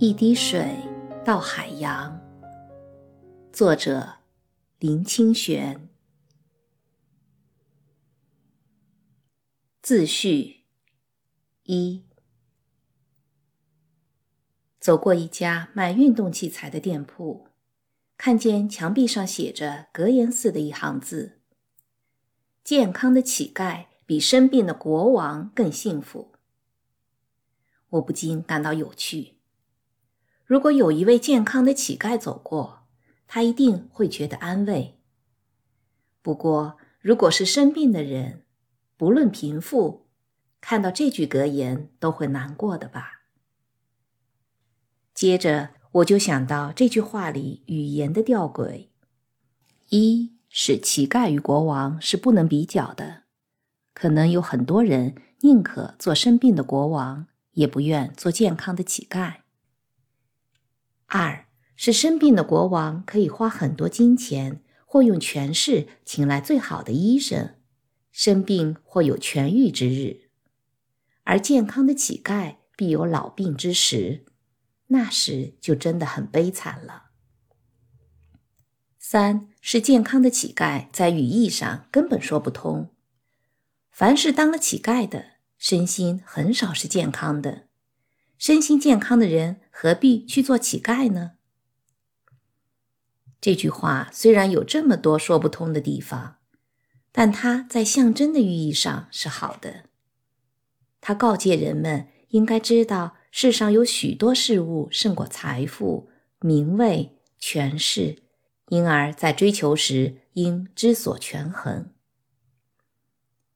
一滴水到海洋。作者：林清玄。自序一。走过一家卖运动器材的店铺，看见墙壁上写着格言似的一行字：“健康的乞丐比生病的国王更幸福。”我不禁感到有趣。如果有一位健康的乞丐走过，他一定会觉得安慰。不过，如果是生病的人，不论贫富，看到这句格言都会难过的吧。接着，我就想到这句话里语言的吊诡：一是乞丐与国王是不能比较的，可能有很多人宁可做生病的国王，也不愿做健康的乞丐。二是生病的国王可以花很多金钱，或用权势请来最好的医生，生病或有痊愈之日；而健康的乞丐必有老病之时，那时就真的很悲惨了。三是健康的乞丐在语义上根本说不通，凡是当了乞丐的，身心很少是健康的。身心健康的人何必去做乞丐呢？这句话虽然有这么多说不通的地方，但它在象征的寓意上是好的。它告诫人们应该知道，世上有许多事物胜过财富、名位、权势，因而，在追求时应知所权衡。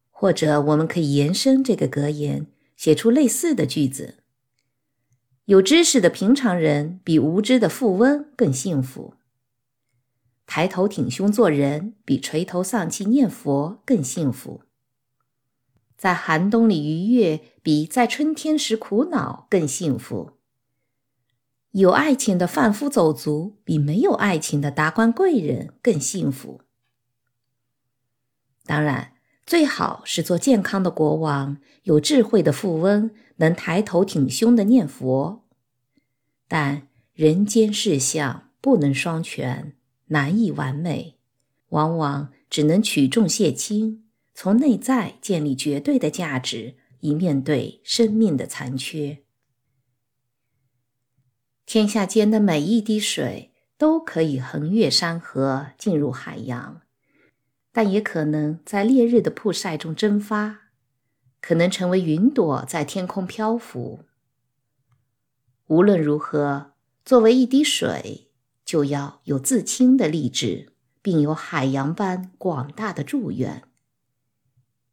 或者，我们可以延伸这个格言，写出类似的句子。有知识的平常人比无知的富翁更幸福。抬头挺胸做人比垂头丧气念佛更幸福。在寒冬里愉悦比在春天时苦恼更幸福。有爱情的贩夫走卒比没有爱情的达官贵人更幸福。当然，最好是做健康的国王，有智慧的富翁。能抬头挺胸的念佛，但人间事相不能双全，难以完美，往往只能取重卸轻，从内在建立绝对的价值，以面对生命的残缺。天下间的每一滴水都可以横越山河进入海洋，但也可能在烈日的曝晒中蒸发。可能成为云朵在天空漂浮。无论如何，作为一滴水，就要有自清的励志，并有海洋般广大的祝愿。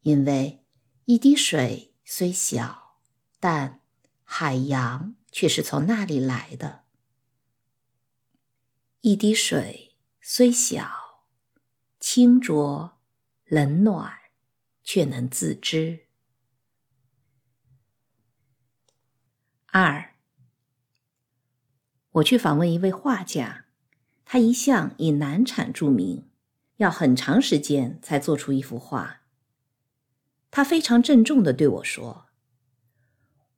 因为一滴水虽小，但海洋却是从那里来的。一滴水虽小，清浊冷暖，却能自知。二，我去访问一位画家，他一向以难产著名，要很长时间才做出一幅画。他非常郑重的对我说：“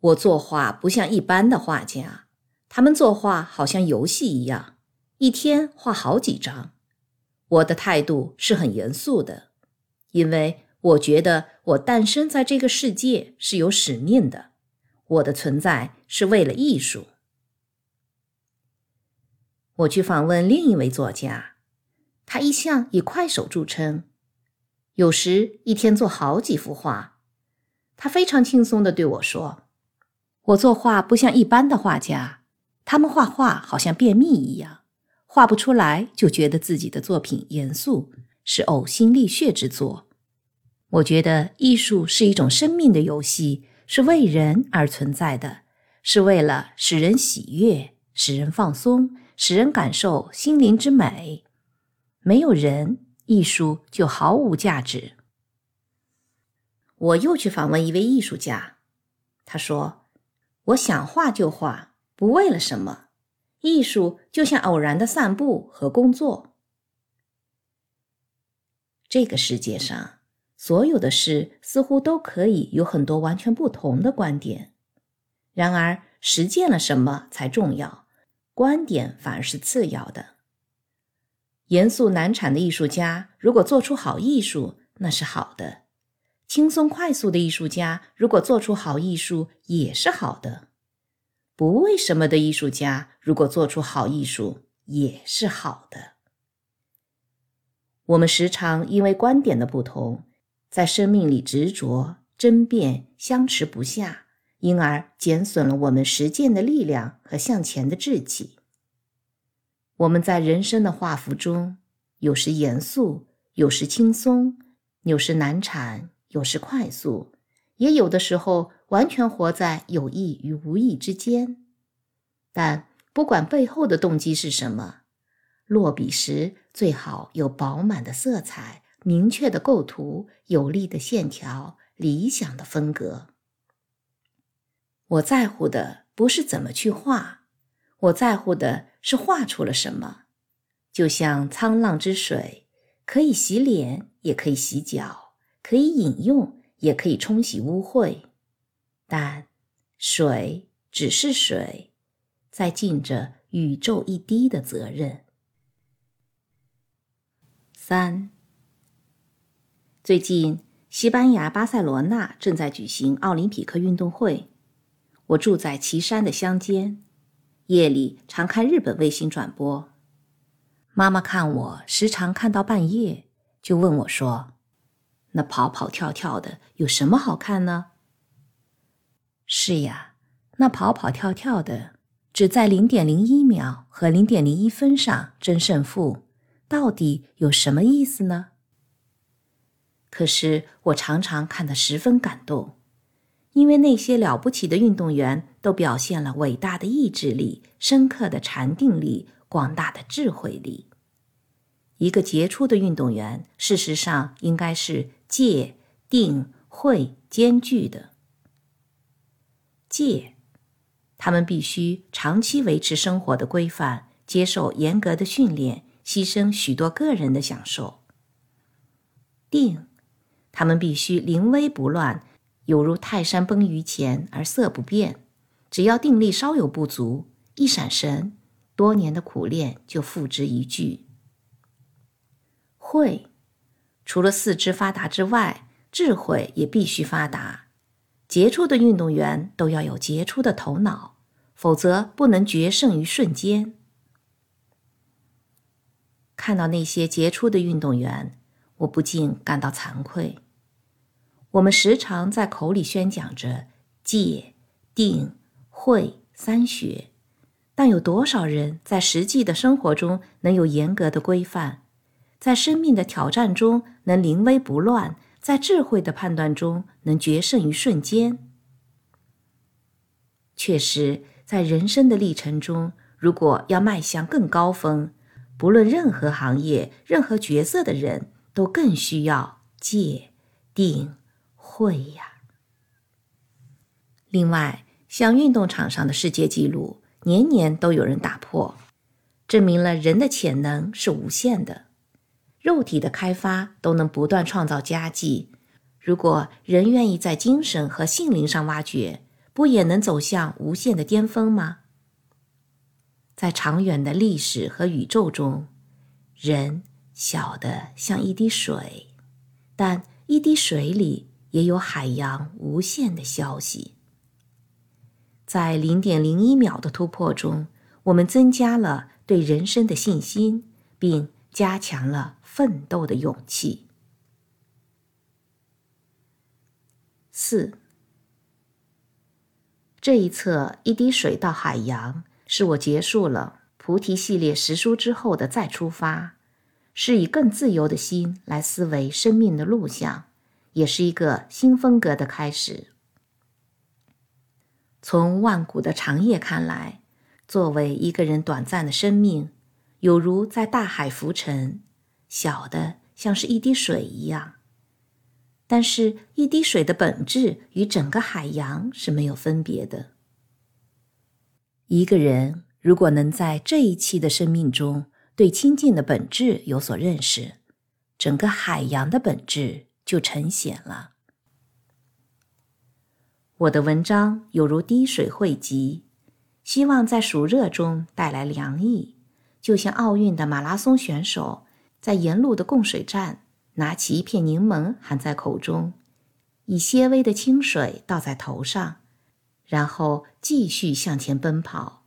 我作画不像一般的画家，他们作画好像游戏一样，一天画好几张。我的态度是很严肃的，因为我觉得我诞生在这个世界是有使命的。”我的存在是为了艺术。我去访问另一位作家，他一向以快手著称，有时一天做好几幅画。他非常轻松的对我说：“我作画不像一般的画家，他们画画好像便秘一样，画不出来就觉得自己的作品严肃，是呕心沥血之作。我觉得艺术是一种生命的游戏。”是为人而存在的，是为了使人喜悦、使人放松、使人感受心灵之美。没有人，艺术就毫无价值。我又去访问一位艺术家，他说：“我想画就画，不为了什么。艺术就像偶然的散步和工作。这个世界上。”所有的事似乎都可以有很多完全不同的观点，然而实践了什么才重要，观点反而是次要的。严肃难产的艺术家如果做出好艺术，那是好的；轻松快速的艺术家如果做出好艺术，也是好的；不为什么的艺术家如果做出好艺术，也是好的。我们时常因为观点的不同，在生命里执着、争辩、相持不下，因而减损了我们实践的力量和向前的志气。我们在人生的画幅中，有时严肃，有时轻松，有时难产，有时快速，也有的时候完全活在有意与无意之间。但不管背后的动机是什么，落笔时最好有饱满的色彩、明确的构图、有力的线条、理想的风格。我在乎的不是怎么去画。我在乎的是画出了什么，就像沧浪之水，可以洗脸，也可以洗脚，可以饮用，也可以冲洗污秽。但水只是水，在尽着宇宙一滴的责任。三，最近西班牙巴塞罗那正在举行奥林匹克运动会，我住在岐山的乡间。夜里常看日本卫星转播，妈妈看我时常看到半夜，就问我说：“那跑跑跳跳的有什么好看呢？”是呀，那跑跑跳跳的只在零点零一秒和零点零一分上争胜负，到底有什么意思呢？可是我常常看得十分感动。因为那些了不起的运动员都表现了伟大的意志力、深刻的禅定力、广大的智慧力。一个杰出的运动员，事实上应该是戒、定、慧兼具的。戒，他们必须长期维持生活的规范，接受严格的训练，牺牲许多个人的享受。定，他们必须临危不乱。犹如泰山崩于前而色不变，只要定力稍有不足，一闪神，多年的苦练就付之一炬。慧，除了四肢发达之外，智慧也必须发达。杰出的运动员都要有杰出的头脑，否则不能决胜于瞬间。看到那些杰出的运动员，我不禁感到惭愧。我们时常在口里宣讲着戒、定、慧三学，但有多少人在实际的生活中能有严格的规范，在生命的挑战中能临危不乱，在智慧的判断中能决胜于瞬间？确实，在人生的历程中，如果要迈向更高峰，不论任何行业、任何角色的人，都更需要戒、定。会呀。另外，像运动场上的世界纪录，年年都有人打破，证明了人的潜能是无限的。肉体的开发都能不断创造佳绩，如果人愿意在精神和心灵上挖掘，不也能走向无限的巅峰吗？在长远的历史和宇宙中，人小的像一滴水，但一滴水里。也有海洋无限的消息。在零点零一秒的突破中，我们增加了对人生的信心，并加强了奋斗的勇气。四，这一册一滴水到海洋，是我结束了菩提系列实书之后的再出发，是以更自由的心来思维生命的路向。也是一个新风格的开始。从万古的长夜看来，作为一个人短暂的生命，有如在大海浮沉，小的像是一滴水一样。但是，一滴水的本质与整个海洋是没有分别的。一个人如果能在这一期的生命中对清净的本质有所认识，整个海洋的本质。就呈现了。我的文章有如滴水汇集，希望在暑热中带来凉意，就像奥运的马拉松选手在沿路的供水站拿起一片柠檬含在口中，以些微的清水倒在头上，然后继续向前奔跑。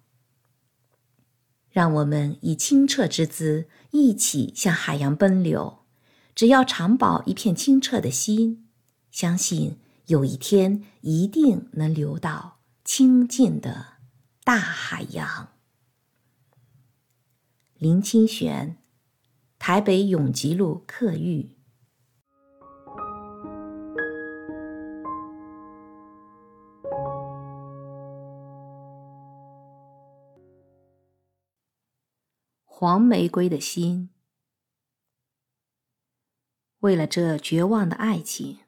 让我们以清澈之姿一起向海洋奔流。只要常保一片清澈的心，相信有一天一定能流到清净的大海洋。林清玄，台北永吉路客寓。黄玫瑰的心。为了这绝望的爱情，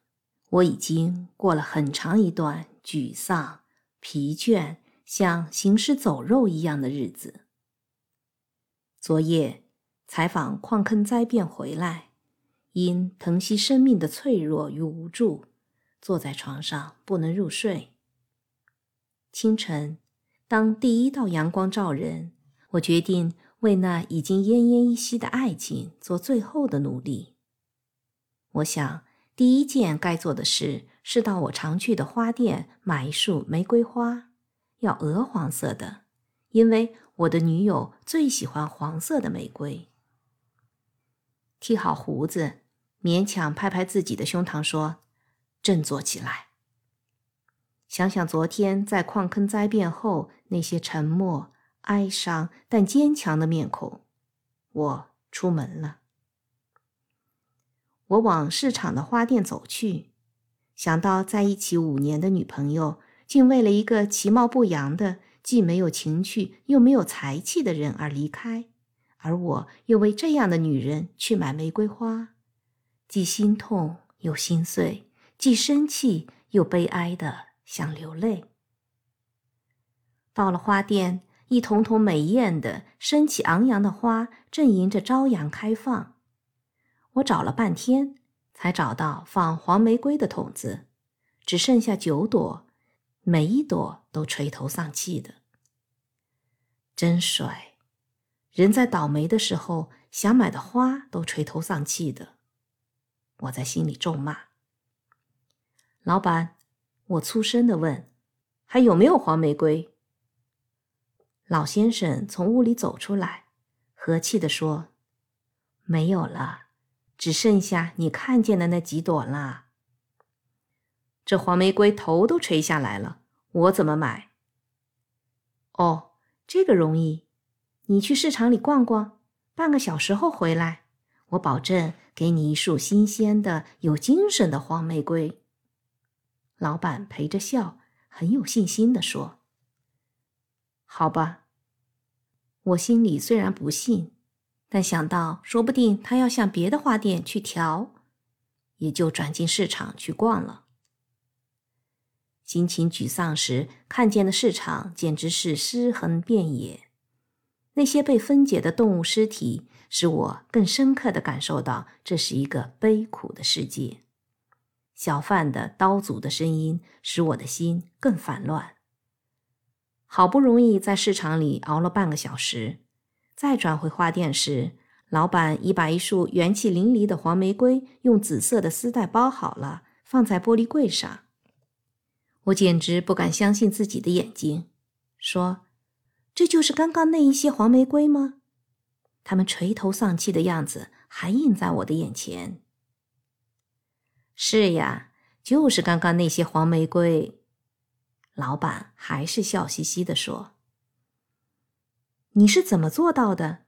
我已经过了很长一段沮丧、疲倦、像行尸走肉一样的日子。昨夜采访矿坑灾变回来，因疼惜生命的脆弱与无助，坐在床上不能入睡。清晨，当第一道阳光照人，我决定为那已经奄奄一息的爱情做最后的努力。我想，第一件该做的事是到我常去的花店买一束玫瑰花，要鹅黄色的，因为我的女友最喜欢黄色的玫瑰。剃好胡子，勉强拍拍自己的胸膛，说：“振作起来。”想想昨天在矿坑灾变后那些沉默、哀伤但坚强的面孔，我出门了。我往市场的花店走去，想到在一起五年的女朋友，竟为了一个其貌不扬的、既没有情趣又没有才气的人而离开，而我又为这样的女人去买玫瑰花，既心痛又心碎，既生气又悲哀的想流泪。到了花店，一丛丛美艳的、生气昂扬的花正迎着朝阳开放。我找了半天，才找到放黄玫瑰的桶子，只剩下九朵，每一朵都垂头丧气的。真衰！人在倒霉的时候，想买的花都垂头丧气的。我在心里咒骂。老板，我粗声的问：“还有没有黄玫瑰？”老先生从屋里走出来，和气的说：“没有了。”只剩下你看见的那几朵啦。这黄玫瑰头都垂下来了，我怎么买？哦，这个容易，你去市场里逛逛，半个小时后回来，我保证给你一束新鲜的、有精神的黄玫瑰。老板陪着笑，很有信心地说：“好吧。”我心里虽然不信。但想到说不定他要向别的花店去调，也就转进市场去逛了。心情沮丧时，看见的市场简直是尸横遍野。那些被分解的动物尸体，使我更深刻的感受到这是一个悲苦的世界。小贩的刀俎的声音，使我的心更烦乱。好不容易在市场里熬了半个小时。再转回花店时，老板已把一束元气淋漓的黄玫瑰用紫色的丝带包好了，放在玻璃柜上。我简直不敢相信自己的眼睛，说：“这就是刚刚那一些黄玫瑰吗？”他们垂头丧气的样子还印在我的眼前。是呀，就是刚刚那些黄玫瑰。老板还是笑嘻嘻地说。你是怎么做到的？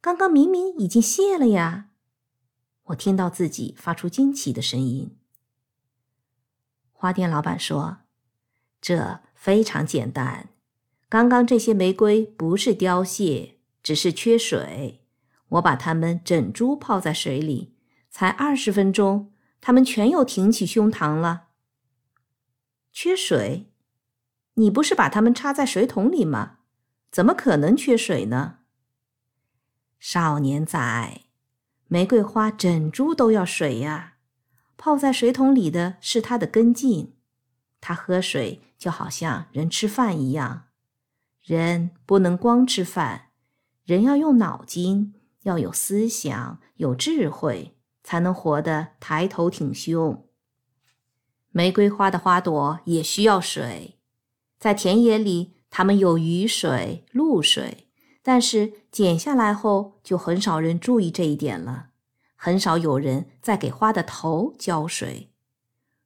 刚刚明明已经谢了呀！我听到自己发出惊奇的声音。花店老板说：“这非常简单，刚刚这些玫瑰不是凋谢，只是缺水。我把它们整株泡在水里，才二十分钟，它们全又挺起胸膛了。缺水？你不是把它们插在水桶里吗？”怎么可能缺水呢？少年仔，玫瑰花整株都要水呀。泡在水桶里的是它的根茎，它喝水就好像人吃饭一样。人不能光吃饭，人要用脑筋，要有思想，有智慧，才能活得抬头挺胸。玫瑰花的花朵也需要水，在田野里，它们有雨水、露水，但是剪下来后，就很少人注意这一点了。很少有人再给花的头浇水。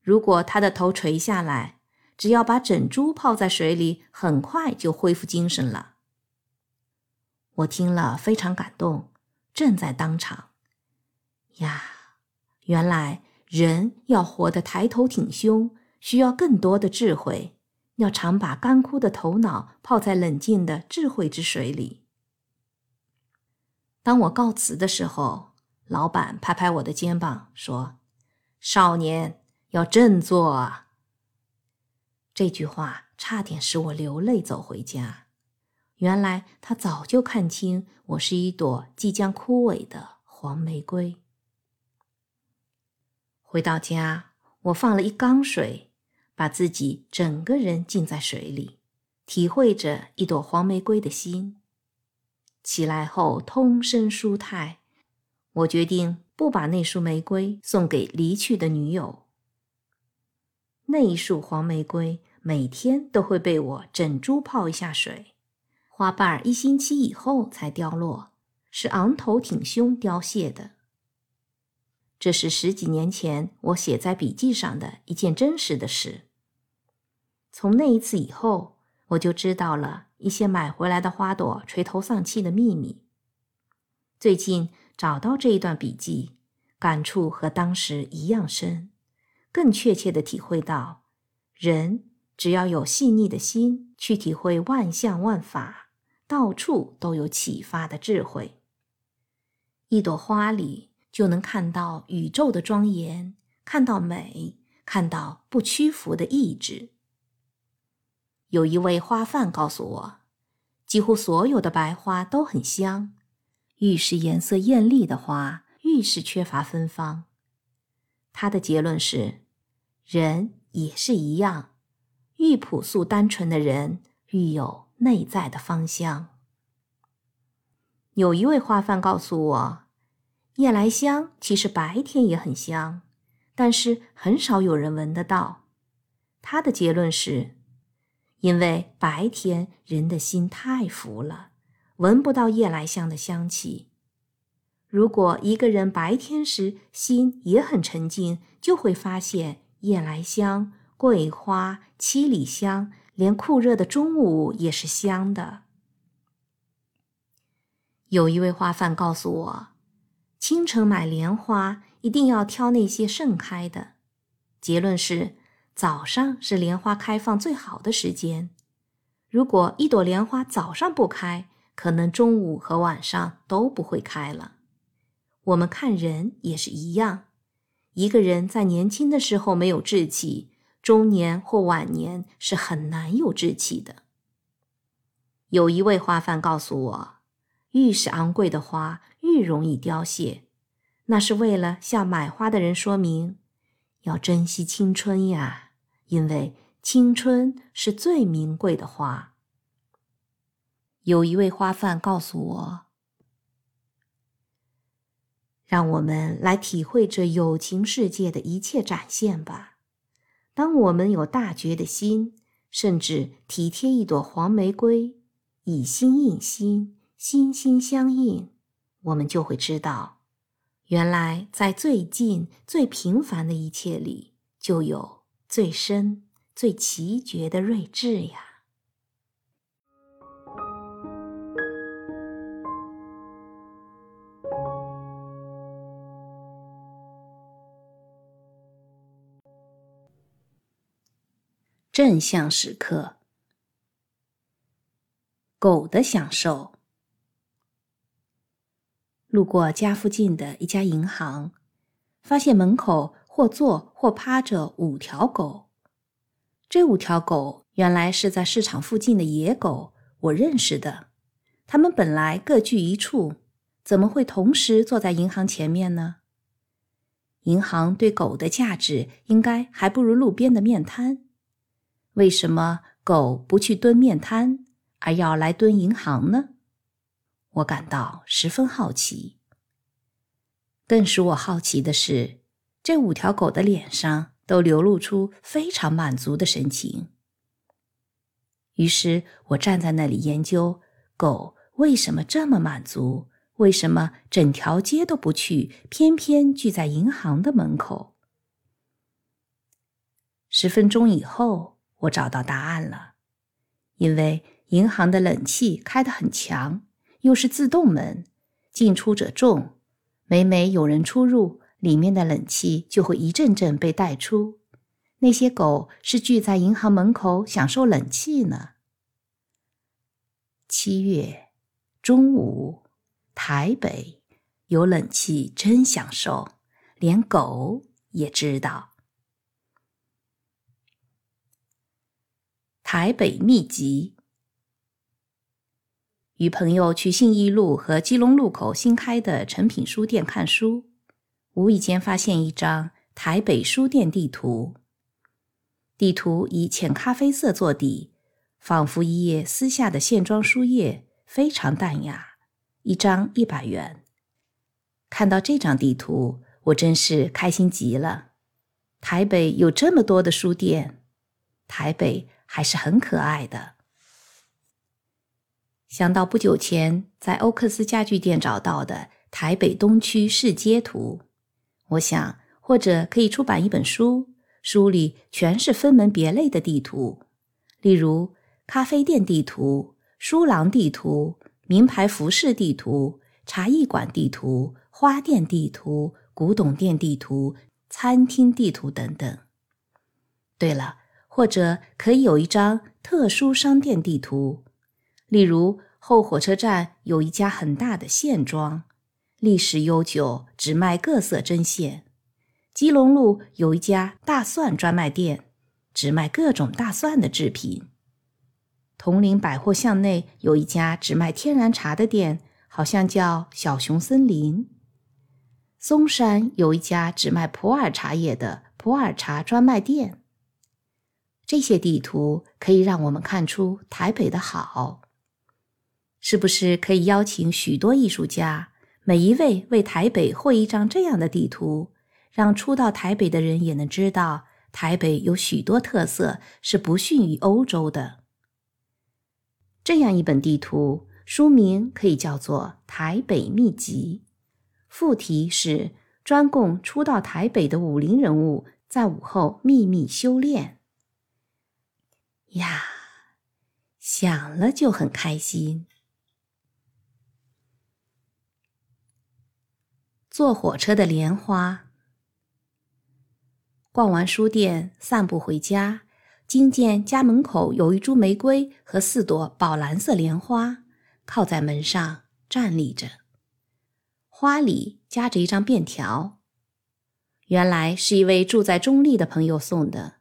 如果它的头垂下来，只要把整株泡在水里，很快就恢复精神了。我听了非常感动，正在当场。呀，原来人要活得抬头挺胸，需要更多的智慧，要常把干枯的头脑泡在冷静的智慧之水里。当我告辞的时候。老板拍拍我的肩膀说：“少年要振作啊！”这句话差点使我流泪走回家。原来他早就看清我是一朵即将枯萎的黄玫瑰。回到家，我放了一缸水，把自己整个人浸在水里，体会着一朵黄玫瑰的心。起来后，通身舒泰。我决定不把那束玫瑰送给离去的女友。那一束黄玫瑰每天都会被我整株泡一下水，花瓣一星期以后才凋落，是昂头挺胸凋谢的。这是十几年前我写在笔记上的一件真实的事。从那一次以后，我就知道了一些买回来的花朵垂头丧气的秘密。最近。找到这一段笔记，感触和当时一样深，更确切的体会到，人只要有细腻的心去体会万象万法，到处都有启发的智慧。一朵花里就能看到宇宙的庄严，看到美，看到不屈服的意志。有一位花贩告诉我，几乎所有的白花都很香。愈是颜色艳丽的花，愈是缺乏芬芳。他的结论是：人也是一样，愈朴素单纯的人，愈有内在的芳香。有一位花贩告诉我，夜来香其实白天也很香，但是很少有人闻得到。他的结论是：因为白天人的心太浮了。闻不到夜来香的香气。如果一个人白天时心也很沉静，就会发现夜来香、桂花、七里香，连酷热的中午也是香的。有一位花贩告诉我，清晨买莲花一定要挑那些盛开的。结论是，早上是莲花开放最好的时间。如果一朵莲花早上不开，可能中午和晚上都不会开了。我们看人也是一样，一个人在年轻的时候没有志气，中年或晚年是很难有志气的。有一位花贩告诉我，越是昂贵的花越容易凋谢，那是为了向买花的人说明，要珍惜青春呀，因为青春是最名贵的花。有一位花贩告诉我：“让我们来体会这友情世界的一切展现吧。当我们有大觉的心，甚至体贴一朵黄玫瑰，以心印心，心心相印，我们就会知道，原来在最近、最平凡的一切里，就有最深、最奇绝的睿智呀。”正向时刻，狗的享受。路过家附近的一家银行，发现门口或坐或趴着五条狗。这五条狗原来是在市场附近的野狗，我认识的。它们本来各居一处，怎么会同时坐在银行前面呢？银行对狗的价值，应该还不如路边的面摊。为什么狗不去蹲面摊，而要来蹲银行呢？我感到十分好奇。更使我好奇的是，这五条狗的脸上都流露出非常满足的神情。于是我站在那里研究狗为什么这么满足，为什么整条街都不去，偏偏聚在银行的门口。十分钟以后，我找到答案了，因为银行的冷气开得很强，又是自动门，进出者众，每每有人出入，里面的冷气就会一阵阵被带出。那些狗是聚在银行门口享受冷气呢。七月中午，台北有冷气真享受，连狗也知道。台北秘籍，与朋友去信义路和基隆路口新开的诚品书店看书，无意间发现一张台北书店地图。地图以浅咖啡色做底，仿佛一页撕下的线装书页，非常淡雅。一张一百元。看到这张地图，我真是开心极了。台北有这么多的书店，台北还是很可爱的。想到不久前在欧克斯家具店找到的台北东区市街图，我想或者可以出版一本书。书里全是分门别类的地图，例如咖啡店地图、书廊地图、名牌服饰地图、茶艺馆地图、花店地图、古董店地图、餐厅地图等等。对了，或者可以有一张特殊商店地图，例如后火车站有一家很大的线庄，历史悠久，只卖各色针线。基隆路有一家大蒜专卖店，只卖各种大蒜的制品。铜陵百货巷内有一家只卖天然茶的店，好像叫小熊森林。松山有一家只卖普洱茶叶的普洱茶专卖店。这些地图可以让我们看出台北的好。是不是可以邀请许多艺术家，每一位为台北绘一张这样的地图？让初到台北的人也能知道，台北有许多特色是不逊于欧洲的。这样一本地图，书名可以叫做《台北秘籍》，副题是专供初到台北的武林人物在午后秘密修炼。呀，想了就很开心。坐火车的莲花。逛完书店，散步回家，惊见家门口有一株玫瑰和四朵宝蓝色莲花，靠在门上站立着。花里夹着一张便条，原来是一位住在中立的朋友送的。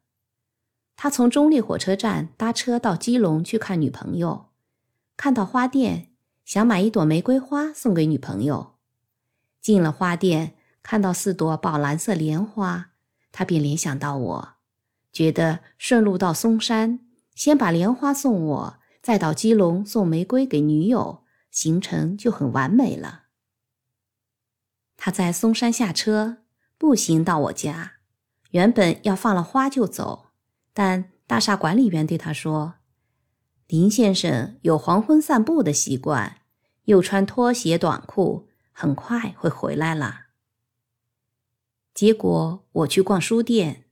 他从中立火车站搭车到基隆去看女朋友，看到花店，想买一朵玫瑰花送给女朋友。进了花店，看到四朵宝蓝色莲花。他便联想到我，觉得顺路到嵩山，先把莲花送我，再到基隆送玫瑰给女友，行程就很完美了。他在嵩山下车，步行到我家，原本要放了花就走，但大厦管理员对他说：“林先生有黄昏散步的习惯，又穿拖鞋短裤，很快会回来了。”结果我去逛书店，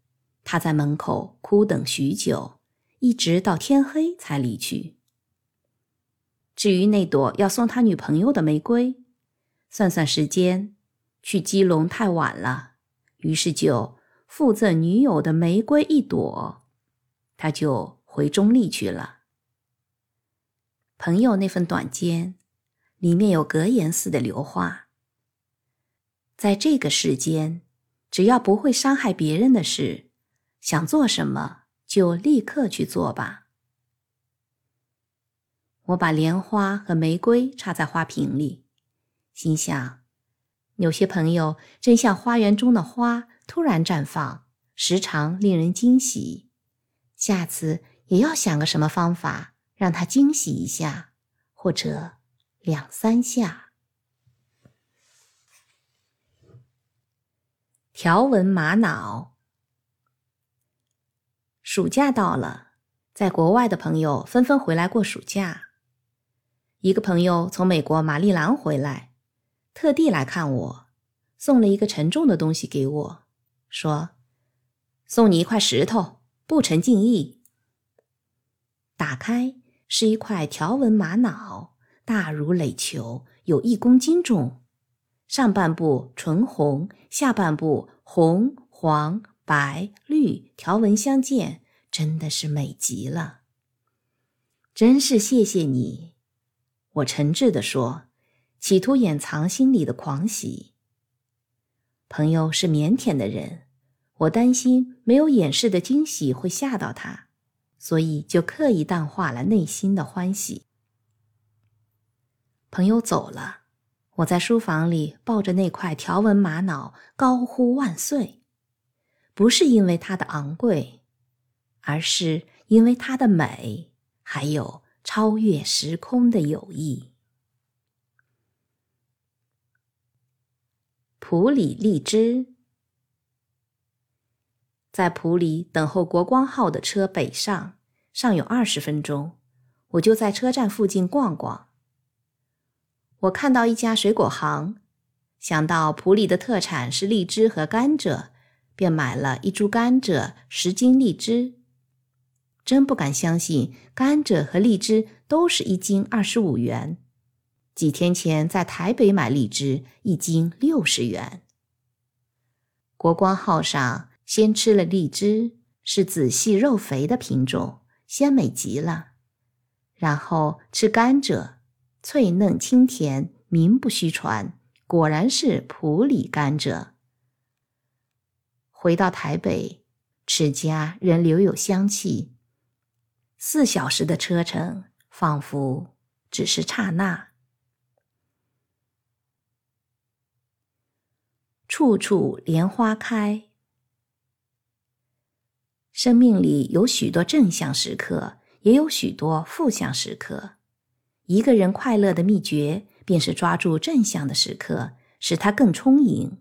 他在门口哭等许久，一直到天黑才离去。至于那朵要送他女朋友的玫瑰，算算时间，去基隆太晚了，于是就附赠女友的玫瑰一朵，他就回中立去了。朋友那份短笺，里面有格言似的流话，在这个世间。只要不会伤害别人的事，想做什么就立刻去做吧。我把莲花和玫瑰插在花瓶里，心想：有些朋友真像花园中的花，突然绽放，时常令人惊喜。下次也要想个什么方法，让他惊喜一下，或者两三下。条纹玛瑙。暑假到了，在国外的朋友纷纷回来过暑假。一个朋友从美国马里兰回来，特地来看我，送了一个沉重的东西给我，说：“送你一块石头，不成敬意。”打开是一块条纹玛瑙，大如垒球，有一公斤重。上半部纯红，下半部红、黄、白、绿条纹相间，真的是美极了。真是谢谢你，我诚挚地说，企图掩藏心里的狂喜。朋友是腼腆的人，我担心没有掩饰的惊喜会吓到他，所以就刻意淡化了内心的欢喜。朋友走了。我在书房里抱着那块条纹玛瑙，高呼万岁，不是因为它的昂贵，而是因为它的美，还有超越时空的友谊。普里荔枝，在普里等候国光号的车北上，尚有二十分钟，我就在车站附近逛逛。我看到一家水果行，想到普里的特产是荔枝和甘蔗，便买了一株甘蔗、十斤荔枝。真不敢相信，甘蔗和荔枝都是一斤二十五元。几天前在台北买荔枝，一斤六十元。国光号上先吃了荔枝，是仔细肉肥的品种，鲜美极了。然后吃甘蔗。脆嫩清甜，名不虚传，果然是普里甘蔗。回到台北，齿颊仍留有香气。四小时的车程，仿佛只是刹那。处处莲花开。生命里有许多正向时刻，也有许多负向时刻。一个人快乐的秘诀，便是抓住正向的时刻，使他更充盈；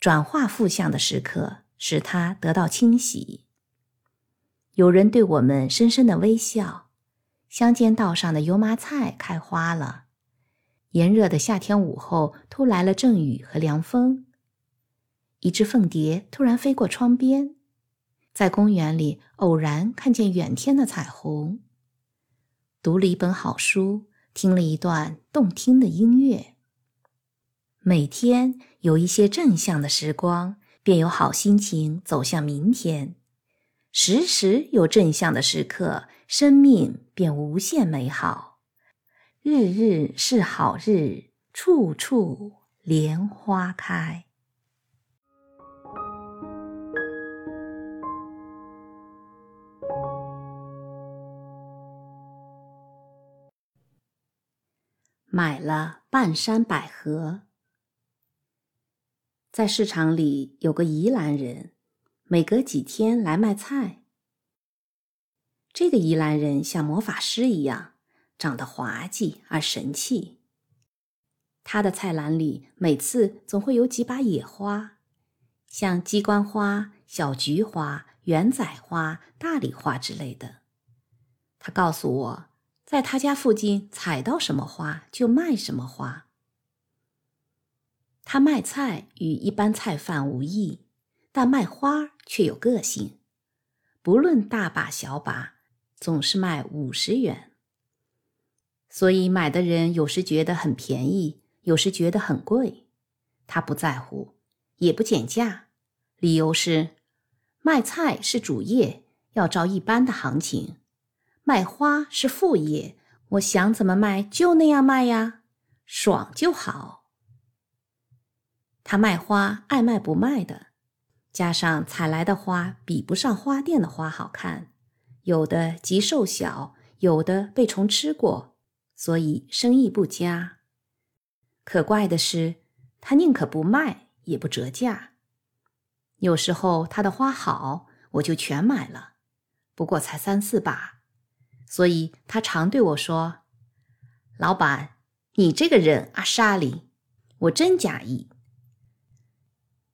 转化负向的时刻，使他得到清洗。有人对我们深深的微笑。乡间道上的油麻菜开花了。炎热的夏天午后，突来了阵雨和凉风。一只凤蝶突然飞过窗边，在公园里偶然看见远天的彩虹。读了一本好书。听了一段动听的音乐。每天有一些正向的时光，便有好心情走向明天；时时有正向的时刻，生命便无限美好。日日是好日，处处莲花开。买了半山百合。在市场里有个宜兰人，每隔几天来卖菜。这个宜兰人像魔法师一样，长得滑稽而神气。他的菜篮里每次总会有几把野花，像鸡冠花、小菊花、圆仔花、大礼花之类的。他告诉我。在他家附近采到什么花就卖什么花。他卖菜与一般菜贩无异，但卖花却有个性。不论大把小把，总是卖五十元。所以买的人有时觉得很便宜，有时觉得很贵。他不在乎，也不减价，理由是卖菜是主业，要照一般的行情。卖花是副业，我想怎么卖就那样卖呀，爽就好。他卖花爱卖不卖的，加上采来的花比不上花店的花好看，有的极瘦小，有的被虫吃过，所以生意不佳。可怪的是，他宁可不卖也不折价。有时候他的花好，我就全买了，不过才三四把。所以他常对我说：“老板，你这个人阿莎里，我真假意。”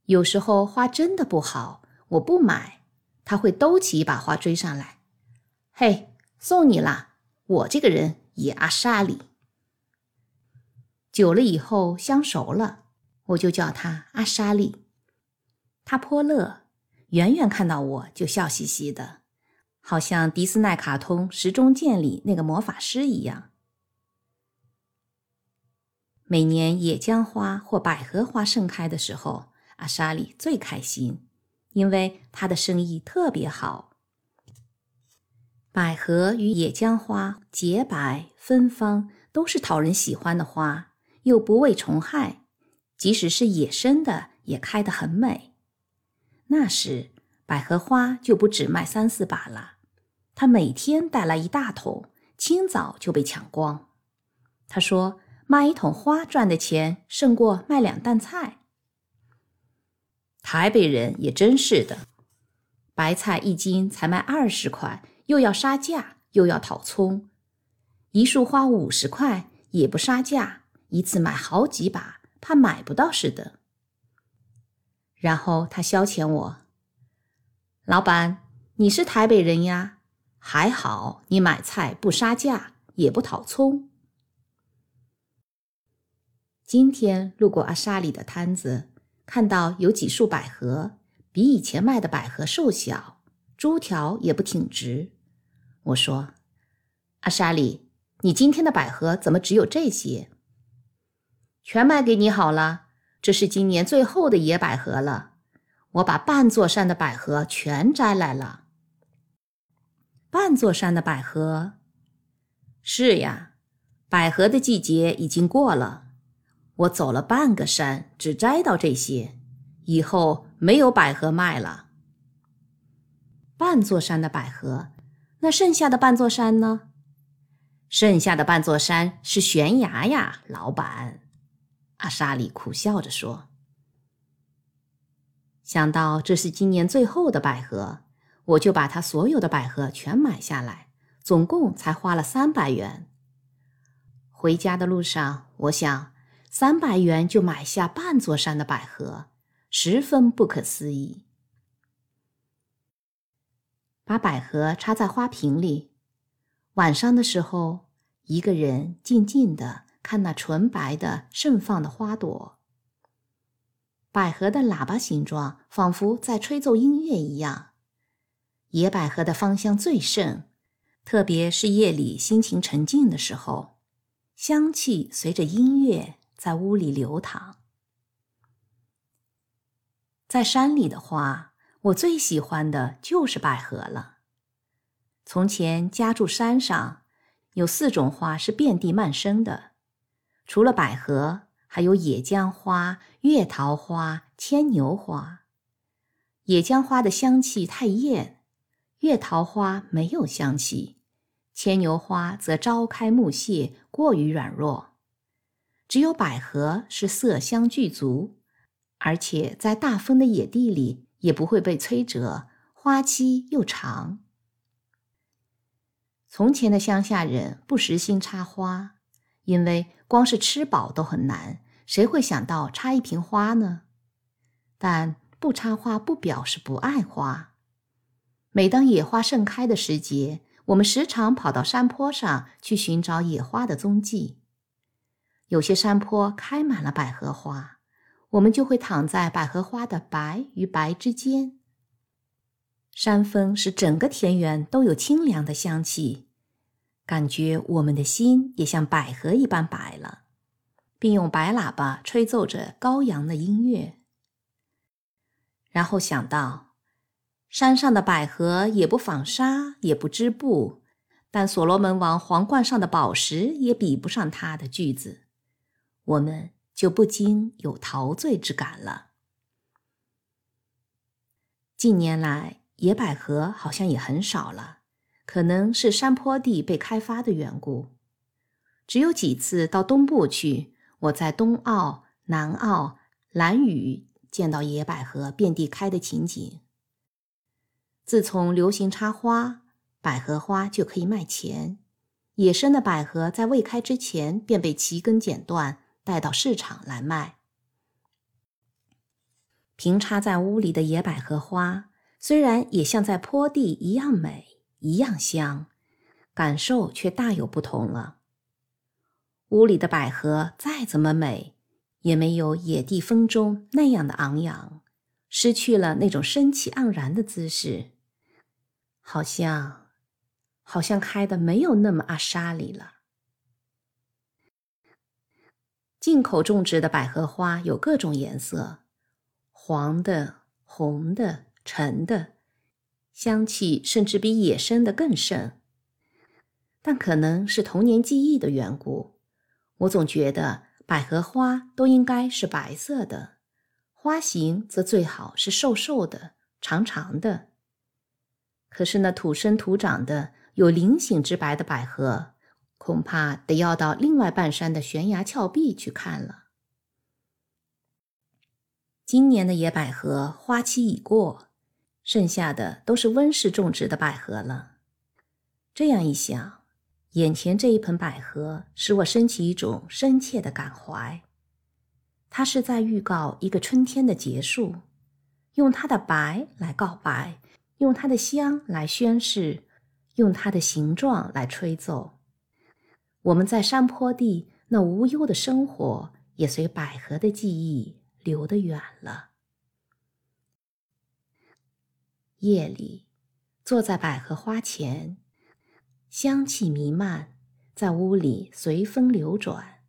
有时候花真的不好，我不买，他会兜起一把花追上来：“嘿，送你啦！我这个人也阿莎里。”久了以后相熟了，我就叫他阿莎利。他颇乐，远远看到我就笑嘻嘻的，好像迪斯奈卡通《时钟剑》里那个魔法师一样。每年野姜花或百合花盛开的时候，阿莎莉最开心，因为他的生意特别好。百合与野姜花洁白芬芳，都是讨人喜欢的花。又不畏虫害，即使是野生的也开得很美。那时百合花就不止卖三四把了，他每天带来一大桶，清早就被抢光。他说卖一桶花赚的钱胜过卖两担菜。台北人也真是的，白菜一斤才卖二十块，又要杀价，又要讨葱，一束花五十块也不杀价。一次买好几把，怕买不到似的。然后他消遣我：“老板，你是台北人呀，还好你买菜不杀价，也不讨葱。”今天路过阿莎里的摊子，看到有几束百合，比以前卖的百合瘦小，株条也不挺直。我说：“阿莎里，你今天的百合怎么只有这些？”全卖给你好了，这是今年最后的野百合了。我把半座山的百合全摘来了。半座山的百合，是呀，百合的季节已经过了。我走了半个山，只摘到这些，以后没有百合卖了。半座山的百合，那剩下的半座山呢？剩下的半座山是悬崖呀，老板。阿莎里苦笑着说：“想到这是今年最后的百合，我就把他所有的百合全买下来，总共才花了三百元。回家的路上，我想，三百元就买下半座山的百合，十分不可思议。把百合插在花瓶里，晚上的时候，一个人静静的。”看那纯白的盛放的花朵，百合的喇叭形状，仿佛在吹奏音乐一样。野百合的芳香最盛，特别是夜里心情沉静的时候，香气随着音乐在屋里流淌。在山里的花，我最喜欢的就是百合了。从前家住山上，有四种花是遍地漫生的。除了百合，还有野姜花、月桃花、牵牛花。野姜花的香气太艳，月桃花没有香气，牵牛花则朝开暮谢，过于软弱。只有百合是色香俱足，而且在大风的野地里也不会被摧折，花期又长。从前的乡下人不时心插花。因为光是吃饱都很难，谁会想到插一瓶花呢？但不插花不表示不爱花。每当野花盛开的时节，我们时常跑到山坡上去寻找野花的踪迹。有些山坡开满了百合花，我们就会躺在百合花的白与白之间。山风使整个田园都有清凉的香气。感觉我们的心也像百合一般白了，并用白喇叭吹奏着高扬的音乐。然后想到，山上的百合也不纺纱，也不织布，但所罗门王皇冠上的宝石也比不上它的句子，我们就不禁有陶醉之感了。近年来，野百合好像也很少了。可能是山坡地被开发的缘故，只有几次到东部去，我在东澳、南澳、兰屿见到野百合遍地开的情景。自从流行插花，百合花就可以卖钱。野生的百合在未开之前便被齐根剪断，带到市场来卖。平插在屋里的野百合花，虽然也像在坡地一样美，一样香，感受却大有不同了。屋里的百合再怎么美，也没有野地风中那样的昂扬，失去了那种生气盎然的姿势，好像。好像开的没有那么阿莎里了。进口种植的百合花有各种颜色，黄的、红的、橙的，香气甚至比野生的更盛。但可能是童年记忆的缘故，我总觉得百合花都应该是白色的，花形则最好是瘦瘦的、长长的。可是那土生土长的。有菱形之白的百合，恐怕得要到另外半山的悬崖峭壁去看了。今年的野百合花期已过，剩下的都是温室种植的百合了。这样一想，眼前这一盆百合使我升起一种深切的感怀。它是在预告一个春天的结束，用它的白来告白，用它的香来宣誓。用它的形状来吹奏，我们在山坡地那无忧的生活，也随百合的记忆流得远了。夜里，坐在百合花前，香气弥漫，在屋里随风流转。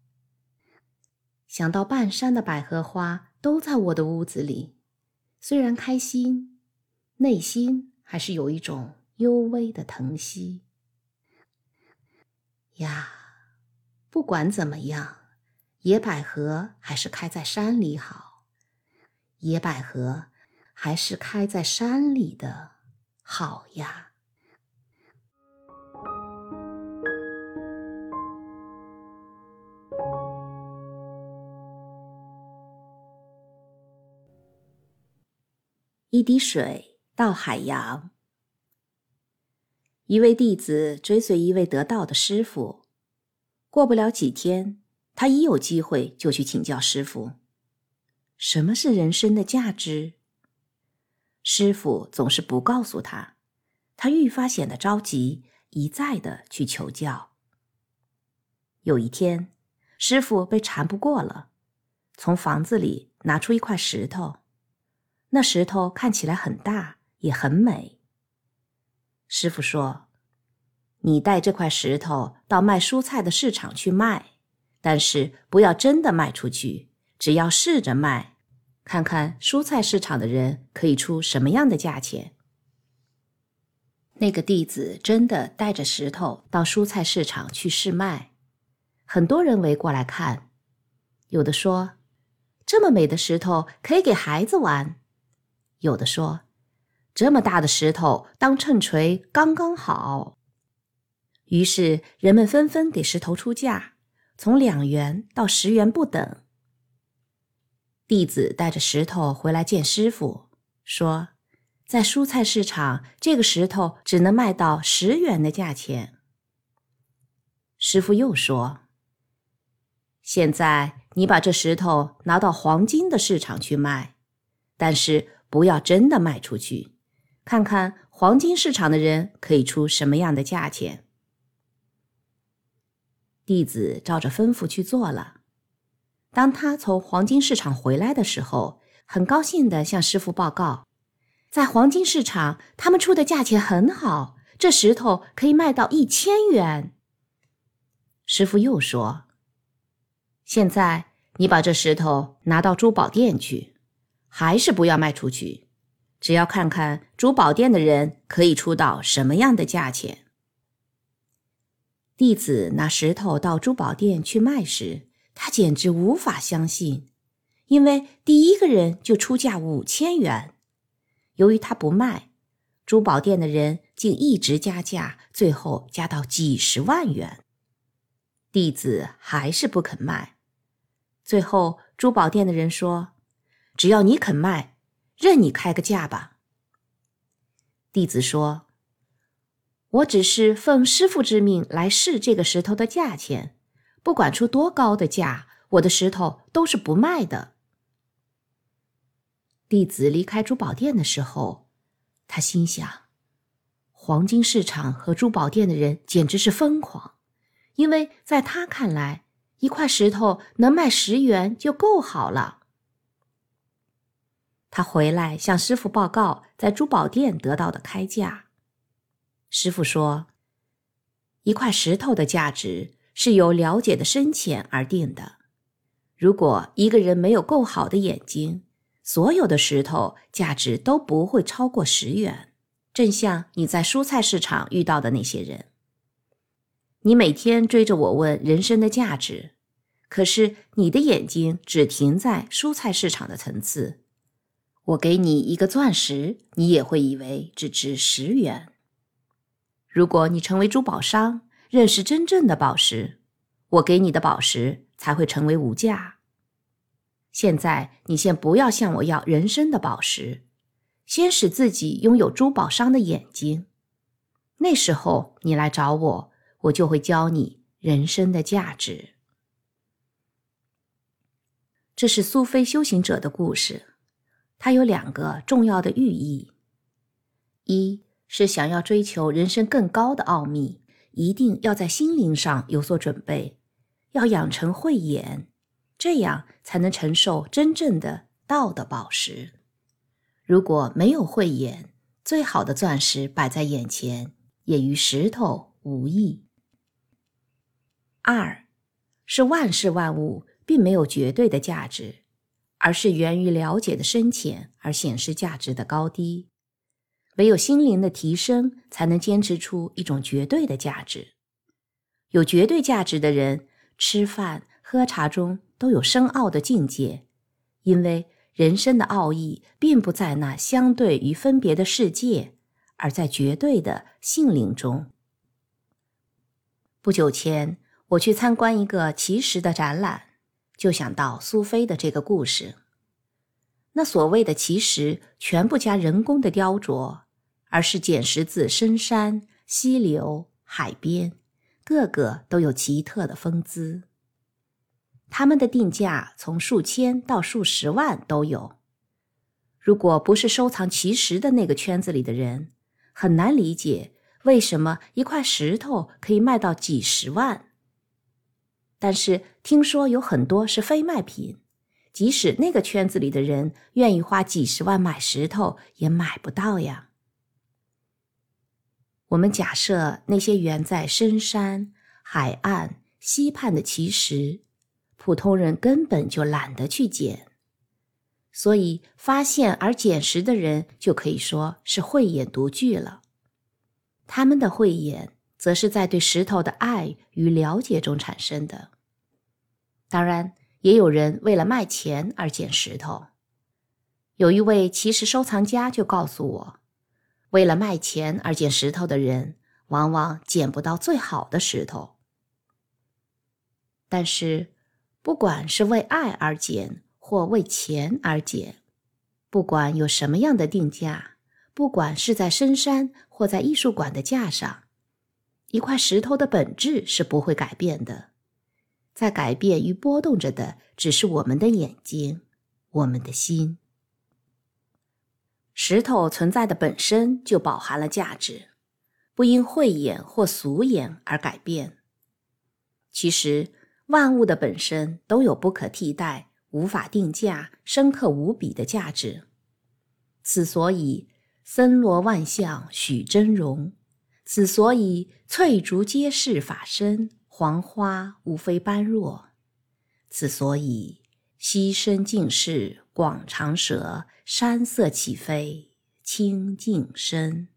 想到半山的百合花都在我的屋子里，虽然开心，内心还是有一种。幽微的疼惜呀，不管怎么样，野百合还是开在山里好。野百合还是开在山里的好呀。一滴水到海洋。一位弟子追随一位得道的师傅，过不了几天，他一有机会就去请教师傅：“什么是人生的价值？”师傅总是不告诉他，他愈发显得着急，一再的去求教。有一天，师傅被缠不过了，从房子里拿出一块石头，那石头看起来很大，也很美。师傅说：“你带这块石头到卖蔬菜的市场去卖，但是不要真的卖出去，只要试着卖，看看蔬菜市场的人可以出什么样的价钱。”那个弟子真的带着石头到蔬菜市场去试卖，很多人围过来看，有的说：“这么美的石头可以给孩子玩。”有的说。这么大的石头当秤锤刚刚好，于是人们纷纷给石头出价，从两元到十元不等。弟子带着石头回来见师傅，说：“在蔬菜市场，这个石头只能卖到十元的价钱。”师傅又说：“现在你把这石头拿到黄金的市场去卖，但是不要真的卖出去。”看看黄金市场的人可以出什么样的价钱。弟子照着吩咐去做了。当他从黄金市场回来的时候，很高兴地向师傅报告，在黄金市场，他们出的价钱很好，这石头可以卖到一千元。师傅又说：“现在你把这石头拿到珠宝店去，还是不要卖出去。”只要看看珠宝店的人可以出到什么样的价钱。弟子拿石头到珠宝店去卖时，他简直无法相信，因为第一个人就出价五千元。由于他不卖，珠宝店的人竟一直加价，最后加到几十万元。弟子还是不肯卖。最后，珠宝店的人说：“只要你肯卖。”任你开个价吧。弟子说：“我只是奉师傅之命来试这个石头的价钱，不管出多高的价，我的石头都是不卖的。”弟子离开珠宝店的时候，他心想：黄金市场和珠宝店的人简直是疯狂，因为在他看来，一块石头能卖十元就够好了。他回来向师傅报告在珠宝店得到的开价。师傅说：“一块石头的价值是由了解的深浅而定的。如果一个人没有够好的眼睛，所有的石头价值都不会超过十元。正像你在蔬菜市场遇到的那些人。你每天追着我问人生的价值，可是你的眼睛只停在蔬菜市场的层次。”我给你一个钻石，你也会以为只值十元。如果你成为珠宝商，认识真正的宝石，我给你的宝石才会成为无价。现在，你先不要向我要人生的宝石，先使自己拥有珠宝商的眼睛。那时候你来找我，我就会教你人生的价值。这是苏菲修行者的故事。它有两个重要的寓意：一是想要追求人生更高的奥秘，一定要在心灵上有所准备，要养成慧眼，这样才能承受真正的道的宝石。如果没有慧眼，最好的钻石摆在眼前，也与石头无异。二是万事万物并没有绝对的价值。而是源于了解的深浅而显示价值的高低，唯有心灵的提升，才能坚持出一种绝对的价值。有绝对价值的人，吃饭喝茶中都有深奥的境界，因为人生的奥义并不在那相对与分别的世界，而在绝对的性灵中。不久前，我去参观一个奇石的展览。就想到苏菲的这个故事。那所谓的奇石，全不加人工的雕琢，而是捡石自深山、溪流、海边，个个都有奇特的风姿。他们的定价从数千到数十万都有。如果不是收藏奇石的那个圈子里的人，很难理解为什么一块石头可以卖到几十万。但是听说有很多是非卖品，即使那个圈子里的人愿意花几十万买石头，也买不到呀。我们假设那些远在深山、海岸、溪畔的奇石，普通人根本就懒得去捡，所以发现而捡石的人就可以说是慧眼独具了。他们的慧眼，则是在对石头的爱与了解中产生的。当然，也有人为了卖钱而捡石头。有一位奇石收藏家就告诉我，为了卖钱而捡石头的人，往往捡不到最好的石头。但是，不管是为爱而捡，或为钱而捡，不管有什么样的定价，不管是在深山或在艺术馆的架上，一块石头的本质是不会改变的。在改变与波动着的，只是我们的眼睛，我们的心。石头存在的本身就饱含了价值，不因慧眼或俗眼而改变。其实，万物的本身都有不可替代、无法定价、深刻无比的价值。此所以森罗万象许真容，此所以翠竹皆是法身。黄花无非般若，此所以溪深尽是广长舌，山色起飞清净深。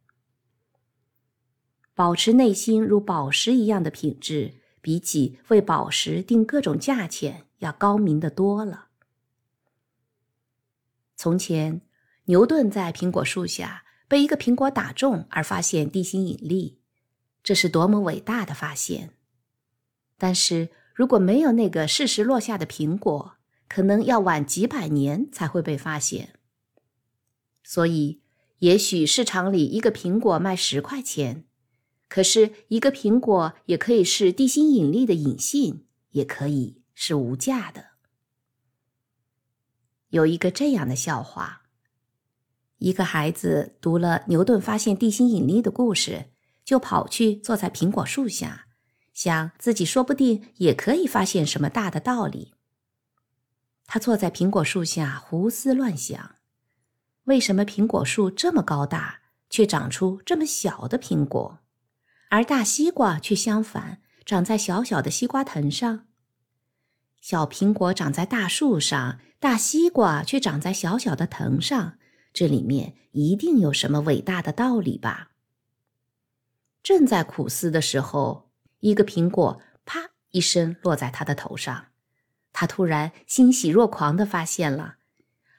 保持内心如宝石一样的品质，比起为宝石定各种价钱要高明的多了。从前，牛顿在苹果树下被一个苹果打中，而发现地心引力，这是多么伟大的发现！但是如果没有那个适时落下的苹果，可能要晚几百年才会被发现。所以，也许市场里一个苹果卖十块钱，可是，一个苹果也可以是地心引力的隐性，也可以是无价的。有一个这样的笑话：一个孩子读了牛顿发现地心引力的故事，就跑去坐在苹果树下，想自己说不定也可以发现什么大的道理。他坐在苹果树下胡思乱想：为什么苹果树这么高大，却长出这么小的苹果？而大西瓜却相反，长在小小的西瓜藤上。小苹果长在大树上，大西瓜却长在小小的藤上。这里面一定有什么伟大的道理吧？正在苦思的时候，一个苹果啪一声落在他的头上。他突然欣喜若狂地发现了，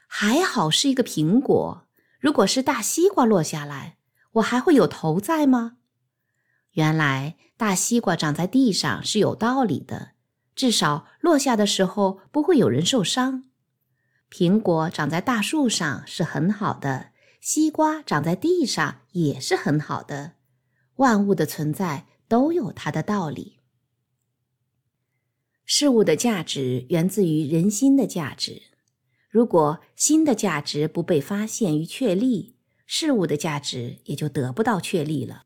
还好是一个苹果。如果是大西瓜落下来，我还会有头在吗？原来大西瓜长在地上是有道理的，至少落下的时候不会有人受伤。苹果长在大树上是很好的，西瓜长在地上也是很好的。万物的存在都有它的道理。事物的价值源自于人心的价值，如果心的价值不被发现与确立，事物的价值也就得不到确立了。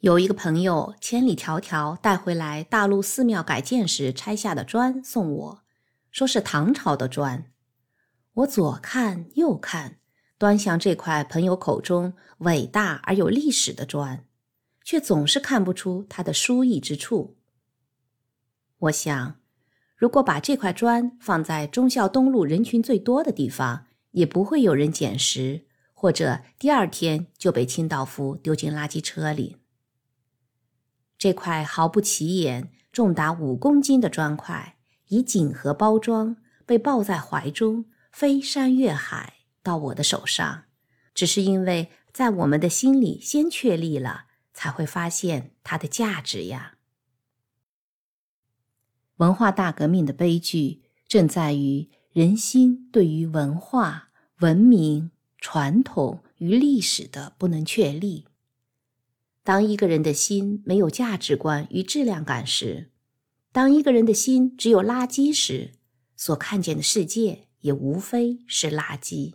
有一个朋友千里迢迢带回来大陆寺庙改建时拆下的砖送我，说是唐朝的砖。我左看右看，端详这块朋友口中伟大而有历史的砖，却总是看不出它的殊异之处。我想，如果把这块砖放在忠孝东路人群最多的地方，也不会有人捡拾，或者第二天就被清道夫丢进垃圾车里。这块毫不起眼、重达五公斤的砖块，以锦盒包装，被抱在怀中，飞山越海到我的手上，只是因为在我们的心里先确立了，才会发现它的价值呀。文化大革命的悲剧，正在于人心对于文化、文明、传统与历史的不能确立。当一个人的心没有价值观与质量感时，当一个人的心只有垃圾时，所看见的世界也无非是垃圾。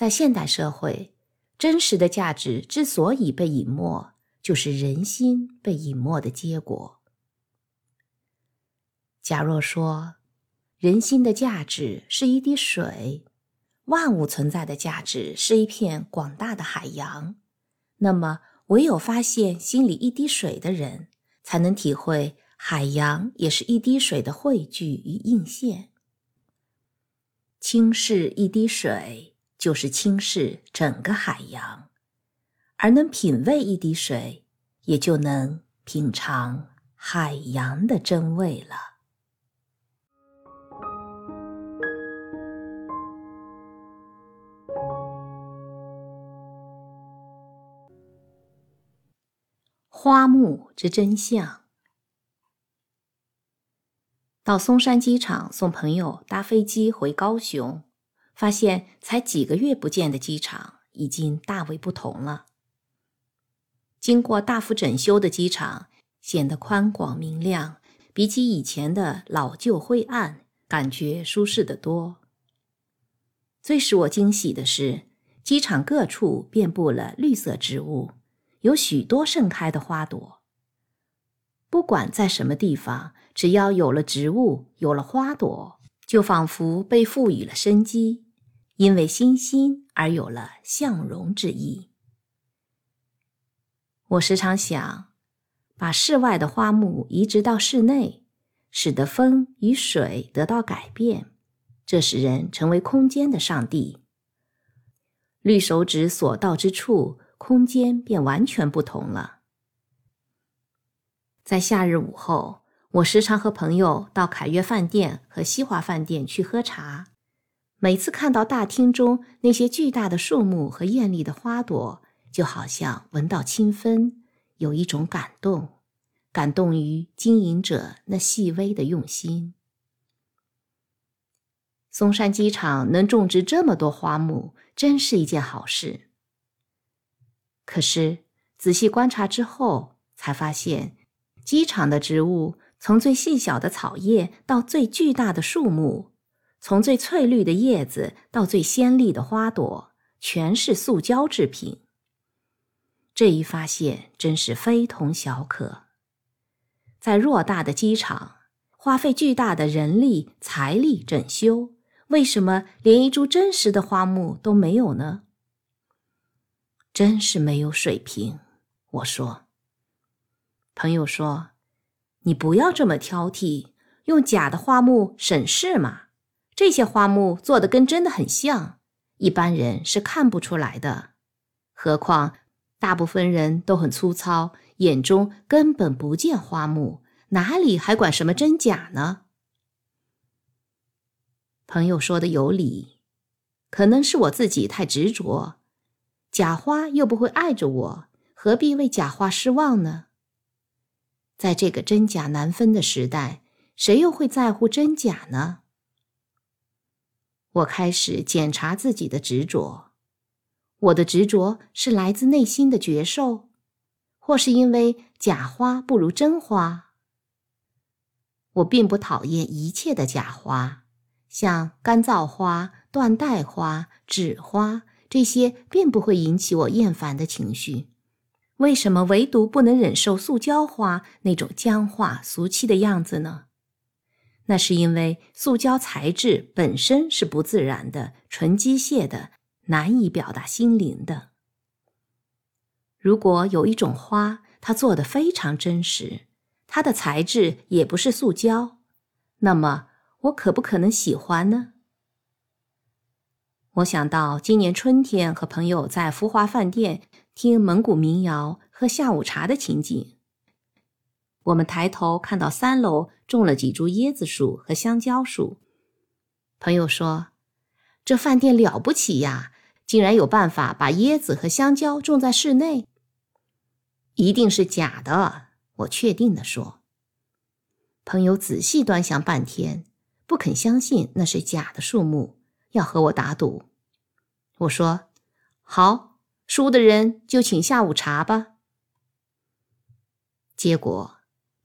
在现代社会，真实的价值之所以被隐没，就是人心被隐没的结果。假若说，人心的价值是一滴水，万物存在的价值是一片广大的海洋。那么，唯有发现心里一滴水的人，才能体会海洋也是一滴水的汇聚与映现。轻视一滴水，就是轻视整个海洋；而能品味一滴水，也就能品尝海洋的真味了。花木之真相。到松山机场送朋友搭飞机回高雄，发现才几个月不见的机场已经大为不同了。经过大幅整修的机场显得宽广明亮，比起以前的老旧灰暗，感觉舒适得多。最使我惊喜的是，机场各处遍布了绿色植物。有许多盛开的花朵。不管在什么地方，只要有了植物，有了花朵，就仿佛被赋予了生机，因为欣欣而有了向荣之意。我时常想，把室外的花木移植到室内，使得风与水得到改变，这使人成为空间的上帝。绿手指所到之处。空间便完全不同了。在夏日午后，我时常和朋友到凯悦饭店和西华饭店去喝茶。每次看到大厅中那些巨大的树木和艳丽的花朵，就好像闻到清芬，有一种感动，感动于经营者那细微的用心。松山机场能种植这么多花木，真是一件好事。可是仔细观察之后，才发现机场的植物从最细小的草叶到最巨大的树木，从最翠绿的叶子到最鲜丽的花朵，全是塑胶制品。这一发现真是非同小可。在偌大的机场，花费巨大的人力财力整修，为什么连一株真实的花木都没有呢？真是没有水平，我说。朋友说：“你不要这么挑剔，用假的花木省事嘛。这些花木做的跟真的很像，一般人是看不出来的。何况大部分人都很粗糙，眼中根本不见花木，哪里还管什么真假呢？”朋友说的有理，可能是我自己太执着。假花又不会爱着我，何必为假花失望呢？在这个真假难分的时代，谁又会在乎真假呢？我开始检查自己的执着，我的执着是来自内心的觉受，或是因为假花不如真花？我并不讨厌一切的假花，像干燥花、缎带花、纸花。这些并不会引起我厌烦的情绪，为什么唯独不能忍受塑胶花那种僵化俗气的样子呢？那是因为塑胶材质本身是不自然的、纯机械的，难以表达心灵的。如果有一种花，它做的非常真实，它的材质也不是塑胶，那么我可不可能喜欢呢？我想到今年春天和朋友在福华饭店听蒙古民谣、喝下午茶的情景。我们抬头看到三楼种了几株椰子树和香蕉树。朋友说：“这饭店了不起呀，竟然有办法把椰子和香蕉种在室内。”一定是假的，我确定地说。朋友仔细端详半天，不肯相信那是假的树木。要和我打赌，我说好，输的人就请下午茶吧。结果，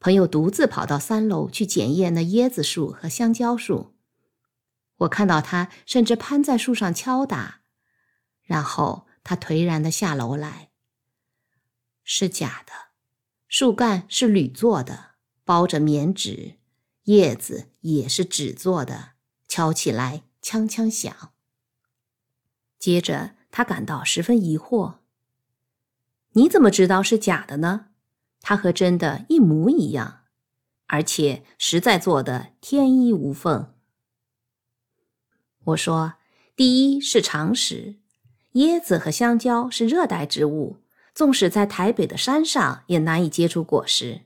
朋友独自跑到三楼去检验那椰子树和香蕉树。我看到他甚至攀在树上敲打，然后他颓然的下楼来。是假的，树干是铝做的，包着棉纸，叶子也是纸做的，敲起来。锵锵响。接着，他感到十分疑惑：“你怎么知道是假的呢？它和真的一模一样，而且实在做的天衣无缝。”我说：“第一是常识，椰子和香蕉是热带植物，纵使在台北的山上也难以结出果实，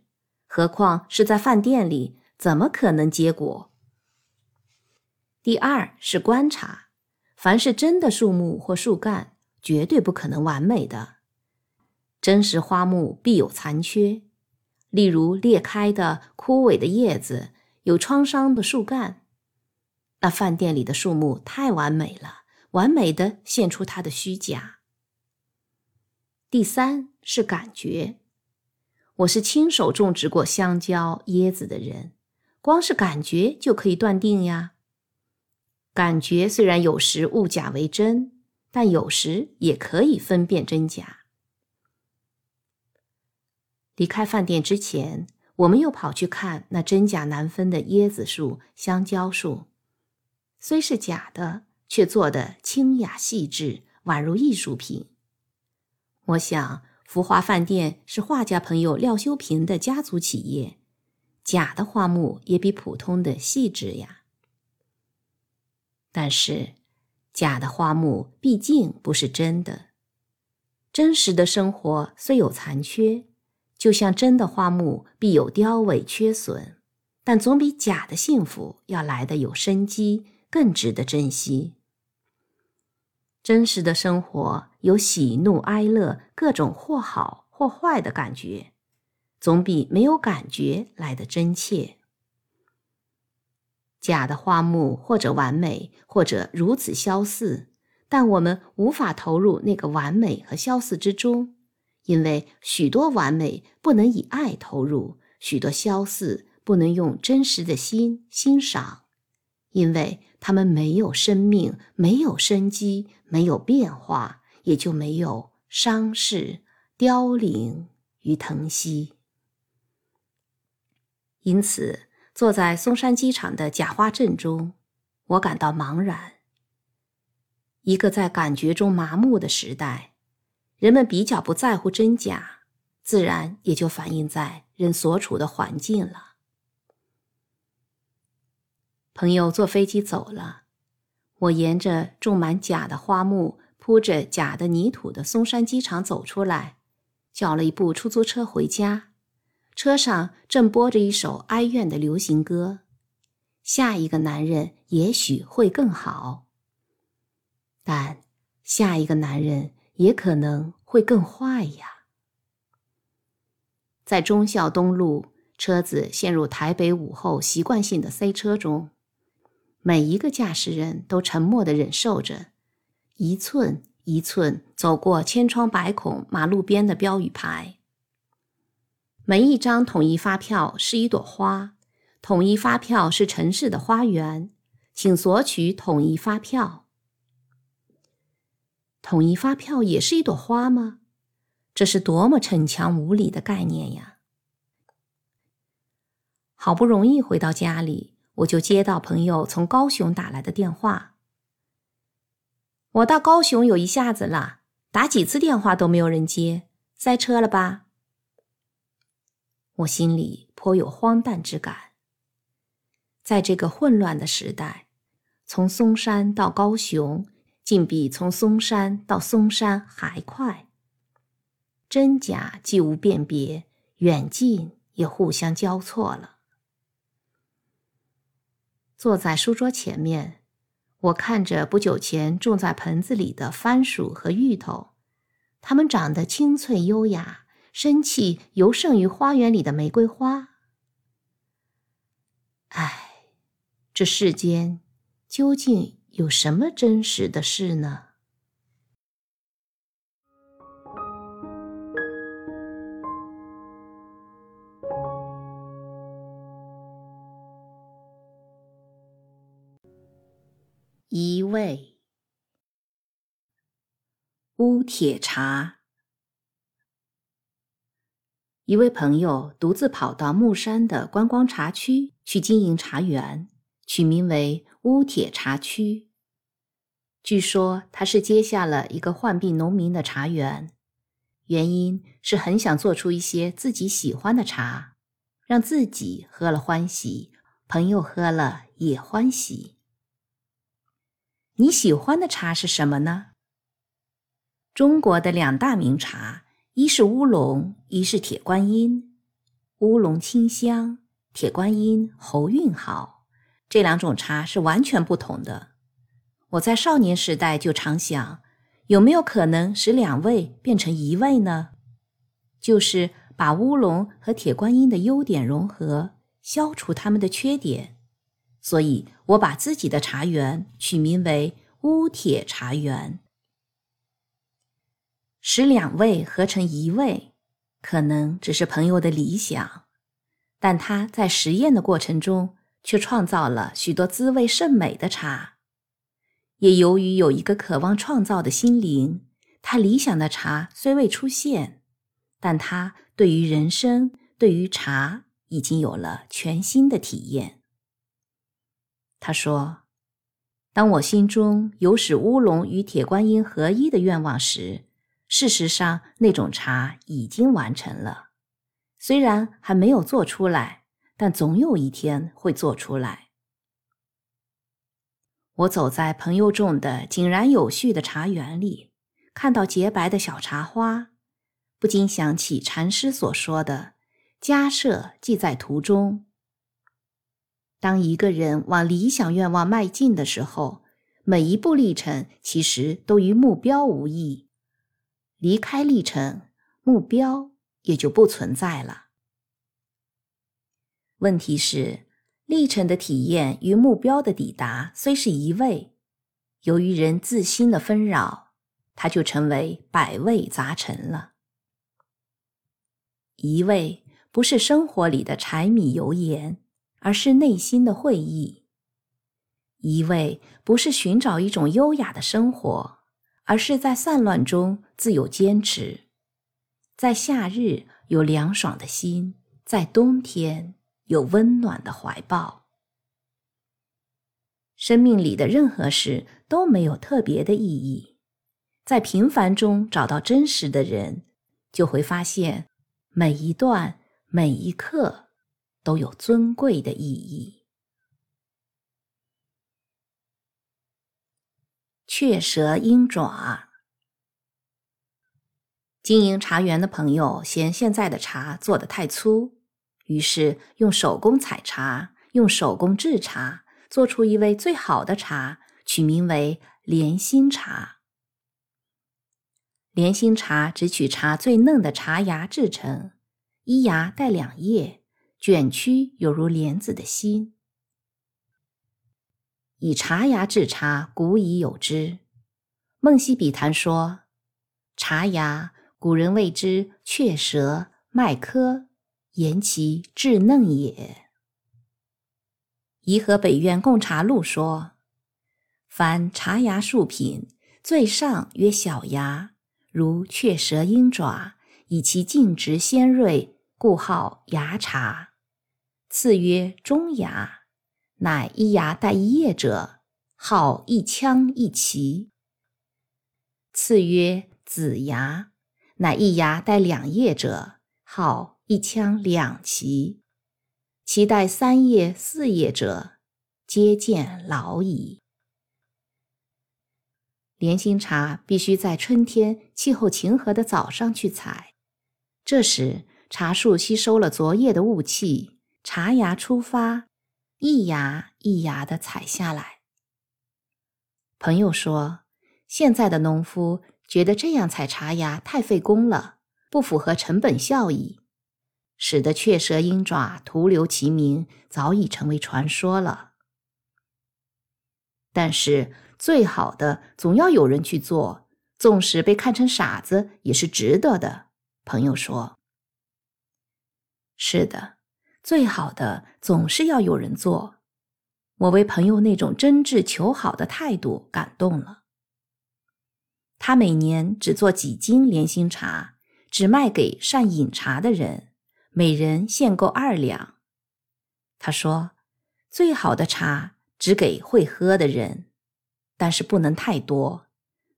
何况是在饭店里，怎么可能结果？”第二是观察，凡是真的树木或树干，绝对不可能完美的。真实花木必有残缺，例如裂开的、枯萎的叶子，有创伤的树干。那饭店里的树木太完美了，完美的现出它的虚假。第三是感觉，我是亲手种植过香蕉、椰子的人，光是感觉就可以断定呀。感觉虽然有时误假为真，但有时也可以分辨真假。离开饭店之前，我们又跑去看那真假难分的椰子树、香蕉树，虽是假的，却做得清雅细致，宛如艺术品。我想，福华饭店是画家朋友廖修平的家族企业，假的花木也比普通的细致呀。但是，假的花木毕竟不是真的。真实的生活虽有残缺，就像真的花木必有凋萎缺损，但总比假的幸福要来的有生机，更值得珍惜。真实的生活有喜怒哀乐各种或好或坏的感觉，总比没有感觉来的真切。假的花木或者完美，或者如此相似，但我们无法投入那个完美和相似之中，因为许多完美不能以爱投入，许多相似不能用真实的心欣赏，因为他们没有生命，没有生机，没有变化，也就没有伤逝、凋零与疼惜。因此，坐在松山机场的假花阵中，我感到茫然。一个在感觉中麻木的时代，人们比较不在乎真假，自然也就反映在人所处的环境了。朋友坐飞机走了，我沿着种满假的花木、铺着假的泥土的松山机场走出来，叫了一部出租车回家。车上正播着一首哀怨的流行歌，下一个男人也许会更好，但下一个男人也可能会更坏呀。在忠孝东路，车子陷入台北午后习惯性的塞车中，每一个驾驶人都沉默地忍受着，一寸一寸走过千疮百孔马路边的标语牌。每一张统一发票是一朵花，统一发票是城市的花园，请索取统一发票。统一发票也是一朵花吗？这是多么逞强无理的概念呀！好不容易回到家里，我就接到朋友从高雄打来的电话。我到高雄有一下子了，打几次电话都没有人接，塞车了吧？我心里颇有荒诞之感。在这个混乱的时代，从松山到高雄，竟比从松山到松山还快。真假既无辨别，远近也互相交错了。坐在书桌前面，我看着不久前种在盆子里的番薯和芋头，它们长得清脆优雅。生气尤胜于花园里的玫瑰花。唉，这世间究竟有什么真实的事呢？一味乌铁茶。一位朋友独自跑到木山的观光茶区去经营茶园，取名为乌铁茶区。据说他是接下了一个患病农民的茶园，原因是很想做出一些自己喜欢的茶，让自己喝了欢喜，朋友喝了也欢喜。你喜欢的茶是什么呢？中国的两大名茶。一是乌龙，一是铁观音。乌龙清香，铁观音喉韵好，这两种茶是完全不同的。我在少年时代就常想，有没有可能使两味变成一味呢？就是把乌龙和铁观音的优点融合，消除它们的缺点。所以我把自己的茶园取名为乌铁茶园。使两味合成一味，可能只是朋友的理想，但他在实验的过程中却创造了许多滋味甚美的茶。也由于有一个渴望创造的心灵，他理想的茶虽未出现，但他对于人生、对于茶已经有了全新的体验。他说：“当我心中有使乌龙与铁观音合一的愿望时。”事实上，那种茶已经完成了，虽然还没有做出来，但总有一天会做出来。我走在朋友种的井然有序的茶园里，看到洁白的小茶花，不禁想起禅师所说的“家舍即在途中”。当一个人往理想愿望迈进的时候，每一步历程其实都与目标无异。离开历程，目标也就不存在了。问题是，历程的体验与目标的抵达虽是一味，由于人自心的纷扰，它就成为百味杂陈了。一味不是生活里的柴米油盐，而是内心的会意；一味不是寻找一种优雅的生活，而是在散乱中自有坚持。在夏日有凉爽的心，在冬天有温暖的怀抱。生命里的任何事都没有特别的意义，在平凡中找到真实的人，就会发现。每一段、每一刻都有尊贵的意义。雀舌鹰爪，经营茶园的朋友嫌现在的茶做的太粗，于是用手工采茶，用手工制茶，做出一味最好的茶，取名为莲心茶。莲心茶只取茶最嫩的茶芽制成，一芽带两叶，卷曲有如莲子的心。以茶芽制茶，古已有之。梦溪笔谈说，茶芽古人谓之雀舌麦科，言其稚嫩也。颐和北苑贡茶录说，凡茶芽数品，最上曰小芽。如雀舌鹰爪，以其径直鲜锐，故号芽茶。次曰中芽，乃一芽带一叶者，号一腔一旗。次曰子芽，乃一芽带两叶者，号一腔两旗。其待三叶四叶者，皆见老矣。莲心茶必须在春天气候晴和的早上去采，这时茶树吸收了昨夜的雾气，茶芽出发，一芽一芽的采下来。朋友说，现在的农夫觉得这样采茶芽太费工了，不符合成本效益，使得雀舌鹰爪徒留其名，早已成为传说了。但是。最好的总要有人去做，纵使被看成傻子也是值得的。朋友说：“是的，最好的总是要有人做。”我为朋友那种真挚求好的态度感动了。他每年只做几斤莲心茶，只卖给善饮茶的人，每人限购二两。他说：“最好的茶只给会喝的人。”但是不能太多，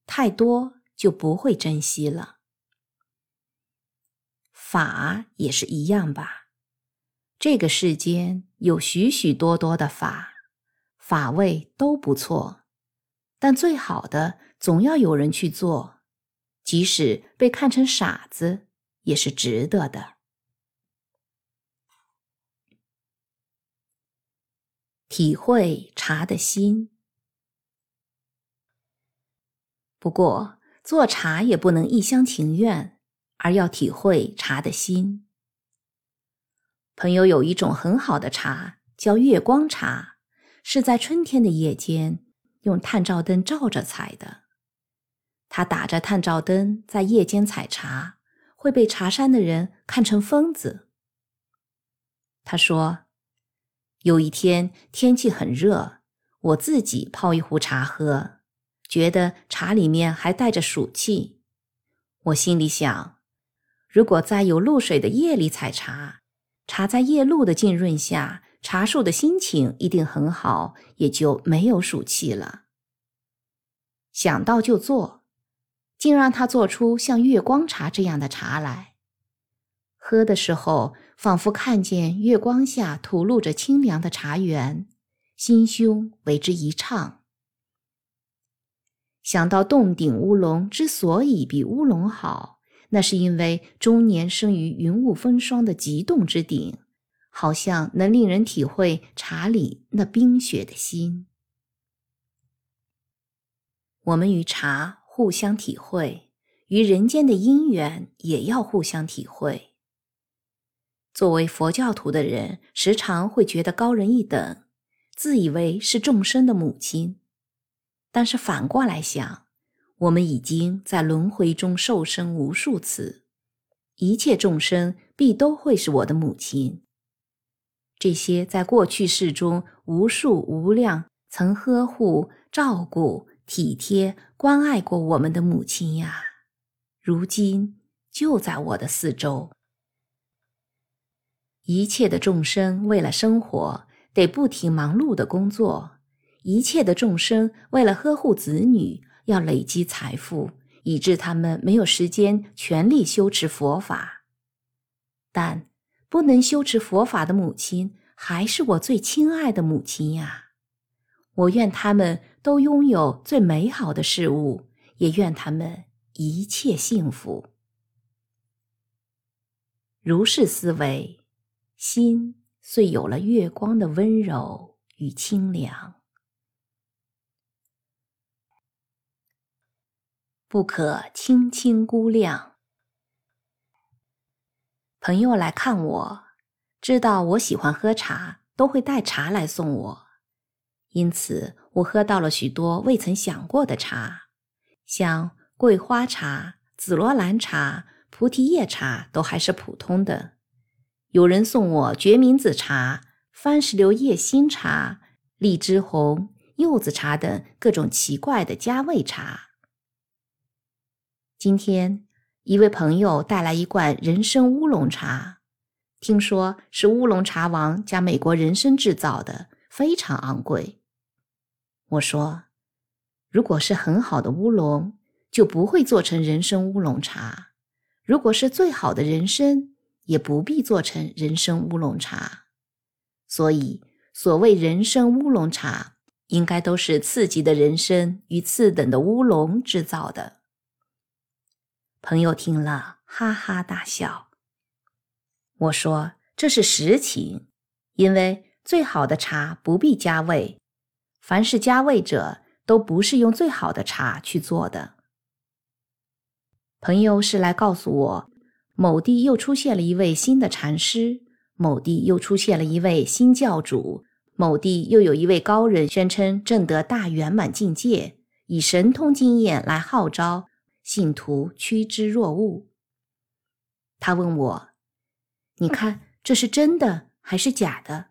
太多就不会珍惜了。法也是一样吧。这个世间有许许多多的法，法味都不错，但最好的总要有人去做，即使被看成傻子，也是值得的。体会茶的心。不过，做茶也不能一厢情愿，而要体会茶的心。朋友有一种很好的茶，叫月光茶，是在春天的夜间用探照灯照着采的。他打着探照灯在夜间采茶，会被茶山的人看成疯子。他说：“有一天天气很热，我自己泡一壶茶喝。”觉得茶里面还带着暑气，我心里想，如果在有露水的夜里采茶，茶在夜露的浸润下，茶树的心情一定很好，也就没有暑气了。想到就做，竟让他做出像月光茶这样的茶来。喝的时候，仿佛看见月光下吐露着清凉的茶园，心胸为之一畅。想到洞顶乌龙之所以比乌龙好，那是因为终年生于云雾风霜的极冻之顶，好像能令人体会茶里那冰雪的心。我们与茶互相体会，与人间的因缘也要互相体会。作为佛教徒的人，时常会觉得高人一等，自以为是众生的母亲。但是反过来想，我们已经在轮回中受生无数次，一切众生必都会是我的母亲。这些在过去世中无数无量曾呵护、照顾、体贴、关爱过我们的母亲呀，如今就在我的四周。一切的众生为了生活，得不停忙碌的工作；一切的众生为了呵护子女，要累积财富，以致他们没有时间全力修持佛法。但不能修持佛法的母亲，还是我最亲爱的母亲呀！我愿他们都拥有最美好的事物，也愿他们一切幸福。如是思维，心遂有了月光的温柔与清凉。不可轻轻估量。朋友来看我，知道我喜欢喝茶，都会带茶来送我。因此，我喝到了许多未曾想过的茶，像桂花茶、紫罗兰茶、菩提叶茶都还是普通的。有人送我决明子茶、番石榴叶心茶、荔枝红、柚子茶等各种奇怪的加味茶。今天。一位朋友带来一罐人参乌龙茶，听说是乌龙茶王加美国人参制造的，非常昂贵。我说，如果是很好的乌龙，就不会做成人参乌龙茶；如果是最好的人参，也不必做成人参乌龙茶。所以，所谓人参乌龙茶，应该都是次级的人参与次等的乌龙制造的。朋友听了，哈哈大笑。我说：“这是实情，因为最好的茶不必加味，凡是加味者，都不是用最好的茶去做的。”朋友是来告诉我，某地又出现了一位新的禅师，某地又出现了一位新教主，某地又有一位高人宣称证得大圆满境界，以神通经验来号召。信徒趋之若鹜。他问我：“你看，这是真的还是假的？”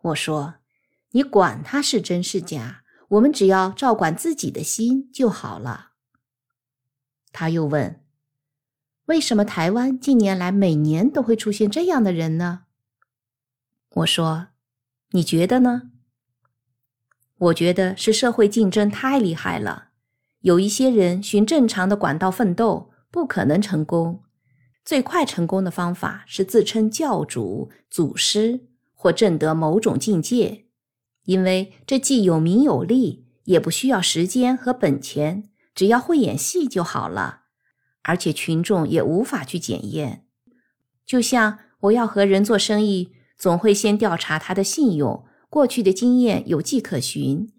我说：“你管它是真是假，我们只要照管自己的心就好了。”他又问：“为什么台湾近年来每年都会出现这样的人呢？”我说：“你觉得呢？”我觉得是社会竞争太厉害了。有一些人循正常的管道奋斗，不可能成功。最快成功的方法是自称教主、祖师，或证得某种境界，因为这既有名有利，也不需要时间和本钱，只要会演戏就好了。而且群众也无法去检验。就像我要和人做生意，总会先调查他的信用、过去的经验有迹可循。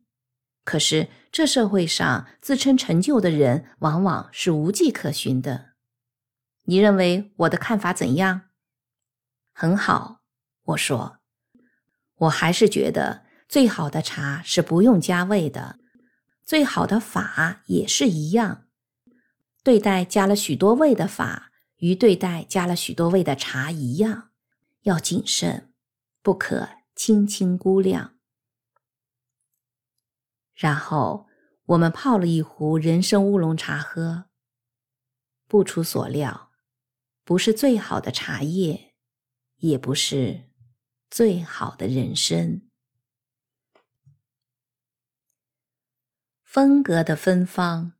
可是。这社会上自称成就的人，往往是无迹可寻的。你认为我的看法怎样？很好，我说，我还是觉得最好的茶是不用加味的，最好的法也是一样。对待加了许多味的法，与对待加了许多味的茶一样，要谨慎，不可轻轻估量。然后我们泡了一壶人参乌龙茶喝。不出所料，不是最好的茶叶，也不是最好的人参。风格的芬芳，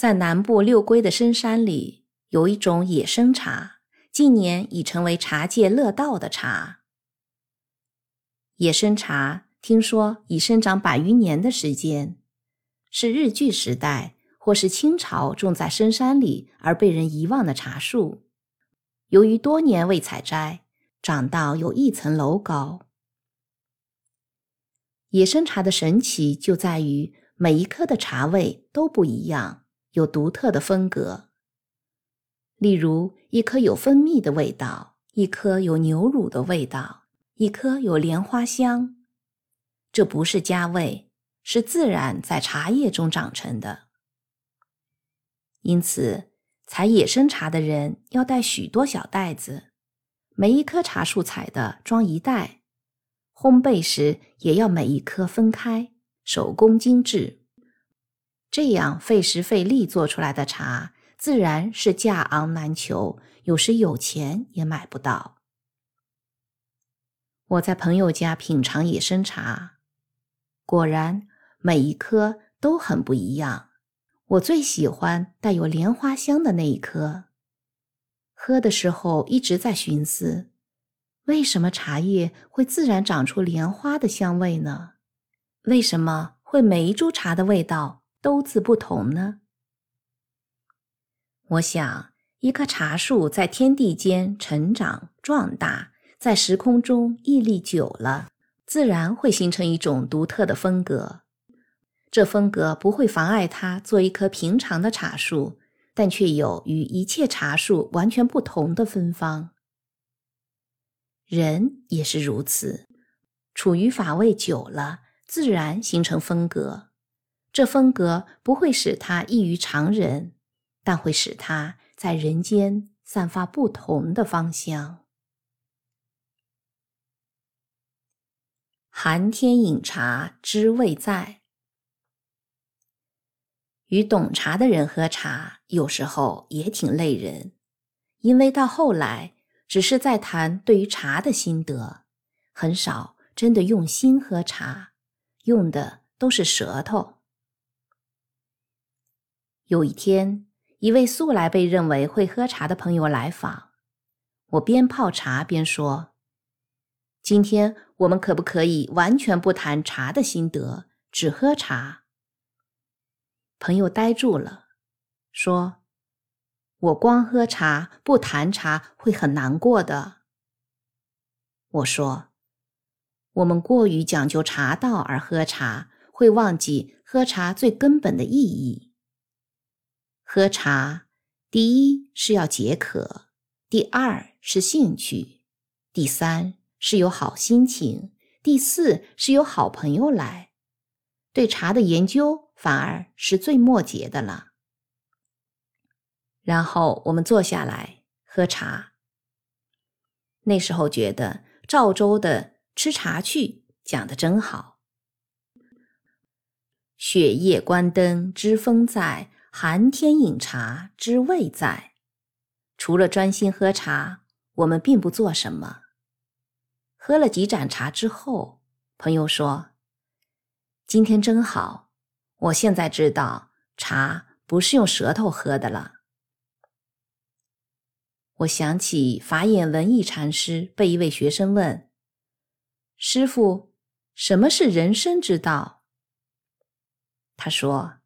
在南部六龟的深山里，有一种野生茶，近年已成为茶界乐道的茶。野生茶。听说已生长百余年的时间，是日据时代或是清朝种在深山里而被人遗忘的茶树。由于多年未采摘，长到有一层楼高。野生茶的神奇就在于每一颗的茶味都不一样，有独特的风格。例如，一颗有蜂蜜的味道，一颗有牛乳的味道，一颗有莲花香。这不是加味，是自然在茶叶中长成的。因此，采野生茶的人要带许多小袋子，每一棵茶树采的装一袋。烘焙时也要每一颗分开，手工精致。这样费时费力做出来的茶，自然是价昂难求，有时有钱也买不到。我在朋友家品尝野生茶，果然每一颗都很不一样。我最喜欢带有莲花香的那一颗。喝的时候一直在寻思，为什么茶叶会自然长出莲花的香味呢？为什么会每一株茶的味道都自不同呢？我想，一棵茶树在天地间成长壮大，在时空中屹立久了，自然会形成一种独特的风格。这风格不会妨碍它做一棵平常的茶树，但却有与一切茶树完全不同的芬芳。人也是如此，处于法位久了，自然形成风格。这风格不会使他异于常人，但会使他在人间散发不同的芳香。寒天饮茶，知味在。与懂茶的人喝茶，有时候也挺累人，因为到后来只是在谈对于茶的心得，很少真的用心喝茶，用的都是舌头。有一天，一位素来被认为会喝茶的朋友来访，我边泡茶边说：“今天我们可不可以完全不谈茶的心得，只喝茶？”朋友呆住了，说：“我光喝茶不谈茶会很难过的。”我说：“我们过于讲究茶道而喝茶，会忘记喝茶最根本的意义。喝茶，第一是要解渴，第二是兴趣，第三是有好心情，第四是有好朋友来。对茶的研究。”反而是最末节的了。然后我们坐下来喝茶。那时候觉得赵州的“吃茶去”讲的真好。雪夜观灯知风在，寒天饮茶之味在。除了专心喝茶，我们并不做什么。喝了几盏茶之后，朋友说：“今天真好。”我现在知道茶不是用舌头喝的了。我想起法眼文艺禅师被一位学生问：“师傅，什么是人生之道？”他说：“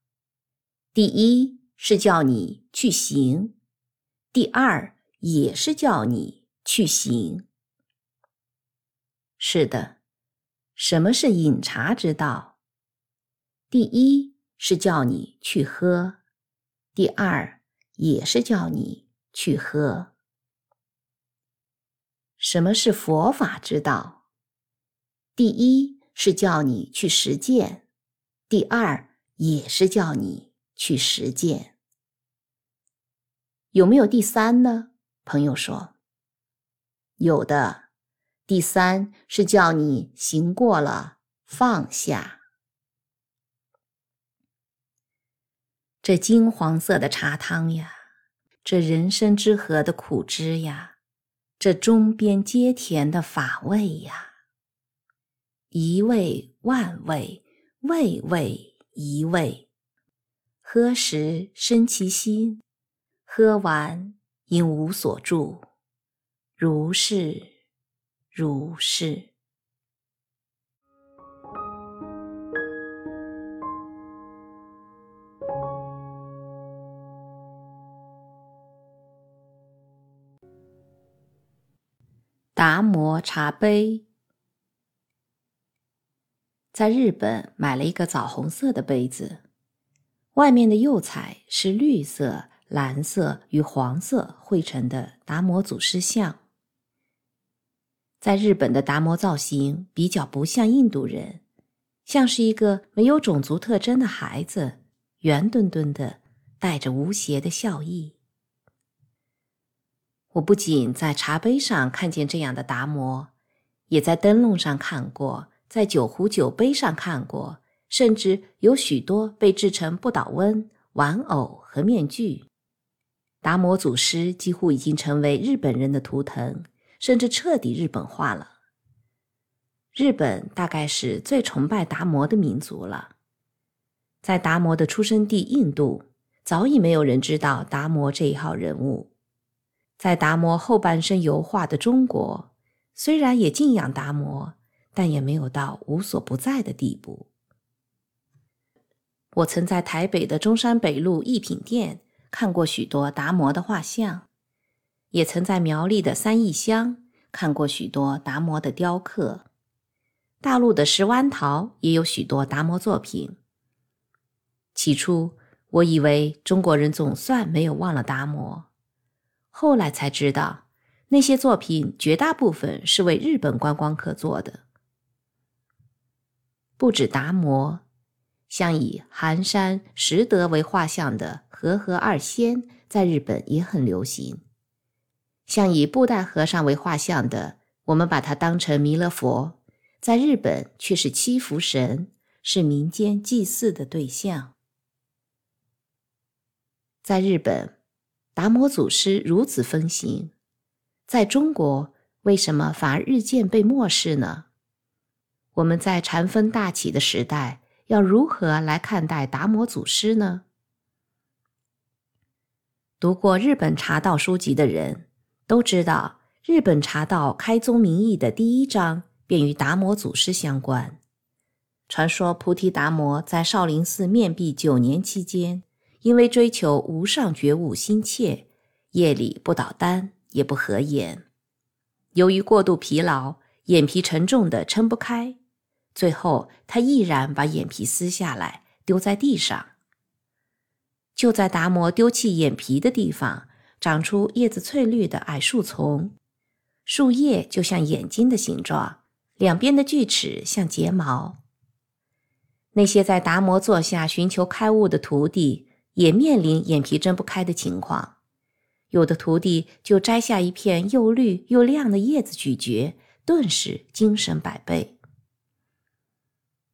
第一是叫你去行，第二也是叫你去行。”是的，什么是饮茶之道？第一是叫你去喝，第二也是叫你去喝。什么是佛法之道？第一是叫你去实践，第二也是叫你去实践。有没有第三呢？朋友说，有的。第三是叫你行过了，放下。这金黄色的茶汤呀，这人生之河的苦汁呀，这中边皆甜的法味呀，一味万味，味味一味。喝时生其心，喝完应无所住，如是如是。达摩茶杯，在日本买了一个枣红色的杯子，外面的釉彩是绿色、蓝色与黄色绘成的达摩祖师像。在日本的达摩造型比较不像印度人，像是一个没有种族特征的孩子，圆墩墩的，带着无邪的笑意。我不仅在茶杯上看见这样的达摩，也在灯笼上看过，在酒壶酒杯上看过，甚至有许多被制成不倒翁、玩偶和面具。达摩祖师几乎已经成为日本人的图腾，甚至彻底日本化了。日本大概是最崇拜达摩的民族了。在达摩的出生地印度，早已没有人知道达摩这一号人物。在达摩后半生油画的中国，虽然也敬仰达摩，但也没有到无所不在的地步。我曾在台北的中山北路艺品店看过许多达摩的画像，也曾在苗栗的三义乡看过许多达摩的雕刻。大陆的石湾桃也有许多达摩作品。起初，我以为中国人总算没有忘了达摩。后来才知道，那些作品绝大部分是为日本观光客做的。不止达摩，像以寒山拾得为画像的和合二仙，在日本也很流行。像以布袋和尚为画像的，我们把它当成弥勒佛，在日本却是七福神，是民间祭祀的对象。在日本。达摩祖师如此风行，在中国为什么反而日渐被漠视呢？我们在禅风大起的时代，要如何来看待达摩祖师呢？读过日本茶道书籍的人都知道，日本茶道开宗明义的第一章便与达摩祖师相关。传说菩提达摩在少林寺面壁九年期间。因为追求无上觉悟心切，夜里不捣丹，也不合眼。由于过度疲劳，眼皮沉重的撑不开，最后他毅然把眼皮撕下来丢在地上。就在达摩丢弃眼皮的地方，长出叶子翠绿的矮树丛，树叶就像眼睛的形状，两边的锯齿像睫毛。那些在达摩座下寻求开悟的徒弟。也面临眼皮睁不开的情况，有的徒弟就摘下一片又绿又亮的叶子咀嚼，顿时精神百倍。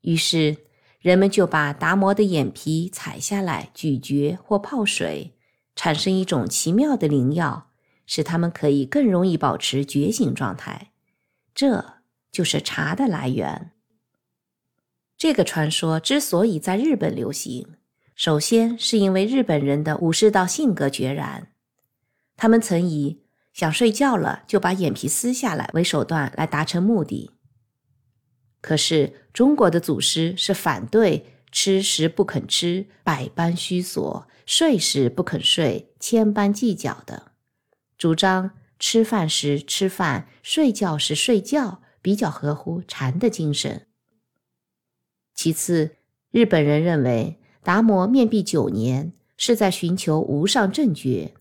于是人们就把达摩的眼皮采下来咀嚼或泡水，产生一种奇妙的灵药，使他们可以更容易保持觉醒状态。这就是茶的来源。这个传说之所以在日本流行。首先是因为日本人的武士道性格决然，他们曾以想睡觉了就把眼皮撕下来为手段来达成目的。可是中国的祖师是反对吃时不肯吃，百般虚索；睡时不肯睡，千般计较的，主张吃饭时吃饭，睡觉时睡觉，比较合乎禅的精神。其次，日本人认为。达摩面壁九年，是在寻求无上正觉。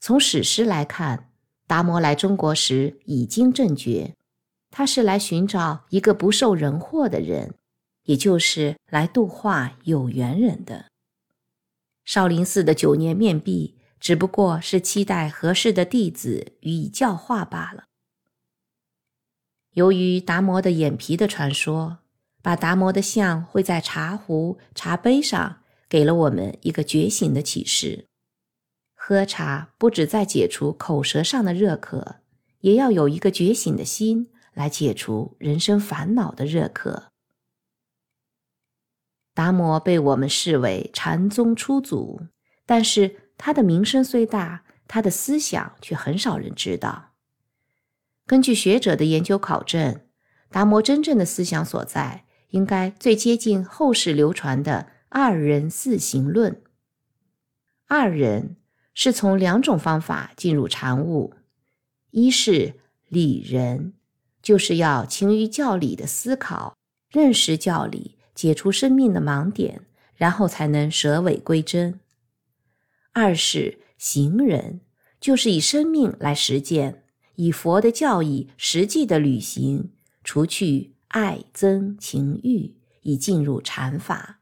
从史实来看，达摩来中国时已经正觉，他是来寻找一个不受人祸的人，也就是来度化有缘人的。少林寺的九年面壁，只不过是期待合适的弟子予以教化罢了。由于达摩的眼皮的传说。把达摩的像绘在茶壶、茶杯上，给了我们一个觉醒的启示：喝茶不只在解除口舌上的热渴，也要有一个觉醒的心来解除人生烦恼的热渴。达摩被我们视为禅宗初祖，但是他的名声虽大，他的思想却很少人知道。根据学者的研究考证，达摩真正的思想所在。应该最接近后世流传的二人四行论。二人是从两种方法进入禅悟：一是理人，就是要勤于教理的思考，认识教理，解除生命的盲点，然后才能舍尾归真；二是行人，就是以生命来实践，以佛的教义实际的履行，除去。爱憎情欲，以进入禅法，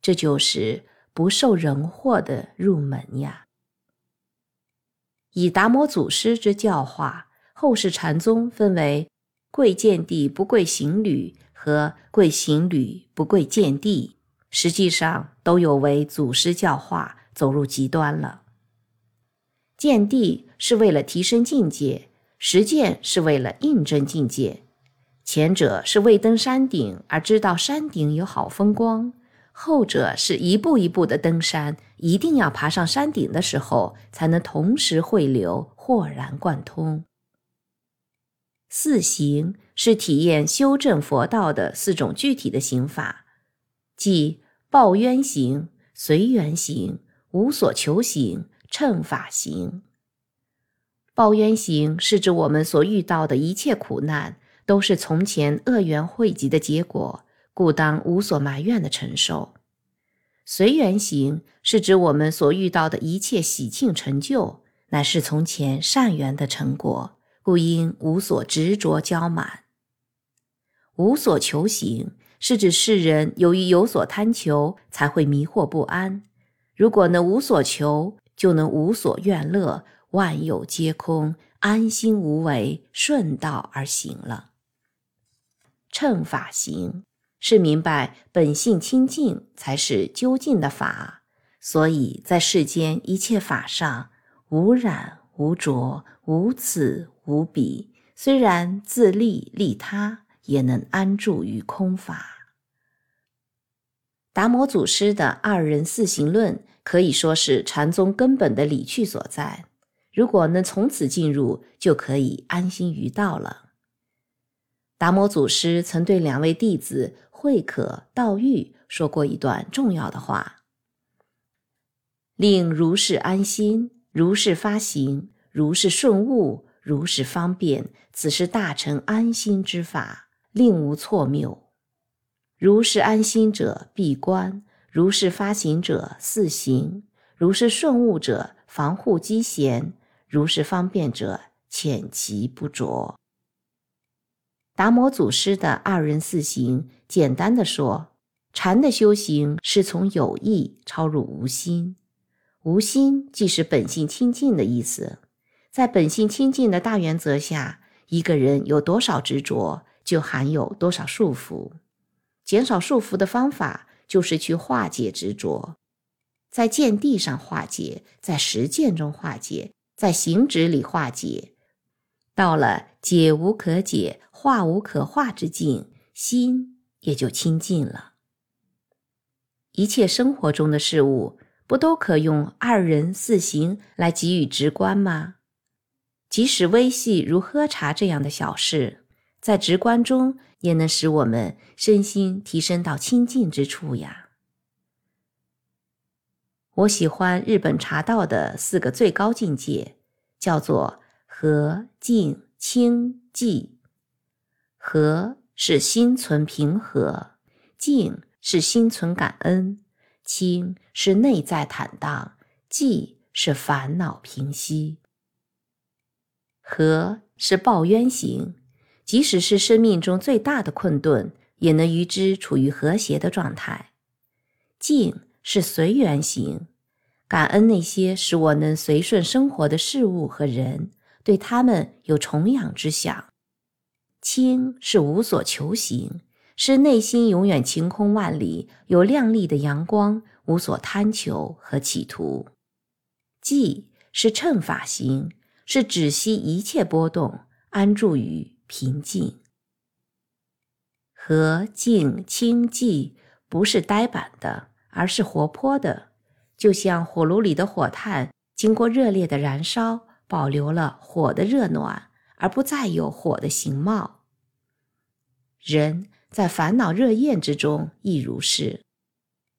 这就是不受人惑的入门呀。以达摩祖师之教化，后世禅宗分为贵见地不贵行旅和贵行旅不贵见地，实际上都有违祖师教化，走入极端了。见地是为了提升境界，实践是为了印证境界。前者是未登山顶而知道山顶有好风光。后者是一步一步的登山，一定要爬上山顶的时候，才能同时汇流，豁然贯通。四行是体验修正佛道的四种具体的行法，即报冤行、随缘行、无所求行、乘法行。报冤行是指我们所遇到的一切苦难，都是从前恶缘汇集的结果。故当无所埋怨的承受。随缘行是指我们所遇到的一切喜庆成就，乃是从前善缘的成果，故应无所执着骄满。无所求行是指世人由于有所贪求，才会迷惑不安。如果能无所求，就能无所怨乐，万有皆空，安心无为，顺道而行了。乘法行。是明白本性清净才是究竟的法，所以在世间一切法上无染无着无此无比，虽然自利利他，也能安住于空法。达摩祖师的二人四行论可以说是禅宗根本的理趣所在，如果能从此进入，就可以安心于道了。达摩祖师曾对两位弟子。慧可、道玉说过一段重要的话：“令如是安心，如是发行，如是顺悟，如是方便，此是大乘安心之法，令无错谬。如是安心者，闭关；如是发行者，四行；如是顺悟者，防护机弦；如是方便者，浅其不着。”达摩祖师的二人四行，简单的说，禅的修行是从有意超入无心。无心即是本性清净的意思。在本性清净的大原则下，一个人有多少执着，就含有多少束缚。减少束缚的方法，就是去化解执着，在见地上化解，在实践中化解，在行止里化解。到了解无可解、化无可化之境，心也就清净了。一切生活中的事物，不都可用二人四行来给予直观吗？即使微细如喝茶这样的小事，在直观中也能使我们身心提升到清净之处呀。我喜欢日本茶道的四个最高境界，叫做。和静清寂，和是心存平和，静是心存感恩，清是内在坦荡，寂是烦恼平息。和是报冤行，即使是生命中最大的困顿，也能与之处于和谐的状态。静是随缘行，感恩那些使我能随顺生活的事物和人。对他们有崇仰之想，清是无所求行，是内心永远晴空万里，有亮丽的阳光，无所贪求和企图。寂是乘法行，是止息一切波动，安住于平静。和静清寂不是呆板的，而是活泼的，就像火炉里的火炭，经过热烈的燃烧。保留了火的热暖，而不再有火的形貌。人在烦恼热焰之中亦如是，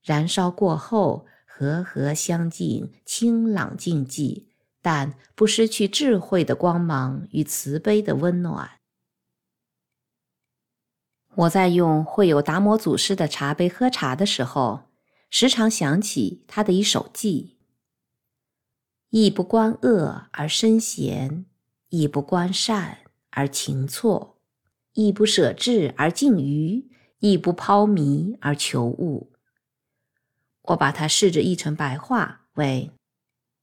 燃烧过后，和和相近，清朗静寂，但不失去智慧的光芒与慈悲的温暖。我在用会有达摩祖师的茶杯喝茶的时候，时常想起他的一首偈。亦不观恶而生贤，亦不观善而情错，亦不舍智而敬愚，亦不抛迷而求悟。我把它试着译成白话为：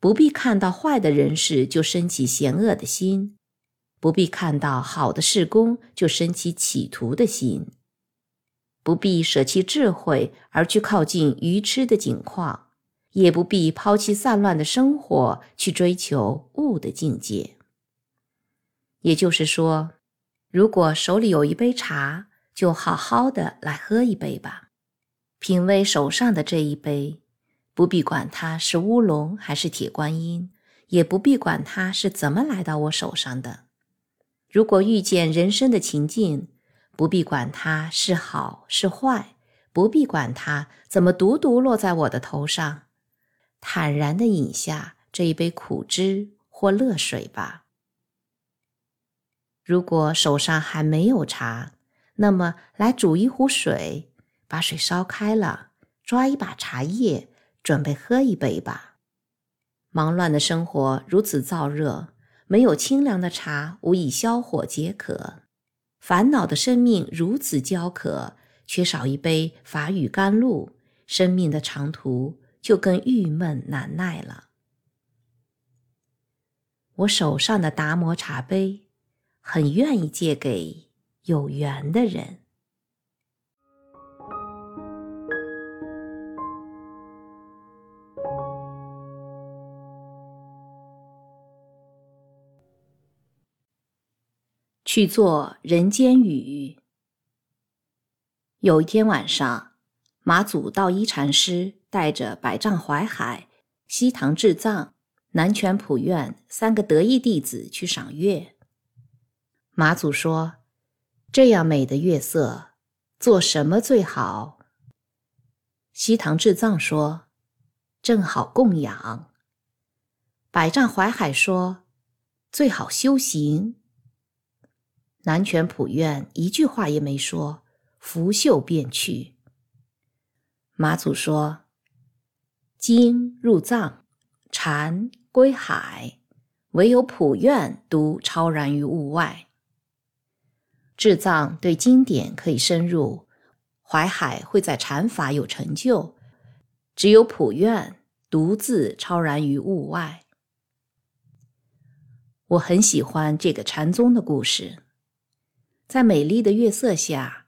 不必看到坏的人事就生起嫌恶的心，不必看到好的事功就生起企图的心，不必舍弃智慧而去靠近愚痴的境况，也不必抛弃散乱的生活去追求悟的境界。也就是说，如果手里有一杯茶，就好好的来喝一杯吧，品味手上的这一杯。不必管它是乌龙还是铁观音，也不必管它是怎么来到我手上的。如果遇见人生的情境，不必管它是好是坏，不必管它怎么独独落在我的头上，坦然的饮下这一杯苦汁或乐水吧。如果手上还没有茶，那么来煮一壶水，把水烧开了，抓一把茶叶。准备喝一杯吧。忙乱的生活如此燥热，没有清凉的茶，无以消火解渴；烦恼的生命如此焦渴，缺少一杯法雨甘露，生命的长途就更郁闷难耐了。我手上的达摩茶杯，很愿意借给有缘的人。去做人间雨。有一天晚上，马祖道一禅师带着百丈怀海、西堂智藏、南泉普愿三个得意弟子去赏月。马祖说：“这样美的月色，做什么最好？”西堂智藏说：“正好供养。”百丈怀海说：“最好修行。”南泉普愿一句话也没说，拂袖便去。马祖说：“经入藏，禅归海，唯有普愿独超然于物外。智藏对经典可以深入，怀海会在禅法有成就，只有普愿独自超然于物外。”我很喜欢这个禅宗的故事。在美丽的月色下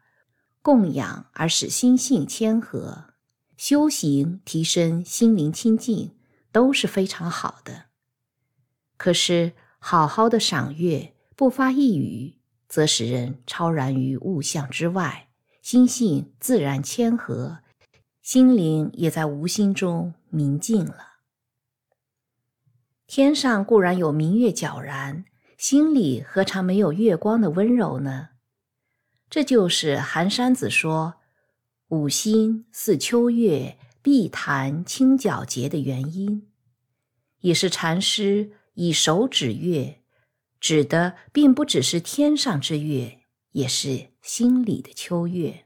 供养，而使心性谦和；修行提升心灵清净，都是非常好的。可是，好好的赏月，不发一语，则使人超然于物象之外，心性自然谦和，心灵也在无心中明净了。天上固然有明月皎然，心里何尝没有月光的温柔呢？这就是寒山子说“五心似秋月，碧潭清皎洁”的原因，也是禅师以手指月，指的并不只是天上之月，也是心里的秋月。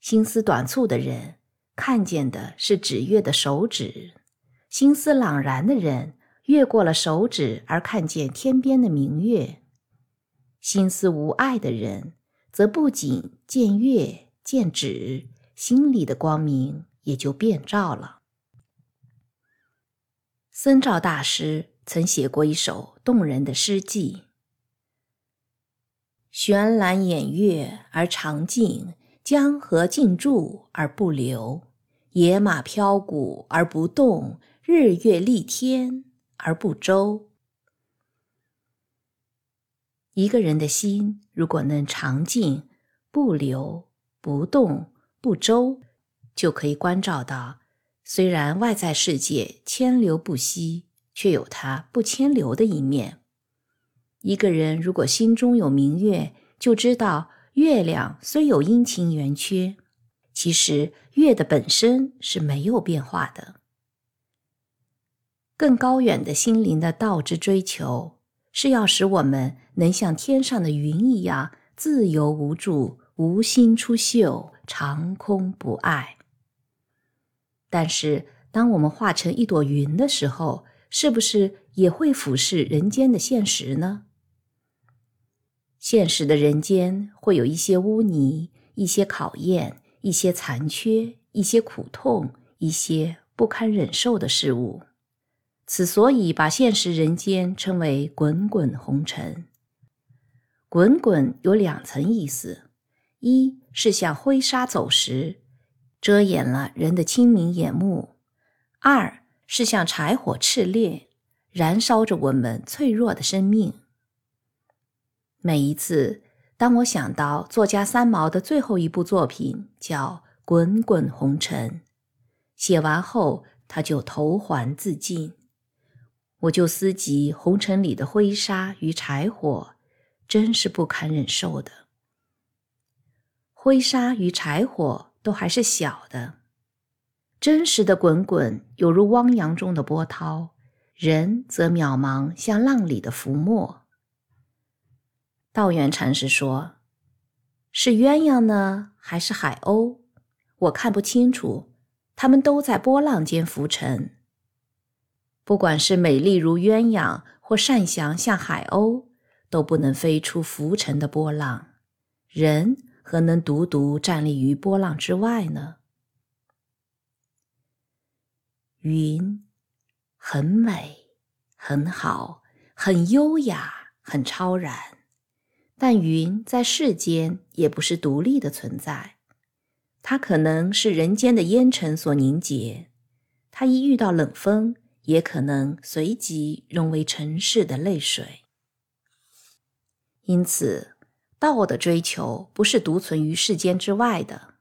心思短促的人看见的是指月的手指，心思朗然的人越过了手指而看见天边的明月，心思无碍的人。则不仅见月见指，心里的光明也就变照了。僧照大师曾写过一首动人的诗记：“悬栏掩月而长静，江河静注而不流，野马飘鼓而不动，日月丽天而不周。”一个人的心，如果能常静、不流、不动、不周，就可以关照到，虽然外在世界千流不息，却有它不牵流的一面。一个人如果心中有明月，就知道月亮虽有阴晴圆缺，其实月的本身是没有变化的。更高远的心灵的道之追求。是要使我们能像天上的云一样自由无助、无心出岫、长空不爱。但是，当我们化成一朵云的时候，是不是也会俯视人间的现实呢？现实的人间会有一些污泥、一些考验、一些残缺、一些苦痛、一些不堪忍受的事物。此所以把现实人间称为滚滚红尘。滚滚有两层意思：一是像灰沙走石，遮掩了人的清明眼目；二是像柴火炽烈，燃烧着我们脆弱的生命。每一次，当我想到作家三毛的最后一部作品叫《滚滚红尘》，写完后他就投环自尽，我就思及红尘里的灰沙与柴火。真是不堪忍受的。灰沙与柴火都还是小的，真实的滚滚犹如汪洋中的波涛，人则渺茫，像浪里的浮沫。道元禅师说：“是鸳鸯呢，还是海鸥？我看不清楚。它们都在波浪间浮沉。不管是美丽如鸳鸯，或善祥像海鸥。”都不能飞出浮沉的波浪，人何能独独站立于波浪之外呢？云很美，很好，很优雅，很超然。但云在世间也不是独立的存在，它可能是人间的烟尘所凝结，它一遇到冷风，也可能随即融为尘世的泪水。因此，道的追求不是独存于世间之外的。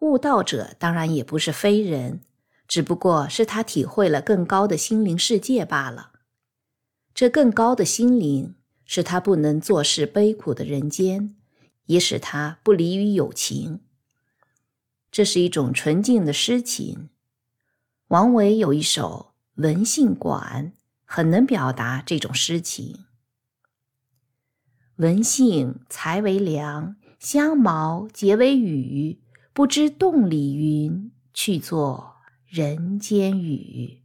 悟道者当然也不是非人，只不过是他体会了更高的心灵世界罢了。这更高的心灵，使他不能坐视悲苦的人间，也使他不离于友情。这是一种纯净的诗情。王维有一首《文信馆》，很能表达这种诗情。文性才为良，香茅结为雨。不知洞里云，去作人间雨。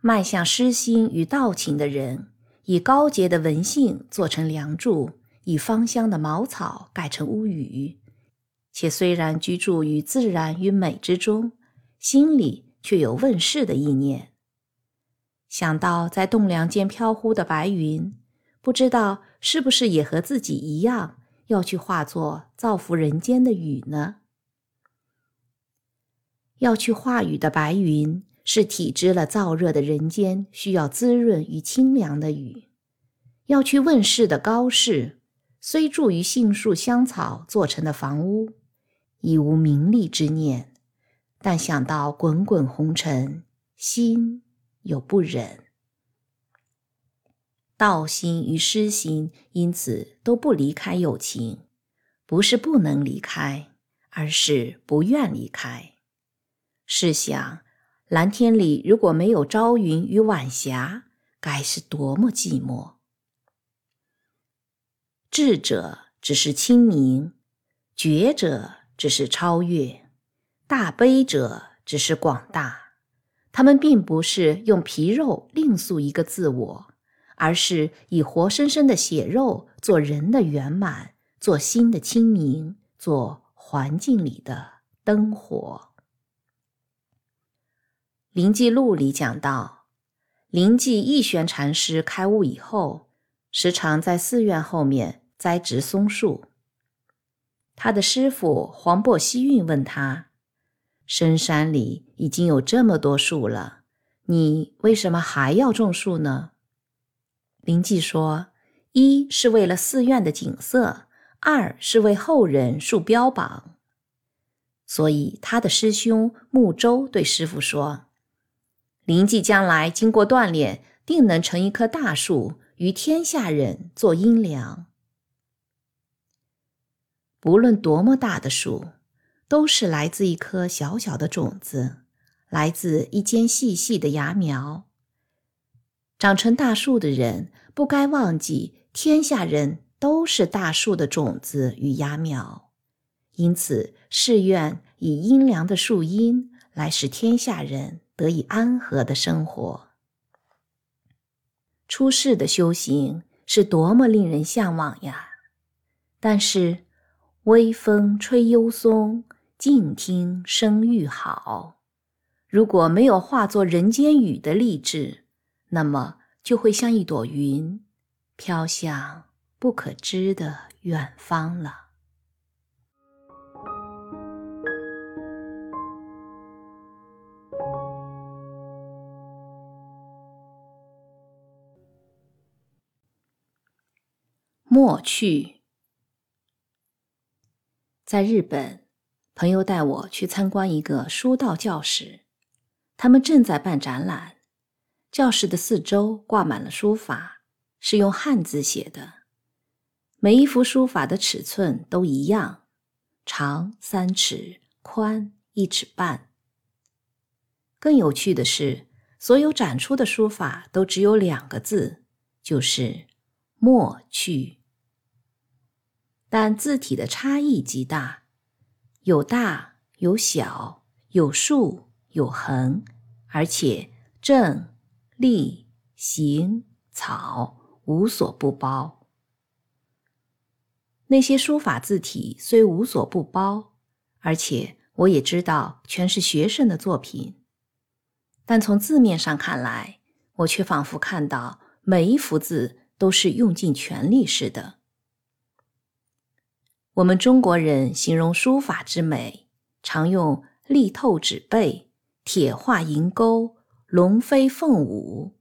迈向诗心与道情的人，以高洁的文性做成梁柱，以芳香的茅草盖成屋宇，且虽然居住于自然与美之中，心里却有问世的意念。想到在栋梁间飘忽的白云。不知道是不是也和自己一样，要去化作造福人间的雨呢？要去化雨的白云，是体知了燥热的人间需要滋润与清凉的雨；要去问世的高士，虽住于杏树香草做成的房屋，已无名利之念，但想到滚滚红尘，心有不忍。道心与诗心因此都不离开友情，不是不能离开，而是不愿离开。试想，蓝天里如果没有朝云与晚霞，该是多么寂寞。智者只是清明，觉者只是超越，大悲者只是广大。他们并不是用皮肉另塑一个自我。而是以活生生的血肉做人的圆满，做心的清明，做环境里的灯火。灵济录里讲到，灵济义玄禅师开悟以后，时常在寺院后面栽植松树。他的师傅黄檗希运问他：“深山里已经有这么多树了，你为什么还要种树呢？”灵济说：“一是为了寺院的景色，二是为后人树标榜。所以他的师兄木舟对师傅说：‘灵济将来经过锻炼，定能成一棵大树，与天下人做阴凉。不论多么大的树，都是来自一颗小小的种子，来自一间细细的芽苗。’”长成大树的人，不该忘记天下人都是大树的种子与芽苗，因此誓愿以阴凉的树荫来使天下人得以安和的生活。出世的修行是多么令人向往呀！但是，微风吹幽松，静听声愈好。如果没有化作人间雨的励志，那么就会像一朵云，飘向不可知的远方了。莫去。在日本，朋友带我去参观一个书道教室，他们正在办展览。教室的四周挂满了书法，是用汉字写的。每一幅书法的尺寸都一样，长三尺，宽一尺半。更有趣的是，所有展出的书法都只有两个字，就是“墨去”。但字体的差异极大，有大有小，有竖有横，而且正、立、行、草无所不包。那些书法字体虽无所不包，而且我也知道全是学生的作品，但从字面上看来，我却仿佛看到每一幅字都是用尽全力似的。我们中国人形容书法之美，常用“力透纸背”“铁画银钩”“龙飞凤舞”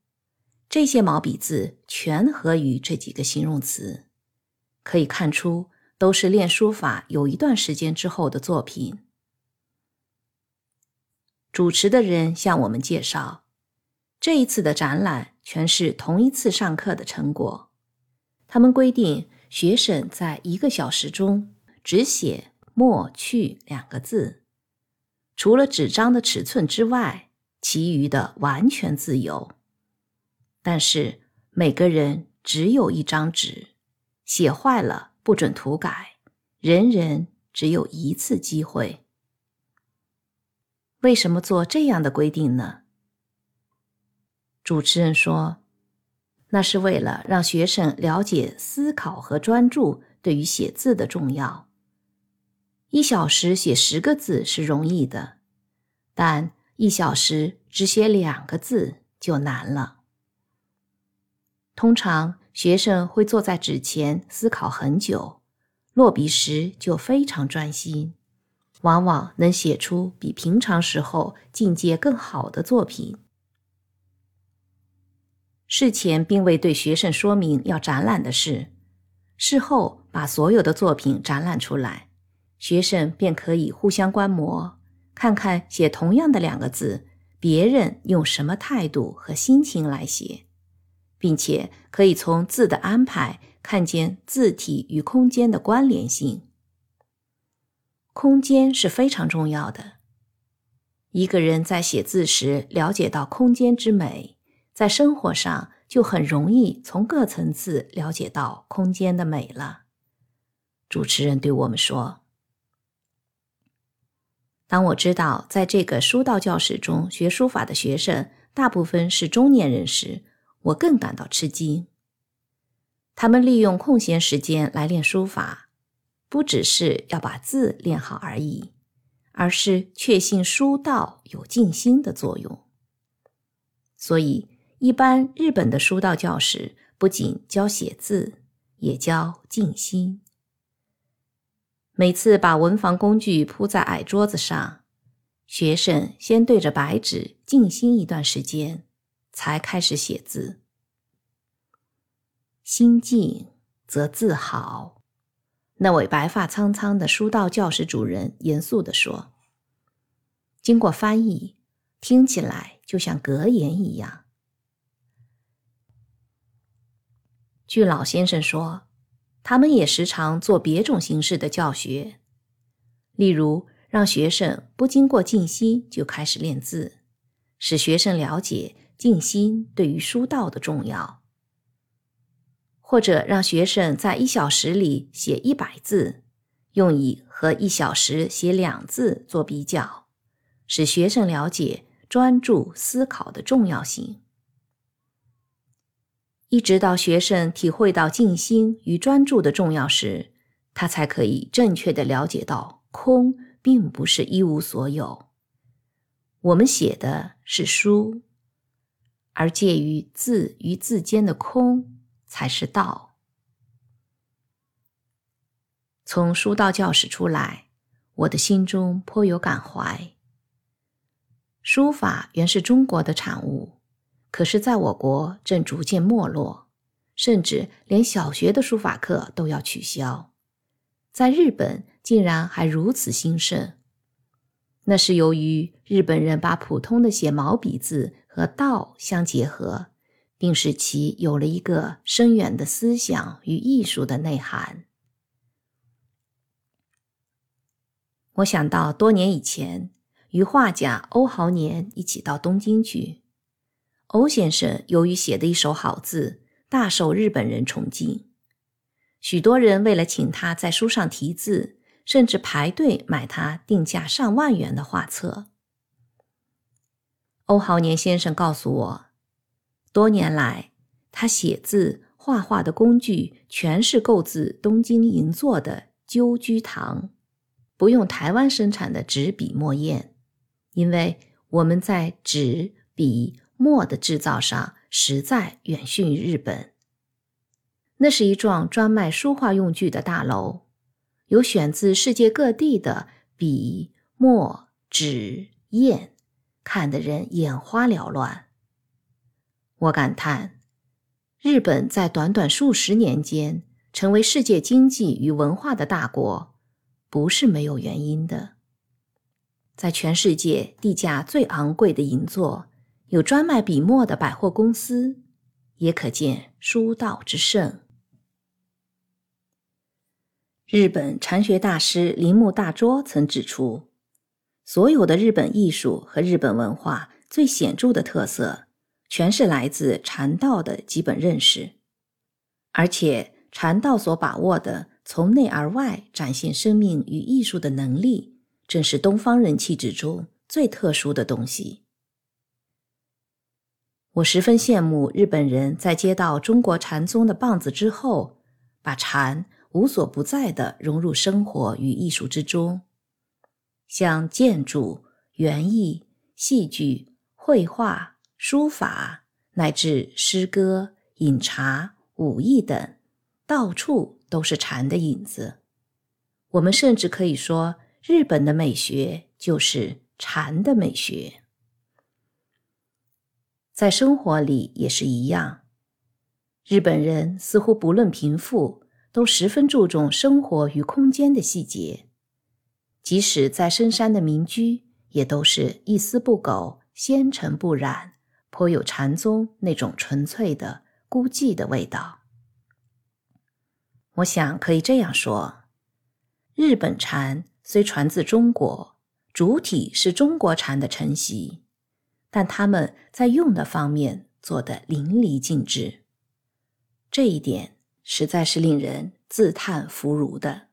这些毛笔字全合于这几个形容词，可以看出都是练书法有一段时间之后的作品。主持的人向我们介绍，这一次的展览全是同一次上课的成果。他们规定。学生在一个小时中只写“墨去”两个字，除了纸张的尺寸之外，其余的完全自由。但是每个人只有一张纸，写坏了不准涂改，人人只有一次机会。为什么做这样的规定呢？主持人说。那是为了让学生了解思考和专注对于写字的重要。一小时写十个字是容易的，但一小时只写两个字就难了。通常学生会坐在纸前思考很久，落笔时就非常专心，往往能写出比平常时候境界更好的作品。事前并未对学生说明要展览的事，事后把所有的作品展览出来，学生便可以互相观摩，看看写同样的两个字，别人用什么态度和心情来写，并且可以从字的安排看见字体与空间的关联性。空间是非常重要的，一个人在写字时了解到空间之美。在生活上就很容易从各层次了解到空间的美了。主持人对我们说：“当我知道在这个书道教室中学书法的学生大部分是中年人时，我更感到吃惊。他们利用空闲时间来练书法，不只是要把字练好而已，而是确信书道有静心的作用。所以。”一般日本的书道教室不仅教写字，也教静心。每次把文房工具铺在矮桌子上，学生先对着白纸静心一段时间，才开始写字。心静则字好。那位白发苍苍的书道教室主人严肃地说：“经过翻译，听起来就像格言一样。”据老先生说，他们也时常做别种形式的教学，例如让学生不经过静心就开始练字，使学生了解静心对于书道的重要；或者让学生在一小时里写一百字，用以和一小时写两字做比较，使学生了解专注思考的重要性。一直到学生体会到静心与专注的重要时，他才可以正确的了解到空并不是一无所有。我们写的是书，而介于字与字间的空才是道。从书道教室出来，我的心中颇有感怀。书法原是中国的产物，可是在我国正逐渐没落，甚至连小学的书法课都要取消。在日本，竟然还如此兴盛。那是由于日本人把普通的写毛笔字和道相结合，并使其有了一个深远的思想与艺术的内涵。我想到多年以前与画家欧豪年一起到东京去，欧先生由于写的一手好字，大受日本人崇敬，许多人为了请他在书上题字。甚至排队买他定价上万元的画册。欧豪年先生告诉我，多年来他写字画画的工具全是购自东京银座的鸠居堂，不用台湾生产的纸笔墨砚，因为我们在纸笔墨的制造上实在远逊于日本。那是一幢专卖书画用具的大楼。有选自世界各地的笔、墨、纸、砚，看得人眼花缭乱。我感叹，日本在短短数十年间成为世界经济与文化的大国，不是没有原因的。在全世界地价最昂贵的银座，有专卖笔墨的百货公司，也可见书道之盛。日本禅学大师铃木大拙曾指出，所有的日本艺术和日本文化最显著的特色，全是来自禅道的基本认识，而且禅道所把握的从内而外展现生命与艺术的能力，正是东方人气质中最特殊的东西。我十分羡慕日本人在接到中国禅宗的棒子之后，把禅。无所不在地融入生活与艺术之中，像建筑、园艺、戏剧、绘画、书法，乃至诗歌、饮茶、武艺等，到处都是禅的影子。我们甚至可以说，日本的美学就是禅的美学。在生活里也是一样，日本人似乎不论贫富。都十分注重生活与空间的细节，即使在深山的民居，也都是一丝不苟、纤尘不染，颇有禅宗那种纯粹的孤寂的味道。我想可以这样说：日本禅虽传自中国，主体是中国禅的承袭，但他们在用的方面做得淋漓尽致。这一点。实在是令人自叹弗如的。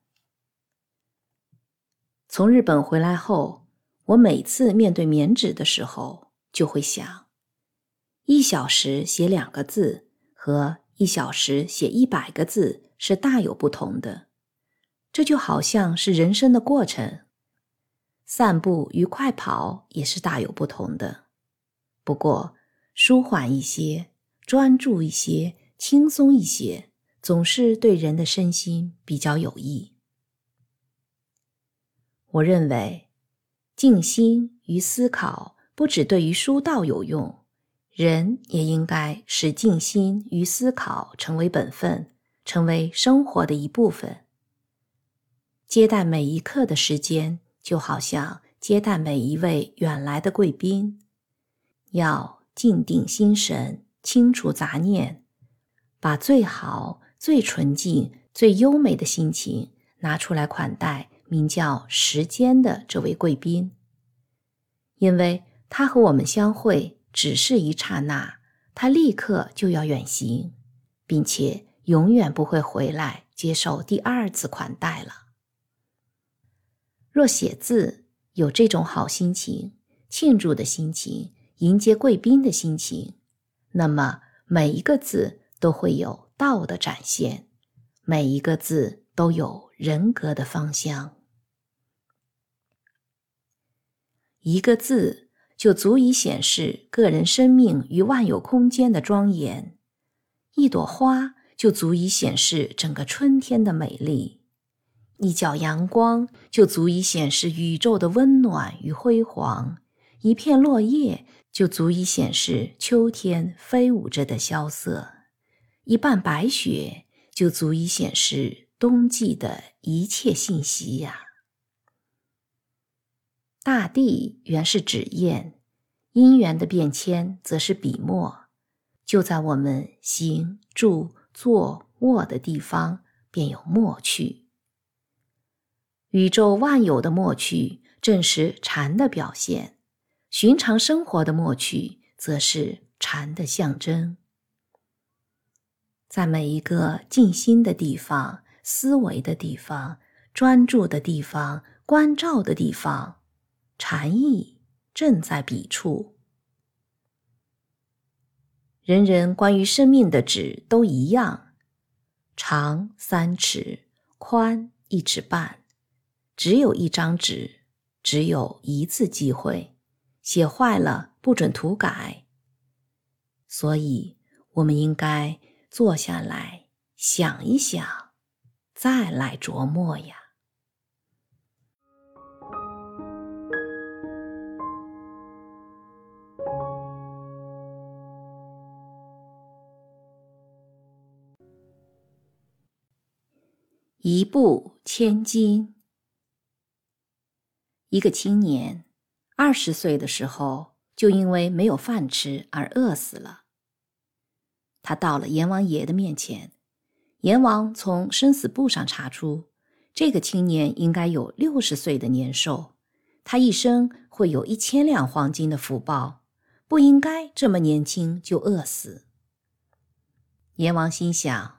从日本回来后，我每次面对棉纸的时候，就会想：一小时写两个字和一小时写一百个字是大有不同的。这就好像是人生的过程，散步与快跑也是大有不同的。不过，舒缓一些，专注一些，轻松一些。总是对人的身心比较有益。我认为，静心与思考不只对于书道有用，人也应该使静心与思考成为本分，成为生活的一部分。接待每一刻的时间，就好像接待每一位远来的贵宾，要静定心神，清除杂念，把最好。最纯净、最优美的心情拿出来款待名叫时间的这位贵宾，因为他和我们相会只是一刹那，他立刻就要远行，并且永远不会回来接受第二次款待了。若写字有这种好心情、庆祝的心情、迎接贵宾的心情，那么每一个字都会有。道的展现，每一个字都有人格的芳香。一个字就足以显示个人生命与万有空间的庄严；一朵花就足以显示整个春天的美丽；一角阳光就足以显示宇宙的温暖与辉煌；一片落叶就足以显示秋天飞舞着的萧瑟；一瓣白雪就足以显示冬季的一切信息呀。大地原是纸砚，因缘的变迁则是笔墨。就在我们行、住、坐、卧的地方，便有默趣。宇宙万有的默趣，正是禅的表现；寻常生活的默趣，则是禅的象征。在每一个静心的地方、思维的地方、专注的地方、关照的地方。禅意正在笔处，人人关于生命的纸都一样，长三尺，宽一尺半，只有一张纸，只有一次机会，写坏了不准涂改。所以，我们应该坐下来想一想，再来琢磨呀。一步千金。一个青年二十岁的时候，就因为没有饭吃而饿死了。他到了阎王爷的面前，阎王从生死簿上查出，这个青年应该有六十岁的年寿，他一生会有一千两黄金的福报，不应该这么年轻就饿死。阎王心想。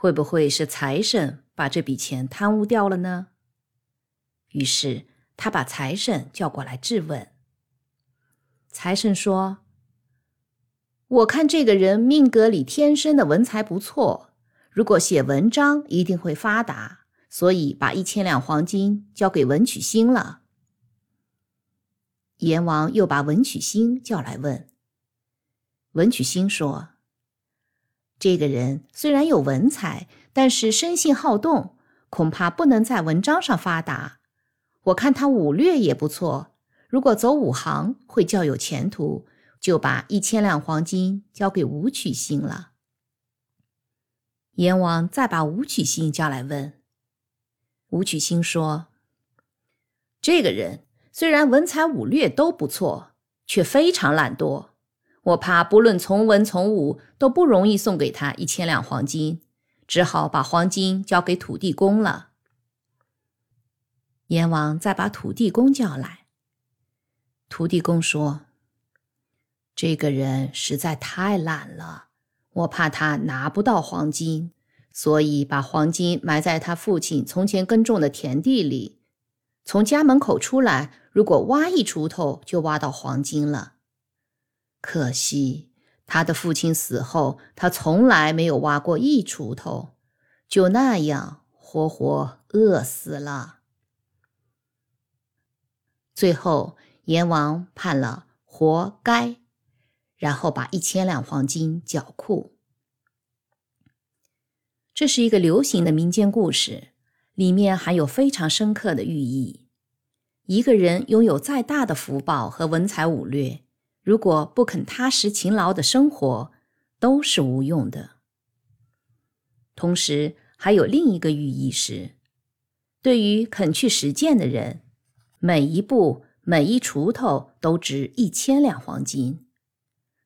会不会是财神把这笔钱贪污掉了呢？于是他把财神叫过来质问。财神说：“我看这个人命格里天生的文才不错，如果写文章一定会发达，所以把一千两黄金交给文曲星了。”阎王又把文曲星叫来问。文曲星说。这个人虽然有文采，但是生性好动，恐怕不能在文章上发达。我看他武略也不错，如果走武行会较有前途，就把一千两黄金交给武曲星了。阎王再把武曲星叫来问，武曲星说：“这个人虽然文采武略都不错，却非常懒惰。”我怕不论从文从武都不容易送给他一千两黄金，只好把黄金交给土地公了。阎王再把土地公叫来。土地公说：“这个人实在太懒了，我怕他拿不到黄金，所以把黄金埋在他父亲从前耕种的田地里。从家门口出来，如果挖一锄头，就挖到黄金了。”可惜，他的父亲死后，他从来没有挖过一锄头，就那样活活饿死了。最后，阎王判了活该，然后把一千两黄金缴库。这是一个流行的民间故事，里面含有非常深刻的寓意。一个人拥有再大的福报和文才武略。如果不肯踏实勤劳的生活，都是无用的。同时，还有另一个寓意是：对于肯去实践的人，每一步、每一锄头都值一千两黄金；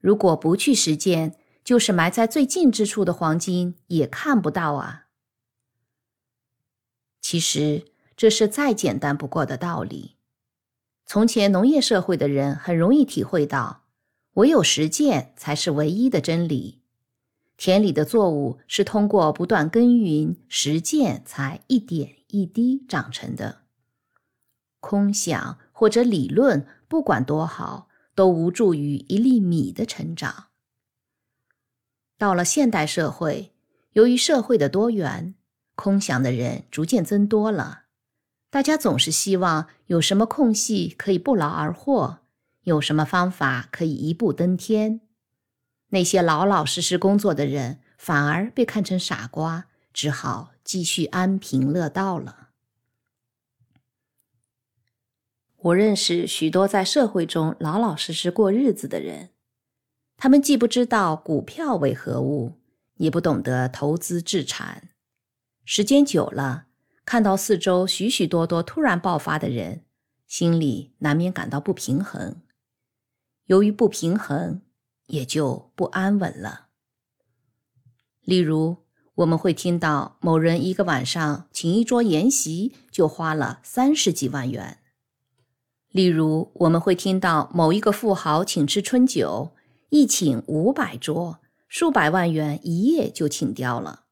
如果不去实践，就是埋在最近之处的黄金也看不到啊。其实，这是再简单不过的道理。从前农业社会的人很容易体会到，唯有实践才是唯一的真理。田里的作物是通过不断耕耘、实践才一点一滴长成的。空想或者理论，不管多好，都无助于一粒米的成长。到了现代社会，由于社会的多元，空想的人逐渐增多了。大家总是希望有什么空隙可以不劳而获，有什么方法可以一步登天？那些老老实实工作的人反而被看成傻瓜，只好继续安贫乐道了。我认识许多在社会中老老实实过日子的人，他们既不知道股票为何物，也不懂得投资置产。时间久了，看到四周许许多多突然爆发的人，心里难免感到不平衡。由于不平衡，也就不安稳了。例如，我们会听到某人一个晚上请一桌宴席就花了三十几万元。例如，我们会听到某一个富豪请吃春酒，一请五百桌，数百万元一夜就请掉了。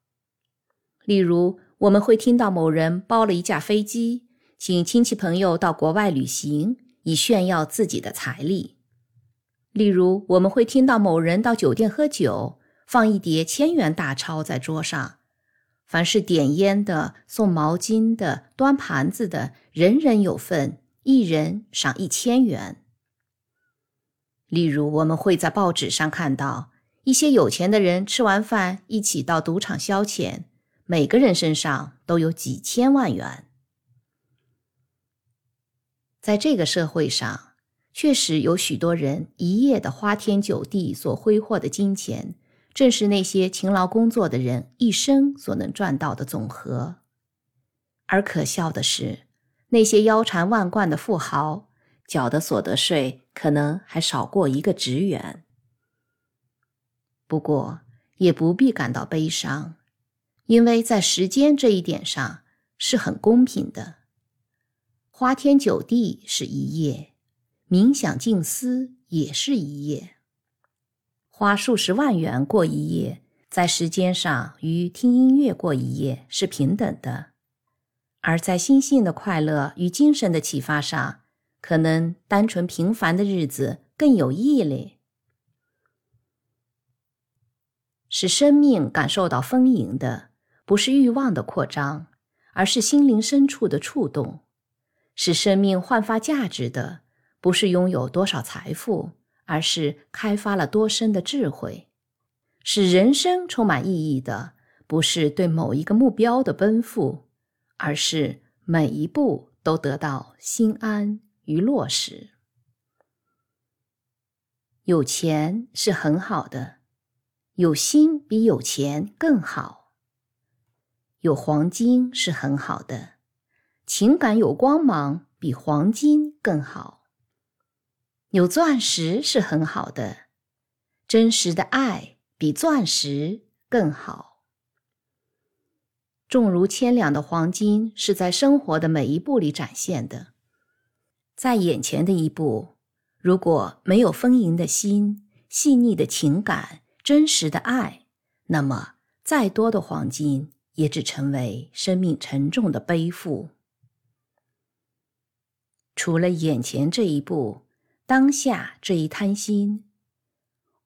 例如，我们会听到某人包了一架飞机，请亲戚朋友到国外旅行，以炫耀自己的财力。例如，我们会听到某人到酒店喝酒，放一叠千元大钞在桌上，凡是点烟的、送毛巾的、端盘子的，人人有份。一人赏一千元。例如，我们会在报纸上看到一些有钱的人吃完饭一起到赌场消遣，每个人身上都有几千万元。在这个社会上，确实有许多人一夜的花天酒地所挥霍的金钱，正是那些勤劳工作的人一生所能赚到的总和。而可笑的是。那些腰缠万贯的富豪，缴的所得税可能还少过一个职员。不过，也不必感到悲伤，因为在时间这一点上是很公平的。花天酒地是一夜，冥想静思也是一夜。花数十万元过一夜，在时间上与听音乐过一夜是平等的。而在心性的快乐与精神的启发上，可能单纯平凡的日子更有意义。使生命感受到丰盈的，不是欲望的扩张，而是心灵深处的触动；使生命焕发价值的，不是拥有多少财富，而是开发了多深的智慧；使人生充满意义的，不是对某一个目标的奔赴。而是每一步都得到心安与落实。有钱是很好的，有心比有钱更好。有黄金是很好的，情感有光芒比黄金更好。有钻石是很好的，真实的爱比钻石更好。重如千两的黄金是在生活的每一步里展现的，在眼前的一步，如果没有丰盈的心、细腻的情感、真实的爱，那么再多的黄金也只成为生命沉重的背负。除了眼前这一步，当下这一贪心，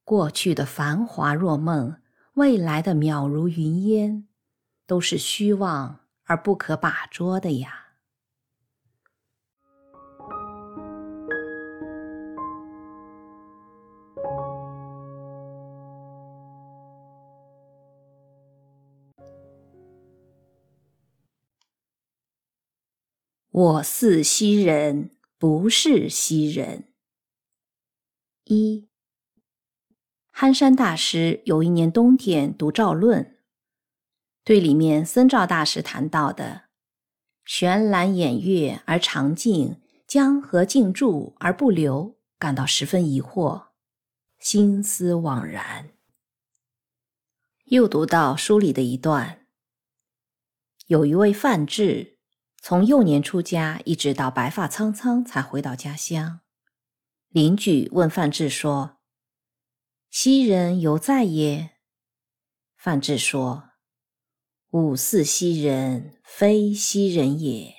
过去的繁华若梦，未来的渺如云烟。都是虚妄而不可把捉的呀！我似西人，不是西人。一，憨山大师有一年冬天读《赵论》。对里面僧肇大师谈到的“悬览掩月而长静，江河静注而不流”感到十分疑惑，心思惘然。又读到书里的一段：有一位范志，从幼年出家，一直到白发苍苍才回到家乡。邻居问范志说：“昔人犹在耶？”范志说。吾似昔人，非昔人也。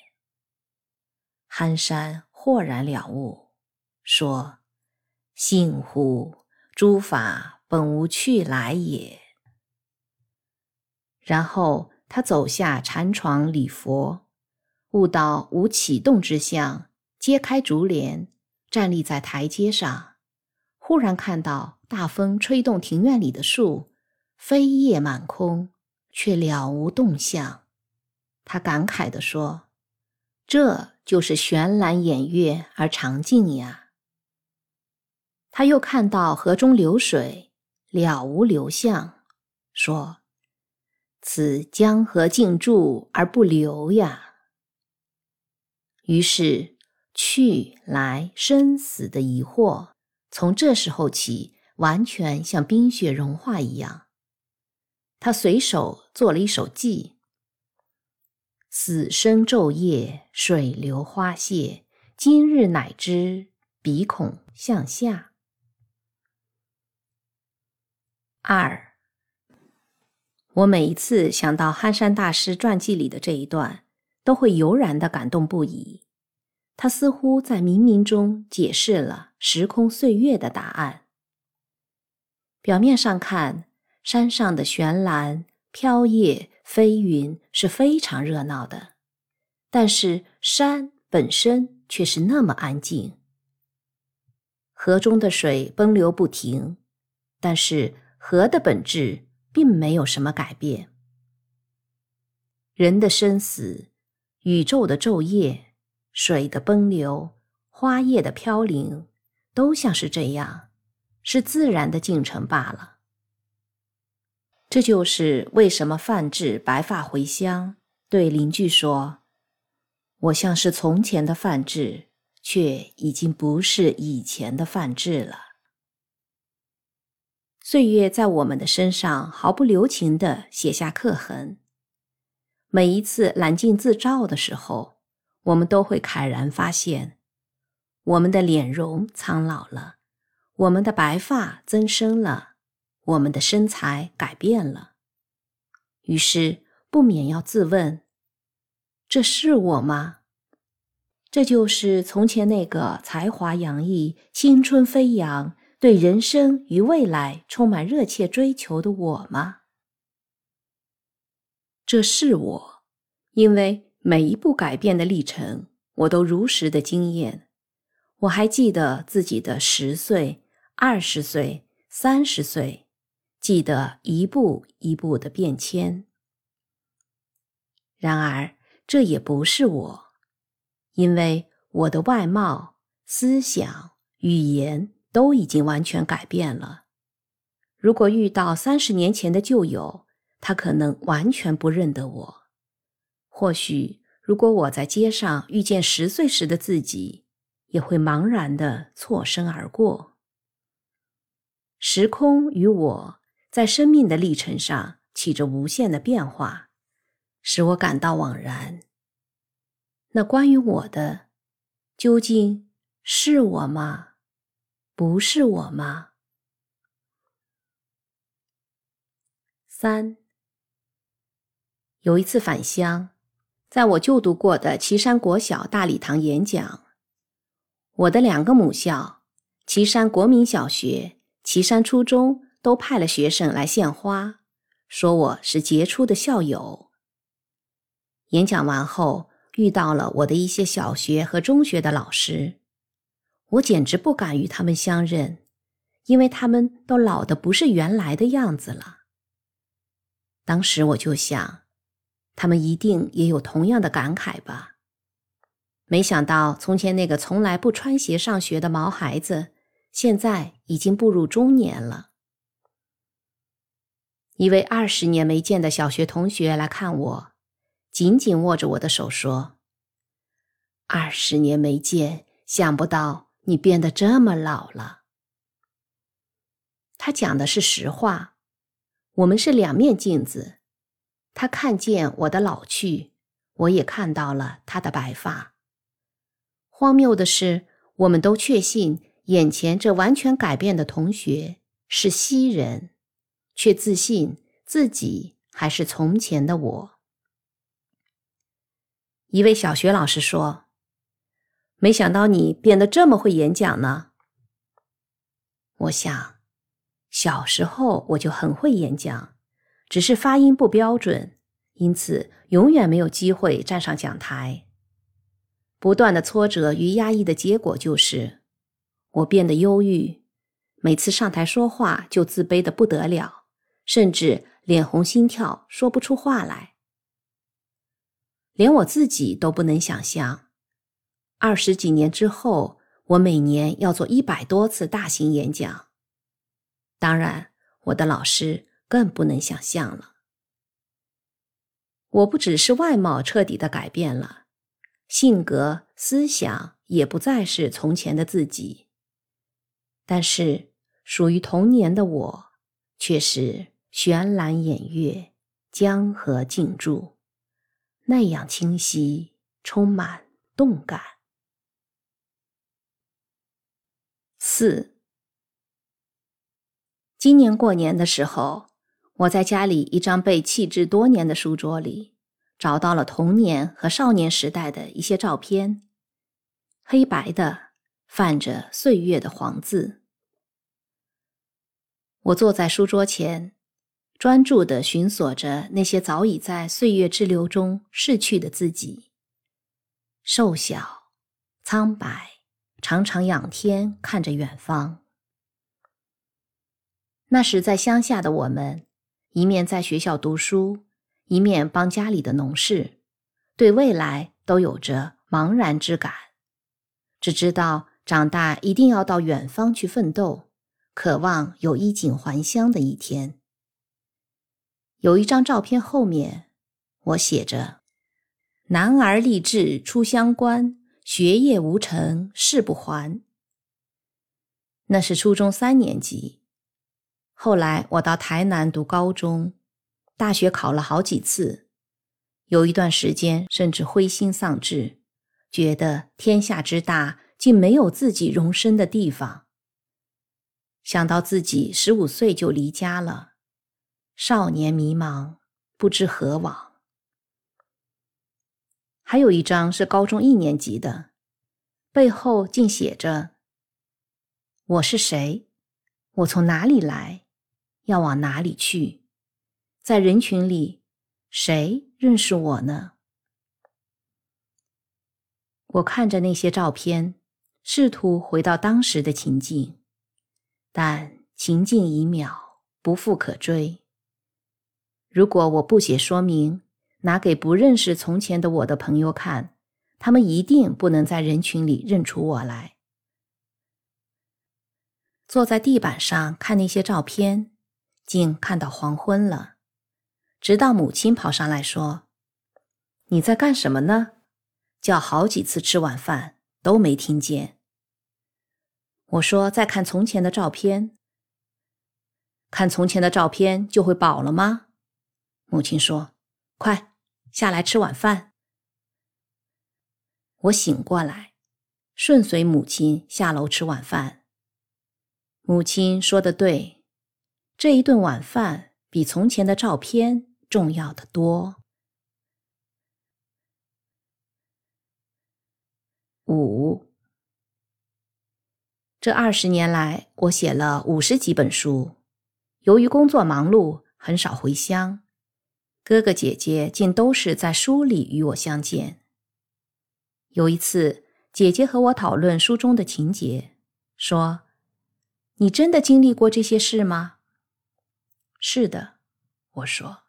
憨山豁然了悟，说：“幸乎！诸法本无去来也。”然后他走下禅床礼佛，悟到无启动之相，揭开竹帘，站立在台阶上，忽然看到大风吹动庭院里的树，飞叶满空，却了无动向。他感慨地说：“这就是悬栏掩月而长静呀。”他又看到河中流水，了无流向，说：“此江河静住而不流呀。”于是。去来生死的疑惑，从这时候起，完全像冰雪融化一样。他随手做了一首偈：“死生昼夜，水流花谢，今日乃知鼻孔向下。”二，我每一次想到憨山大师传记里的这一段，都会油然的感动不已。他似乎在冥冥中解释了时空岁月的答案。表面上看，山上的悬栏、飘叶、飞云是非常热闹的，但是山本身却是那么安静。河中的水奔流不停，但是河的本质并没有什么改变。人的生死，宇宙的昼夜。水的奔流，花叶的飘零，都像是这样，是自然的进程罢了。这就是为什么范志白发回乡，对邻居说：“我像是从前的范志，却已经不是以前的范志了。”岁月在我们的身上毫不留情地写下刻痕。每一次揽镜自照的时候。我们都会慨然发现，我们的脸容苍老了，我们的白发增生了，我们的身材改变了。于是不免要自问：这是我吗？这就是从前那个才华洋溢、青春飞扬、对人生与未来充满热切追求的我吗？这是我，因为。每一步改变的历程，我都如实的经验。我还记得自己的十岁、二十岁、三十岁，记得一步一步的变迁。然而，这也不是我，因为我的外貌、思想、语言都已经完全改变了。如果遇到三十年前的旧友，他可能完全不认得我。或许，如果我在街上遇见十岁时的自己，也会茫然的错身而过。时空与我在生命的历程上起着无限的变化，使我感到惘然。那关于我的，究竟是我吗？不是我吗？三，有一次返乡。在我就读过的岐山国小大礼堂演讲，我的两个母校岐山国民小学、岐山初中都派了学生来献花，说我是杰出的校友。演讲完后，遇到了我的一些小学和中学的老师，我简直不敢与他们相认，因为他们都老的不是原来的样子了。当时我就想。他们一定也有同样的感慨吧？没想到，从前那个从来不穿鞋上学的毛孩子，现在已经步入中年了。一位二十年没见的小学同学来看我，紧紧握着我的手说：“二十年没见，想不到你变得这么老了。”他讲的是实话，我们是两面镜子。他看见我的老去，我也看到了他的白发。荒谬的是，我们都确信眼前这完全改变的同学是西人，却自信自己还是从前的我。一位小学老师说：“没想到你变得这么会演讲呢。”我想，小时候我就很会演讲。只是发音不标准，因此永远没有机会站上讲台。不断的挫折与压抑的结果就是，我变得忧郁，每次上台说话就自卑的不得了，甚至脸红心跳，说不出话来。连我自己都不能想象，二十几年之后，我每年要做一百多次大型演讲。当然，我的老师更不能想象了。我不只是外貌彻底的改变了，性格、思想也不再是从前的自己。但是，属于童年的我，却是悬栏掩月，江河静注，那样清晰，充满动感。四，今年过年的时候。我在家里一张被弃置多年的书桌里，找到了童年和少年时代的一些照片，黑白的，泛着岁月的黄字。我坐在书桌前，专注地寻索着那些早已在岁月之流中逝去的自己。瘦小、苍白，常常仰天看着远方。那时在乡下的我们。一面在学校读书，一面帮家里的农事，对未来都有着茫然之感，只知道长大一定要到远方去奋斗，渴望有衣锦还乡的一天。有一张照片后面，我写着：“男儿立志出乡关，学业无成誓不还。”那是初中三年级。后来我到台南读高中，大学考了好几次，有一段时间甚至灰心丧志，觉得天下之大，竟没有自己容身的地方。想到自己十五岁就离家了，少年迷茫，不知何往。还有一张是高中一年级的，背后竟写着：“我是谁？我从哪里来？”要往哪里去？在人群里，谁认识我呢？我看着那些照片，试图回到当时的情境，但情境已渺，不复可追。如果我不写说明，拿给不认识从前的我的朋友看，他们一定不能在人群里认出我来。坐在地板上看那些照片。竟看到黄昏了，直到母亲跑上来说：“你在干什么呢？叫好几次吃晚饭都没听见。”我说：“在看从前的照片。”看从前的照片就会饱了吗？母亲说：“快下来吃晚饭。”我醒过来，顺随母亲下楼吃晚饭。母亲说的对。这一顿晚饭比从前的照片重要的多。五，这二十年来，我写了五十几本书。由于工作忙碌，很少回乡，哥哥姐姐竟都是在书里与我相见。有一次，姐姐和我讨论书中的情节，说：“你真的经历过这些事吗？”是的，我说，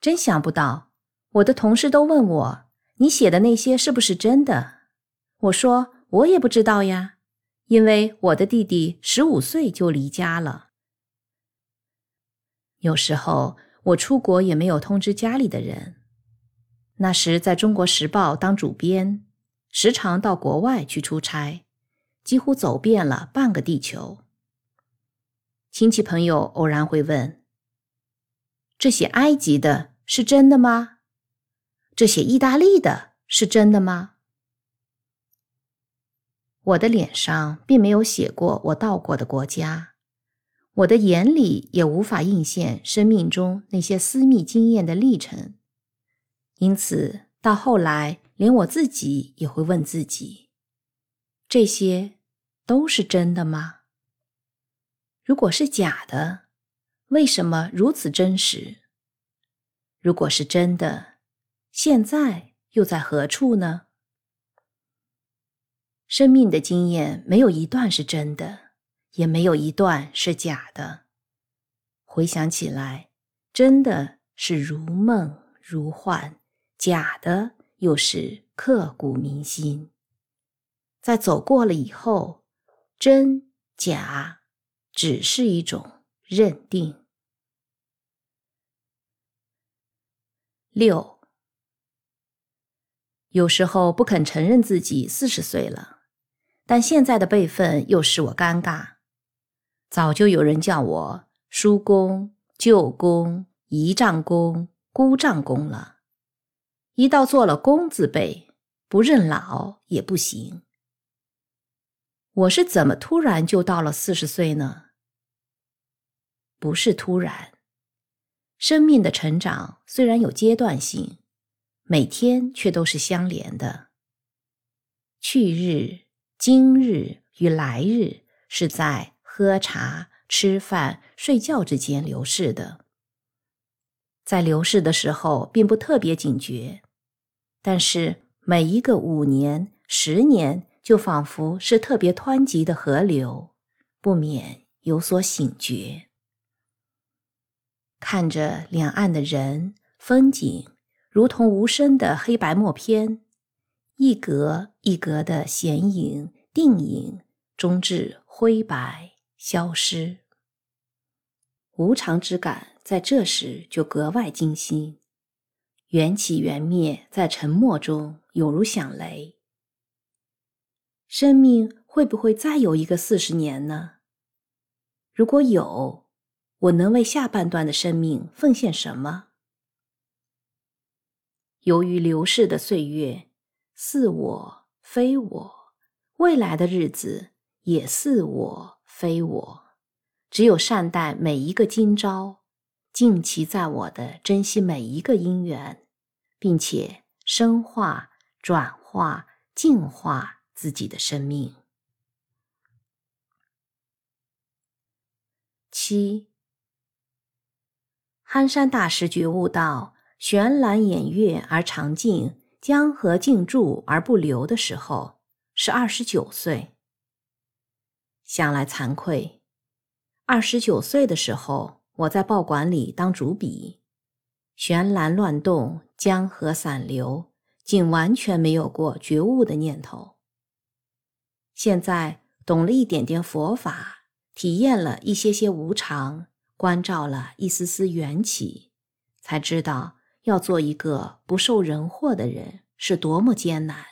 真想不到，我的同事都问我，你写的那些是不是真的？我说我也不知道呀，因为我的弟弟十五岁就离家了。有时候我出国也没有通知家里的人。那时在中国时报当主编，时常到国外去出差，几乎走遍了半个地球。亲戚朋友偶然会问：“这写埃及的是真的吗？这写意大利的是真的吗？”我的脸上并没有写过我到过的国家，我的眼里也无法映现生命中那些私密经验的历程，因此到后来，连我自己也会问自己：这些都是真的吗？如果是假的，为什么如此真实？如果是真的，现在又在何处呢？生命的经验没有一段是真的，也没有一段是假的。回想起来，真的是如梦如幻，假的又是刻骨铭心。在走过了以后，真假只是一种认定。六，有时候不肯承认自己四十岁了，但现在的辈分又使我尴尬。早就有人叫我叔公、舅公、姨丈公、姑丈公了，一到做了公字辈，不认老也不行。我是怎么突然就到了四十岁呢？不是突然。生命的成长虽然有阶段性，每天却都是相连的。去日、今日与来日是在喝茶、吃饭、睡觉之间流逝的。在流逝的时候，并不特别警觉，但是每一个五年、十年，就仿佛是特别湍急的河流，不免有所醒觉。看着两岸的人风景，如同无声的黑白默片，一格一格的显影定影，终至灰白消失。无常之感在这时就格外惊心，缘起缘灭在沉默中有如响雷。生命会不会再有一个四十年呢？如果有。我能为下半段的生命奉献什么？由于流逝的岁月，似我非我，未来的日子也似我非我。只有善待每一个今朝，尽其在我的珍惜每一个因缘，并且深化、转化、净化自己的生命。七。憨山大师觉悟到悬览掩月而常静，江河静注而不流的时候，是二十九岁。想来惭愧，二十九岁的时候，我在报馆里当主笔，悬栏乱动，江河散流，竟完全没有过觉悟的念头。现在懂了一点点佛法，体验了一些些无常。关照了一丝丝缘起，才知道要做一个不受人祸的人是多么艰难。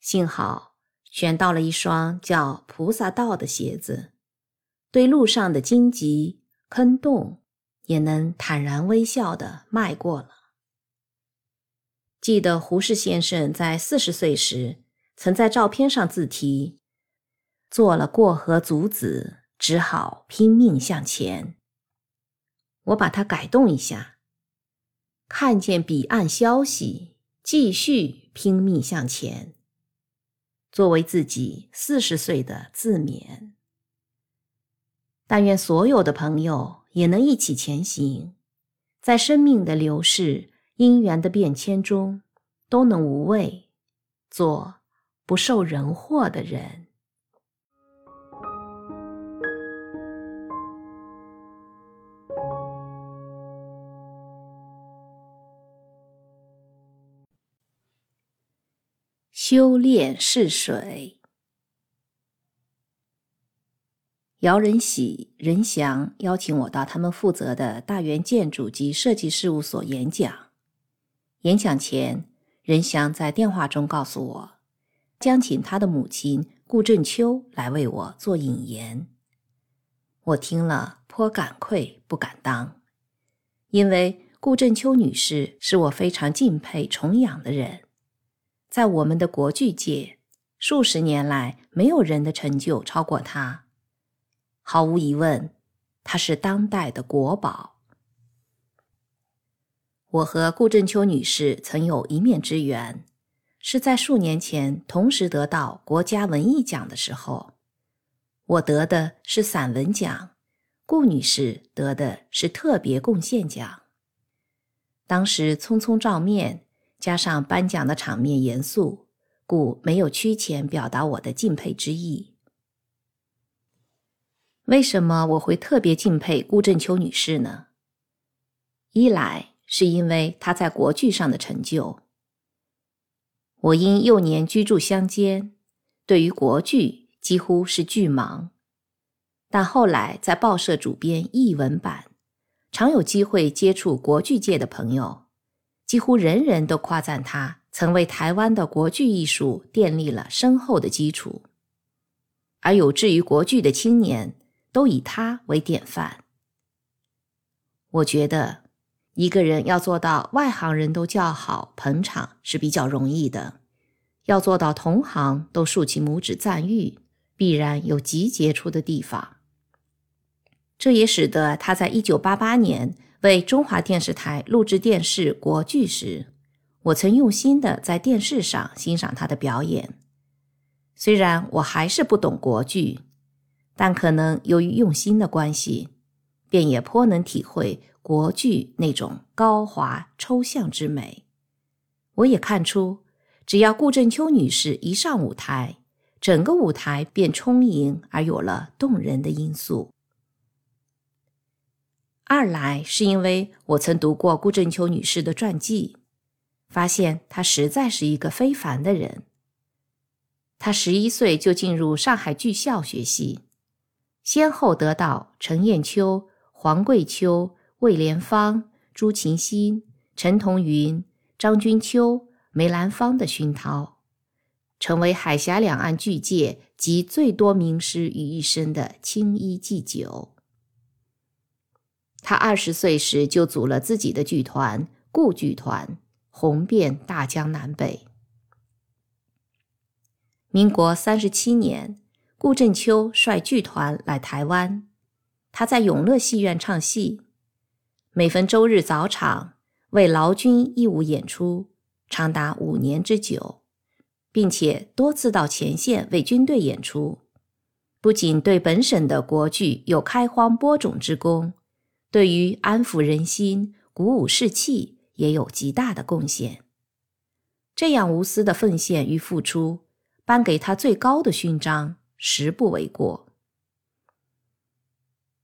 幸好选到了一双叫“菩萨道”的鞋子，对路上的荆棘坑洞也能坦然微笑的迈过了。记得胡适先生在四十岁时，曾在照片上自题：“做了过河卒子。”只好拼命向前。我把它改动一下，看见彼岸消息，继续拼命向前。作为自己四十岁的自勉。但愿所有的朋友也能一起前行，在生命的流逝、因缘的变迁中，都能无畏，做不受人祸的人。修炼试水，姚仁喜、任祥邀请我到他们负责的大元建筑及设计事务所演讲。演讲前，任祥在电话中告诉我，将请他的母亲顾振秋来为我做引言。我听了颇感愧不敢当，因为顾振秋女士是我非常敬佩崇仰的人。在我们的国剧界，数十年来没有人的成就超过他。毫无疑问，他是当代的国宝。我和顾振秋女士曾有一面之缘，是在数年前同时得到国家文艺奖的时候。我得的是散文奖，顾女士得的是特别贡献奖。当时匆匆照面。加上颁奖的场面严肃，故没有屈前表达我的敬佩之意。为什么我会特别敬佩顾振秋女士呢？一来是因为她在国剧上的成就。我因幼年居住乡间，对于国剧几乎是剧盲。但后来在报社主编译文版，常有机会接触国剧界的朋友，几乎人人都夸赞他曾为台湾的国剧艺术奠立了深厚的基础，而有志于国剧的青年。都以他为典范。我觉得，一个人要做到外行人都叫好捧场是比较容易的，要做到同行都竖起拇指赞誉，必然有极杰出的地方。这也使得他在一九八八年为中华电视台录制电视国剧时，我曾用心的在电视上欣赏他的表演。虽然我还是不懂国剧。但可能由于用心的关系，便也颇能体会国剧那种高华抽象之美。我也看出，只要顾振秋女士一上舞台，整个舞台便充盈而有了动人的因素。二来是因为我曾读过顾振秋女士的传记，发现她实在是一个非凡的人。她十一岁就进入上海剧校学习。先后得到陈砚秋、黄桂秋、魏莲芳、朱琴心、陈同云、张君秋、梅兰芳的熏陶，成为海峡两岸剧界集最多名师于一身的青衣祭酒。他二十岁时就组了自己的剧团——顾剧团，红遍大江南北。民国三十七年。顾振秋率剧团来台湾，他在永乐戏院唱戏，每逢周日早场为劳军义务演出，长达五年之久，并且多次到前线为军队演出。不仅对本省的国剧有开荒播种之功，对于安抚人心、鼓舞士气也有极大的贡献。这样无私的奉献与付出，颁给他最高的勋章。实不为过，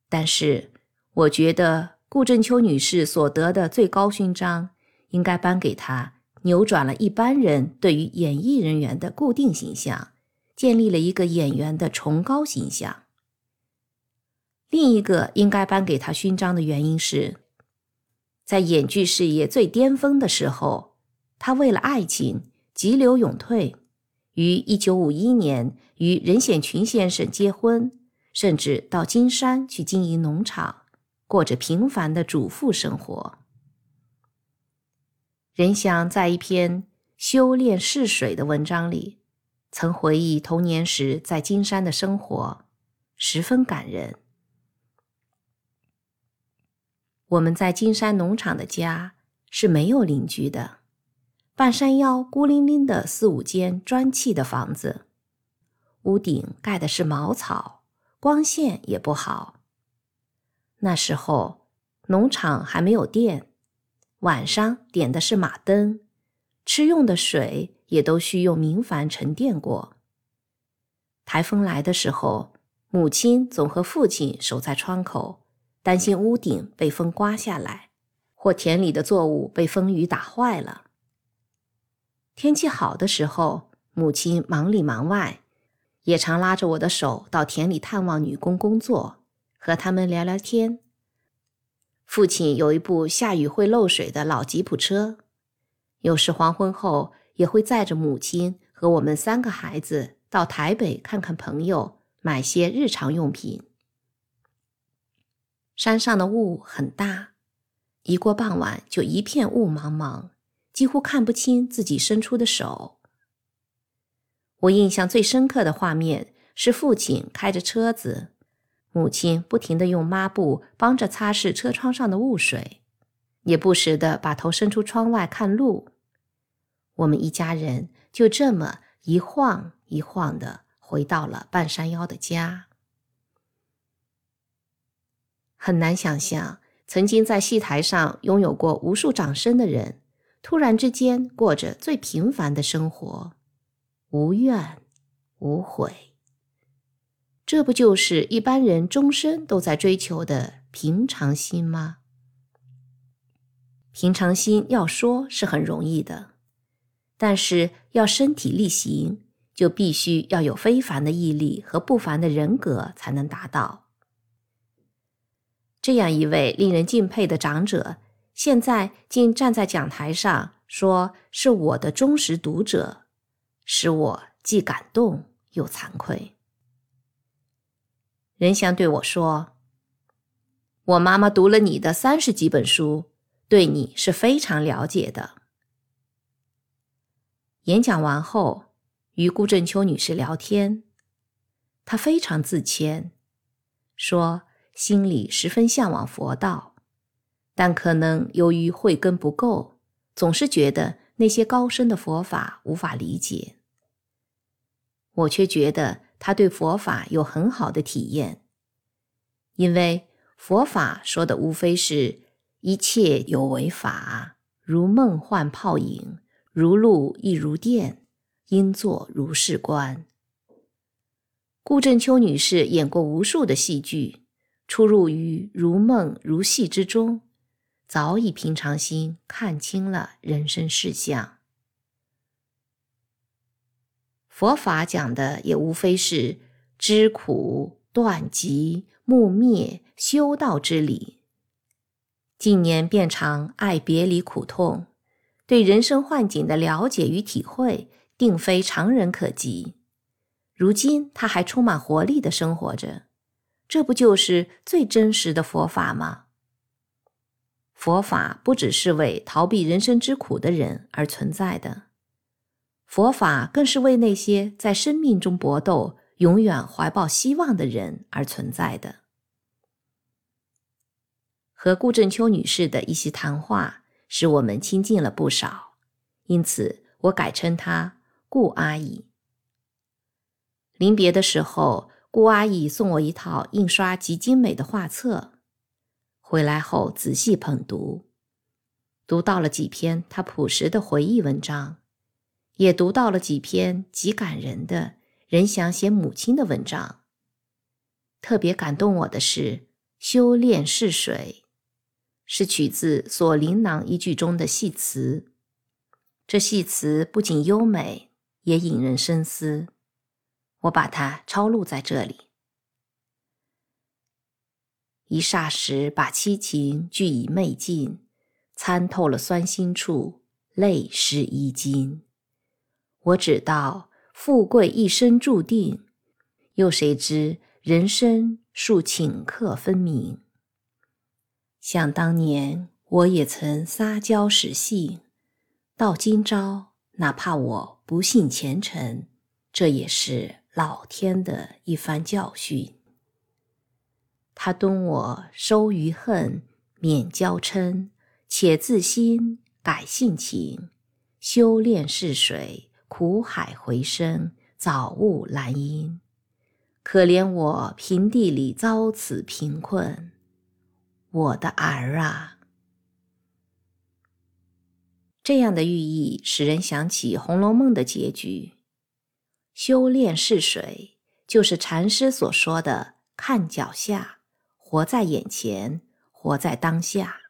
但是我觉得顾振秋女士所得的最高勋章，应该颁给她扭转了一般人对于演艺人员的固定形象，建立了一个演员的崇高形象。另一个应该颁给他勋章的原因是，在演剧事业最巅峰的时候，他为了爱情急流勇退。于一九五一年与任显群先生结婚，甚至到金山去经营农场，过着平凡的主妇生活。任翔在一篇《修炼试水》的文章里，曾回忆童年时在金山的生活，十分感人。我们在金山农场的家是没有邻居的。半山腰孤零零的四五间砖砌的房子，屋顶盖的是茅草，光线也不好。那时候农场还没有电，晚上点的是马灯，吃用的水也都需用明矾沉淀过。台风来的时候，母亲总和父亲守在窗口，担心屋顶被风刮下来，或田里的作物被风雨打坏了。天气好的时候，母亲忙里忙外，也常拉着我的手到田里探望女工工作，和他们聊聊天。父亲有一部下雨会漏水的老吉普车，有时黄昏后也会载着母亲和我们三个孩子到台北看看朋友，买些日常用品。山上的雾很大，一过傍晚就一片雾茫茫。几乎看不清自己伸出的手。我印象最深刻的画面是父亲开着车子，母亲不停地用抹布帮着擦拭车窗上的雾水，也不时地把头伸出窗外看路。我们一家人就这么一晃一晃地回到了半山腰的家。很难想象，曾经在戏台上拥有过无数掌声的人。突然之间，过着最平凡的生活，无怨无悔。这不就是一般人终身都在追求的平常心吗？平常心要说是很容易的，但是要身体力行，就必须要有非凡的毅力和不凡的人格才能达到。这样一位令人敬佩的长者，现在竟站在讲台上说是我的忠实读者。使我既感动又惭愧。任香对我说：“我妈妈读了你的三十几本书，对你是非常了解的。”演讲完后，与顾正秋女士聊天，她非常自谦，说心里十分向往佛道，但可能由于慧根不够，总是觉得那些高深的佛法无法理解。我却觉得他对佛法有很好的体验，因为佛法说的无非是一切有为法，如梦幻泡影，如露亦如电，应作如是观。顾正秋女士演过无数的戏剧，出入于如梦如戏之中，早已平常心看清了人生事相。佛法讲的也无非是知苦、断集、慕灭、修道之理。近年便常爱别离苦痛，对人生幻境的了解与体会，定非常人可及。如今他还充满活力的生活着，这不就是最真实的佛法吗？佛法不只是为逃避人生之苦的人而存在的。佛法更是为那些在生命中搏斗、永远怀抱希望的人而存在的。和顾正秋女士的一席谈话，使我们亲近了不少，因此我改称她顾阿姨。临别的时候，顾阿姨送我一套印刷极精美的画册，回来后仔细捧读，读到了几篇她朴实的回忆文章。也读到了几篇极感人的人想写母亲的文章。特别感动我的是《修炼是水》，是取自锁麟囊一句中的戏词。这戏词不仅优美，也引人深思。我把它抄录在这里。一霎时把七情俱已昧尽，参透了酸辛处，泪湿衣襟。我只道富贵一生注定，又谁知人生数顷刻分明？想当年我也曾撒娇使性，到今朝哪怕我不信前尘，这也是老天的一番教训。他敦我收余恨，免娇嗔，且自心改性情，修炼是水。苦海回声，早悟兰因。可怜我平地里遭此贫困，我的儿啊！这样的寓意使人想起《红楼梦》的结局。修炼是水，就是禅师所说的“看脚下，活在眼前，活在当下”。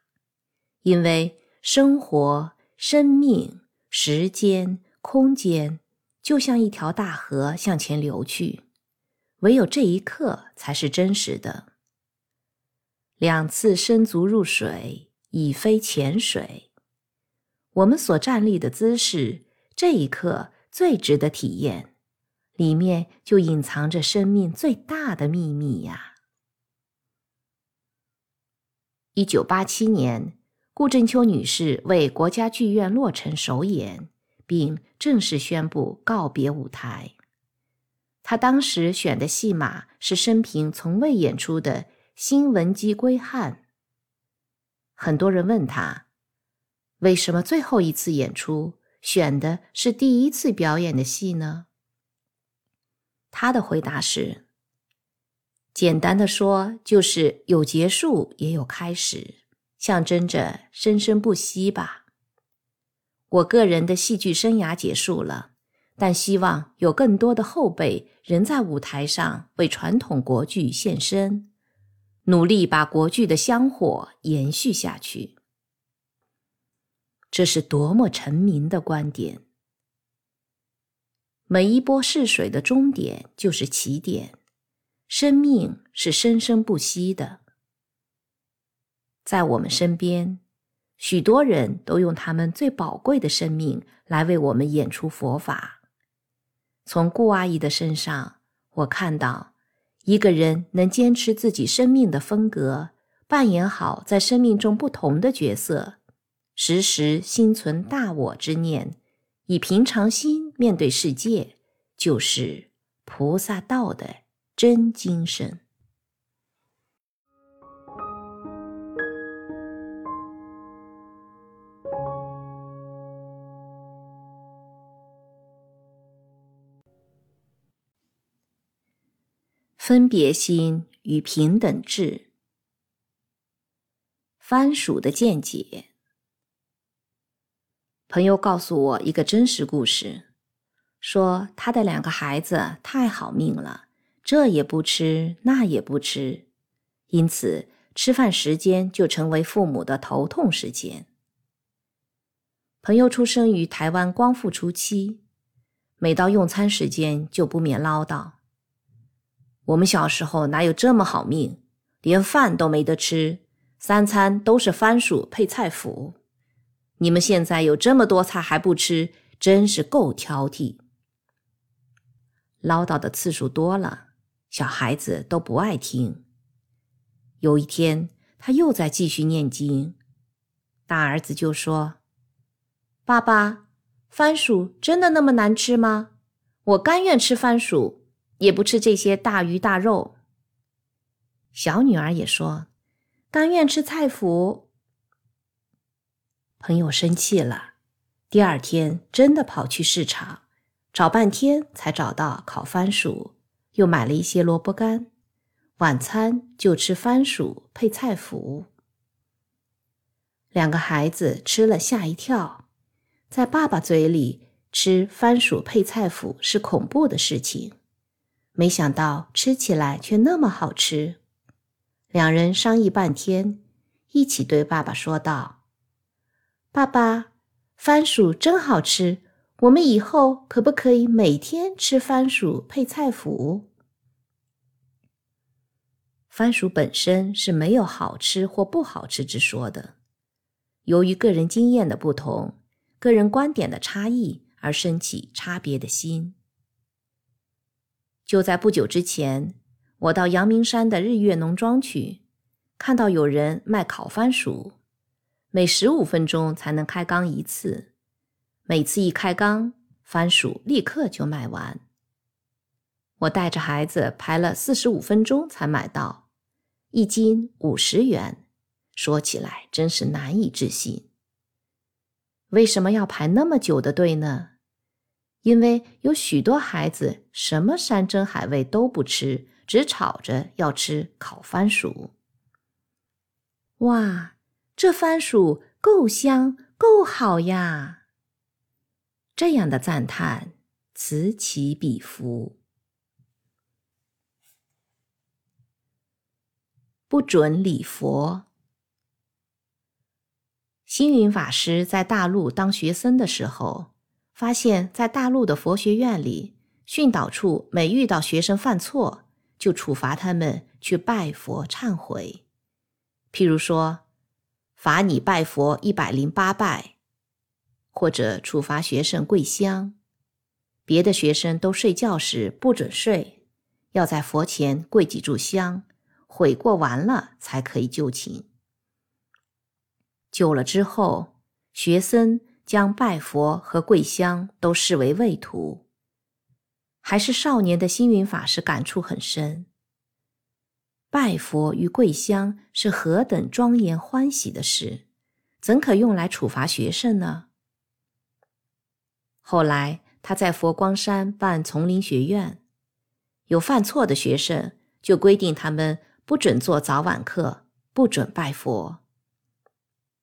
因为生活、生命、时间。空间就像一条大河向前流去，唯有这一刻才是真实的。两次伸足入水，已非浅水。我们所站立的姿势，这一刻最值得体验，里面就隐藏着生命最大的秘密呀！一九八七年，顾正秋女士为国家剧院落成首演。并正式宣布告别舞台。他当时选的戏码是生平从未演出的《新闻机归汉》。很多人问他，为什么最后一次演出选的是第一次表演的戏呢？他的回答是：简单的说，就是有结束也有开始，象征着生生不息吧。我个人的戏剧生涯结束了，但希望有更多的后辈仍在舞台上为传统国剧献身，努力把国剧的香火延续下去。这是多么成名的观点！每一波逝水的终点就是起点，生命是生生不息的。在我们身边，许多人都用他们最宝贵的生命来为我们演出佛法。从顾阿姨的身上，我看到一个人能坚持自己生命的风格，扮演好在生命中不同的角色，时时心存大我之念，以平常心面对世界，就是菩萨道的真精神。分别心与平等智。番薯的见解。朋友告诉我一个真实故事，说他的两个孩子太好命了，这也不吃，那也不吃，因此吃饭时间就成为父母的头痛时间。朋友出生于台湾光复初期，每到用餐时间就不免唠叨。我们小时候哪有这么好命，连饭都没得吃，三餐都是番薯配菜脯。你们现在有这么多菜还不吃，真是够挑剔。唠叨的次数多了，小孩子都不爱听。有一天，他又在继续念经，大儿子就说：“爸爸，番薯真的那么难吃吗？我甘愿吃番薯。”也不吃这些大鱼大肉。小女儿也说：“甘愿吃菜脯。”朋友生气了，第二天真的跑去市场，找半天才找到烤番薯，又买了一些萝卜干，晚餐就吃番薯配菜脯。两个孩子吃了吓一跳，在爸爸嘴里吃番薯配菜脯是恐怖的事情。没想到吃起来却那么好吃，两人商议半天，一起对爸爸说道：“爸爸，番薯真好吃，我们以后可不可以每天吃番薯配菜脯？”番薯本身是没有好吃或不好吃之说的，由于个人经验的不同、个人观点的差异而生起差别的心。就在不久之前，我到阳明山的日月农庄去，看到有人卖烤番薯，每十五分钟才能开缸一次，每次一开缸，番薯立刻就卖完。我带着孩子排了四十五分钟才买到，一斤五十元，说起来真是难以置信。为什么要排那么久的队呢？因为有许多孩子什么山珍海味都不吃，只吵着要吃烤番薯。哇，这番薯够香，够好呀！这样的赞叹此起彼伏。不准礼佛。星云法师在大陆当学僧的时候。发现，在大陆的佛学院里，训导处每遇到学生犯错，就处罚他们去拜佛忏悔。譬如说，罚你拜佛一百零八拜，或者处罚学生跪香。别的学生都睡觉时不准睡，要在佛前跪几炷香，悔过完了才可以就寝。久了之后，学僧。将拜佛和跪香都视为畏途，还是少年的星云法师感触很深。拜佛与跪香是何等庄严欢喜的事，怎可用来处罚学生呢？后来他在佛光山办丛林学院，有犯错的学生，就规定他们不准做早晚课，不准拜佛。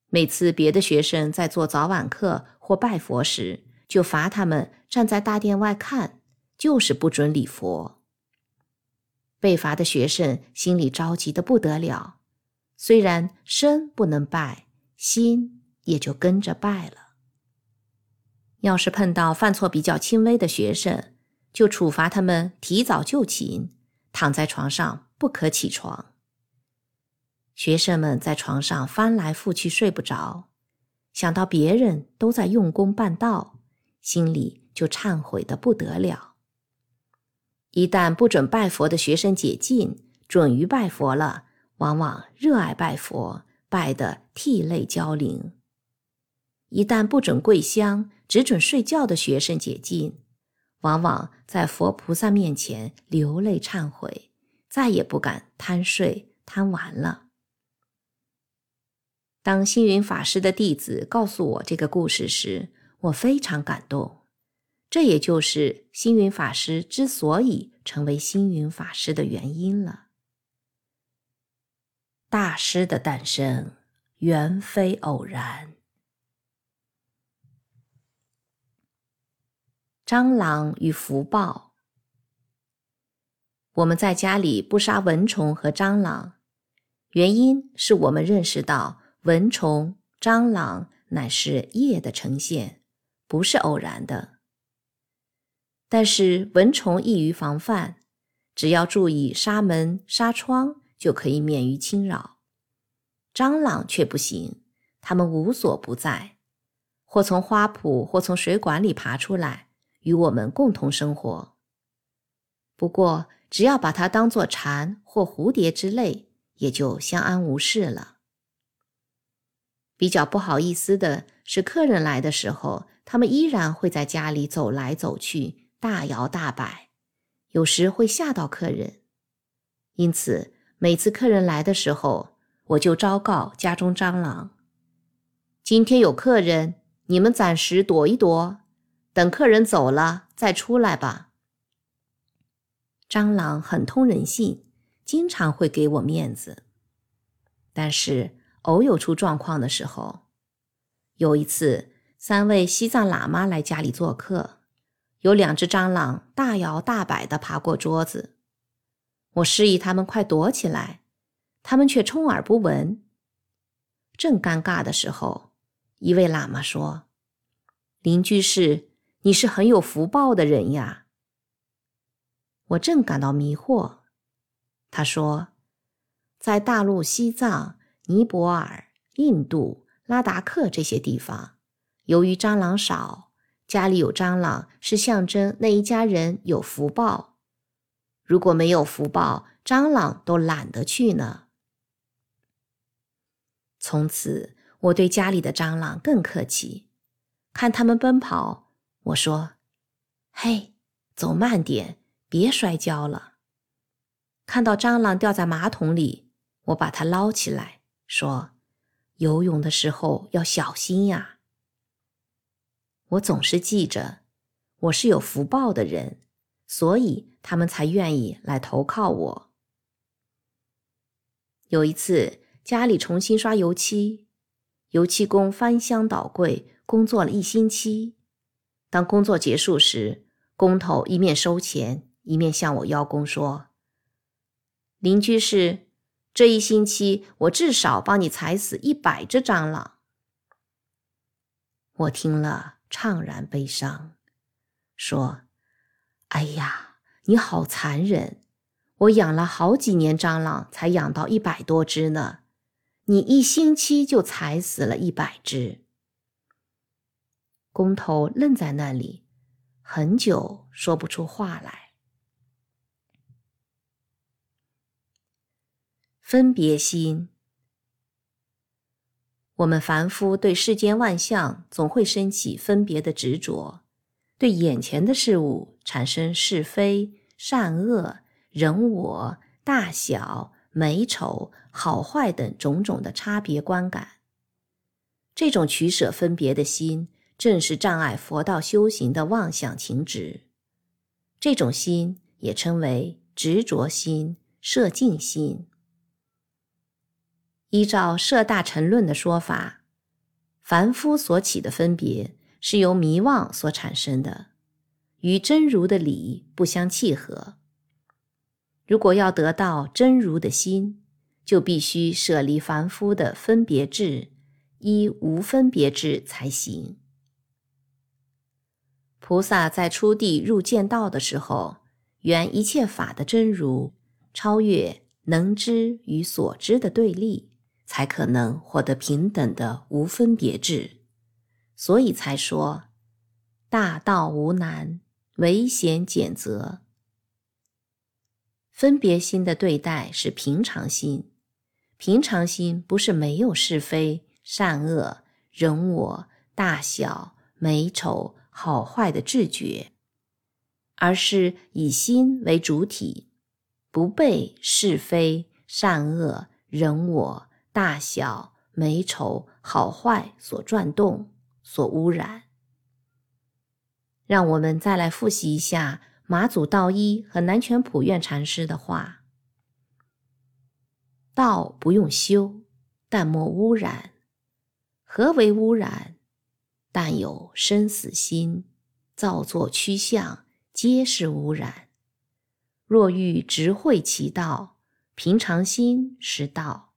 每次别的学生在做早晚课或拜佛时，就罚他们站在大殿外看，就是不准礼佛。被罚的学生心里着急的不得了，虽然身不能拜，心也就跟着拜了。要是碰到犯错比较轻微的学生，就处罚他们提早就寝，躺在床上不可起床。学生们在床上翻来覆去睡不着，想到别人都在用功办道，心里就忏悔的不得了。一旦不准拜佛的学生解禁，准于拜佛了，往往热爱拜佛，拜得涕泪交零。一旦不准跪香，只准睡觉的学生解禁，往往在佛菩萨面前流泪忏悔，再也不敢贪睡贪玩了。当星云法师的弟子告诉我这个故事时，我非常感动。这也就是星云法师之所以成为星云法师的原因了。大师的诞生原非偶然。蟑螂与福报。我们在家里不杀蚊虫和蟑螂，原因是我们认识到蚊虫、蟑螂乃是业的呈现，不是偶然的。但是蚊虫易于防范，只要注意纱门、纱窗，就可以免于侵扰。蟑螂却不行，它们无所不在，或从花圃，或从水管里爬出来。与我们共同生活。不过，只要把它当作蝉或蝴蝶之类，也就相安无事了。比较不好意思的是，客人来的时候，他们依然会在家里走来走去，大摇大摆，有时会吓到客人。因此，每次客人来的时候，我就昭告家中蟑螂：“今天有客人，你们暂时躲一躲。”等客人走了再出来吧。蟑螂很通人性，经常会给我面子，但是偶有出状况的时候。有一次，三位西藏喇嘛来家里做客，有两只蟑螂大摇大摆地爬过桌子，我示意他们快躲起来，他们却充耳不闻。正尴尬的时候，一位喇嘛说：“邻居是。”你是很有福报的人呀！我正感到迷惑，他说，在大陆西藏、尼泊尔、印度、拉达克这些地方，由于蟑螂少，家里有蟑螂是象征那一家人有福报。如果没有福报，蟑螂都懒得去呢。从此，我对家里的蟑螂更客气，看他们奔跑。我说：“嘿，走慢点，别摔跤了。”看到蟑螂掉在马桶里，我把它捞起来，说：“游泳的时候要小心呀。”我总是记着，我是有福报的人，所以他们才愿意来投靠我。有一次，家里重新刷油漆，油漆工翻箱倒柜，工作了一星期。当工作结束时，工头一面收钱，一面向我邀功说：“邻居是这一星期，我至少帮你踩死一百只蟑螂。”我听了怅然悲伤，说：“哎呀，你好残忍！我养了好几年蟑螂，才养到一百多只呢，你一星期就踩死了一百只。”工头愣在那里，很久说不出话来。分别心，我们凡夫对世间万象总会升起分别的执着，对眼前的事物产生是非、善恶、人我、大小、美丑、好坏等种种的差别观感。这种取舍分别的心。正是障碍佛道修行的妄想情执，这种心也称为执着心、摄境心。依照《摄大乘论》的说法，凡夫所起的分别，是由迷妄所产生的，与真如的理不相契合。如果要得到真如的心，就必须舍离凡夫的分别智，依无分别智才行。菩萨在初地入见道的时候，原一切法的真如，超越能知与所知的对立，才可能获得平等的无分别智。所以才说大道无难，唯贤简择。分别心的对待是平常心，平常心不是没有是非、善恶、人我、大小、美丑、好坏的智觉，而是以心为主体，不被是非、善恶、人我、大小、美丑、好坏所转动。所污染。让我们再来复习一下马祖道一和南泉普愿禅师的话：“道不用修，但莫污染。何为污染？但有生死心，造作趋向，皆是污染。若欲直会其道，平常心是道。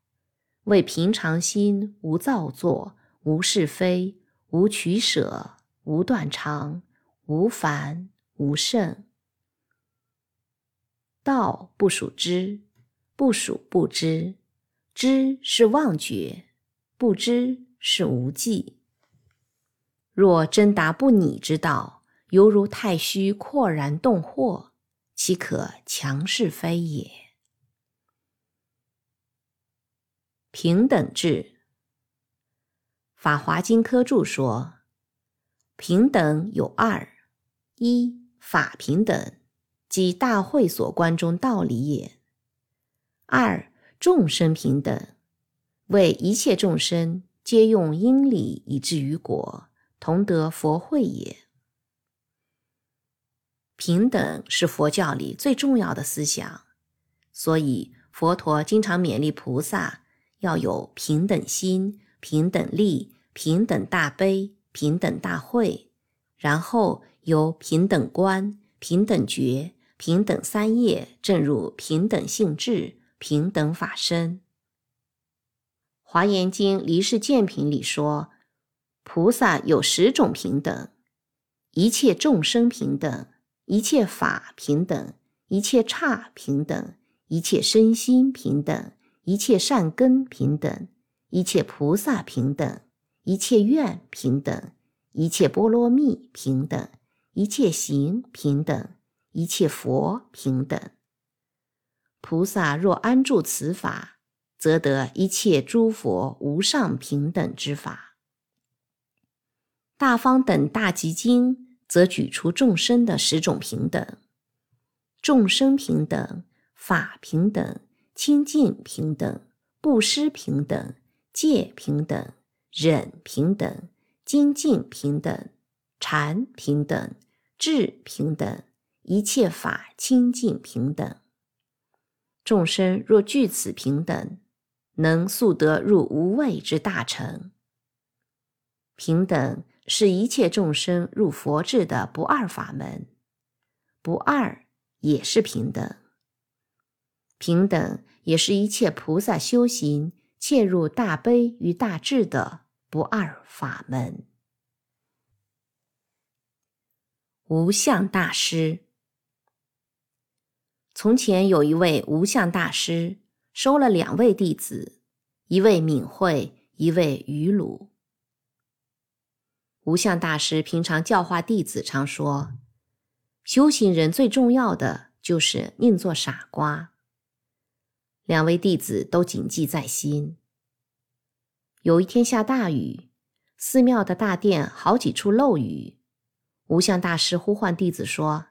为平常心，无造作，无是非。”无取舍，无断肠，无烦，无胜。道不属知，不属不知，知是妄觉，不知是无记。若真达不拟之道，犹如太虚阔然动惑，岂可强是非也？平等制。法华经科注说：“平等有二，一法平等，即大会所观中道理也；二众生平等，为一切众生皆用因理以至于果，同得佛慧也。平等是佛教里最重要的思想，所以佛陀经常勉励菩萨要有平等心。”平等力、平等大悲、平等大慧，然后由平等观、平等觉、平等三业正入平等性质、平等法身。华严经离世见品里说，菩萨有十种平等：一切众生平等，一切法平等，一切刹平等，一切身心平等，一切善根平等。一切菩萨平等，一切愿平等，一切波罗蜜平等，一切行平等，一切佛平等。菩萨若安住此法，则得一切诸佛无上平等之法。大方等大集经则举出众生的十种平等：众生平等，法平等，清净平等，布施平等。戒平等，忍平等，精进平等，禅平等，智平等，一切法清净平等。众生若具此平等，能速得入无畏之大成。平等是一切众生入佛智的不二法门，不二也是平等。平等也是一切菩萨修行。切入大悲与大智的不二法门。无相大师，从前有一位无相大师，收了两位弟子，一位敏慧，一位愚鲁。无相大师平常教化弟子，常说：修行人最重要的就是宁做傻瓜。两位弟子都谨记在心。有一天下大雨，寺庙的大殿好几处漏雨。无相大师呼唤弟子说：“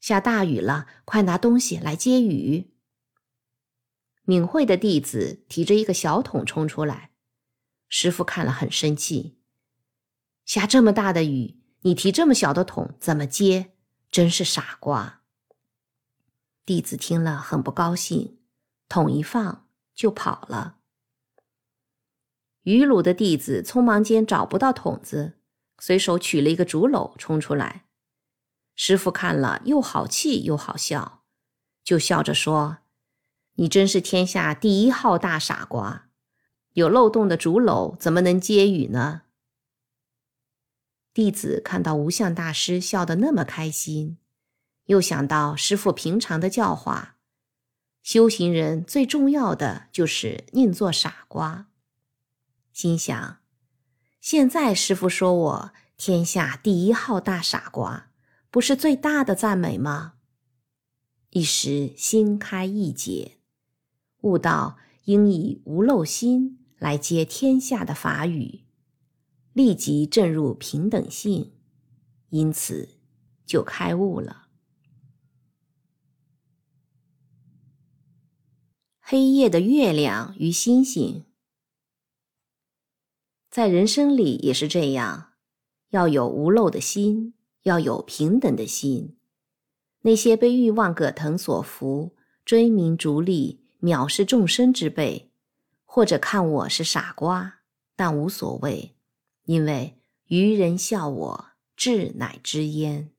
下大雨了，快拿东西来接雨。”敏慧的弟子提着一个小桶冲出来，师傅看了很生气：“下这么大的雨，你提这么小的桶怎么接？真是傻瓜！”弟子听了很不高兴。桶一放就跑了。于鲁的弟子匆忙间找不到桶子，随手取了一个竹篓冲出来。师傅看了，又好气又好笑，就笑着说：“你真是天下第一号大傻瓜！有漏洞的竹篓怎么能接雨呢？”弟子看到无相大师笑得那么开心，又想到师傅平常的教化：修行人最重要的就是宁做傻瓜。心想：现在师傅说我天下第一号大傻瓜。不是最大的赞美吗？一时心开意解，悟道应以无漏心来接天下的法语，立即证入平等性，因此就开悟了。黑夜的月亮与星星，在人生里也是这样，要有无漏的心。要有平等的心，那些被欲望葛藤所缚、追名逐利、藐视众生之辈，或者看我是傻瓜，但无所谓，因为愚人笑我智乃知焉。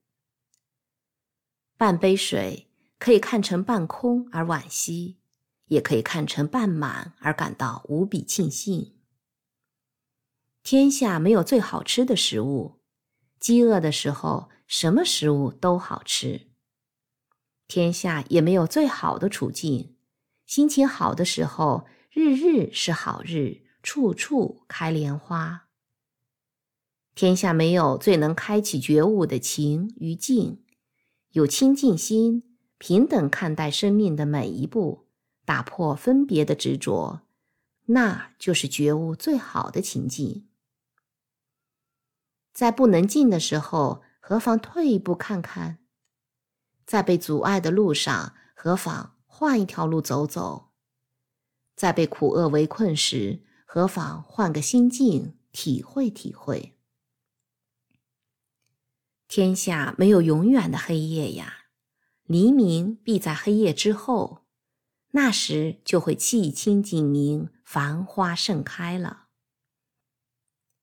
半杯水可以看成半空而惋惜，也可以看成半满而感到无比庆幸。天下没有最好吃的食物。饥饿的时候，什么食物都好吃。天下也没有最好的处境。心情好的时候，日日是好日，处处开莲花。天下没有最能开启觉悟的情与境。有清净心，平等看待生命的每一步，打破分别的执着，那就是觉悟最好的情境。在不能进的时候，何妨退一步看看？在被阻碍的路上，何妨换一条路走走？在被苦厄围困时，何妨换个心境体会体会？天下没有永远的黑夜呀，黎明必在黑夜之后，那时就会气清景明，繁花盛开了。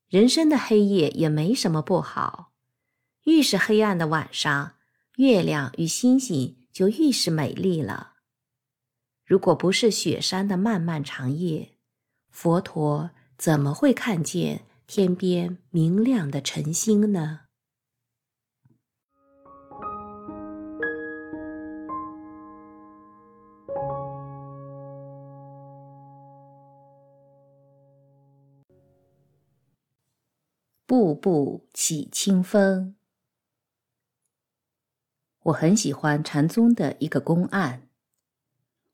人生的黑夜也没什么不好，越是黑暗的晚上，月亮与星星就愈是美丽了。如果不是雪山的漫漫长夜，佛陀怎么会看见天边明亮的晨星呢？步步起清风。我很喜欢禅宗的一个公案：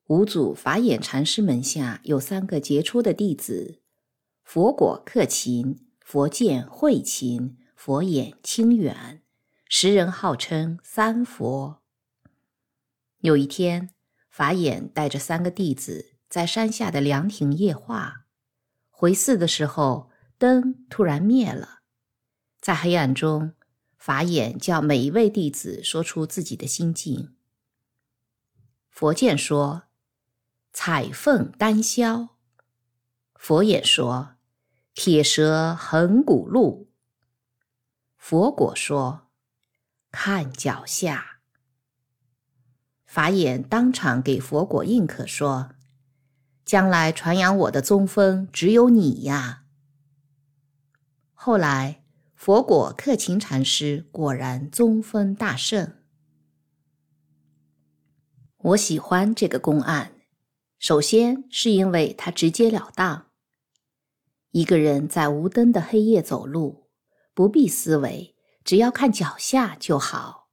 五祖法眼禅师门下有三个杰出的弟子，佛果克勤，佛见慧勤，佛眼清远，时人号称三佛。有一天，法眼带着三个弟子在山下的凉亭夜话，回寺的时候，灯突然灭了。在黑暗中，法眼叫每一位弟子说出自己的心境。佛见说：“彩凤丹霄。”佛眼说：“铁蛇横古路。”佛果说：“看脚下。”法眼当场给佛果印可说：“将来传扬我的宗风，只有你呀。”后来。佛果克勤禅师果然宗分大盛。我喜欢这个公案，首先是因为它直截了当。一个人在无灯的黑夜走路，不必思维，只要看脚下就好。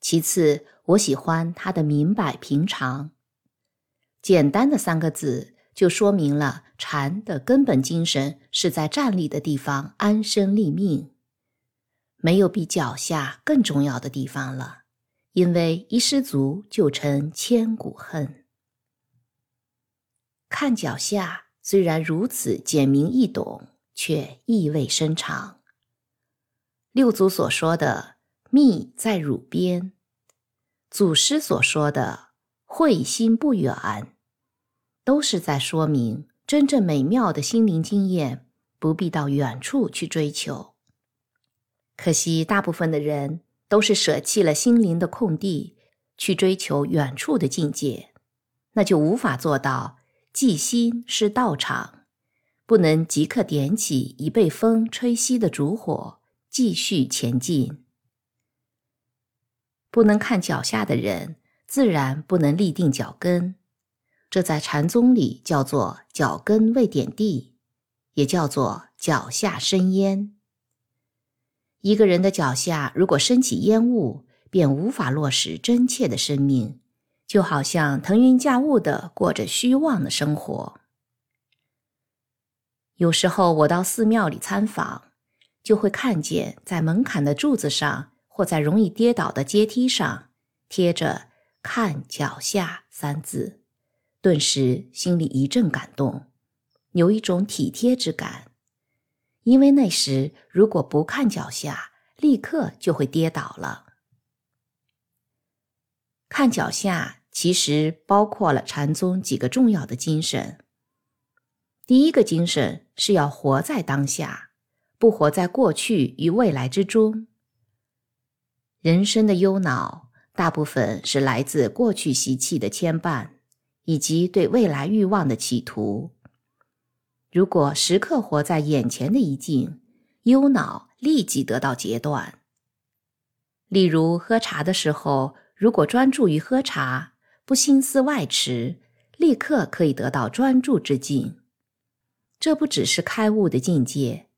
其次，我喜欢它的明摆平常，简单的三个字。就说明了禅的根本精神是在站立的地方安身立命，没有比脚下更重要的地方了。因为一失足就成千古恨。看脚下虽然如此简明易懂，却意味深长。六祖所说的“密在汝边”，祖师所说的“慧心不远”。都是在说明，真正美妙的心灵经验不必到远处去追求，可惜，大部分的人都是舍弃了心灵的空地，去追求远处的境界，那就无法做到寂心是道场，不能即刻点起已被风吹熄的烛火，继续前进。不能看脚下的人，自然不能立定脚跟。这在禅宗里叫做脚跟未点地，也叫做脚下生烟。一个人的脚下如果升起烟雾，便无法落实真切的生命，就好像腾云驾雾的过着虚妄的生活。有时候我到寺庙里参访，就会看见在门槛的柱子上，或在容易跌倒的阶梯上，贴着“看脚下”三字。顿时心里一阵感动，有一种体贴之感。因为那时如果不看脚下，立刻就会跌倒了。看脚下其实包括了禅宗几个重要的精神。第一个精神是要活在当下，不活在过去与未来之中。人生的忧恼大部分是来自过去习气的牵绊。以及对未来欲望的企图。如果时刻活在眼前的一境，忧恼立即得到截断。例如喝茶的时候，如果专注于喝茶，不心思外驰，立刻可以得到专注之境。这不只是开悟的境界，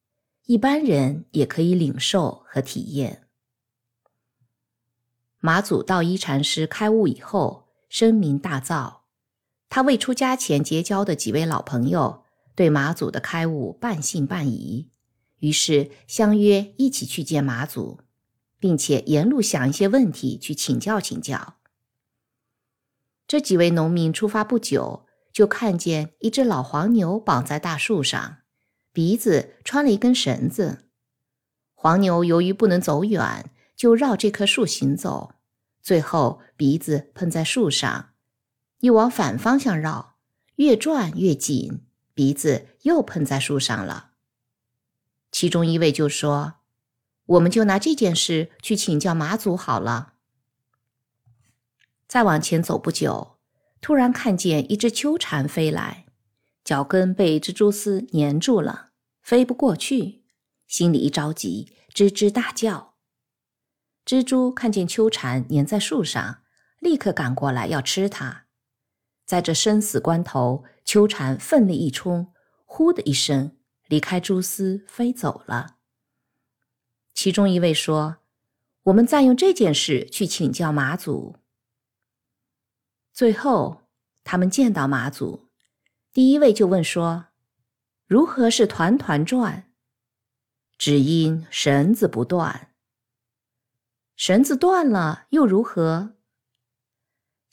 一般人也可以领受和体验。马祖道一禅师开悟以后，声名大噪。他未出家前结交的几位老朋友对马祖的开悟半信半疑，于是相约一起去见马祖，并且沿路想一些问题去请教请教。这几位农民出发不久，就看见一只老黄牛绑在大树上，鼻子穿了一根绳子。黄牛由于不能走远，就绕这棵树行走，最后鼻子碰在树上。又往反方向绕，越转越紧，鼻子又碰在树上了。其中一位就说：“我们就拿这件事去请教马祖好了。”再往前走不久，突然看见一只秋蝉飞来，脚跟被蜘蛛丝粘住了，飞不过去，心里一着急，吱吱大叫。蜘蛛看见秋蝉粘在树上，立刻赶过来要吃它。在这生死关头，秋蝉奋力一冲，呼的一声离开蛛丝飞走了。其中一位说：“我们再用这件事去请教马祖。”最后，他们见到马祖，第一位就问说：“如何是团团转？只因绳子不断。绳子断了又如何？”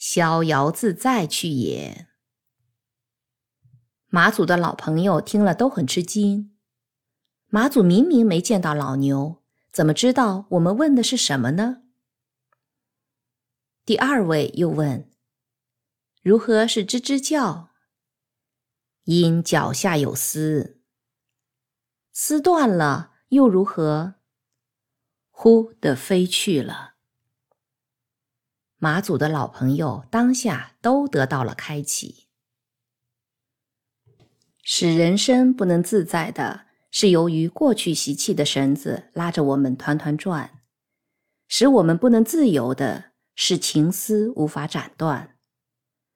逍遥自在去也。马祖的老朋友听了都很吃惊。马祖明明没见到老牛，怎么知道我们问的是什么呢？第二位又问：“如何是吱吱叫？因脚下有丝，丝断了又如何？忽的飞去了。”马祖的老朋友当下都得到了开启。使人生不能自在的是由于过去习气的绳子拉着我们团团转；使我们不能自由的是情丝无法斩断。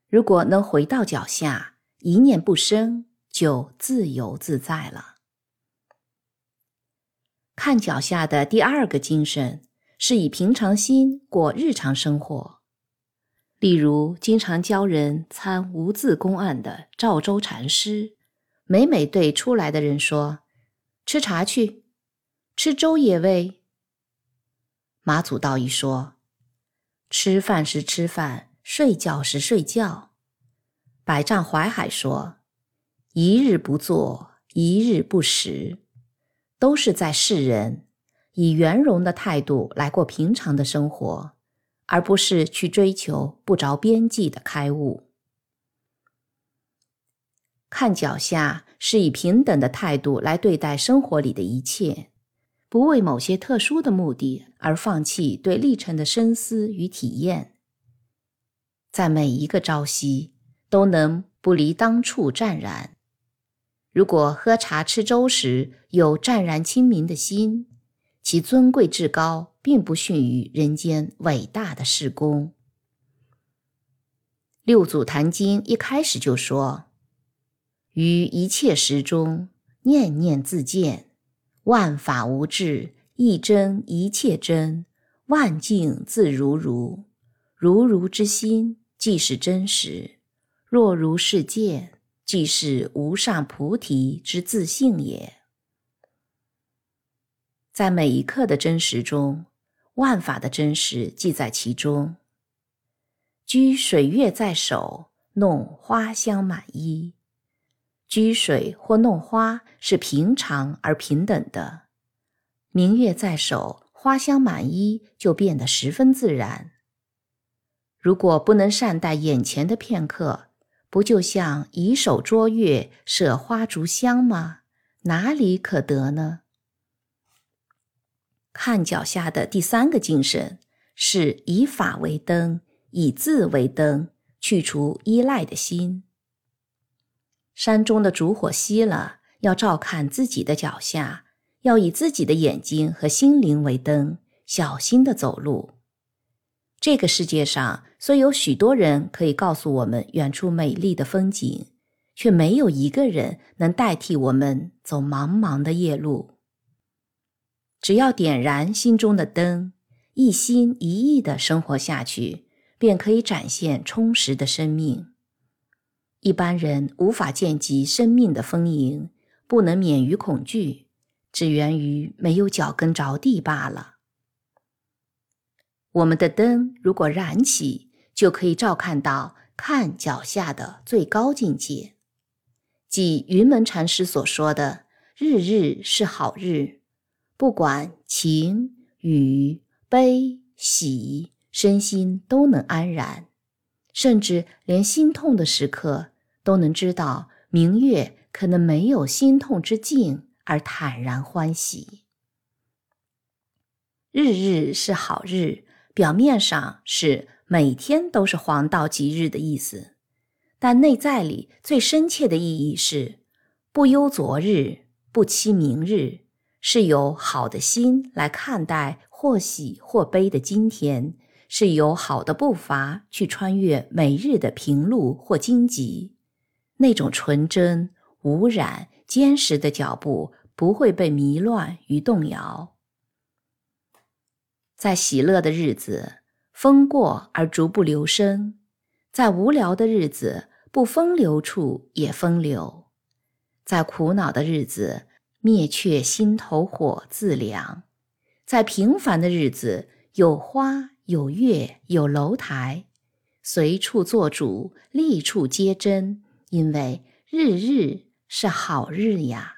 如果能回到脚下，一念不生，就自由自在了。看脚下的第二个精神。是以平常心过日常生活，例如经常教人参无字公案的赵州禅师，每每对出来的人说：“吃茶去，吃粥也喂。”马祖道一说：“吃饭时吃饭，睡觉时睡觉。”百丈怀海说：“一日不做，一日不食，都是在世人。”以圆融的态度来过平常的生活，而不是去追求不着边际的开悟。看脚下是以平等的态度来对待生活里的一切，不为某些特殊的目的而放弃对历程的深思与体验，在每一个朝夕都能不离当处湛然。如果喝茶吃粥时有湛然清明的心，其尊贵至高，并不逊于人间伟大的事功。六祖坛经一开始就说：“于一切时中，念念自见。”万法无智，一真一切真；万境自如如，如如之心即是真实。若如是见，即是无上菩提之自性也。在每一刻的真实中，万法的真实即在其中。居水月在手，弄花香满衣。掬水或弄花是平常而平等的，明月在手，花香满衣就变得十分自然。如果不能善待眼前的片刻，不就像以手捉月，舍花逐香吗？哪里可得呢？看脚下的第三个精神，是以法为灯，以字为灯，去除依赖的心。山中的烛火熄了，要照看自己的脚下，要以自己的眼睛和心灵为灯，小心的走路。这个世界上虽有许多人可以告诉我们远处美丽的风景，却没有一个人能代替我们走茫茫的夜路。只要点燃心中的灯，一心一意的生活下去，便可以展现充实的生命。一般人无法见及生命的丰盈，不能免于恐惧，只源于没有脚跟着地罢了。我们的灯如果燃起，就可以照看到看脚下的最高境界，即云门禅师所说的“日日是好日”，不管晴雨悲喜，身心都能安然，甚至连心痛的时刻。都能知道明月可能没有心痛之境，而坦然欢喜。日日是好日，表面上是每天都是黄道吉日的意思，但内在里最深切的意义是不忧昨日，不期明日，是有好的心来看待或喜或悲的今天，是有好的步伐去穿越每日的平路或荆棘。那种纯真、无染、坚实的脚步不会被迷乱与动摇。在喜乐的日子，风过而逐不留声；在无聊的日子，不风流处也风流；在苦恼的日子，灭却心头火自凉；在平凡的日子，有花有月有楼台，随处做主，立处皆真。因为日日是好日呀！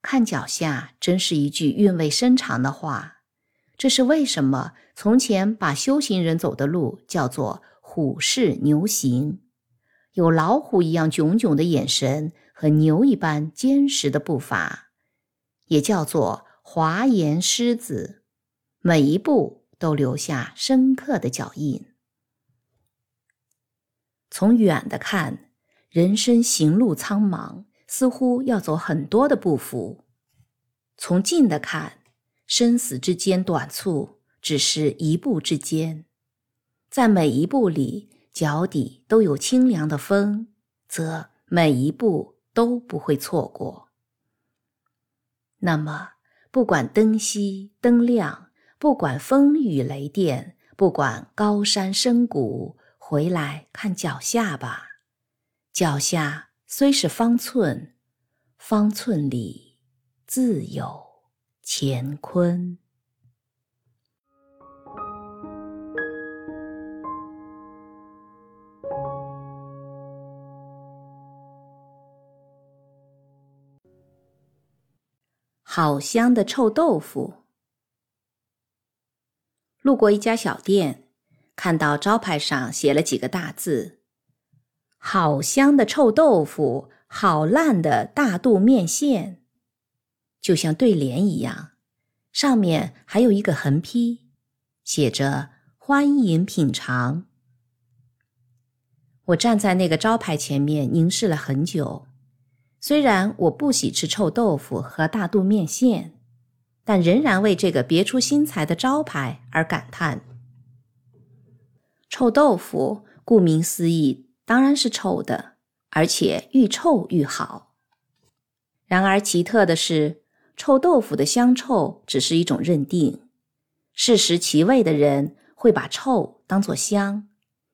看脚下，真是一句韵味深长的话。这是为什么？从前把修行人走的路叫做虎视牛行，有老虎一样炯炯的眼神和牛一般坚实的步伐，也叫做华严狮子，每一步都留下深刻的脚印。从远的看，人生行路苍茫，似乎要走很多的步幅；从近的看，生死之间短促，只是一步之间。在每一步里，脚底都有清凉的风，则每一步都不会错过。那么，不管灯熄灯亮，不管风雨雷电，不管高山深谷。回来看脚下吧，脚下虽是方寸，方寸里自有乾坤。好香的臭豆腐！路过一家小店。看到招牌上写了几个大字：“好香的臭豆腐，好烂的大肚面线。”就像对联一样，上面还有一个横批，写着“欢迎品尝”。我站在那个招牌前面凝视了很久。虽然我不喜吃臭豆腐和大肚面线，但仍然为这个别出心裁的招牌而感叹。臭豆腐顾名思义，当然是臭的，而且愈臭愈好。然而奇特的是，臭豆腐的香臭只是一种认定，试食其味的人会把臭当作香。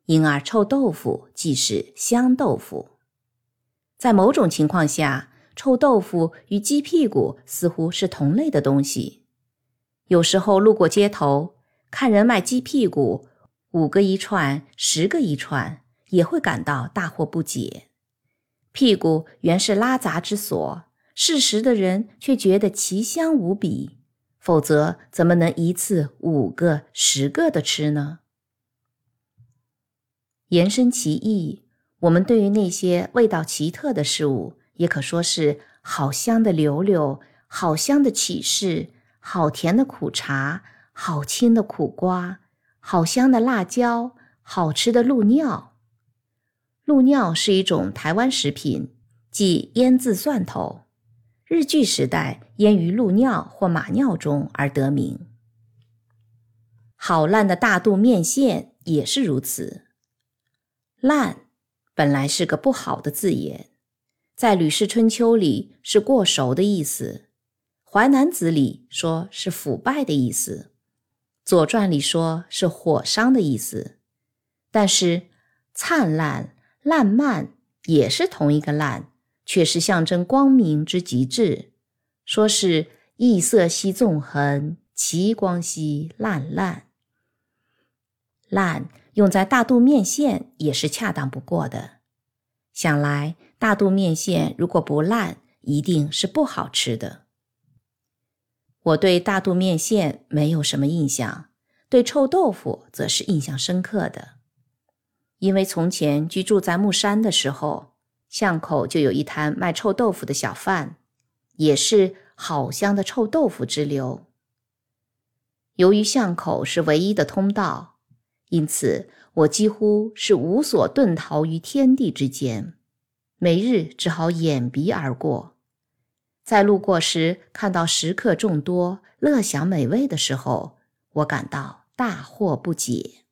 因而，臭豆腐即是香豆腐。在某种情况下，臭豆腐与鸡屁股似乎是同类的东西。有时候路过街头，看人卖鸡屁股，五个一串，十个一串，也会感到大惑不解。屁股原是拉杂之所，适食的人却觉得奇香无比，否则怎么能一次五个、十个的吃呢？延伸其意，我们对于那些味道奇特的事物，也可说是好香的柳柳，好香的启示，好甜的苦茶，好清的苦瓜，好香的辣椒，好吃的鹿尿。鹿尿是一种台湾食品，即腌制蒜头，日据时代腌于鹿尿或马尿中而得名。好烂的大肚面线也是如此。烂本来是个不好的字眼，在《吕氏春秋》里是过熟的意思，《淮南子》里说是腐败的意思，《左传》里说是火伤的意思。但是灿烂、烂漫也是同一个烂，却是象征光明之极致，说是异色兮纵横，其光兮烂烂。烂。用在大肚面线也是恰当不过的。想来大肚面线如果不烂，一定是不好吃的。我对大肚面线没有什么印象，对臭豆腐则是印象深刻的。因为从前居住在木山的时候，巷口就有一摊卖臭豆腐的小贩，也是好香的臭豆腐之流。由于巷口是唯一的通道。因此，我几乎是无所遁逃于天地之间，每日只好掩鼻而过。在路过时看到食客众多、乐享美味的时候，我感到大惑不解。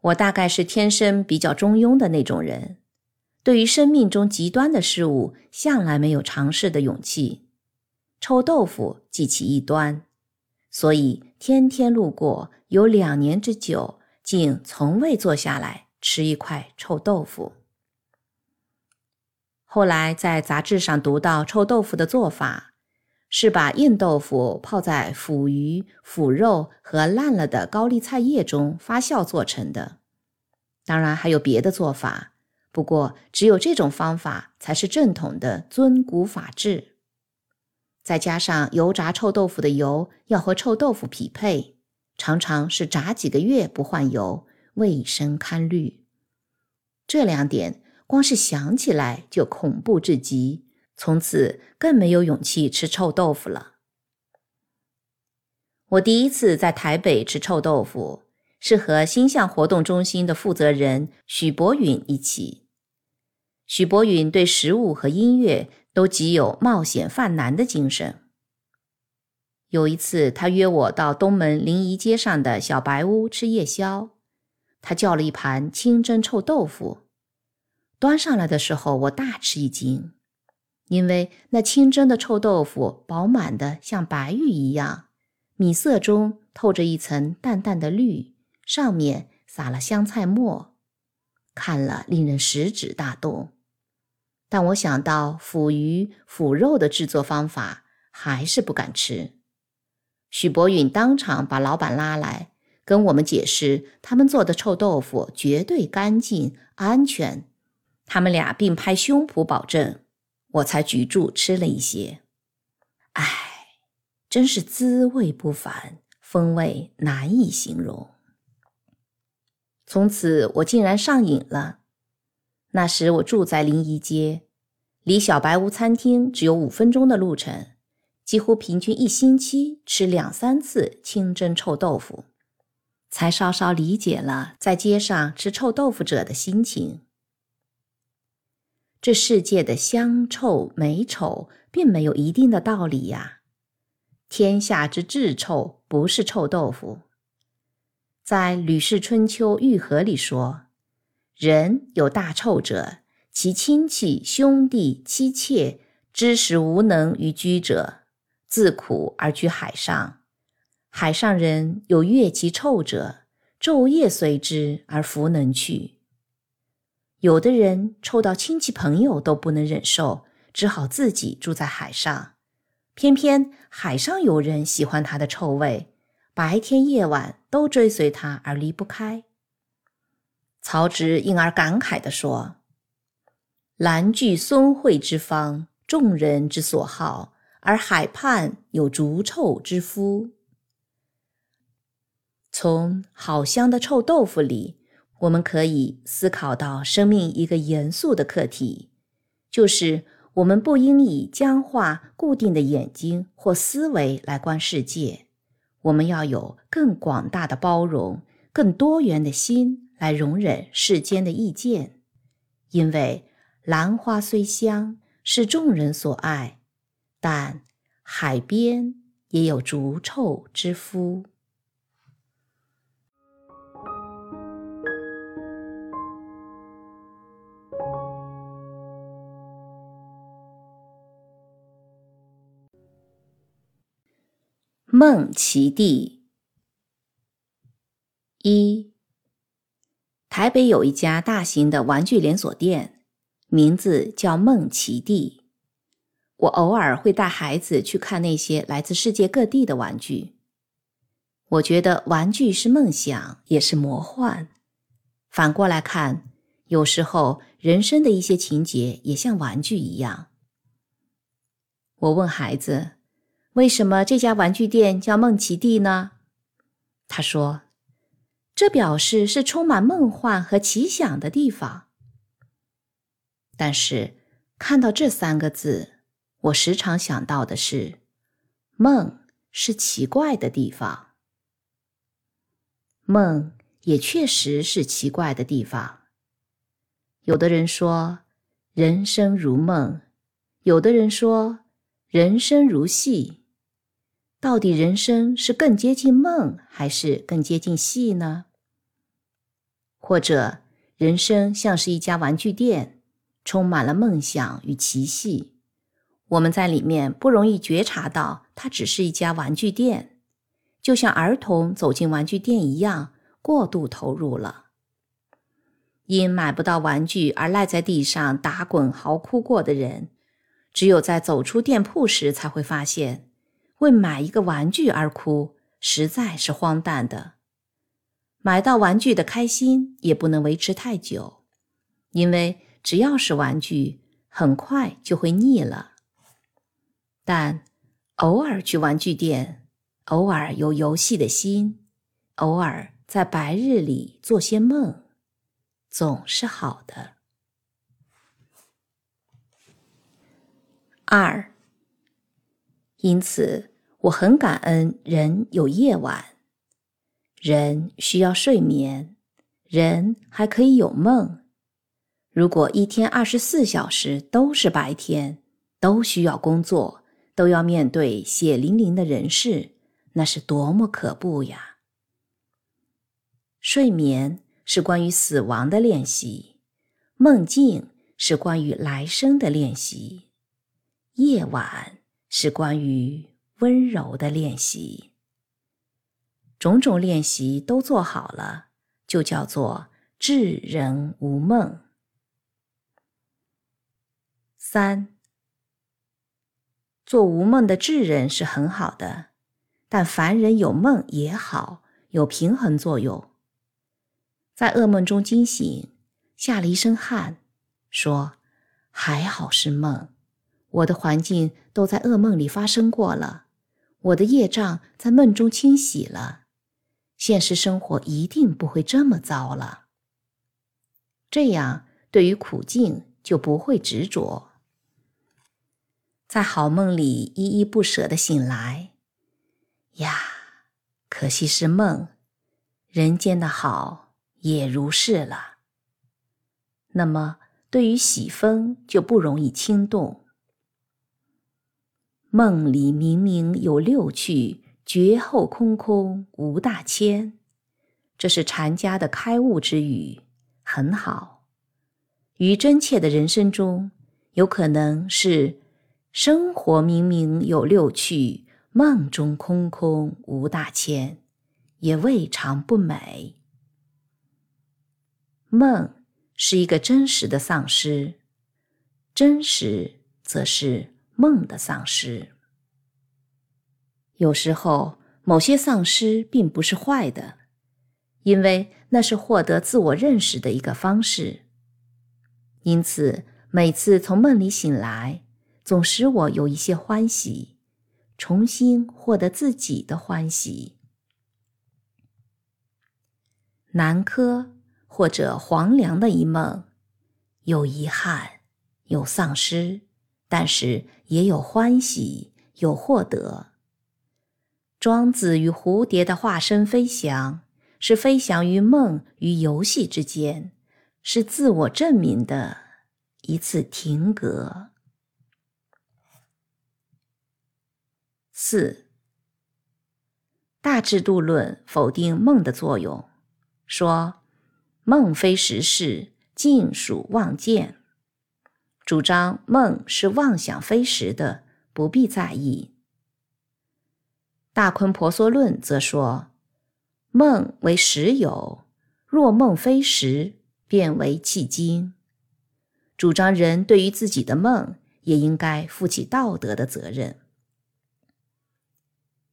我大概是天生比较中庸的那种人，对于生命中极端的事物，向来没有尝试的勇气。臭豆腐即其一端。所以天天路过，有两年之久，竟从未坐下来吃一块臭豆腐。后来在杂志上读到臭豆腐的做法，是把硬豆腐泡在腐鱼、腐肉和烂了的高丽菜叶中发酵做成的。当然还有别的做法，不过只有这种方法才是正统的尊古法制。再加上油炸臭豆腐的油要和臭豆腐匹配，常常是炸几个月不换油，卫生堪虑。这两点光是想起来就恐怖至极，从此更没有勇气吃臭豆腐了。我第一次在台北吃臭豆腐，是和星象活动中心的负责人许博允一起。许博允对食物和音乐。都极有冒险犯难的精神。有一次，他约我到东门临沂街上的小白屋吃夜宵，他叫了一盘清蒸臭豆腐。端上来的时候，我大吃一惊，因为那清蒸的臭豆腐饱满的像白玉一样，米色中透着一层淡淡的绿，上面撒了香菜末，看了令人食指大动。但我想到腐鱼、腐肉的制作方法，还是不敢吃。许博允当场把老板拉来，跟我们解释他们做的臭豆腐绝对干净、安全。他们俩并拍胸脯保证，我才举住吃了一些。唉，真是滋味不凡，风味难以形容。从此我竟然上瘾了。那时我住在临沂街，离小白屋餐厅只有五分钟的路程，几乎平均一星期吃两三次清蒸臭豆腐，才稍稍理解了在街上吃臭豆腐者的心情。这世界的香臭美丑并没有一定的道理呀。天下之至臭不是臭豆腐。在《吕氏春秋·玉和》里说：“人有大臭者。”其亲戚、兄弟、妻妾，知时无能于居者，自苦而居海上。海上人有悦其臭者，昼夜随之而弗能去。有的人臭到亲戚朋友都不能忍受，只好自己住在海上。偏偏海上有人喜欢他的臭味，白天夜晚都追随他而离不开。曹植因而感慨地说。兰具孙惠之方，众人之所好，而海畔有逐臭之夫。从好香的臭豆腐里，我们可以思考到生命一个严肃的课题，就是我们不应以僵化固定的眼睛或思维来观世界，我们要有更广大的包容、更多元的心来容忍世间的意见，因为。兰花虽香，是众人所爱，但海边也有逐臭之夫。梦其地一，台北有一家大型的玩具连锁店。名字叫梦奇地，我偶尔会带孩子去看那些来自世界各地的玩具。我觉得玩具是梦想，也是魔幻。反过来看，有时候人生的一些情节也像玩具一样。我问孩子：“为什么这家玩具店叫梦奇地呢？”他说：“这表示是充满梦幻和奇想的地方。”但是看到这三个字，我时常想到的是，梦是奇怪的地方。梦也确实是奇怪的地方。有的人说人生如梦，有的人说人生如戏。到底人生是更接近梦，还是更接近戏呢？或者人生像是一家玩具店？充满了梦想与奇戏，我们在里面不容易觉察到它只是一家玩具店，就像儿童走进玩具店一样，过度投入了。因买不到玩具而赖在地上打滚嚎哭过的人，只有在走出店铺时才会发现，为买一个玩具而哭实在是荒诞的。买到玩具的开心也不能维持太久，因为。只要是玩具，很快就会腻了。但偶尔去玩具店，偶尔有游戏的心，偶尔在白日里做些梦，总是好的。二，因此我很感恩人有夜晚，人需要睡眠，人还可以有梦。如果一天二十四小时都是白天，都需要工作，都要面对血淋淋的人事，那是多么可怖呀！睡眠是关于死亡的练习，梦境是关于来生的练习，夜晚是关于温柔的练习。种种练习都做好了，就叫做智人无梦。三，做无梦的智人是很好的，但凡人有梦也好，有平衡作用。在噩梦中惊醒，下了一身汗，说：“还好是梦，我的环境都在噩梦里发生过了，我的业障在梦中清洗了，现实生活一定不会这么糟了。”这样，对于苦境就不会执着。在好梦里依依不舍的醒来，呀，可惜是梦，人间的好也如是了。那么，对于喜风就不容易轻动。梦里明明有六趣，绝后空空无大千，这是禅家的开悟之语，很好。于真切的人生中，有可能是。生活明明有六趣，梦中空空无大千，也未尝不美。梦是一个真实的丧失，真实则是梦的丧失。有时候，某些丧失并不是坏的，因为那是获得自我认识的一个方式。因此，每次从梦里醒来。总使我有一些欢喜，重新获得自己的欢喜。南柯或者黄粱的一梦，有遗憾，有丧失，但是也有欢喜，有获得。庄子与蝴蝶的化身飞翔，是飞翔于梦与游戏之间，是自我证明的一次停格。四大制度论否定梦的作用，说梦非实事，尽属妄见。主张梦是妄想非实的，不必在意。大坤婆娑论则说梦为实有，若梦非实，便为弃经。主张人对于自己的梦也应该负起道德的责任。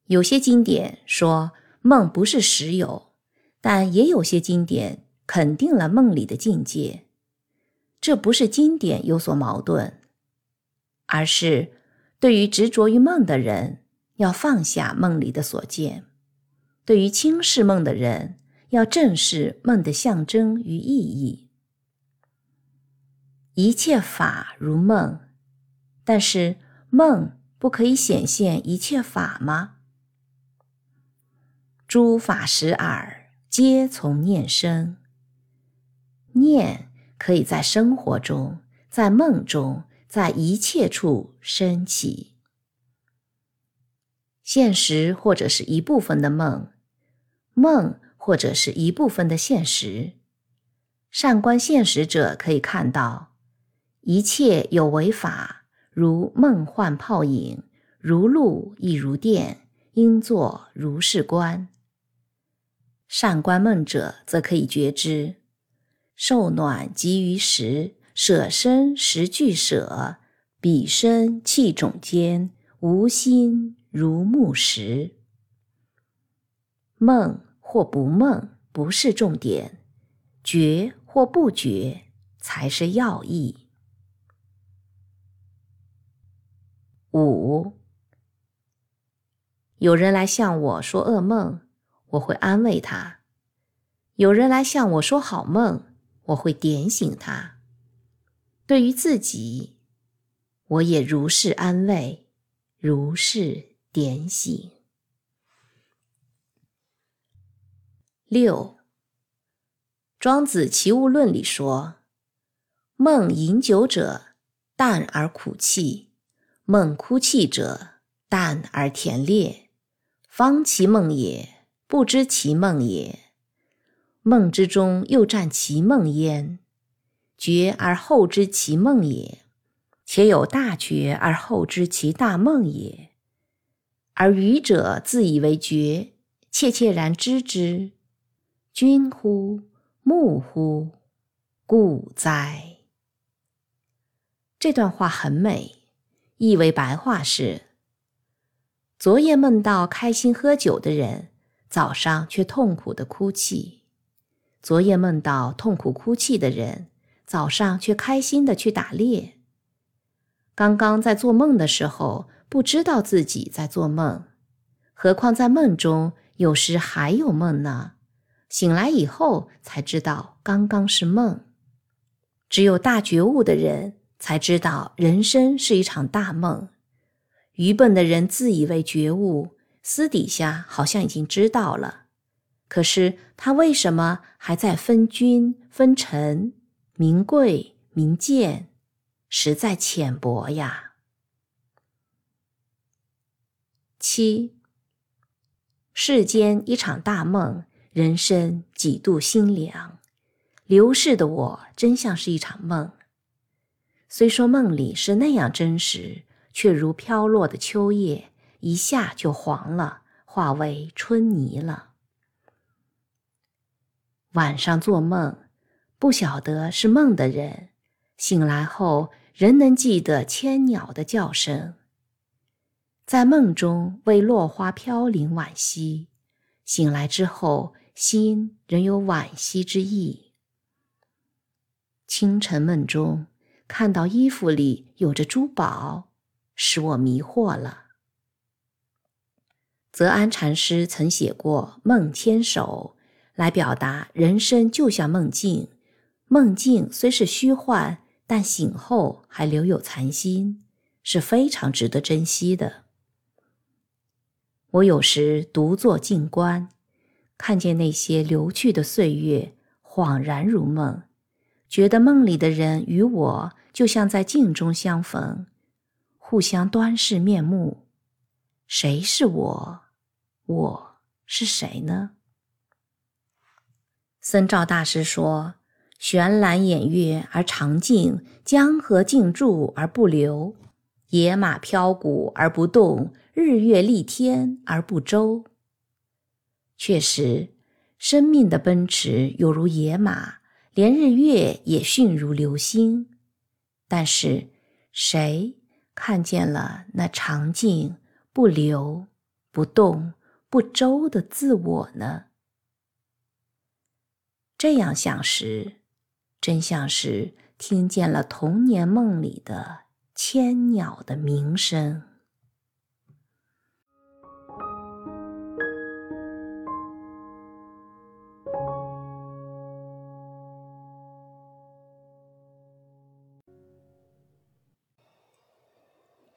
有些经典说梦不是实有，但也有些经典肯定了梦里的境界。这不是经典有所矛盾，而是对于执着于梦的人，要放下梦里的所见；对于轻视梦的人，要正视梦的象征与意义。一切法如梦，但是梦不可以显现一切法吗？诸法实耳，皆从念生。念可以在生活中，在梦中，在一切处升起。现实或者是一部分的梦，梦或者是一部分的现实。善观现实者可以看到，一切有为法，如梦幻泡影，如露亦如电，应作如是观。善观梦者，则可以觉知受暖急于时，舍身实俱舍，彼身气种间，无心如木石。梦或不梦不是重点，觉或不觉才是要义。五，有人来向我说噩梦。我会安慰他。有人来向我说好梦，我会点醒他。对于自己，我也如是安慰，如是点醒。六，《庄子·齐物论》里说：“梦饮酒者，淡而苦气；梦哭泣者，淡而甜烈。方其梦也。”不知其梦也，梦之中又占其梦焉。觉而后知其梦也，且有大觉而后知其大梦也。而愚者自以为觉，切切然知之。君乎？木乎？故哉？这段话很美，意为白话是：昨夜梦到开心喝酒的人。早上却痛苦的哭泣，昨夜梦到痛苦哭泣的人，早上却开心的去打猎。刚刚在做梦的时候不知道自己在做梦，何况在梦中有时还有梦呢？醒来以后才知道刚刚是梦。只有大觉悟的人才知道人生是一场大梦，愚笨的人自以为觉悟，私底下好像已经知道了。可是他为什么还在分君分臣、名贵名贱？实在浅薄呀。七，世间一场大梦，人生几度心凉。流逝的我，真像是一场梦。虽说梦里是那样真实，却如飘落的秋叶，一下就黄了，化为春泥了。晚上做梦，不晓得是梦的人，醒来后仍能记得千鸟的叫声。在梦中为落花飘零惋惜，醒来之后心仍有惋惜之意。清晨梦中看到衣服里有着珠宝，使我迷惑了。泽安禅师曾写过《梦牵手》。来表达人生就像梦境，梦境虽是虚幻，但醒后还留有残心，是非常值得珍惜的。我有时独坐静观，看见那些流去的岁月，恍然如梦，觉得梦里的人与我就像在镜中相逢，互相端视面目。谁是我？我是谁呢？僧肇大师说：“悬栏掩月而长静，江河静注而不流，野马飘鼓而不动，日月丽天而不周。”确实，生命的奔驰有如野马，连日月也迅如流星。但是，谁看见了那长静、不流、不动、不周的自我呢？这样想时，真像是听见了童年梦里的千鸟的鸣声。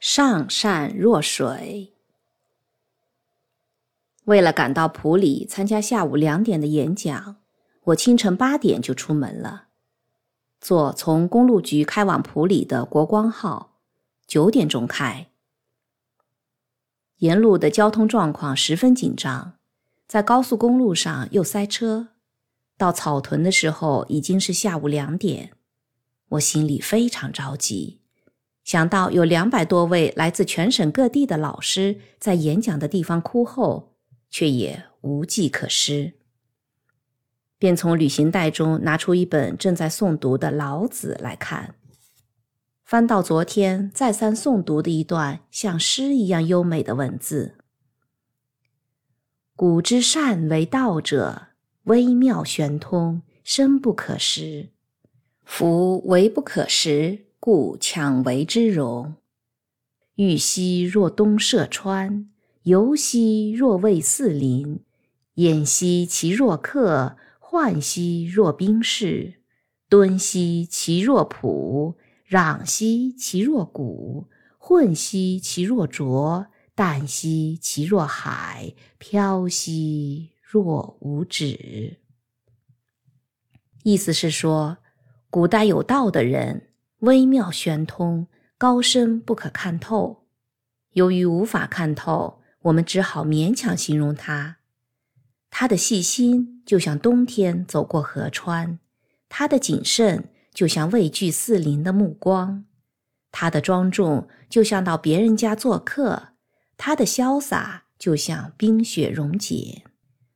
上善若水。为了赶到普里参加下午两点的演讲。我清晨八点就出门了，坐从公路局开往普里的国光号，九点钟开。沿路的交通状况十分紧张，在高速公路上又塞车。到草屯的时候已经是下午两点，我心里非常着急，想到有两百多位来自全省各地的老师在演讲的地方哭后，却也无计可施。便从旅行袋中拿出一本正在诵读的《老子》来看，翻到昨天再三诵读的一段像诗一样优美的文字：“古之善为道者，微妙玄通，深不可识。夫为不可识，故强为之容。玉兮若东涉川，游兮若畏四邻，偃兮其若客。”涣兮若冰释，敦兮其若朴，攘兮其若谷，混兮其若浊，淡兮其若海，飘兮若无止。意思是说，古代有道的人，微妙玄通，高深不可看透。由于无法看透，我们只好勉强形容他。他的细心就像冬天走过河川，他的谨慎就像畏惧四邻的目光，他的庄重就像到别人家做客，他的潇洒就像冰雪溶解，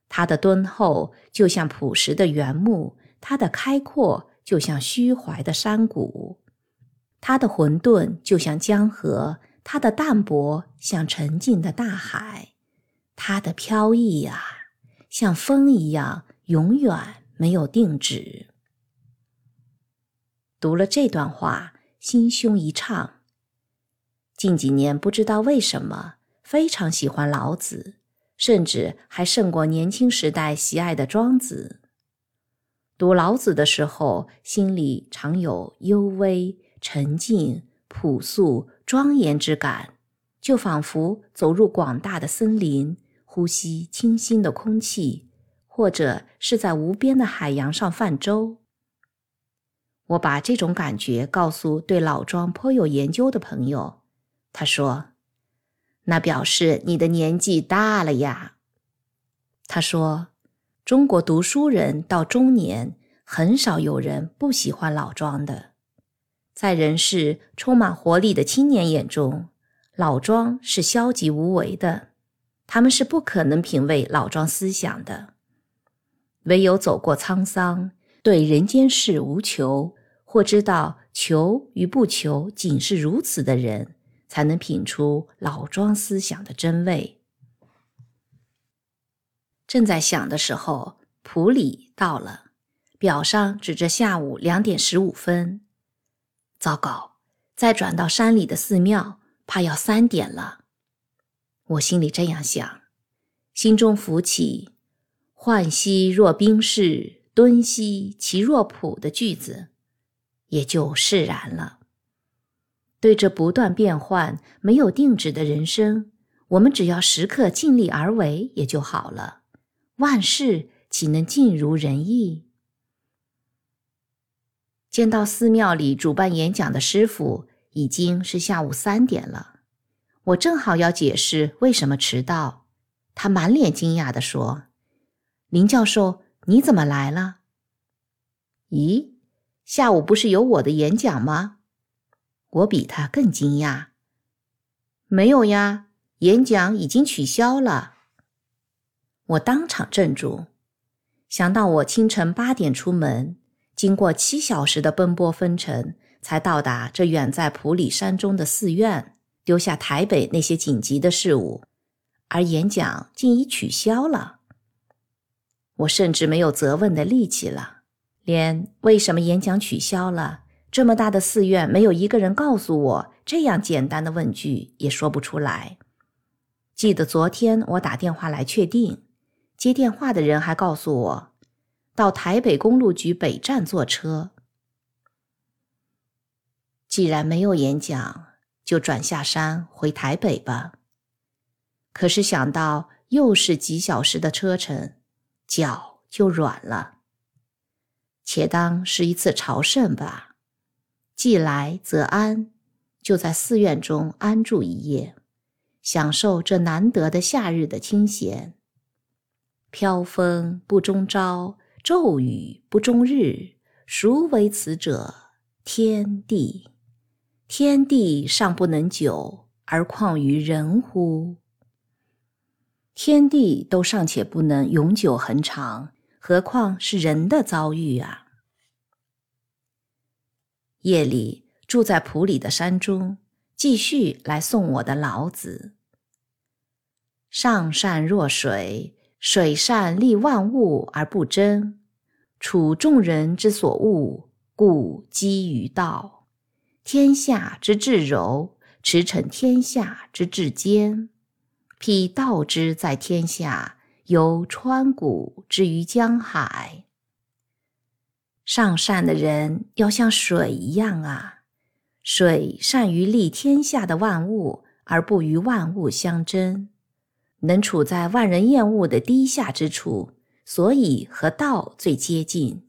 他的敦厚就像朴实的原木，他的开阔就像虚怀的山谷，他的混沌就像江河，他的淡泊像沉静的大海，他的飘逸呀。像风一样，永远没有定止。读了这段话，心胸一畅。近几年不知道为什么，非常喜欢老子，甚至还胜过年轻时代喜爱的庄子。读老子的时候，心里常有幽微、沉静、朴素、庄严之感，就仿佛走入广大的森林，呼吸清新的空气，或者是在无边的海洋上泛舟。我把这种感觉告诉对老庄颇有研究的朋友，他说：“那表示你的年纪大了呀。”他说：“中国读书人到中年，很少有人不喜欢老庄的。在人世充满活力的青年眼中，老庄是消极无为的，他们是不可能品味老庄思想的。唯有走过沧桑，对人间事无求。”或知道求与不求仅是如此的人，才能品出老庄思想的真味。正在想的时候，普里到了，表上指着下午两点十五分。糟糕，再转到山里的寺庙，怕要三点了。我心里这样想，心中浮起“浣溪若冰释，敦兮其若朴”的句子。也就释然了。对这不断变换、没有定止的人生，我们只要时刻尽力而为也就好了。万事岂能尽如人意？见到寺庙里主办演讲的师傅，已经是下午三点了。我正好要解释为什么迟到，他满脸惊讶地说：“林教授，你怎么来了？”咦？下午不是有我的演讲吗？我比他更惊讶。没有呀，演讲已经取消了。我当场镇住，想到我清晨八点出门，经过七小时的奔波风尘，才到达这远在普里山中的寺院，丢下台北那些紧急的事物，而演讲竟已取消了。我甚至没有责问的力气了。连为什么演讲取消了，这么大的寺院没有一个人告诉我，这样简单的问句也说不出来。记得昨天我打电话来确定，接电话的人还告诉我，到台北公路局北站坐车。既然没有演讲，就转下山回台北吧。可是想到又是几小时的车程，脚就软了。且当是一次朝圣吧，既来则安，就在寺院中安住一夜，享受这难得的夏日的清闲。飘风不终朝，骤雨不终日，孰为此者？天地，天地尚不能久，而况于人乎？天地都尚且不能永久恒长。何况是人的遭遇啊！夜里住在普里的山中，继续来送我的老子。上善若水，水善利万物而不争，处众人之所恶，故几于道。天下之至柔，驰骋天下之至坚。辟道之在天下。由川谷至于江海，上善的人要像水一样啊！水善于利天下的万物，而不与万物相争，能处在万人厌恶的低下之处，所以和道最接近。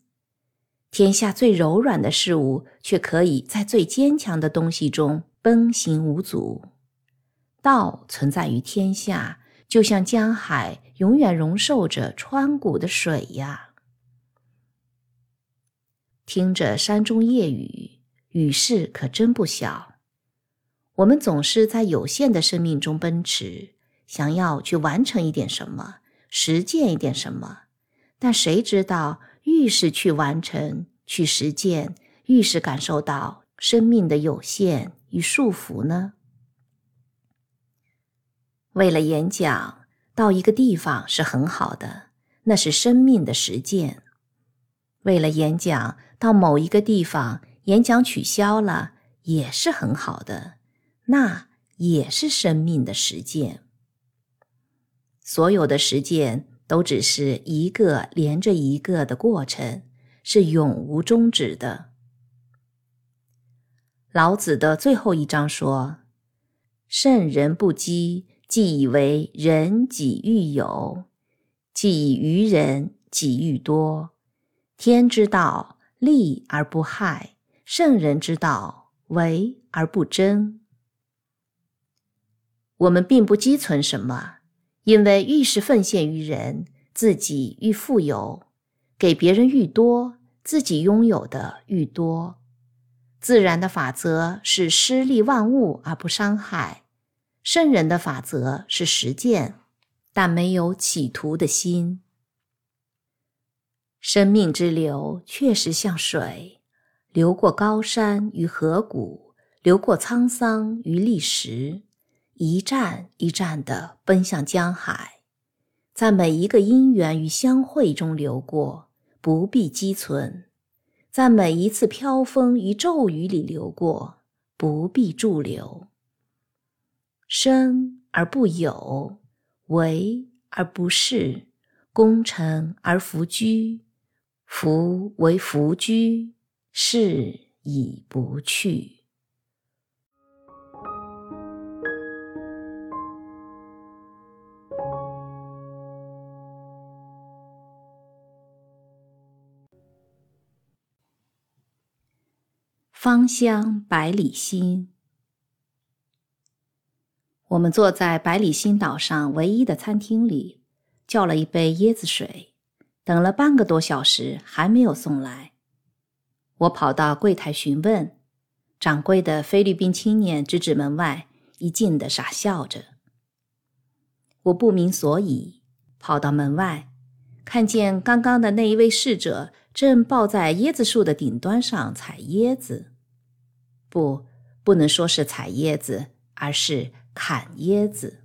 天下最柔软的事物，却可以在最坚强的东西中奔行无阻。道存在于天下。就像江海永远容受着川谷的水呀。听着山中夜雨，雨势可真不小。我们总是在有限的生命中奔驰，想要去完成一点什么，实践一点什么。但谁知道，愈是去完成、去实践，愈是感受到生命的有限与束缚呢？为了演讲到一个地方是很好的，那是生命的实践。为了演讲到某一个地方，演讲取消了也是很好的，那也是生命的实践。所有的实践都只是一个连着一个的过程，是永无终止的。老子的最后一章说。圣人不积，既以为人己欲有；既以愚人己欲多。天之道，利而不害；圣人之道，为而不争。我们并不积存什么，因为愈是奉献于人，自己愈富有；给别人愈多，自己拥有的愈多。自然的法则是施利万物而不伤害，圣人的法则是实践，但没有企图的心。生命之流确实像水，流过高山与河谷，流过沧桑与历史，一站一站地奔向江海，在每一个因缘与相会中流过，不必积存。在每一次飘风与骤雨里流过，不必驻留。生而不有，为而不恃，功成而弗居，夫为弗居，是以不去。芳香百里心。我们坐在百里心岛上唯一的餐厅里，叫了一杯椰子水，等了半个多小时还没有送来。我跑到柜台询问，掌柜的菲律宾青年指指门外，一劲的傻笑着。我不明所以，跑到门外，看见刚刚的那一位侍者正抱在椰子树的顶端上采椰子。不，不能说是采椰子，而是砍椰子。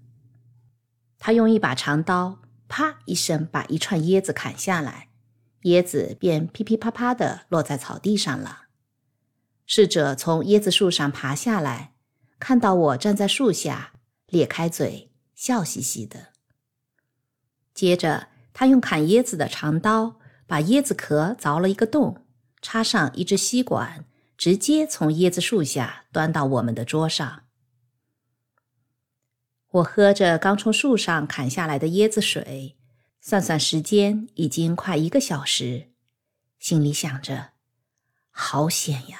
他用一把长刀，啪一声把一串椰子砍下来，椰子便噼噼啪啪的落在草地上了。侍者从椰子树上爬下来，看到我站在树下，咧开嘴，笑嘻嘻的。接着，他用砍椰子的长刀把椰子壳凿了一个洞，插上一支吸管。直接从椰子树下端到我们的桌上。我喝着刚从树上砍下来的椰子水，算算时间，已经快一个小时，心里想着：好险呀！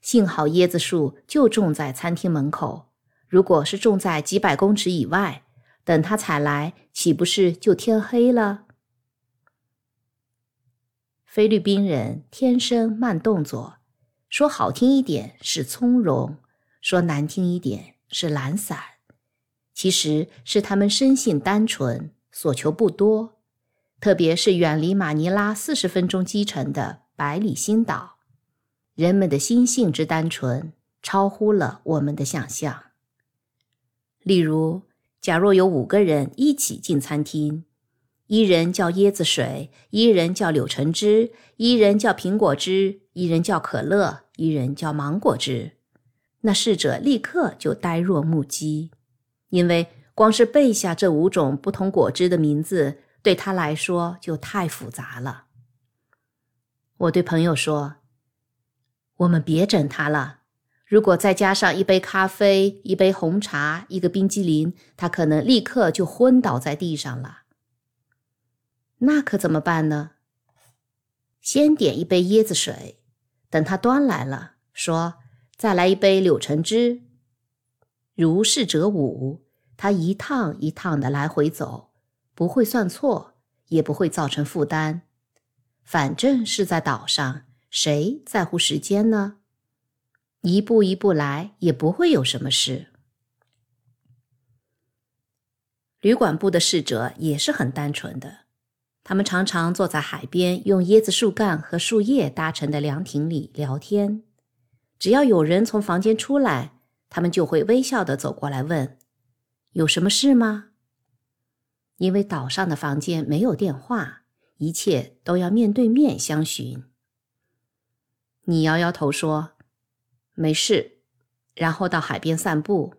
幸好椰子树就种在餐厅门口，如果是种在几百公尺以外，等他采来，岂不是就天黑了？菲律宾人天生慢动作。说好听一点是从容，说难听一点是懒散，其实是他们生性单纯，所求不多。特别是远离马尼拉四十分钟机程的百里星岛，人们的心性之单纯，超乎了我们的想象。例如，假若有五个人一起进餐厅。一人叫椰子水，一人叫柳橙汁，一人叫苹果汁，一人叫可乐，一人叫芒果汁。那侍者立刻就呆若木鸡，因为光是背下这五种不同果汁的名字，对他来说就太复杂了。我对朋友说：“我们别整他了，如果再加上一杯咖啡、一杯红茶、一个冰激凌，他可能立刻就昏倒在地上了。”那可怎么办呢？先点一杯椰子水，等他端来了，说再来一杯柳橙汁。如是者五，他一趟一趟的来回走，不会算错，也不会造成负担。反正是在岛上，谁在乎时间呢？一步一步来，也不会有什么事。旅馆部的侍者也是很单纯的。他们常常坐在海边，用椰子树干和树叶搭成的凉亭里聊天。只要有人从房间出来，他们就会微笑地走过来问：“有什么事吗？”因为岛上的房间没有电话，一切都要面对面相询。你摇摇头说：“没事。”然后到海边散步。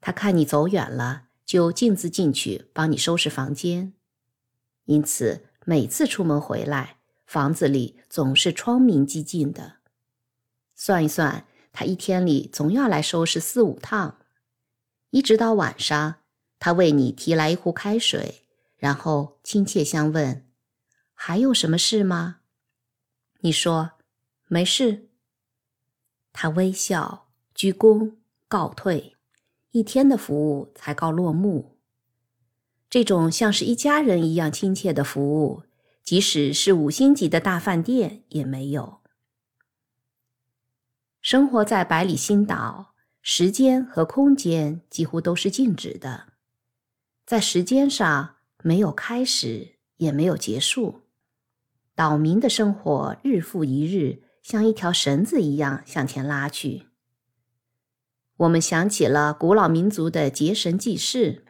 他看你走远了，就径自进去帮你收拾房间。因此，每次出门回来，房子里总是窗明几净的。算一算，他一天里总要来收拾四五趟，一直到晚上，他为你提来一壶开水，然后亲切相问：“还有什么事吗？”你说：“没事。”他微笑，鞠躬，告退，一天的服务才告落幕。这种像是一家人一样亲切的服务，即使是五星级的大饭店也没有。生活在百里星岛。时间和空间几乎都是静止的，在时间上没有开始，也没有结束。岛民的生活日复一日，像一条绳子一样向前拉去。我们想起了古老民族的结绳记事，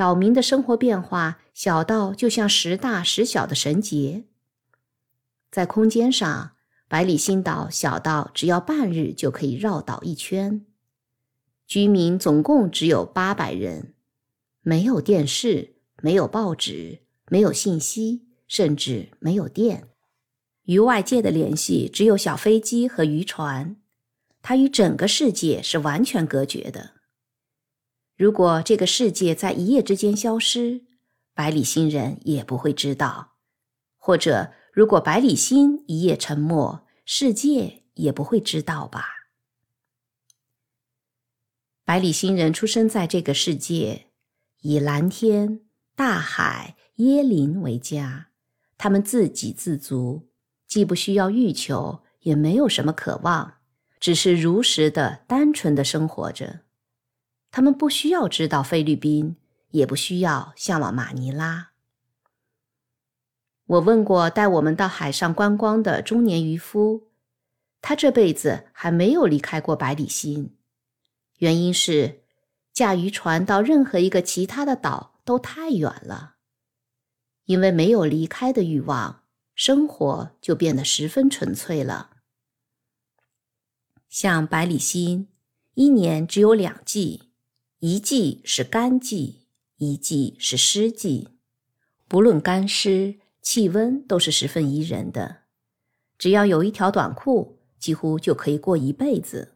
岛民的生活变化小到就像时大时小的绳结。在空间上，百里星岛小到只要半日就可以绕岛一圈。居民总共只有八百人，没有电视，没有报纸，没有信息，甚至没有电。与外界的联系只有小飞机和渔船，它与整个世界是完全隔绝的。如果这个世界在一夜之间消失，百里星人也不会知道；或者，如果百里星一夜沉没，世界也不会知道吧。百里星人出生在这个世界，以蓝天、大海、椰林为家。他们自给自足，既不需要欲求，也没有什么渴望，只是如实的、单纯的生活着。他们不需要知道菲律宾，也不需要向往马尼拉。我问过带我们到海上观光的中年渔夫，他这辈子还没有离开过百里星。原因是，驾渔船到任何一个其他的岛都太远了，因为没有离开的欲望，生活就变得十分纯粹了。像百里星，一年只有两季，一季是干季，一季是湿季。不论干湿，气温都是十分宜人的，只要有一条短裤，几乎就可以过一辈子。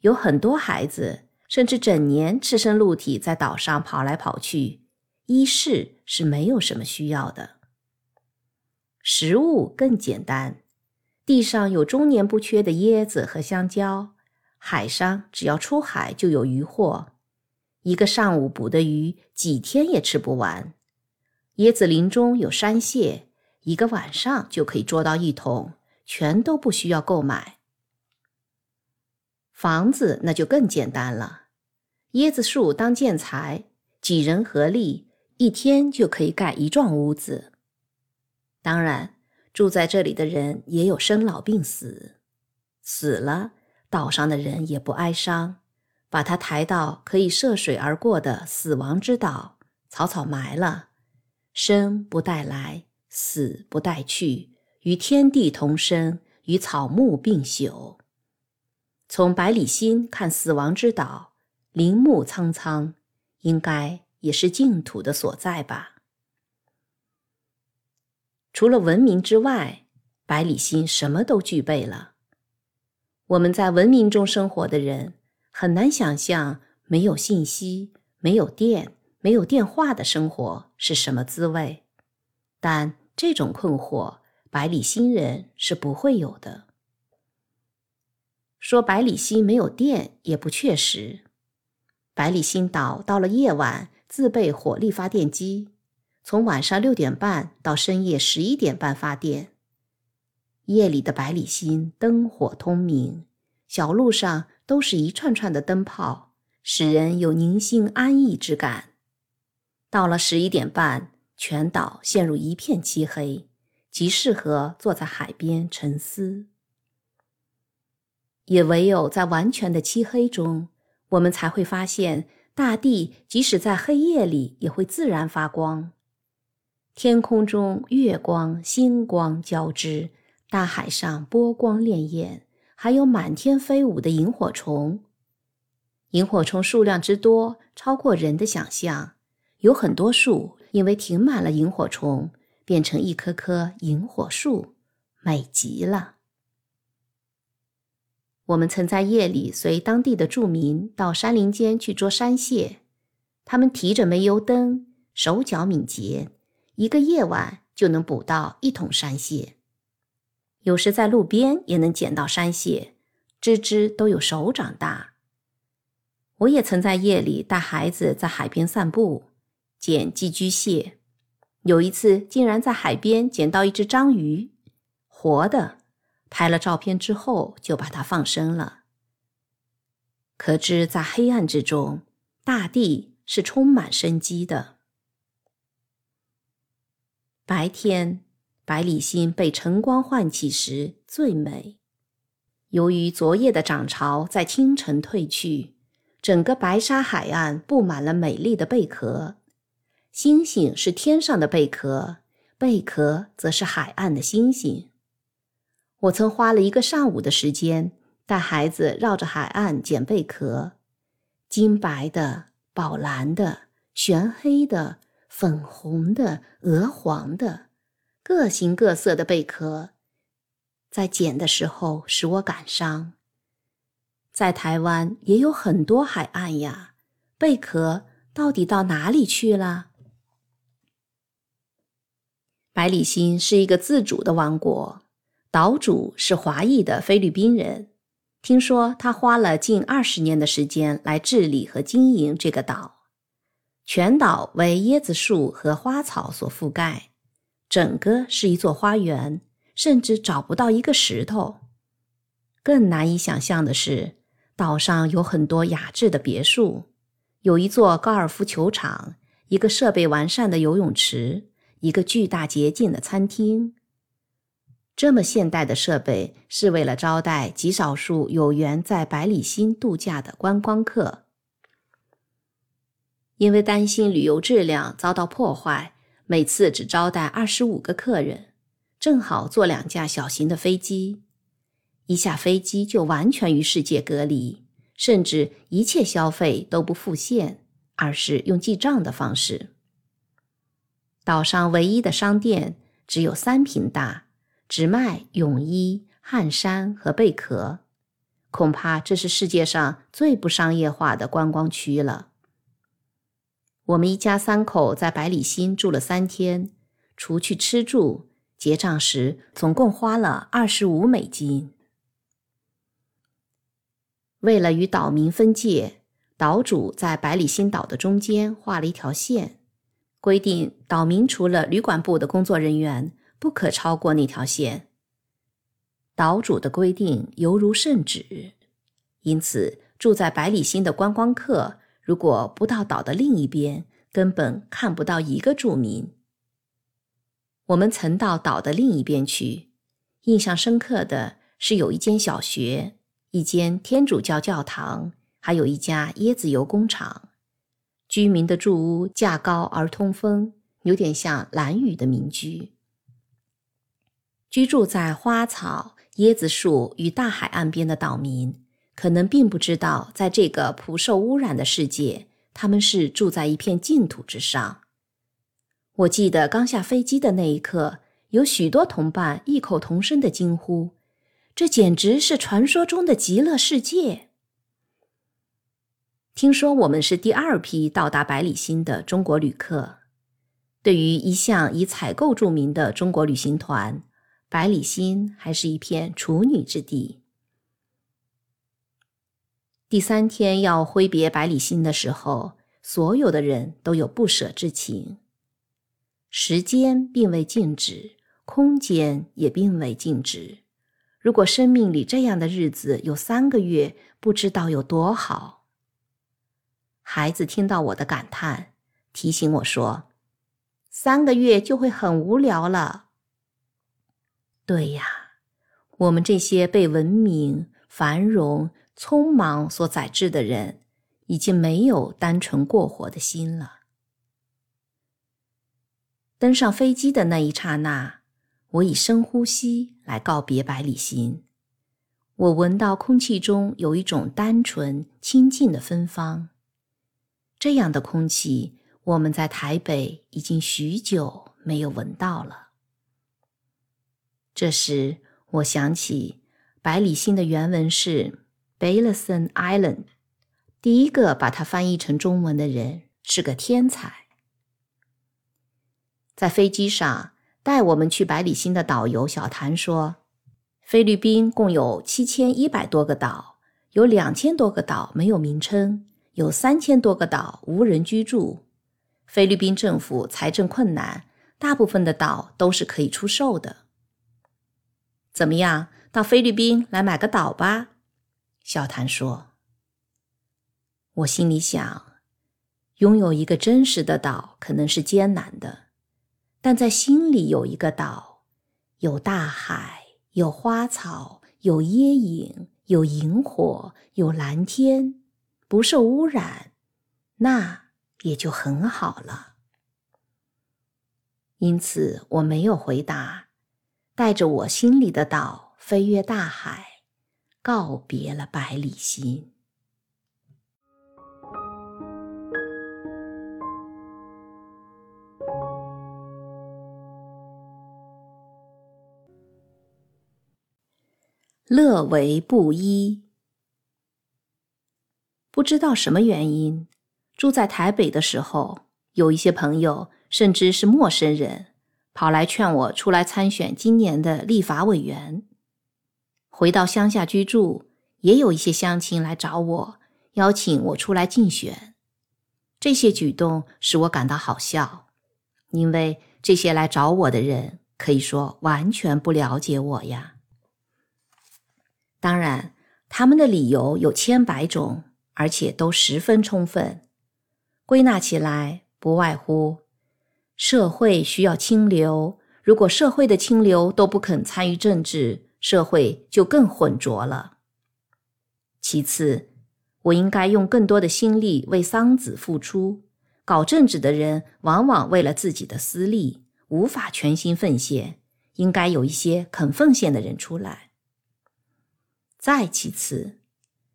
有很多孩子，甚至整年赤身露体在岛上跑来跑去，衣饰是没有什么需要的。食物更简单，地上有终年不缺的椰子和香蕉，海上只要出海就有鱼货，一个上午捕的鱼几天也吃不完。椰子林中有山蟹，一个晚上就可以捉到一桶，全都不需要购买。房子那就更简单了，椰子树当建材，几人合力，一天就可以盖一幢屋子。当然，住在这里的人也有生老病死，死了，岛上的人也不哀伤，把他抬到可以涉水而过的死亡之岛，草草埋了。生不带来，死不带去，与天地同生，与草木并朽。从百里星看死亡之岛，林木苍苍，应该也是净土的所在吧。除了文明之外，百里星什么都具备了。我们在文明中生活的人，很难想象没有信息、没有电、没有电话的生活是什么滋味。但这种困惑，百里星人是不会有的。说百里星没有电也不确实。百里星岛到了夜晚自备火力发电机，从晚上六点半到深夜十一点半发电。夜里的百里星灯火通明，小路上都是一串串的灯泡，使人有宁心安逸之感。到了十一点半，全岛陷入一片漆黑，极适合坐在海边沉思。也唯有在完全的漆黑中，我们才会发现，大地即使在黑夜里也会自然发光。天空中月光、星光交织，大海上波光潋滟，还有满天飞舞的萤火虫。萤火虫数量之多，超过人的想象。有很多树因为停满了萤火虫，变成一棵棵萤火树，美极了。我们曾在夜里随当地的住民到山林间去捉山蟹，他们提着煤油灯，手脚敏捷，一个夜晚就能捕到一桶山蟹。有时在路边也能捡到山蟹，只只都有手掌大。我也曾在夜里带孩子在海边散步，捡寄居蟹。有一次，竟然在海边捡到一只章鱼，活的。拍了照片之后，就把它放生了。可知在黑暗之中，大地是充满生机的。白天，百里星被晨光唤起时最美。由于昨夜的涨潮在清晨退去，整个白沙海岸布满了美丽的贝壳。星星是天上的贝壳，贝壳则是海岸的星星。我曾花了一个上午的时间，带孩子绕着海岸捡贝壳，金白的、宝蓝的、玄黑的、粉红的、鹅黄的，各形各色的贝壳，在捡的时候使我感伤。在台湾也有很多海岸呀，贝壳到底到哪里去了？百里星是一个自主的王国。岛主是华裔的菲律宾人，听说他花了近二十年的时间来治理和经营这个岛。全岛为椰子树和花草所覆盖，整个是一座花园，甚至找不到一个石头。更难以想象的是，岛上有很多雅致的别墅，有一座高尔夫球场，一个设备完善的游泳池，一个巨大洁净的餐厅。这么现代的设备是为了招待极少数有缘在百里星度假的观光客。因为担心旅游质量遭到破坏，每次只招待二十五个客人，正好坐两架小型的飞机。一下飞机就完全与世界隔离，甚至一切消费都不付现，而是用记账的方式。岛上唯一的商店只有三平大。只卖泳衣、汗衫和贝壳，恐怕这是世界上最不商业化的观光区了。我们一家三口在百里新住了三天，除去吃住，结账时总共花了二十五美金。为了与岛民分界，岛主在百里新岛的中间画了一条线，规定岛民除了旅馆部的工作人员。不可超过那条线。岛主的规定犹如圣旨，因此住在百里新的观光客，如果不到岛的另一边，根本看不到一个住民。我们曾到岛的另一边去，印象深刻的是有一间小学，一间天主教教堂，还有一家椰子油工厂。居民的住屋架高而通风，有点像蓝屿的民居。居住在花草、椰子树与大海岸边的岛民，可能并不知道，在这个普受污染的世界，他们是住在一片净土之上。我记得刚下飞机的那一刻，有许多同伴异口同声的惊呼：“这简直是传说中的极乐世界！”听说我们是第二批到达百里星的中国旅客。对于一向以采购著名的中国旅行团。百里星还是一片处女之地。第三天要挥别百里星的时候，所有的人都有不舍之情。时间并未静止，空间也并未静止。如果生命里这样的日子有三个月，不知道有多好。孩子听到我的感叹，提醒我说：“三个月就会很无聊了。”对呀，我们这些被文明、繁荣、匆忙所载制的人，已经没有单纯过活的心了。登上飞机的那一刹那，我以深呼吸来告别百里星。我闻到空气中有一种单纯清净的芬芳，这样的空气，我们在台北已经许久没有闻到了。这时，我想起百里星的原文是 Balason Island，第一个把它翻译成中文的人是个天才。在飞机上带我们去百里星的导游小谭说，菲律宾共有七千一百多个岛，有两千多个岛没有名称，有三千多个岛无人居住。菲律宾政府财政困难，大部分的岛都是可以出售的。怎么样，到菲律宾来买个岛吧？小谭说。我心里想，拥有一个真实的岛可能是艰难的，但在心里有一个岛，有大海，有花草，有椰影，有萤火，有蓝天，不受污染，那。也就很好了。因此，我没有回答，带着我心里的岛飞越大海，告别了百里奚。乐为布衣，不知道什么原因。住在台北的时候，有一些朋友，甚至是陌生人，跑来劝我出来参选今年的立法委员。回到乡下居住，也有一些乡亲来找我，邀请我出来竞选。这些举动使我感到好笑，因为这些来找我的人可以说完全不了解我呀。当然，他们的理由有千百种，而且都十分充分。归纳起来，不外乎社会需要清流。如果社会的清流都不肯参与政治，社会就更浑浊了。其次，我应该用更多的心力为桑梓付出。搞政治的人往往为了自己的私利，无法全心奉献。应该有一些肯奉献的人出来。再其次，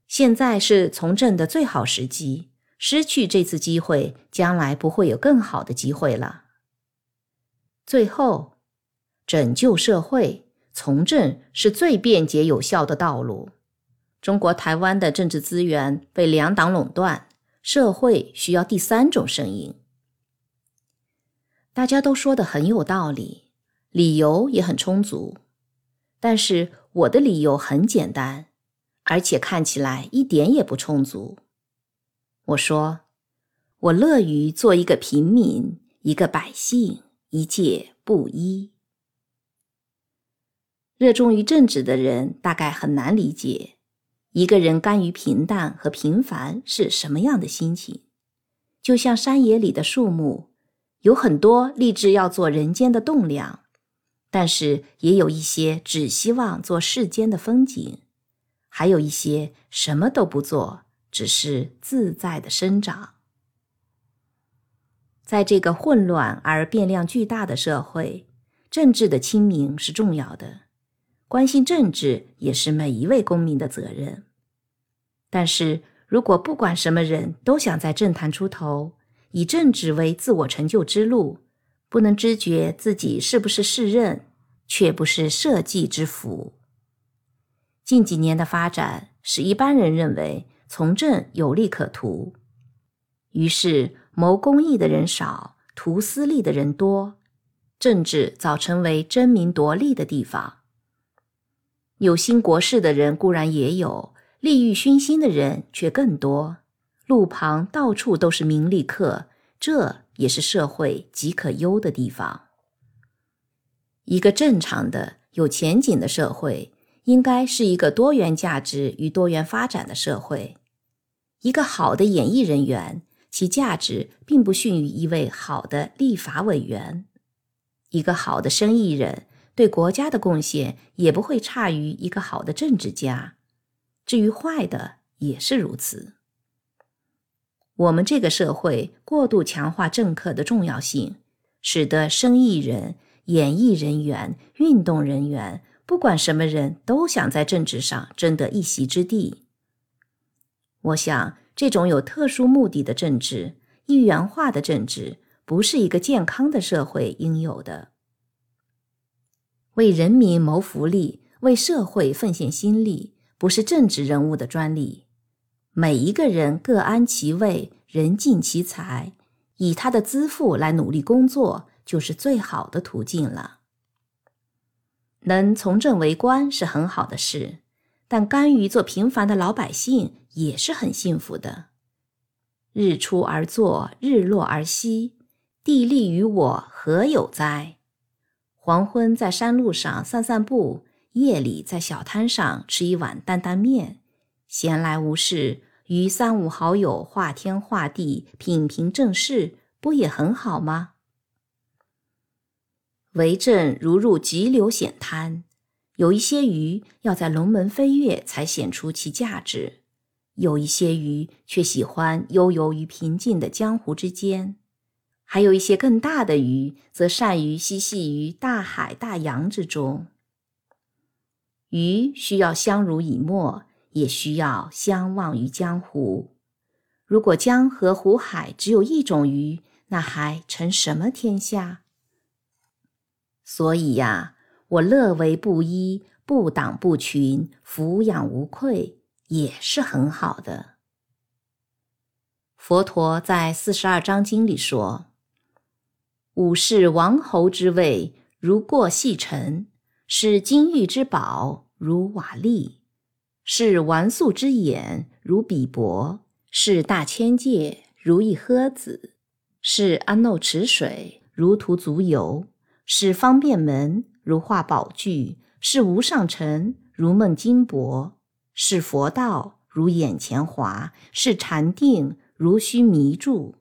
现在是从政的最好时机。失去这次机会，将来不会有更好的机会了。最后，拯救社会，从政是最便捷有效的道路。中国台湾的政治资源被两党垄断，社会需要第三种声音。大家都说的很有道理，理由也很充足，但是我的理由很简单，而且看起来一点也不充足。我说，我乐于做一个平民，一个百姓，一介布衣。热衷于政治的人大概很难理解，一个人甘于平淡和平凡是什么样的心情。就像山野里的树木，有很多立志要做人间的栋梁，但是也有一些只希望做世间的风景，还有一些什么都不做。只是自在的生长，在这个混乱而变量巨大的社会，政治的清明是重要的，关心政治也是每一位公民的责任。但是如果不管什么人都想在政坛出头，以政治为自我成就之路，不能知觉自己是不是适任，却不是社稷之福。近几年的发展使一般人认为。从政有利可图，于是谋公益的人少，图私利的人多，政治早成为争名夺利的地方。有心国事的人固然也有，利欲熏心的人却更多。路旁到处都是名利客，这也是社会极可忧的地方。一个正常的、有前景的社会。应该是一个多元价值与多元发展的社会。一个好的演艺人员，其价值并不逊于一位好的立法委员；一个好的生意人，对国家的贡献也不会差于一个好的政治家。至于坏的，也是如此。我们这个社会过度强化政客的重要性，使得生意人、演艺人员、运动人员。不管什么人都想在政治上争得一席之地。我想，这种有特殊目的的政治、一元化的政治，不是一个健康的社会应有的。为人民谋福利，为社会奉献心力，不是政治人物的专利。每一个人各安其位，人尽其才，以他的资富来努力工作，就是最好的途径了。能从政为官是很好的事，但甘于做平凡的老百姓也是很幸福的。日出而作，日落而息，地利与我何有哉？黄昏在山路上散散步，夜里在小摊上吃一碗担担面，闲来无事。与三五好友画天画地，品评政事，不也很好吗？为政如入急流险滩，有一些鱼要在龙门飞跃才显出其价值，有一些鱼却喜欢悠游于平静的江湖之间，还有一些更大的鱼则善于嬉戏于大海大洋之中。鱼需要相濡以沫。也需要相忘于江湖。如果江河湖海只有一种鱼，那还成什么天下？所以呀，我乐为布衣，不党不群，俯仰无愧，也是很好的。佛陀在四十二章经里说：“武士王侯之位，如过细尘；是金玉之宝，如瓦砾。”是纨素之眼如比帛，是大千界如一诃子，是安耨池水如涂足油，是方便门如画宝具，是无上尘如梦金帛，是佛道如眼前华，是禅定如须弥柱，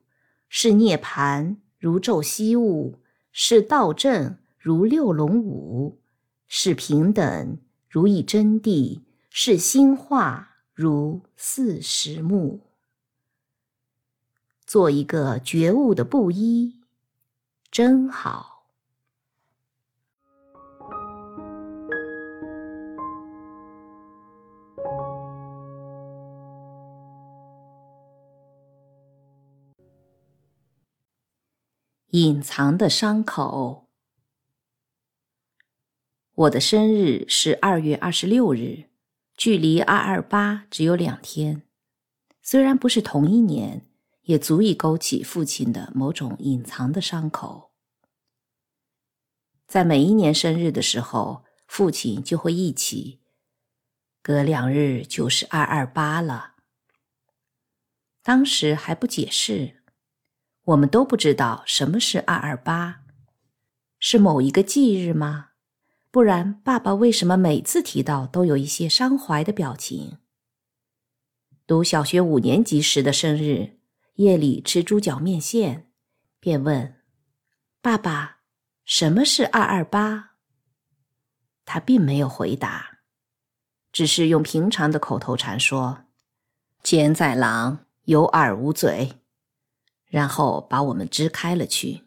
是涅盘如昼夕物，是道正如六龙舞，是平等如一真谛。是心化如四时木，做一个觉悟的布衣，真好。隐藏的伤口。我的生日是二月二十六日。距离二二八只有两天，虽然不是同一年，也足以勾起父亲的某种隐藏的伤口。在每一年生日的时候，父亲就会忆起，隔两日就是二二八了。当时还不解释，我们都不知道什么是二二八，是某一个忌日吗？不然，爸爸为什么每次提到都有一些伤怀的表情？读小学五年级时的生日，夜里吃猪脚面线，便问爸爸：“什么是二二八？”他并没有回答，只是用平常的口头禅说：“奸在狼，有耳无嘴。”然后把我们支开了去。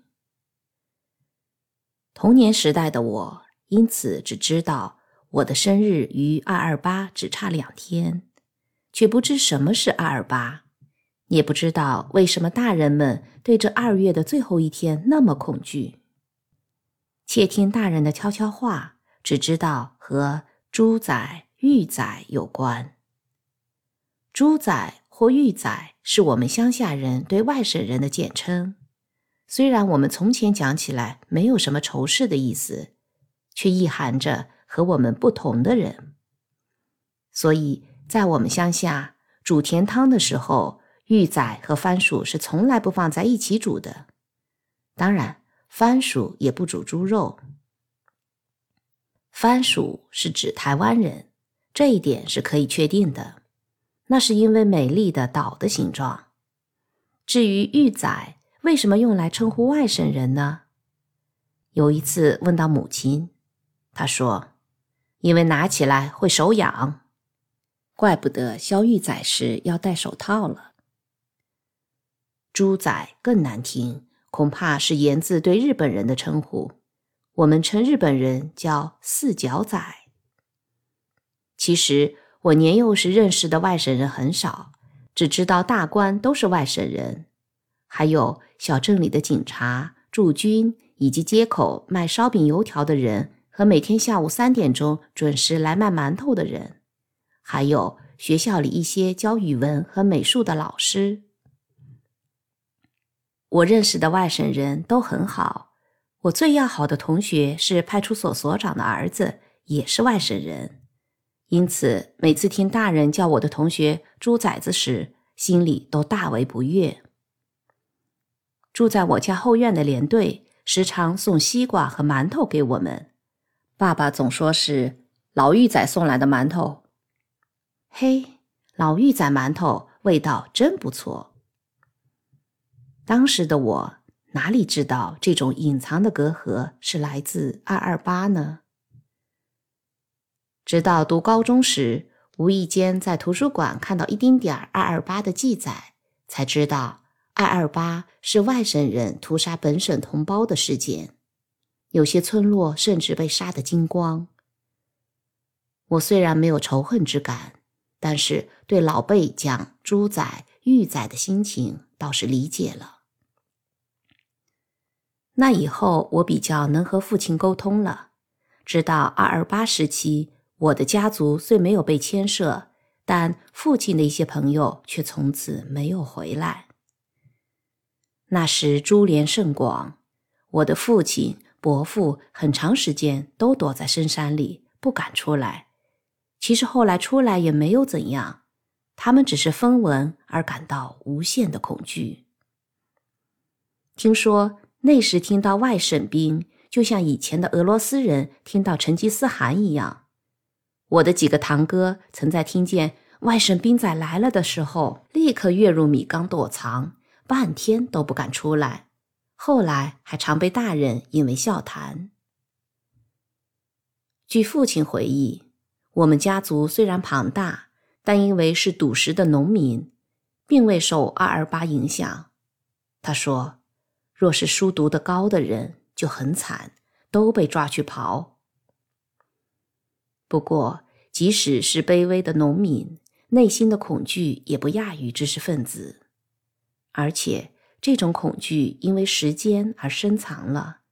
童年时代的我。因此，只知道我的生日与二二八只差两天，却不知什么是二二八，也不知道为什么大人们对这二月的最后一天那么恐惧。窃听大人的悄悄话，只知道和猪仔、玉仔有关。猪仔或玉仔是我们乡下人对外省人的简称，虽然我们从前讲起来没有什么仇视的意思。却意含着和我们不同的人，所以在我们乡下煮甜汤的时候，芋仔和番薯是从来不放在一起煮的。当然，番薯也不煮猪肉。番薯是指台湾人，这一点是可以确定的。那是因为美丽的岛的形状。至于玉仔为什么用来称呼外省人呢？有一次问到母亲。他说：“因为拿起来会手痒，怪不得削玉仔时要戴手套了。”猪仔更难听，恐怕是言自对日本人的称呼。我们称日本人叫四脚仔。其实我年幼时认识的外省人很少，只知道大官都是外省人，还有小镇里的警察、驻军以及街口卖烧饼油条的人。和每天下午三点钟准时来卖馒头的人，还有学校里一些教语文和美术的老师。我认识的外省人都很好，我最要好的同学是派出所所长的儿子，也是外省人。因此，每次听大人叫我的同学“猪崽子”时，心里都大为不悦。住在我家后院的连队时常送西瓜和馒头给我们，爸爸总说是老玉仔送来的馒头。嘿，老玉仔馒头味道真不错。当时的我哪里知道这种隐藏的隔阂是来自二二八呢？直到读高中时，无意间在图书馆看到一丁点儿二二八的记载，才知道二二八是外省人屠杀本省同胞的事件，有些村落甚至被杀得精光。我虽然没有仇恨之感，但是对老辈讲猪仔、玉仔的心情倒是理解了。那以后，我比较能和父亲沟通了，直到二二八时期。我的家族虽没有被牵涉，但父亲的一些朋友却从此没有回来。那时株连甚广，我的父亲、伯父很长时间都躲在深山里，不敢出来。其实后来出来也没有怎样，他们只是分文而感到无限的恐惧。听说那时听到外省兵，就像以前的俄罗斯人听到成吉思汗一样。我的几个堂哥曾在听见外省兵仔来了的时候，立刻跃入米缸躲藏，半天都不敢出来。后来还常被大人引为笑谈。据父亲回忆，我们家族虽然庞大，但因为是赌石的农民，并未受二二八影响。他说，若是书读得高的人就很惨，都被抓去刨。不过，即使是卑微的农民，内心的恐惧也不亚于知识分子。而且，这种恐惧因为时间而深藏了。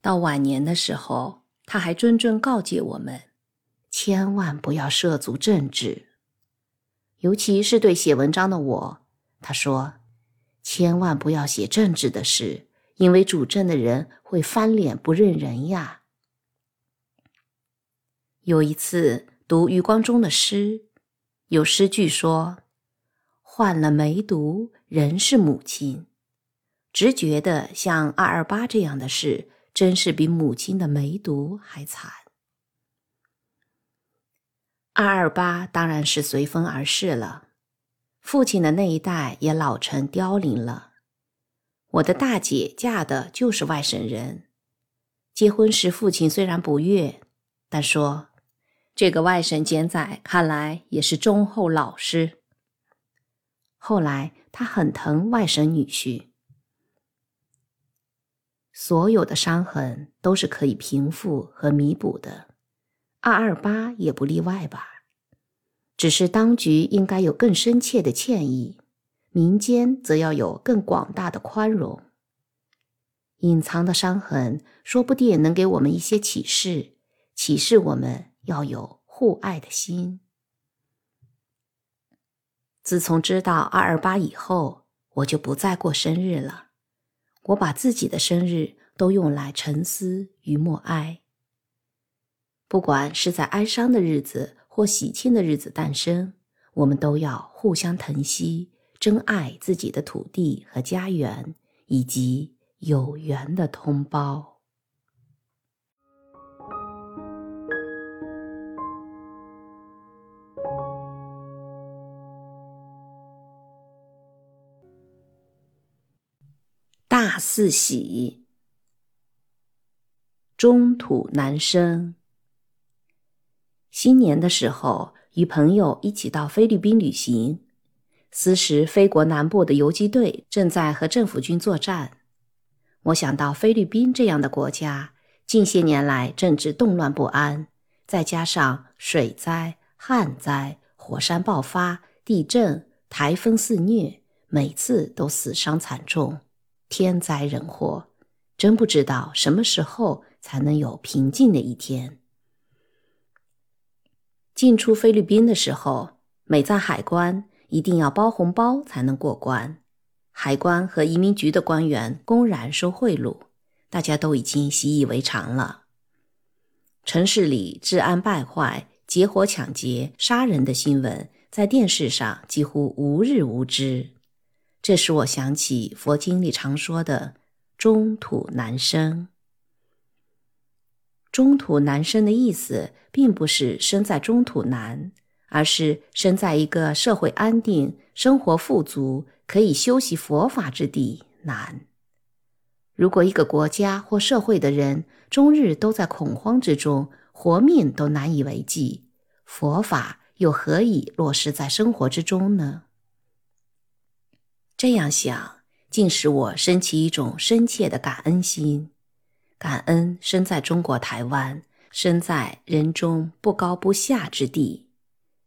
到晚年的时候，他还谆谆告诫我们：千万不要涉足政治，尤其是对写文章的我。他说：千万不要写政治的事，因为主政的人会翻脸不认人呀。有一次读余光中的诗，有诗句说：“患了梅毒，仍是母亲。”直觉得像二二八这样的事，真是比母亲的梅毒还惨。二二八当然是随风而逝了，父亲的那一代也老成凋零了。我的大姐嫁的就是外省人，结婚时父亲虽然不悦，但说。这个外甥简仔看来也是忠厚老实。后来他很疼外甥女婿。所有的伤痕都是可以平复和弥补的，二二八也不例外吧。只是当局应该有更深切的歉意，民间则要有更广大的宽容。隐藏的伤痕说不定能给我们一些启示，启示我们。要有互爱的心。自从知道二二八以后，我就不再过生日了。我把自己的生日都用来沉思与默哀。不管是在哀伤的日子或喜庆的日子诞生，我们都要互相疼惜，珍爱自己的土地和家园，以及有缘的同胞。大四喜，中土难生。新年的时候，与朋友一起到菲律宾旅行。此时，菲国南部的游击队正在和政府军作战。我想到菲律宾这样的国家，近些年来政治动乱不安，再加上水灾、旱灾、火山爆发、地震、台风肆虐，每次都死伤惨重。天灾人祸，真不知道什么时候才能有平静的一天。进出菲律宾的时候，每在海关一定要包红包才能过关。海关和移民局的官员公然收贿赂，大家都已经习以为常了。城市里治安败坏、劫火抢劫、杀人的新闻，在电视上几乎无日无之。这使我想起佛经里常说的“中土难生”。中土难生的意思，并不是生在中土难，而是生在一个社会安定、生活富足。可以修习佛法之地难。如果一个国家或社会的人终日都在恐慌之中，活命都难以为继，佛法又何以落实在生活之中呢？这样想，竟使我升起一种深切的感恩心。感恩身在中国台湾，身在人中不高不下之地，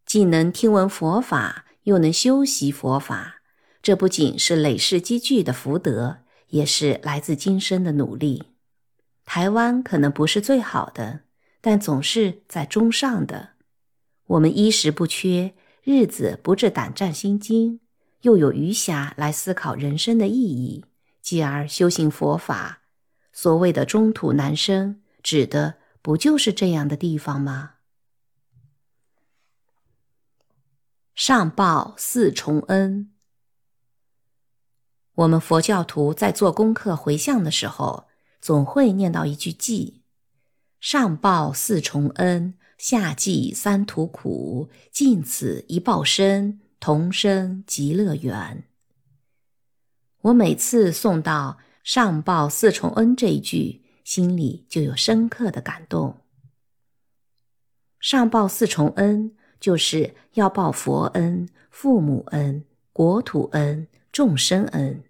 既能听闻佛法，又能修习佛法。这不仅是累世积聚的福德，也是来自今生的努力。台湾可能不是最好的，但总是在中上的。我们衣食不缺，日子不致胆战心惊，又有余暇来思考人生的意义，继而修行佛法。所谓的中土难生，指的不就是这样的地方吗？上报四重恩。我们佛教徒在做功课回向的时候，总会念到一句偈：“上报四重恩，下济三途苦，尽此一报身，同生极乐园。”我每次诵到“上报四重恩”这一句，心里就有深刻的感动。上报四重恩，就是要报佛恩、父母恩、国土恩、众生恩。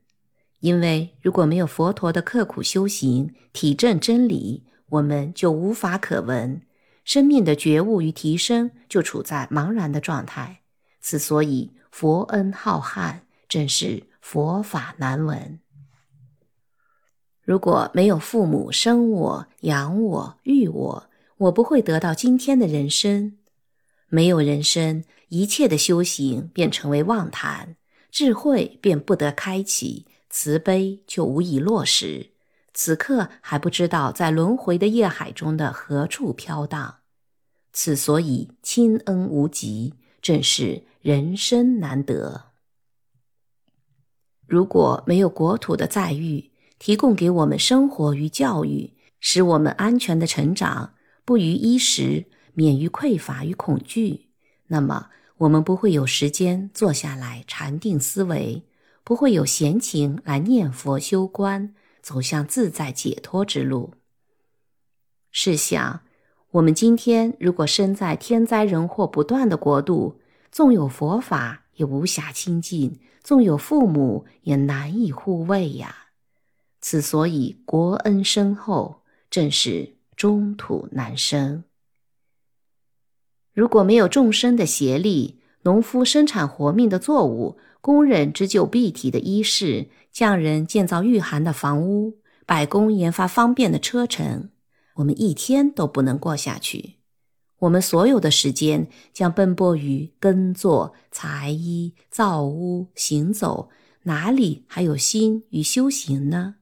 因为如果没有佛陀的刻苦修行、体证真理，我们就无法可闻，生命的觉悟与提升就处在茫然的状态。此所以佛恩浩瀚，正是佛法难闻。如果没有父母生我、养我、育我，我不会得到今天的人生。没有人生，一切的修行便成为妄谈，智慧便不得开启。慈悲就无以落实，此刻还不知道在轮回的业海中的何处飘荡。此所以亲恩无极，正是人生难得。如果没有国土的载誉，提供给我们生活与教育，使我们安全的成长，不于衣食，免于匮乏与恐惧，那么我们不会有时间坐下来禅定思维。不会有闲情来念佛修观，走向自在解脱之路。试想，我们今天如果身在天灾人祸不断的国度，纵有佛法也无暇亲近，纵有父母也难以护卫呀。此所以国恩深厚，正是中土难生。如果没有众生的协力，农夫生产活命的作物。工人织就蔽体的衣饰，匠人建造御寒的房屋，百工研发方便的车程，我们一天都不能过下去。我们所有的时间将奔波于耕作、裁衣、造屋、行走，哪里还有心与修行呢？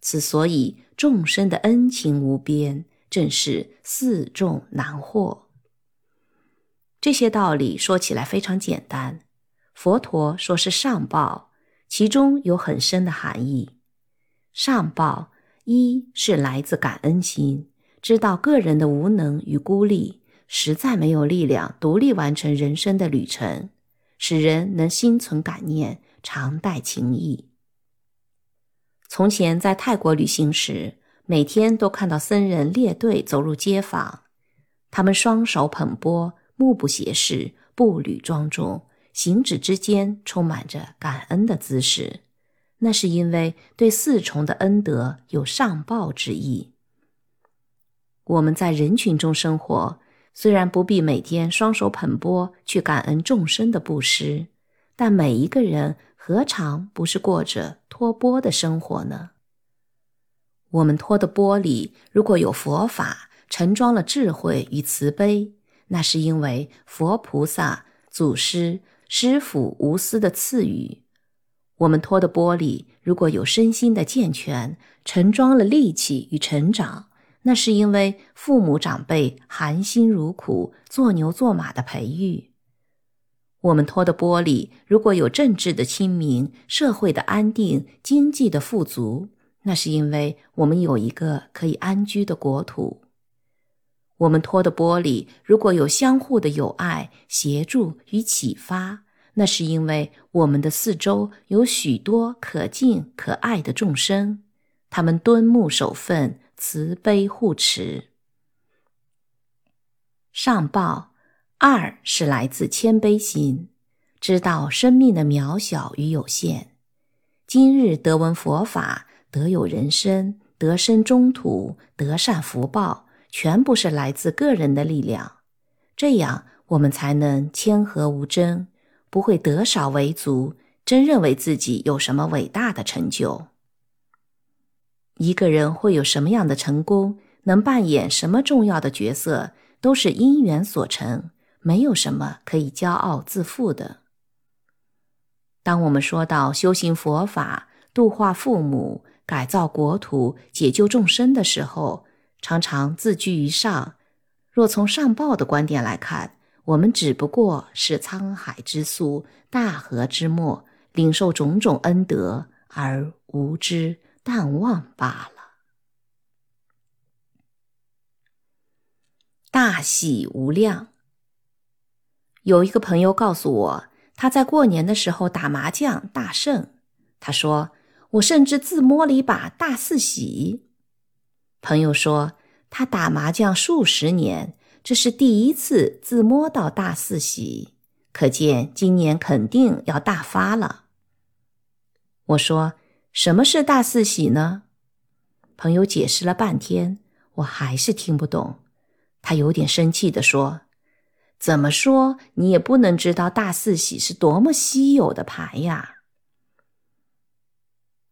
此所以众生的恩情无边，正是四众难获。这些道理说起来非常简单。佛陀说是上报，其中有很深的含义。上报一是来自感恩心，知道个人的无能与孤立，实在没有力量独立完成人生的旅程，使人能心存感念，常带情谊。从前在泰国旅行时，每天都看到僧人列队走入街坊，他们双手捧钵，目不斜视，步履庄重。行止之间充满着感恩的姿势，那是因为对四重的恩德有上报之意。我们在人群中生活，虽然不必每天双手捧钵去感恩众生的布施，但每一个人何尝不是过着托钵的生活呢？我们托的钵里如果有佛法，盛装了智慧与慈悲，那是因为佛菩萨、祖师、师傅无私的赐予。我们托的钵里如果有身心的健全，盛装了力气与成长，那是因为父母长辈含辛茹苦、做牛做马的培育。我们托的玻璃如果有政治的清明、社会的安定、经济的富足，那是因为我们有一个可以安居的国土。我们托的玻璃如果有相互的友爱、协助与启发。那是因为我们的四周有许多可敬可爱的众生，他们敦睦守分，慈悲护持。上报二是来自谦卑心，知道生命的渺小与有限。今日得闻佛法，得有人生，得生中土，得善福报，全部是来自个人的力量。这样，我们才能谦和无争。不会得少为足，真认为自己有什么伟大的成就。一个人会有什么样的成功，能扮演什么重要的角色，都是因缘所成，没有什么可以骄傲自负的。当我们说到修行佛法、度化父母、改造国土、解救众生的时候，常常自居于上。若从上报的观点来看，我们只不过是沧海之粟、大河之末，领受种种恩德而无知淡忘罢了。大喜无量。有一个朋友告诉我，他在过年的时候打麻将大胜。他说：“我甚至自摸了一把大四喜。”朋友说，他打麻将数十年。这是第一次自摸到大四喜，可见今年肯定要大发了。我说：“什么是大四喜呢？”朋友解释了半天，我还是听不懂。他有点生气地说：“怎么说你也不能知道大四喜是多么稀有的牌呀！”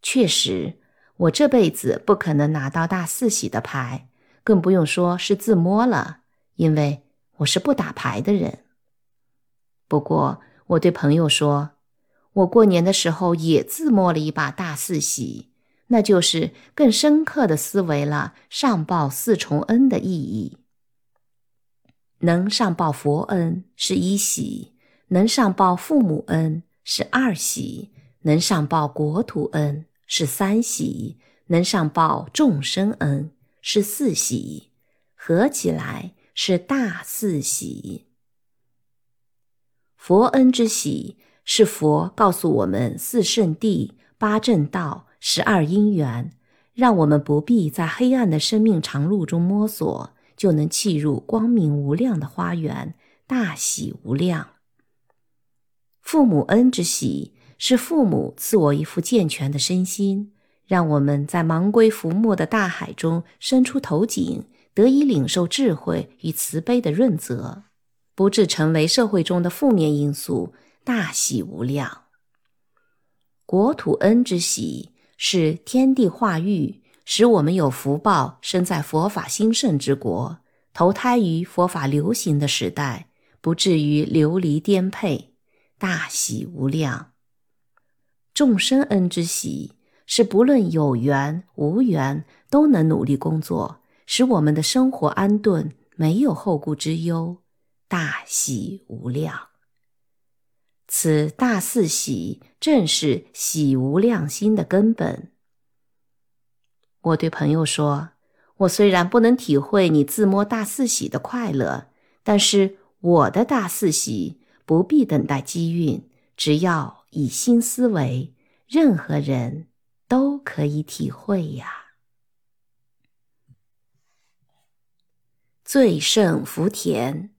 确实，我这辈子不可能拿到大四喜的牌，更不用说是自摸了。因为我是不打牌的人。不过我对朋友说，我过年的时候也自摸了一把大四喜，那就是更深刻的思维了上报四重恩的意义。能上报佛恩是一喜，能上报父母恩是二喜，能上报国土恩是三喜，能上报众生恩是四喜，合起来。是大四喜，佛恩之喜是佛告诉我们四圣谛、八正道、十二因缘，让我们不必在黑暗的生命长路中摸索，就能契入光明无量的花园，大喜无量。父母恩之喜是父母赐我一副健全的身心，让我们在茫归浮没的大海中伸出头颈。得以领受智慧与慈悲的润泽，不致成为社会中的负面因素，大喜无量。国土恩之喜是天地化育，使我们有福报生在佛法兴盛之国，投胎于佛法流行的时代，不至于流离颠沛，大喜无量。众生恩之喜是不论有缘无缘，都能努力工作。使我们的生活安顿，没有后顾之忧，大喜无量。此大四喜正是喜无量心的根本。我对朋友说：“我虽然不能体会你自摸大四喜的快乐，但是我的大四喜不必等待机运，只要以心思维，任何人都可以体会呀。”最胜福田，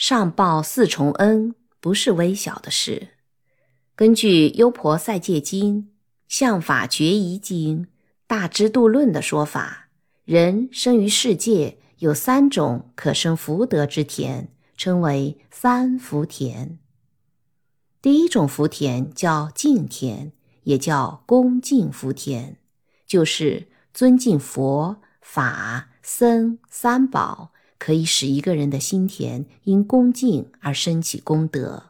上报四重恩不是微小的事。根据《优婆塞戒经》《相法决疑经》《大智度论》的说法，人生于世界有三种可生福德之田，称为三福田。第一种福田叫敬田，也叫恭敬福田。就是尊敬佛法僧三宝，可以使一个人的心田因恭敬而升起功德。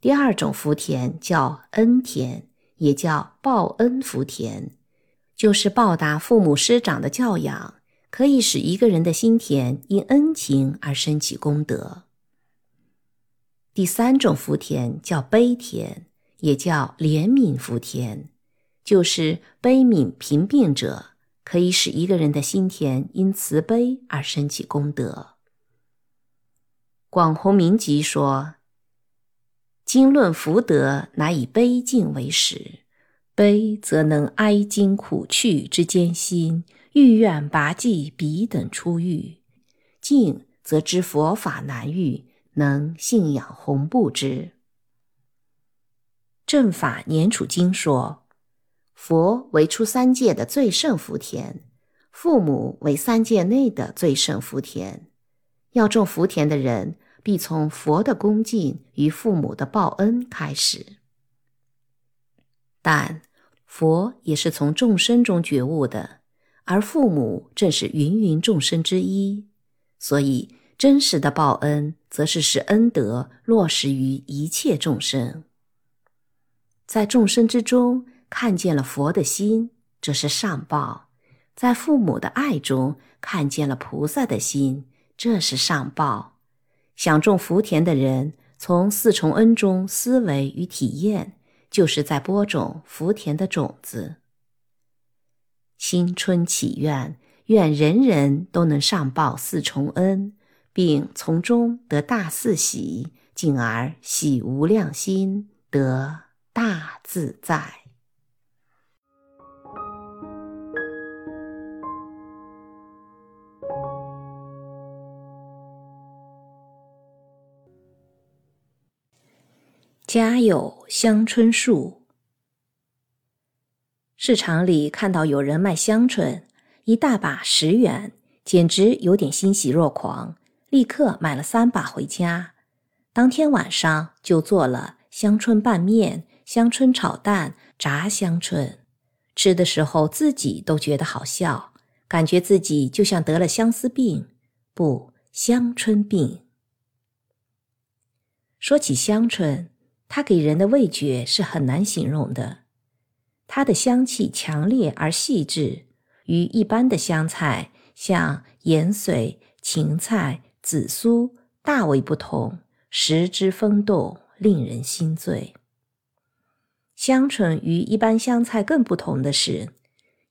第二种福田叫恩田，也叫报恩福田，就是报答父母师长的教养，可以使一个人的心田因恩情而升起功德。第三种福田叫悲田，也叫怜悯福田，就是悲悯贫病者，可以使一个人的心田因慈悲而升起功德。广弘明集说：“经论福德，乃以悲敬为始。悲则能哀今苦去之艰辛，欲愿拔济彼等出狱；敬则知佛法难遇。”能信仰弘布之。正法年处经说，佛为出三界的最胜福田，父母为三界内的最胜福田。要种福田的人，必从佛的恭敬与父母的报恩开始。但佛也是从众生中觉悟的，而父母正是芸芸众生之一，所以。真实的报恩，则是使恩德落实于一切众生，在众生之中看见了佛的心，这是上报；在父母的爱中看见了菩萨的心，这是上报。想种福田的人，从四重恩中思维与体验，就是在播种福田的种子。新春祈愿，愿人人都能上报四重恩。并从中得大四喜，进而喜无量心，得大自在。家有香椿树，市场里看到有人卖香椿，一大把十元，简直有点欣喜若狂。立刻买了三把回家，当天晚上就做了香椿拌面、香椿炒蛋、炸香椿。吃的时候自己都觉得好笑，感觉自己就像得了相思病，不，香椿病。说起香椿，它给人的味觉是很难形容的。它的香气强烈而细致，与一般的香菜，像盐水、芹菜。紫苏大为不同，食之风动，令人心醉。香椿与一般香菜更不同的是，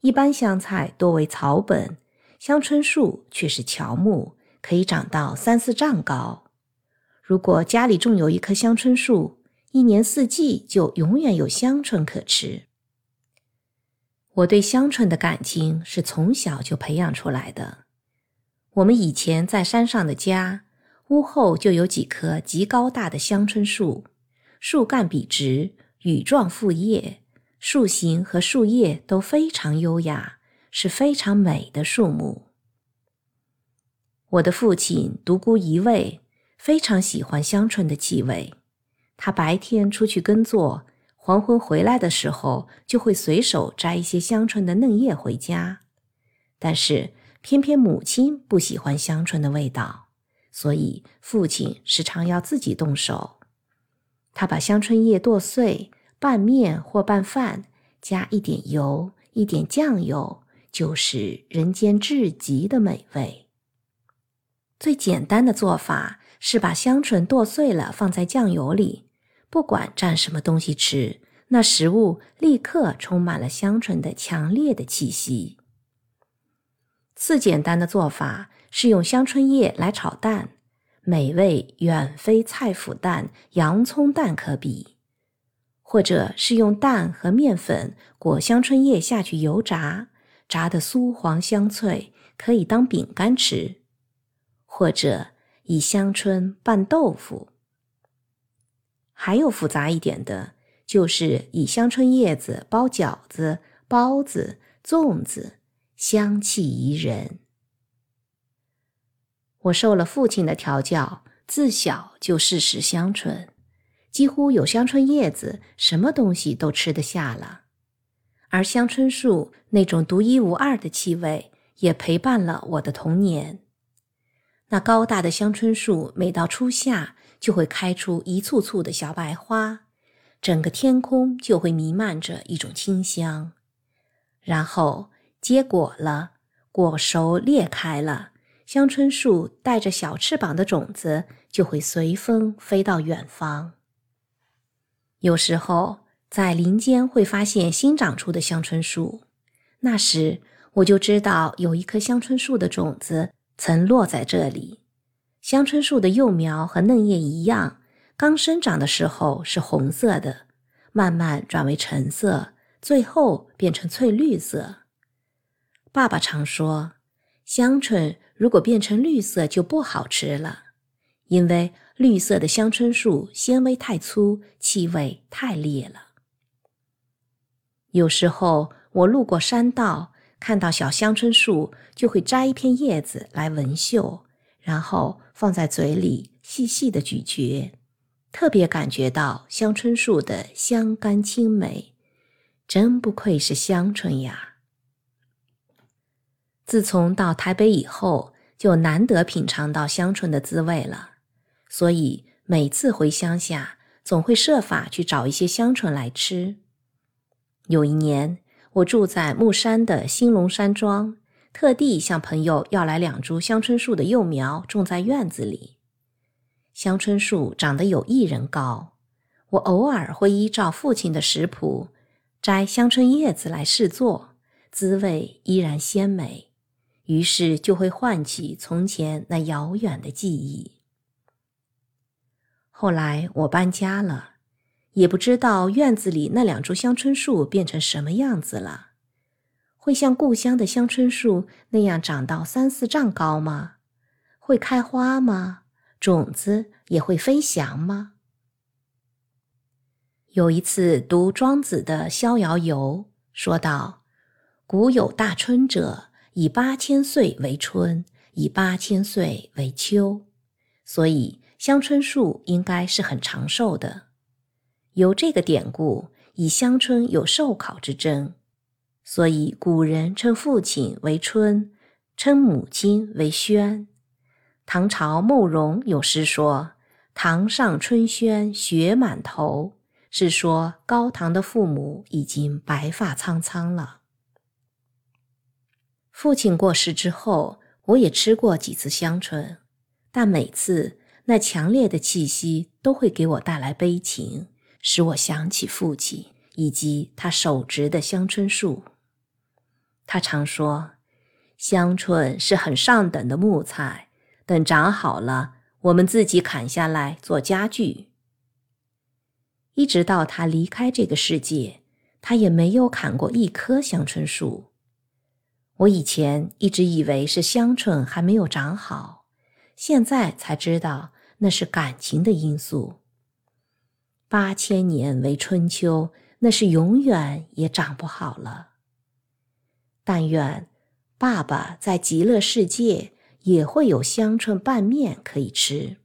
一般香菜多为草本，香椿树却是乔木，可以长到三四丈高。如果家里种有一棵香椿树，一年四季就永远有香椿可吃。我对香椿的感情是从小就培养出来的。我们以前在山上的家，屋后就有几棵极高大的香椿树，树干笔直，羽状复叶，树形和树叶都非常优雅，是非常美的树木。我的父亲独孤一味非常喜欢香椿的气味，他白天出去耕作，黄昏回来的时候就会随手摘一些香椿的嫩叶回家，但是。偏偏母亲不喜欢香椿的味道，所以父亲时常要自己动手。他把香椿叶剁碎，拌面或拌饭，加一点油、一点酱油，就是人间至极的美味。最简单的做法是把香椿剁碎了放在酱油里，不管蘸什么东西吃，那食物立刻充满了香椿的强烈的气息。次简单的做法是用香椿叶来炒蛋，美味远非菜脯蛋、洋葱蛋可比；或者是用蛋和面粉裹香椿叶下去油炸，炸得酥黄香脆，可以当饼干吃；或者以香椿拌豆腐。还有复杂一点的，就是以香椿叶子包饺子、包子、粽子。香气宜人。我受了父亲的调教，自小就嗜食香椿，几乎有香椿叶子，什么东西都吃得下了。而香椿树那种独一无二的气味也陪伴了我的童年。那高大的香椿树，每到初夏就会开出一簇簇的小白花，整个天空就会弥漫着一种清香。然后结果了，果熟裂开了，香椿树带着小翅膀的种子就会随风飞到远方。有时候在林间会发现新长出的香椿树，那时我就知道有一棵香椿树的种子曾落在这里。香椿树的幼苗和嫩叶一样，刚生长的时候是红色的，慢慢转为橙色，最后变成翠绿色。爸爸常说，香椿如果变成绿色就不好吃了，因为。绿色的香椿树纤维太粗，气味太烈了。有时候我路过山道，看到小香椿树，就会摘一片叶子来闻嗅，然后放在嘴里细细的咀嚼，特别感觉到香椿树的香甘清美。真不愧是香椿呀！自从到台北以后，就难得品尝到香椿的滋味了。所以每次回乡下，总会设法去找一些香椿来吃。有一年，我住在木山的兴隆山庄，特地向朋友要来两株香椿树的幼苗，种在院子里。香椿树长得有一人高，我偶尔会依照父亲的食谱，摘香椿叶子来试做，滋味依然鲜美，于是就会唤起从前那遥远的记忆。后来我搬家了，也不知道院子里那两株香椿树变成什么样子了。会像故乡的香椿树那样长到三四丈高吗？会开花吗？种子也会飞翔吗？有一次读庄子的《逍遥游》，说道：“古有大春者，以八千岁为春，以八千岁为秋。”所以。香椿树应该是很长寿的，有这个典故，以香椿有寿考之争，所以古人称父亲为春，称母亲为宣。唐朝慕容有诗说：“堂上春轩雪满头”，是说高堂的父母已经白发苍苍了。父亲过世之后，我也吃过几次香椿，但每次。那强烈的气息都会给我带来悲情，使我想起父亲以及他手植的香椿树。他常说，香椿是很上等的木材，等长好了，我们自己砍下来做家具。一直到他离开这个世界，他也没有砍过一棵香椿树。我以前一直以为是香椿还没有长好，现在才知道。那是感情的因素。八千年为春秋，那是永远也长不好了。但愿爸爸在极乐世界也会有香椿拌面可以吃。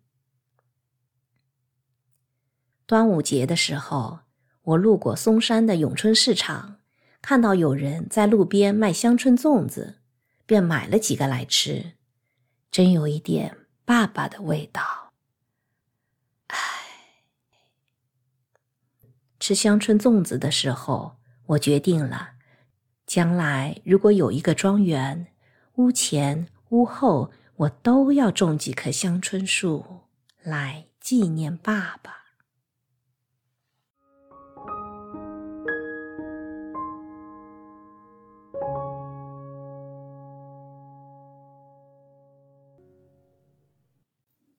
端午节的时候，我路过嵩山的永春市场，看到有人在路边卖香椿粽子，便买了几个来吃，真有一点爸爸的味道。吃香椿粽子的时候，我决定了，将来如果有一个庄园，屋前屋后我都要种几棵香椿树，来纪念爸爸。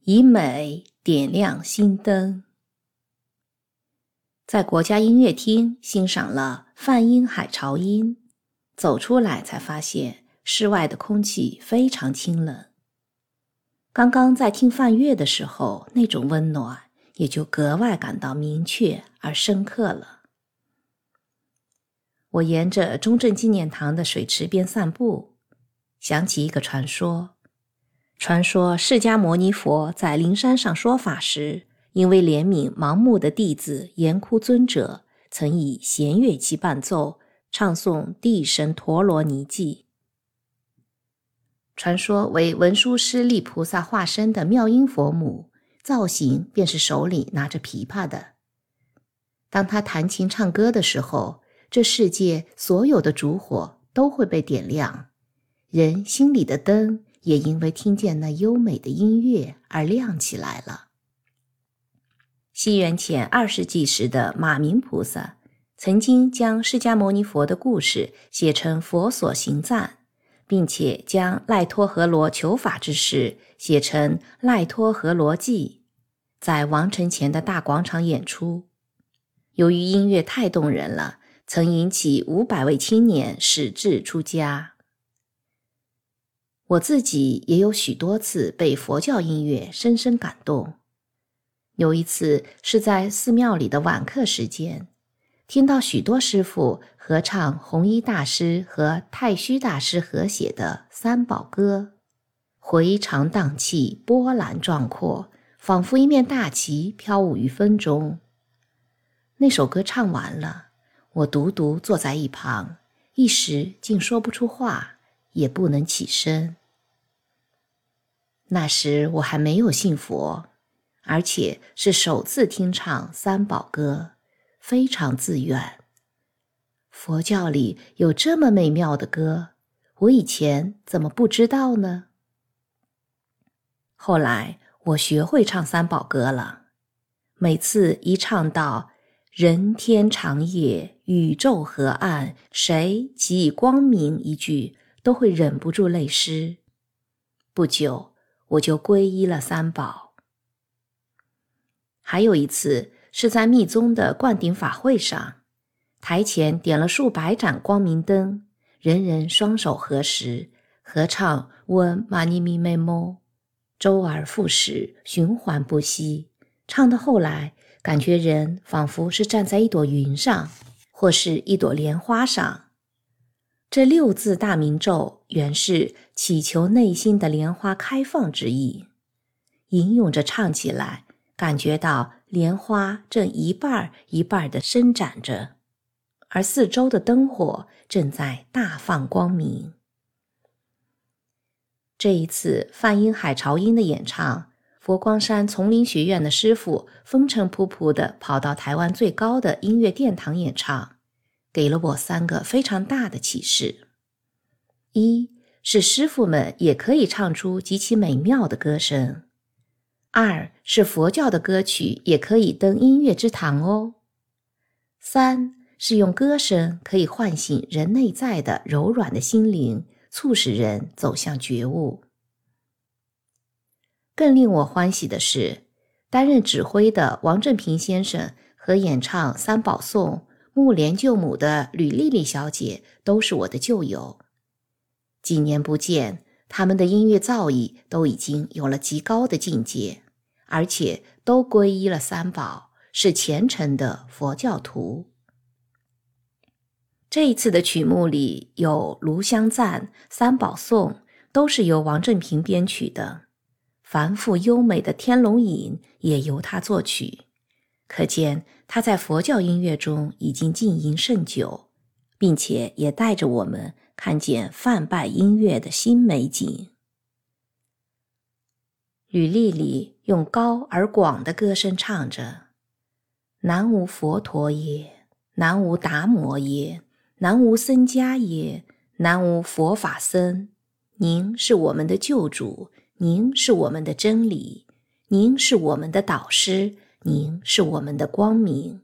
以美点亮心灯。在国家音乐厅欣赏了《泛音海潮音》，走出来才发现室外的空气非常清冷。刚刚在听梵乐的时候，那种温暖也就格外感到明确而深刻了。我沿着中正纪念堂的水池边散步，想起一个传说：传说释迦牟尼佛在灵山上说法时。因为怜悯盲目的弟子严窟尊者，曾以弦乐器伴奏，唱诵地神陀罗尼记。传说为文殊师利菩萨化身的妙音佛母，造型便是手里拿着琵琶的。当他弹琴唱歌的时候，这世界所有的烛火都会被点亮，人心里的灯也因为听见那优美的音乐而亮起来了。西元前二世纪时的马明菩萨，曾经将释迦牟尼佛的故事写成《佛所行赞》。并且将赖托和罗求法之事写成《赖托和罗记》，在王城前的大广场演出。由于音乐太动人了，曾引起五百位青年矢志出家。我自己也有许多次被佛教音乐深深感动。有一次是在寺庙里的晚课时间。听到许多师傅合唱弘一大师和太虚大师合写的《三宝歌》，回肠荡气，波澜壮阔，仿佛一面大旗飘舞于风中。那首歌唱完了，我独独坐在一旁，一时竟说不出话，也不能起身。那时我还没有信佛，而且是首次听唱《三宝歌》。非常自愿。佛教里有这么美妙的歌，我以前怎么不知道呢？后来我学会唱三宝歌了，每次一唱到“人天长夜，宇宙河岸，谁给以光明”一句，都会忍不住泪湿。不久，我就皈依了三宝。还有一次。是在密宗的灌顶法会上，台前点了数百盏光明灯，人人双手合十，合唱“嗡玛尼咪咪哞”，周而复始，循环不息。唱到后来，感觉人仿佛是站在一朵云上，或是一朵莲花上。这六字大明咒原是祈求内心的莲花开放之意，吟咏着唱起来，感觉到。莲花正一半儿一半儿地伸展着，而四周的灯火正在大放光明。这一次梵音海潮音的演唱，佛光山丛林学院的师傅风尘仆仆地跑到台湾最高的音乐殿堂演唱，给了我三个非常大的启示：一是师傅们也可以唱出极其美妙的歌声。二是佛教的歌曲也可以登音乐之堂哦。三是用歌声可以唤醒人内在的柔软的心灵，促使人走向觉悟。更令我欢喜的是，担任指挥的王正平先生和演唱《三宝颂》《木莲救母》的吕丽丽小姐都是我的旧友。几年不见，他们的音乐造诣都已经有了极高的境界。而且都皈依了三宝，是虔诚的佛教徒。这一次的曲目里有《炉香赞》《三宝颂》，都是由王振平编曲的。繁复优美的《天龙引》也由他作曲，可见他在佛教音乐中已经浸淫甚久，并且也带着我们看见梵拜音乐的新美景。吕丽丽用高而广的歌声唱着：“南无佛陀耶，南无达摩耶，南无僧伽耶，南无佛法僧。您是我们的救主，您是我们的真理，您是我们的导师，您是我们的光明。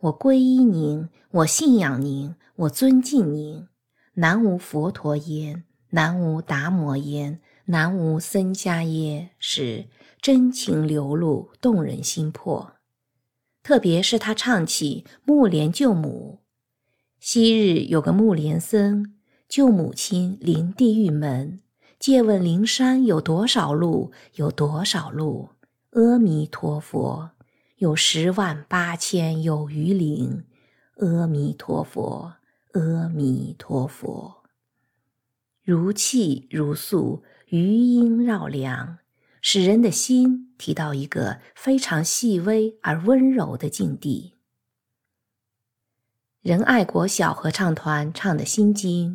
我皈依您，我信仰您，我尊敬您。南无佛陀耶，南无达摩耶。”南无僧伽耶，是真情流露，动人心魄。特别是他唱起《木莲救母》，昔日有个木莲僧救母亲临地狱门，借问灵山有多少路？有多少路？阿弥陀佛，有十万八千有余灵。阿弥陀佛，阿弥陀佛，如泣如诉。余音绕梁，使人的心提到一个非常细微而温柔的境地。仁爱国小合唱团唱的《心经》，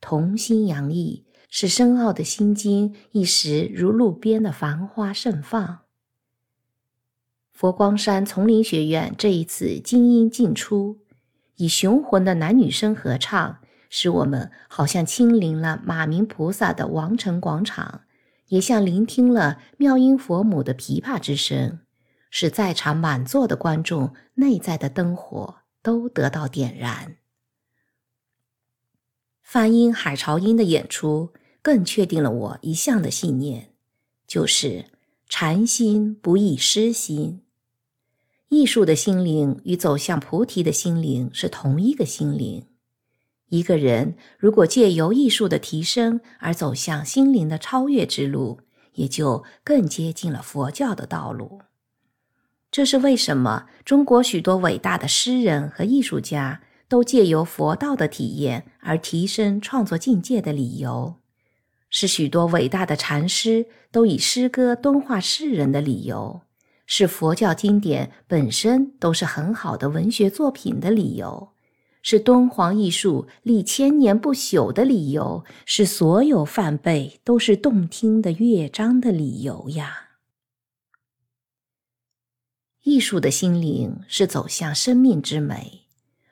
童心洋溢，使深奥的心经一时如路边的繁花盛放。佛光山丛林学院这一次精英进出，以雄浑的男女声合唱，使我们好像亲临了马明菩萨的王城广场，也像聆听了妙音佛母的琵琶之声。使在场满座的观众内在的灯火都得到点燃。梵音海潮音的演出更确定了我一向的信念，就是禅心不异诗心。艺术的心灵与走向菩提的心灵是同一个心灵。一个人如果借由艺术的提升而走向心灵的超越之路，也就更接近了佛教的道路。这是为什么中国许多伟大的诗人和艺术家都借由佛道的体验而提升创作境界的理由，是许多伟大的禅师都以诗歌敦化世人的理由，是佛教经典本身都是很好的文学作品的理由，是敦煌艺术历千年不朽的理由，是所有梵呗都是动听的乐章的理由呀。艺术的心灵是走向生命之美，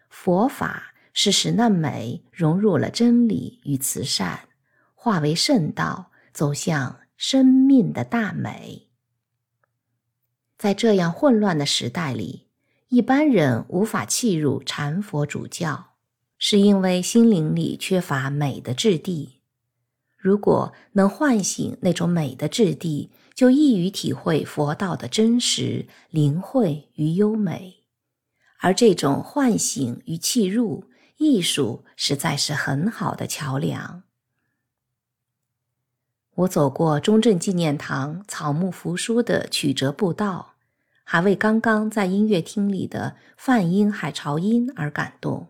佛法是使那美融入了真理与慈善，化为圣道，走向生命的大美。在这样混乱的时代里，一般人无法契入禅佛主教，是因为心灵里缺乏美的质地。如果能唤醒那种美的质地，就易于体会佛道的真实、灵慧与优美，而这种唤醒与契入，艺术实在是很好的桥梁。我走过中正纪念堂草木扶疏的曲折步道，还为刚刚在音乐厅里的泛音海潮音而感动，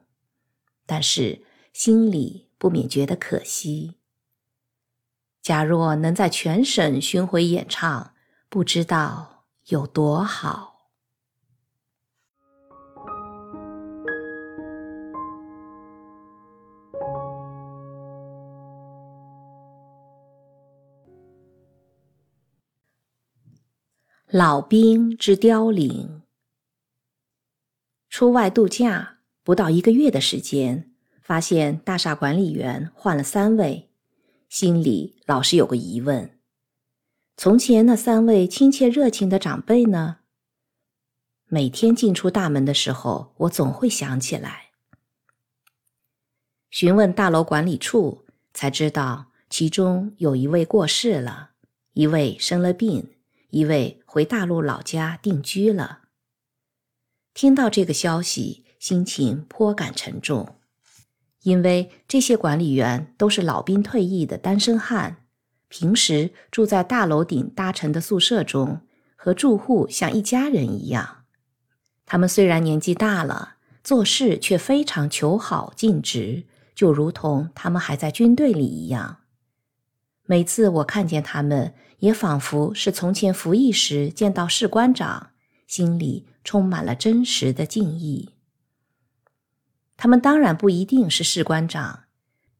但是心里不免觉得可惜。假若能在全省巡回演唱，不知道有多好。老兵之凋零。出外度假不到一个月的时间，发现大厦管理员换了三位。心里老是有个疑问：从前那三位亲切热情的长辈呢？每天进出大门的时候，我总会想起来。询问大楼管理处，才知道其中有一位过世了，一位生了病，一位回大陆老家定居了。听到这个消息，心情颇感沉重。因为这些管理员都是老兵退役的单身汉，平时住在大楼顶搭成的宿舍中，和住户像一家人一样。他们虽然年纪大了，做事却非常求好尽职，就如同他们还在军队里一样。每次我看见他们，也仿佛是从前服役时见到士官长，心里充满了真实的敬意。他们当然不一定是士官长，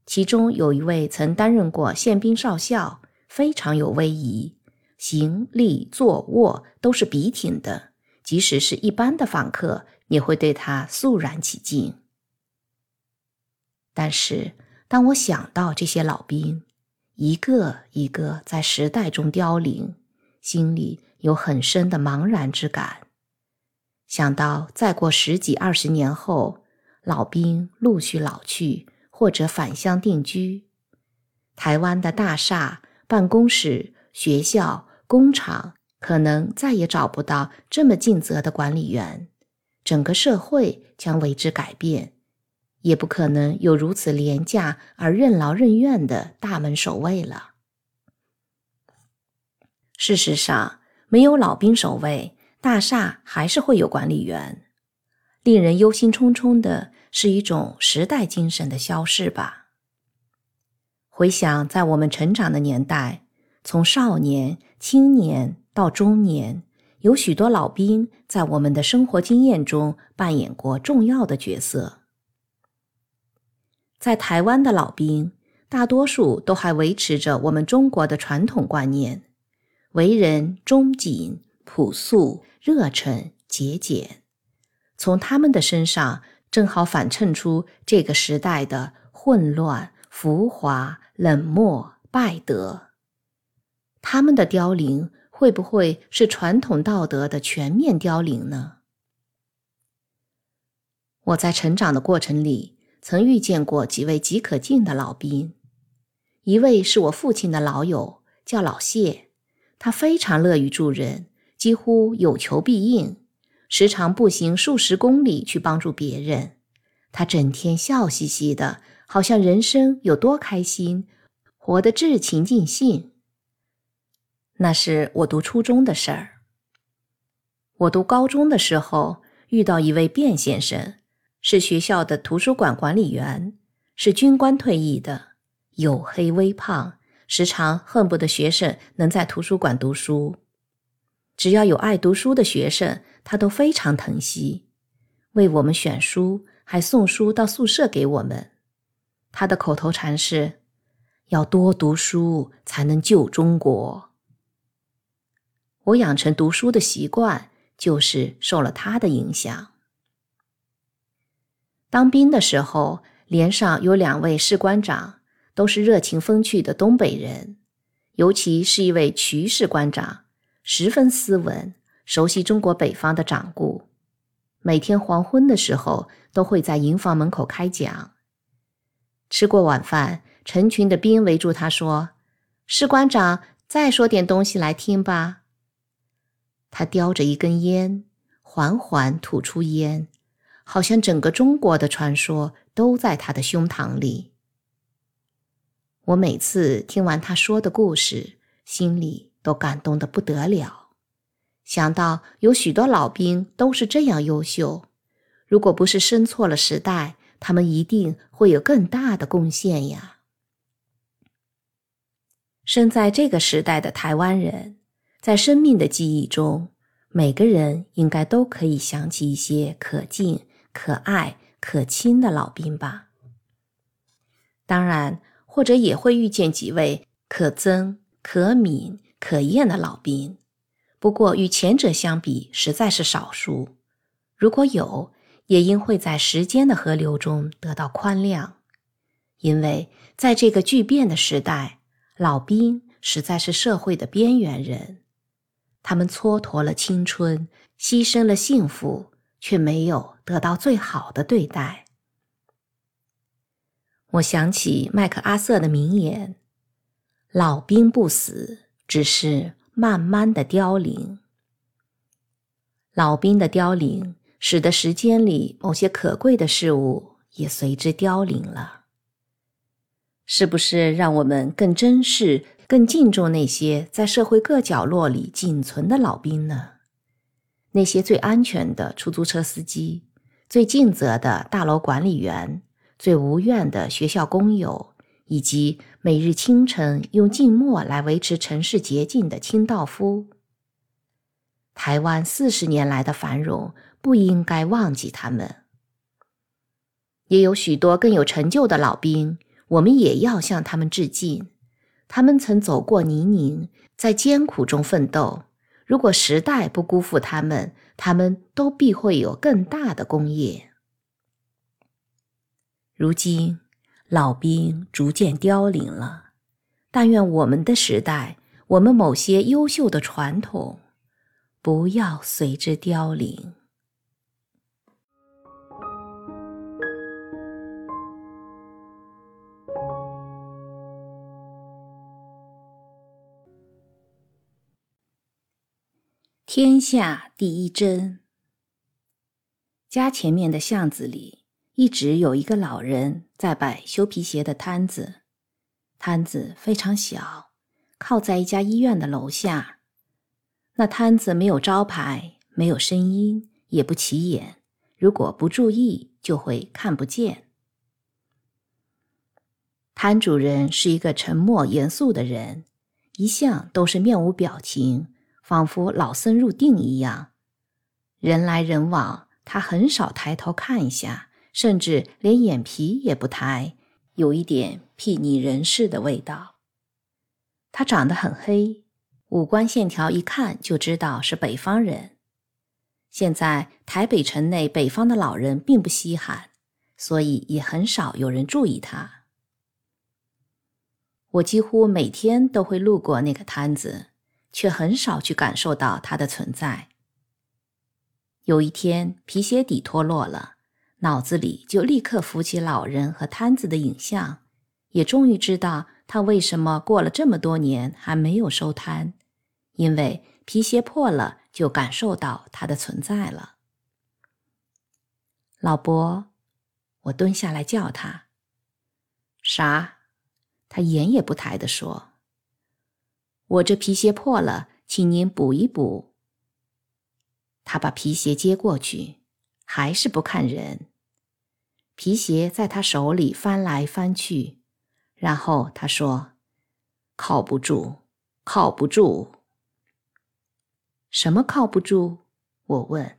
其中有一位曾担任过宪兵少校，非常有威仪，行立坐卧都是笔挺的，即使是一般的访客也会对他肃然起敬。但是，当我想到这些老兵一个一个在时代中凋零，心里有很深的茫然之感。想到再过十几二十年后，老兵陆续老去，或者返乡定居。台湾的大厦、办公室、学校、工厂，可能再也找不到这么尽责的管理员。整个社会将为之改变，也不可能有如此廉价而任劳任怨的大门守卫了。事实上，没有老兵守卫，大厦还是会有管理员。令人忧心忡忡的是一种时代精神的消逝吧。回想在我们成长的年代，从少年、青年到中年，有许多老兵在我们的生活经验中扮演过重要的角色。在台湾的老兵，大多数都还维持着我们中国的传统观念，为人忠谨、朴素、热忱、节俭。从他们的身上，正好反衬出这个时代的混乱、浮华、冷漠、败德。他们的凋零，会不会是传统道德的全面凋零呢？我在成长的过程里。曾遇见过几位极可敬的老兵，一位是我父亲的老友，叫老谢，他非常乐于助人，几乎有求必应，时常步行数十公里去帮助别人。他整天笑嘻嘻的，好像人生有多开心，活得至情尽兴。那是我读初中的事儿。我读高中的时候，遇到一位卞先生。是学校的图书馆管理员，是军官退役的，黝黑微胖，时常恨不得学生能在图书馆读书。只要有爱读书的学生，他都非常疼惜，为我们选书，还送书到宿舍给我们。他的口头禅是：“要多读书，才能救中国。”我养成读书的习惯，就是受了他的影响。当兵的时候，连上有两位士官长，都是热情风趣的东北人，尤其是一位瞿士官长，十分斯文，熟悉中国北方的掌故。每天黄昏的时候，都会在营房门口开讲。吃过晚饭，成群的兵围住他说：“士官长，再说点东西来听吧。”他叼着一根烟，缓缓吐出烟。好像整个中国的传说都在他的胸膛里。我每次听完他说的故事，心里都感动得不得了。想到有许多老兵都是这样优秀，如果不是生错了时代，他们一定会有更大的贡献呀。生在这个时代的台湾人，在生命的记忆中，每个人应该都可以想起一些可敬。可爱可亲的老兵吧，当然，或者也会遇见几位可憎可悯可厌的老兵，不过与前者相比，实在是少数。如果有，也应会在时间的河流中得到宽谅，因为在这个巨变的时代，老兵实在是社会的边缘人，他们蹉跎了青春，牺牲了幸福。却没有得到最好的对待。我想起麦克阿瑟的名言：“老兵不死，只是慢慢的凋零。”老兵的凋零，使得时间里某些可贵的事物也随之凋零了。是不是让我们更珍视、更敬重那些在社会各角落里仅存的老兵呢？那些最安全的出租车司机，最尽责的大楼管理员，最无怨的学校工友，以及每日清晨用静默来维持城市洁净的清道夫。台湾四十年来的繁荣，不应该忘记他们。也有许多更有成就的老兵，我们也要向他们致敬。他们曾走过泥泞，在艰苦中奋斗。如果时代不辜负他们，他们都必会有更大的功业。如今老兵逐渐凋零了，但愿我们的时代，我们某些优秀的传统，不要随之凋零。天下第一针。家前面的巷子里，一直有一个老人在摆修皮鞋的摊子，摊子非常小，靠在一家医院的楼下。那摊子没有招牌，没有声音，也不起眼，如果不注意，就会看不见。摊主人是一个沉默严肃的人，一向都是面无表情。仿佛老僧入定一样，人来人往，他很少抬头看一下，甚至连眼皮也不抬，有一点睥睨人世的味道。他长得很黑，五官线条一看就知道是北方人。现在台北城内北方的老人并不稀罕，所以也很少有人注意他。我几乎每天都会路过那个摊子，却很少去感受到它的存在。有一天，皮鞋底脱落了。脑子里就立刻浮起老人和摊子的影像，也终于知道他为什么过了这么多年还没有收摊，因为皮鞋破了，就感受到它的存在了。老伯，我蹲下来叫他。啥？他眼也不抬地说：“我这皮鞋破了，请您补一补。”他把皮鞋接过去，还是不看人。皮鞋在他手里翻来翻去，然后他说：“靠不住，靠不住。”什么靠不住？我问。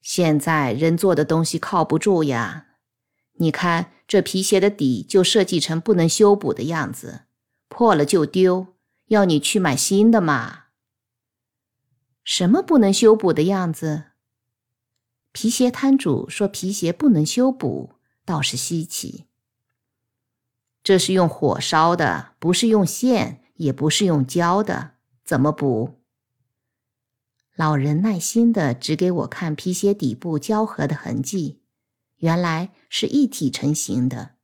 现在人做的东西靠不住呀！你看这皮鞋的底就设计成不能修补的样子，破了就丢，要你去买新的嘛。什么不能修补的样子？皮鞋摊主说：“皮鞋不能修补，倒是稀奇。这是用火烧的，不是用线，也不是用胶的，怎么补？”老人耐心的指给我看皮鞋底部胶合的痕迹，原来是一体成型的。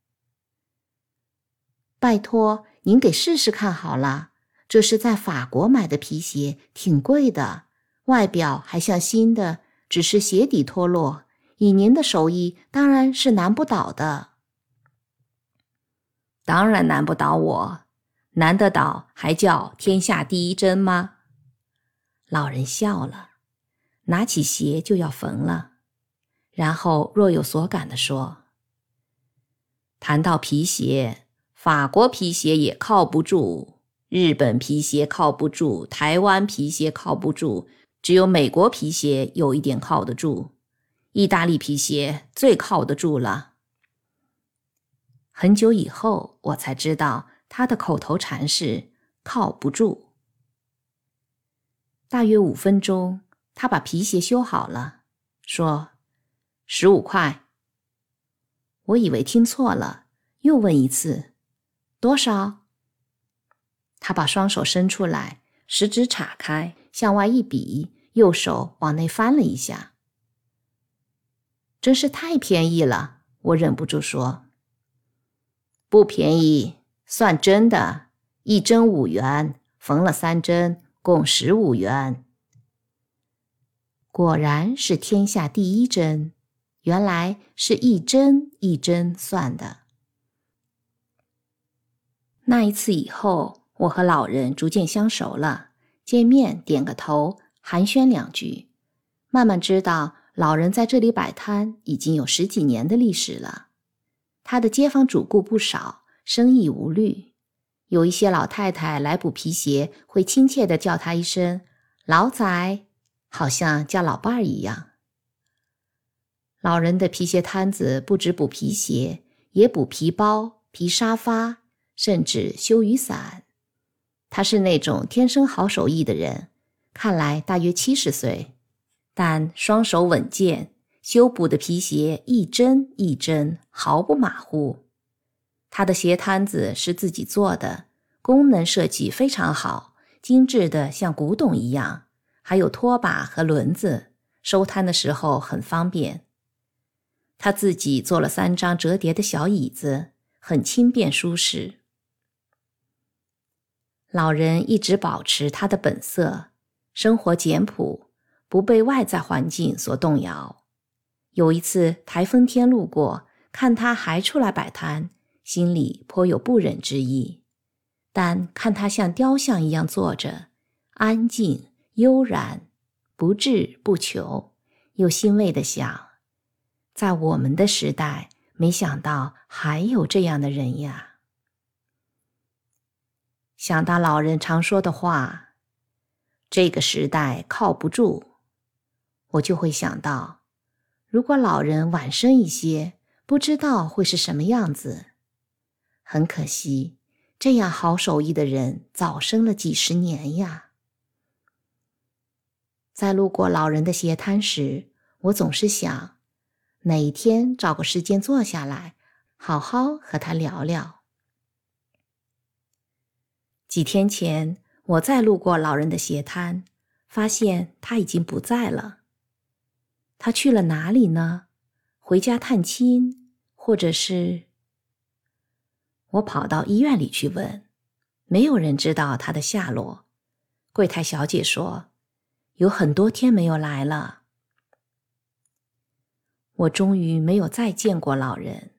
拜托，您给试试看好了，这是在法国买的皮鞋，挺贵的，外表还像新的。只是鞋底脱落，以您的手艺，当然是难不倒的。当然难不倒我，难得倒还叫天下第一针吗？老人笑了，拿起鞋就要缝了，然后若有所感地说：“谈到皮鞋，法国皮鞋也靠不住，日本皮鞋靠不住，台湾皮鞋靠不住。”只有美国皮鞋有一点靠得住，意大利皮鞋最靠得住了。很久以后，我才知道他的口头禅是“靠不住”。大约五分钟，他把皮鞋修好了，说：“十五块。”我以为听错了，又问一次：“多少？”他把双手伸出来，食指岔开。向外一比，右手往内翻了一下，真是太便宜了。我忍不住说：“不便宜，算真的，一针五元，缝了三针，共十五元。果然是天下第一针，原来是一针一针算的。”那一次以后，我和老人逐渐相熟了。见面点个头，寒暄两句，慢慢知道老人在这里摆摊已经有十几年的历史了。他的街坊主顾不少，生意无虑。有一些老太太来补皮鞋，会亲切地叫他一声“老仔”，好像叫老伴儿一样。老人的皮鞋摊子不止补皮鞋，也补皮包、皮沙发，甚至修雨伞。他是那种天生好手艺的人，看来大约七十岁，但双手稳健，修补的皮鞋一针一针毫不马虎。他的鞋摊子是自己做的，功能设计非常好，精致的像古董一样，还有拖把和轮子，收摊的时候很方便。他自己做了三张折叠的小椅子，很轻便舒适。老人一直保持他的本色，生活简朴，不被外在环境所动摇。有一次台风天路过，看他还出来摆摊，心里颇有不忍之意。但看他像雕像一样坐着，安静悠然，不志不求，又欣慰地想：在我们的时代，没想到还有这样的人呀。想到老人常说的话，“这个时代靠不住”，我就会想到，如果老人晚生一些，不知道会是什么样子。很可惜，这样好手艺的人早生了几十年呀。在路过老人的鞋摊时，我总是想，哪一天找个时间坐下来，好好和他聊聊。几天前，我再路过老人的鞋摊，发现他已经不在了。他去了哪里呢？回家探亲，或者是……我跑到医院里去问，没有人知道他的下落。柜台小姐说，有很多天没有来了。我终于没有再见过老人，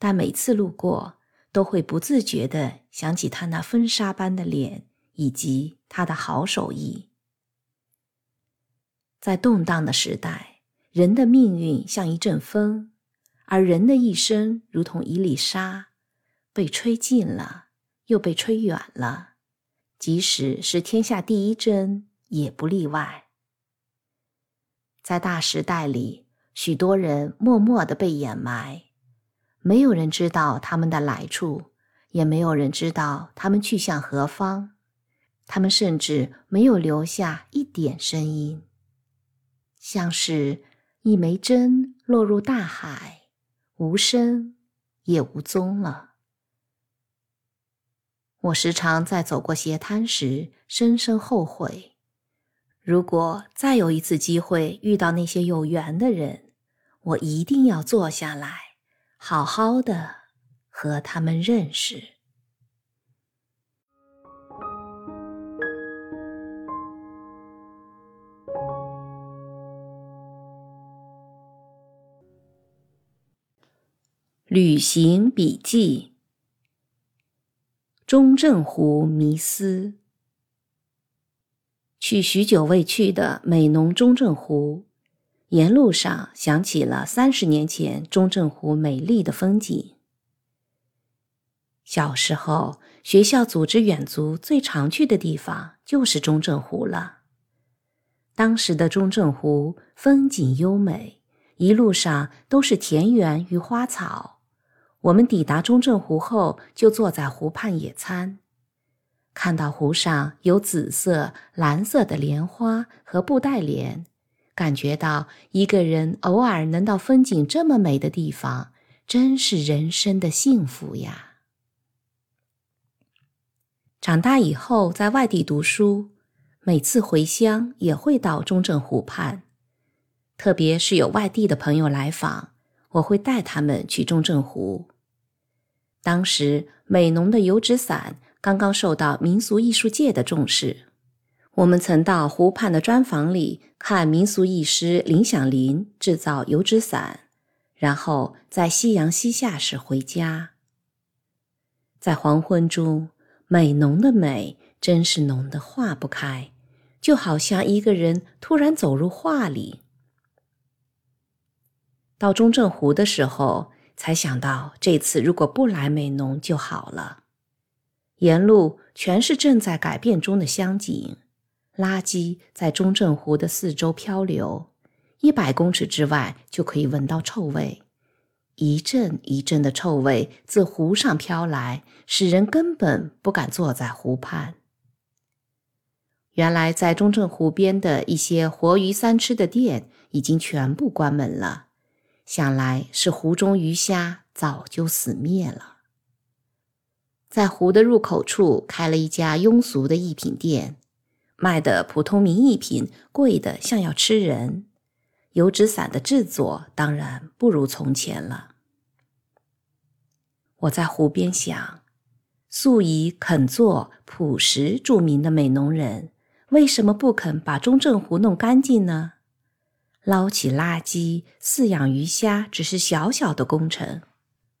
但每次路过，都会不自觉地想起他那风沙般的脸以及他的好手艺。在动荡的时代，人的命运像一阵风，而人的一生如同一粒沙。被吹近了，又被吹远了，即使是天下第一针，也不例外。在大时代里，许多人默默的被掩埋，没有人知道他们的来处，也没有人知道他们去向何方，他们甚至没有留下一点声音，像是一枚针落入大海，无声也无踪了。我时常在走过鞋滩时，深深后悔。如果再有一次机会遇到那些有缘的人，我一定要坐下来，好好的和他们认识。旅行笔记。中正湖迷思。去许久未去的美浓中正湖，沿路上想起了三十年前中正湖美丽的风景。小时候，学校组织远足，最常去的地方就是中正湖了。当时的中正湖风景优美，一路上都是田园与花草。我们抵达中正湖后，就坐在湖畔野餐，看到湖上有紫色、蓝色的莲花和布袋莲，感觉到一个人偶尔能到风景这么美的地方，真是人生的幸福呀！长大以后在外地读书，每次回乡也会到中正湖畔，特别是有外地的朋友来访，我会带他们去中正湖。当时美浓的油纸伞刚刚受到民俗艺术界的重视，我们曾到湖畔的砖房里看民俗艺师林响林制造油纸伞，然后在夕阳西下时回家。在黄昏中，美浓的美真是浓得化不开，就好像一个人突然走入画里。到中正湖的时候。才想到这次如果不来美浓就好了。沿路全是正在改变中的乡景，垃圾在中正湖的四周漂流，一百公尺之外就可以闻到臭味，一阵一阵的臭味自湖上飘来，使人根本不敢坐在湖畔。原来在中正湖边的一些活鱼三吃的店已经全部关门了。想来是湖中鱼虾早就死灭了。在湖的入口处开了一家庸俗的艺品店，卖的普通名艺品贵的像要吃人。油纸伞的制作当然不如从前了。我在湖边想，素以肯做朴实著名的美浓人，为什么不肯把中正湖弄干净呢？捞起垃圾、饲养鱼虾只是小小的工程，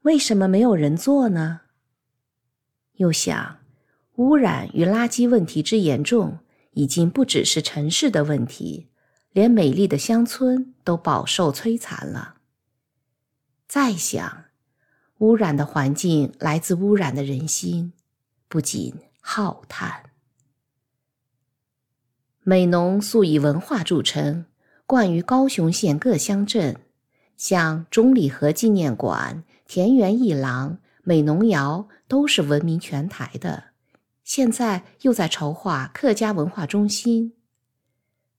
为什么没有人做呢？又想，污染与垃圾问题之严重，已经不只是城市的问题，连美丽的乡村都饱受摧残了。再想，污染的环境来自污染的人心，不仅浩叹。美浓素以文化著称。冠于高雄县各乡镇，像中里河纪念馆、田园艺廊、美浓窑都是闻名全台的。现在又在筹划客家文化中心。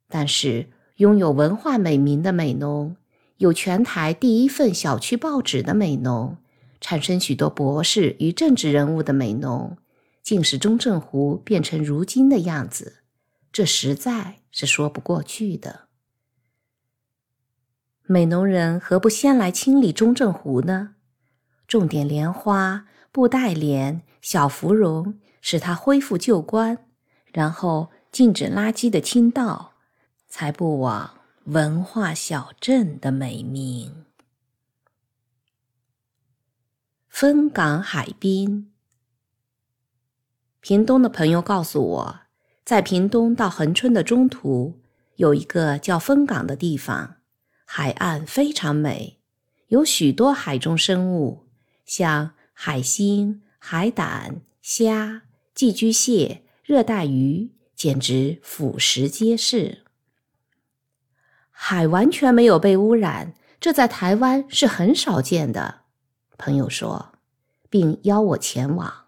但是，拥有文化美名的美农，有全台第一份小区报纸的美农，产生许多博士与政治人物的美农，竟使中正湖变成如今的样子，这实在是说不过去的。美农人何不先来清理中正湖呢？种点莲花、布袋莲、小芙蓉，使它恢复旧观，然后禁止垃圾的倾倒。才不枉文化小镇的美名。分港海滨，屏东的朋友告诉我，在屏东到恒春的中途，有一个叫分港的地方，海岸非常美，有许多海中生物，像海星、海胆、虾、寄居蟹、热带鱼，简直俯拾皆是。海完全没有被污染，这在台湾是很少见的。朋友说，并邀我前往。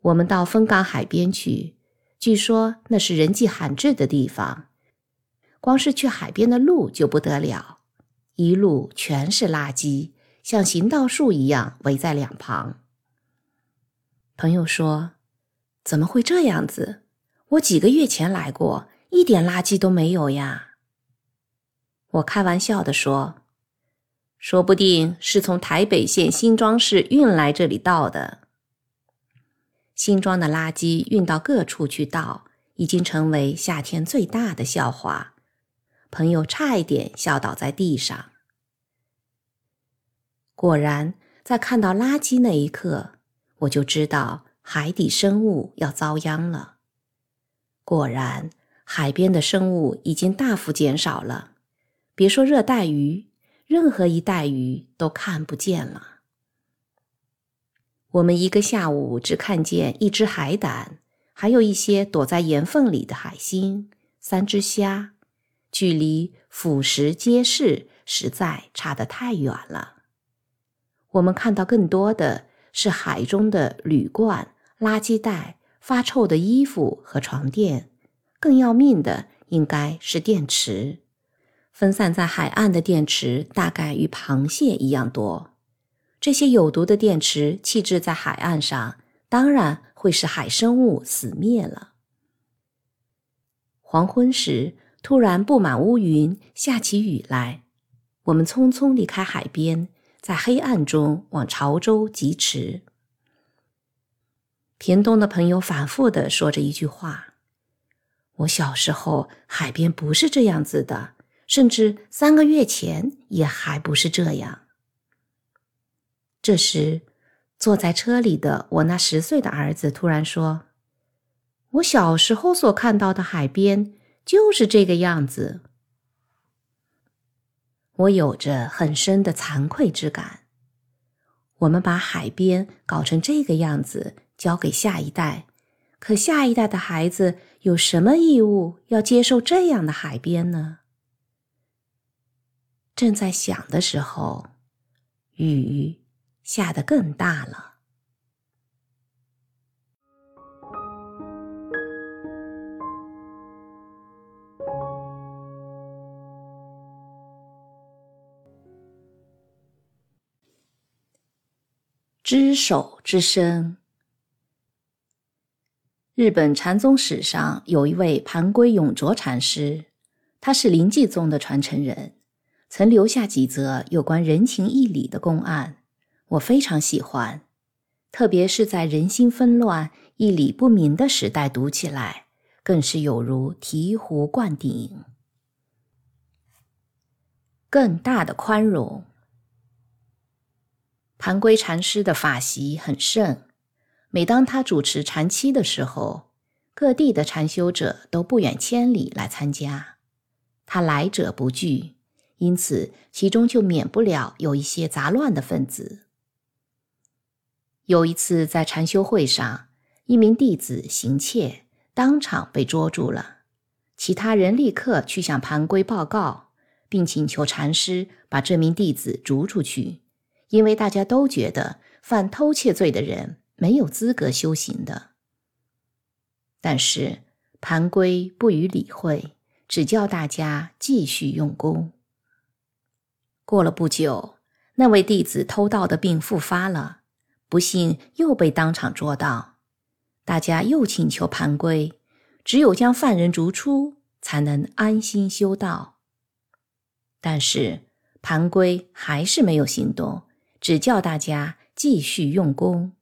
我们到风港海边去，据说那是人迹罕至的地方。光是去海边的路就不得了，一路全是垃圾，像行道树一样围在两旁。朋友说：“怎么会这样子？我几个月前来过，一点垃圾都没有呀。”我开玩笑地说：“说不定是从台北县新庄市运来这里倒的。新庄的垃圾运到各处去倒，已经成为夏天最大的笑话。”朋友差一点笑倒在地上。果然，在看到垃圾那一刻，我就知道海底生物要遭殃了。果然，海边的生物已经大幅减少了。别说热带鱼，任何一带鱼都看不见了。我们一个下午只看见一只海胆，还有一些躲在岩缝里的海星，三只虾，距离腐蚀皆是实在差得太远了。我们看到更多的是海中的铝罐、垃圾袋、发臭的衣服和床垫，更要命的应该是电池。分散在海岸的电池大概与螃蟹一样多。这些有毒的电池弃置在海岸上，当然会使海生物死灭了。黄昏时，突然布满乌云，下起雨来。我们匆匆离开海边，在黑暗中往潮州疾驰。田东的朋友反复的说着一句话：“我小时候海边不是这样子的。”甚至三个月前也还不是这样。这时，坐在车里的我那十岁的儿子突然说：“我小时候所看到的海边就是这个样子。”我有着很深的惭愧之感。我们把海边搞成这个样子，交给下一代，可下一代的孩子有什么义务要接受这样的海边呢？正在想的时候，雨下得更大了。知手之身。日本禅宗史上有一位盘龟永卓禅师，他是临济宗的传承人。曾留下几则有关人情义理的公案，我非常喜欢，特别是在人心纷乱、义理不明的时代读起来，更是有如醍醐灌顶。更大的宽容。盘龟禅师的法席很盛，每当他主持禅期的时候，各地的禅修者都不远千里来参加，他来者不拒。因此，其中就免不了有一些杂乱的分子。有一次在禅修会上，一名弟子行窃，当场被捉住了。其他人立刻去向盘龟报告，并请求禅师把这名弟子逐出去，因为大家都觉得犯偷窃罪的人没有资格修行的。但是盘龟不予理会，只叫大家继续用功。过了不久，那位弟子偷盗的病复发了，不幸又被当场捉到。大家又请求盘龟，只有将犯人逐出，才能安心修道。但是盘龟还是没有行动，只叫大家继续用功。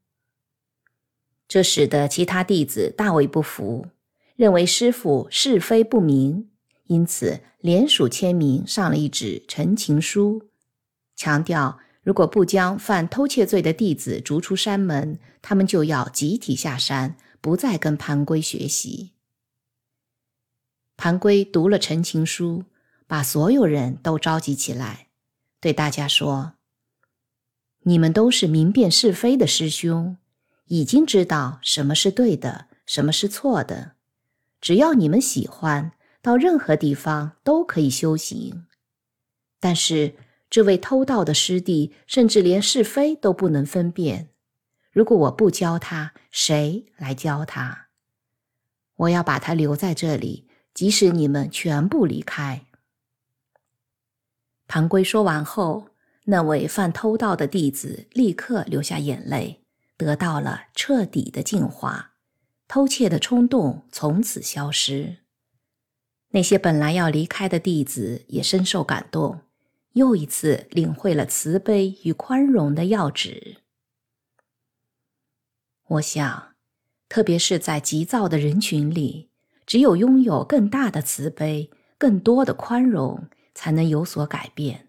这使得其他弟子大为不服，认为师傅是非不明。因此，联署签名上了一纸陈情书，强调如果不将犯偷窃罪的弟子逐出山门，他们就要集体下山，不再跟盘圭学习。盘圭读了陈情书，把所有人都召集起来，对大家说：“你们都是明辨是非的师兄，已经知道什么是对的，什么是错的。只要你们喜欢。”到任何地方都可以修行，但是这位偷盗的师弟甚至连是非都不能分辨。如果我不教他，谁来教他？我要把他留在这里，即使你们全部离开。庞龟说完后，那位犯偷盗的弟子立刻流下眼泪，得到了彻底的净化，偷窃的冲动从此消失。那些本来要离开的弟子也深受感动，又一次领会了慈悲与宽容的要旨。我想，特别是在急躁的人群里，只有拥有更大的慈悲、更多的宽容，才能有所改变。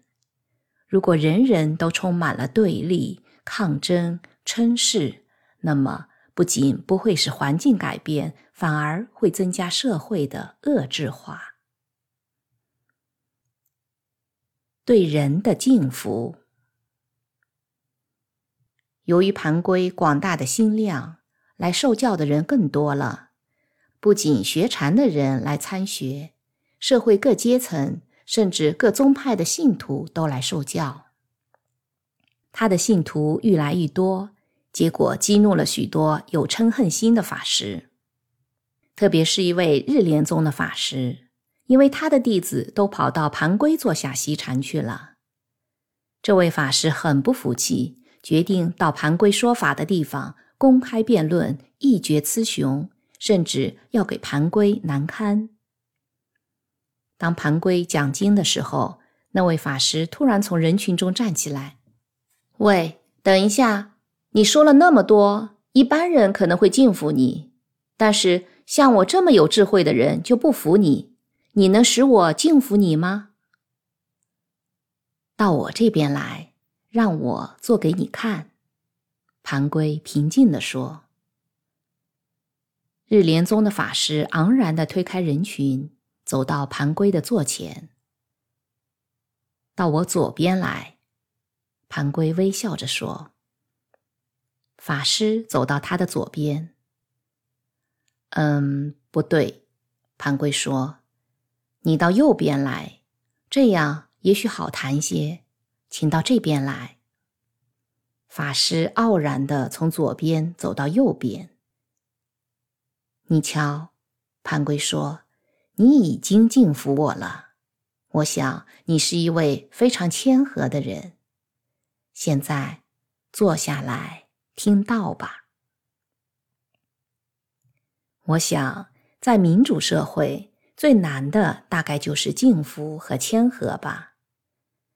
如果人人都充满了对立、抗争、称势，那么不仅不会使环境改变。反而会增加社会的恶质化。对人的敬服，由于盘龟广大的心量，来受教的人更多了。不仅学禅的人来参学，社会各阶层甚至各宗派的信徒都来受教。他的信徒愈来愈多，结果激怒了许多有嗔恨心的法师。特别是一位日莲宗的法师，因为他的弟子都跑到盘龟座下习禅去了。这位法师很不服气，决定到盘龟说法的地方公开辩论，一决雌雄，甚至要给盘龟难堪。当盘龟讲经的时候，那位法师突然从人群中站起来：“喂，等一下！你说了那么多，一般人可能会敬服你，但是……”像我这么有智慧的人就不服你，你能使我敬服你吗？到我这边来，让我做给你看。”盘龟平静地说。日莲宗的法师昂然地推开人群，走到盘龟的座前。到我左边来，盘龟微笑着说。法师走到他的左边。嗯，不对，盘龟说：“你到右边来，这样也许好谈些。请到这边来。”法师傲然的从左边走到右边。你瞧，盘龟说：“你已经敬服我了。我想你是一位非常谦和的人。现在坐下来听道吧。”我想，在民主社会最难的大概就是敬服和谦和吧。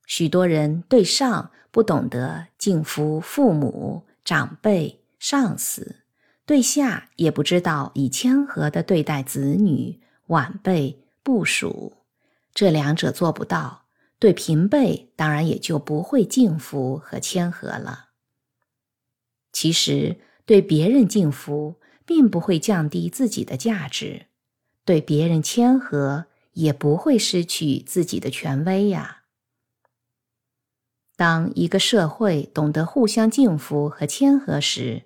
许多人对上不懂得敬服父母、长辈、上司；对下也不知道以谦和的对待子女、晚辈、部属。这两者做不到，对平辈当然也就不会敬服和谦和了。其实，对别人敬服。并不会降低自己的价值，对别人谦和也不会失去自己的权威呀。当一个社会懂得互相敬服和谦和时，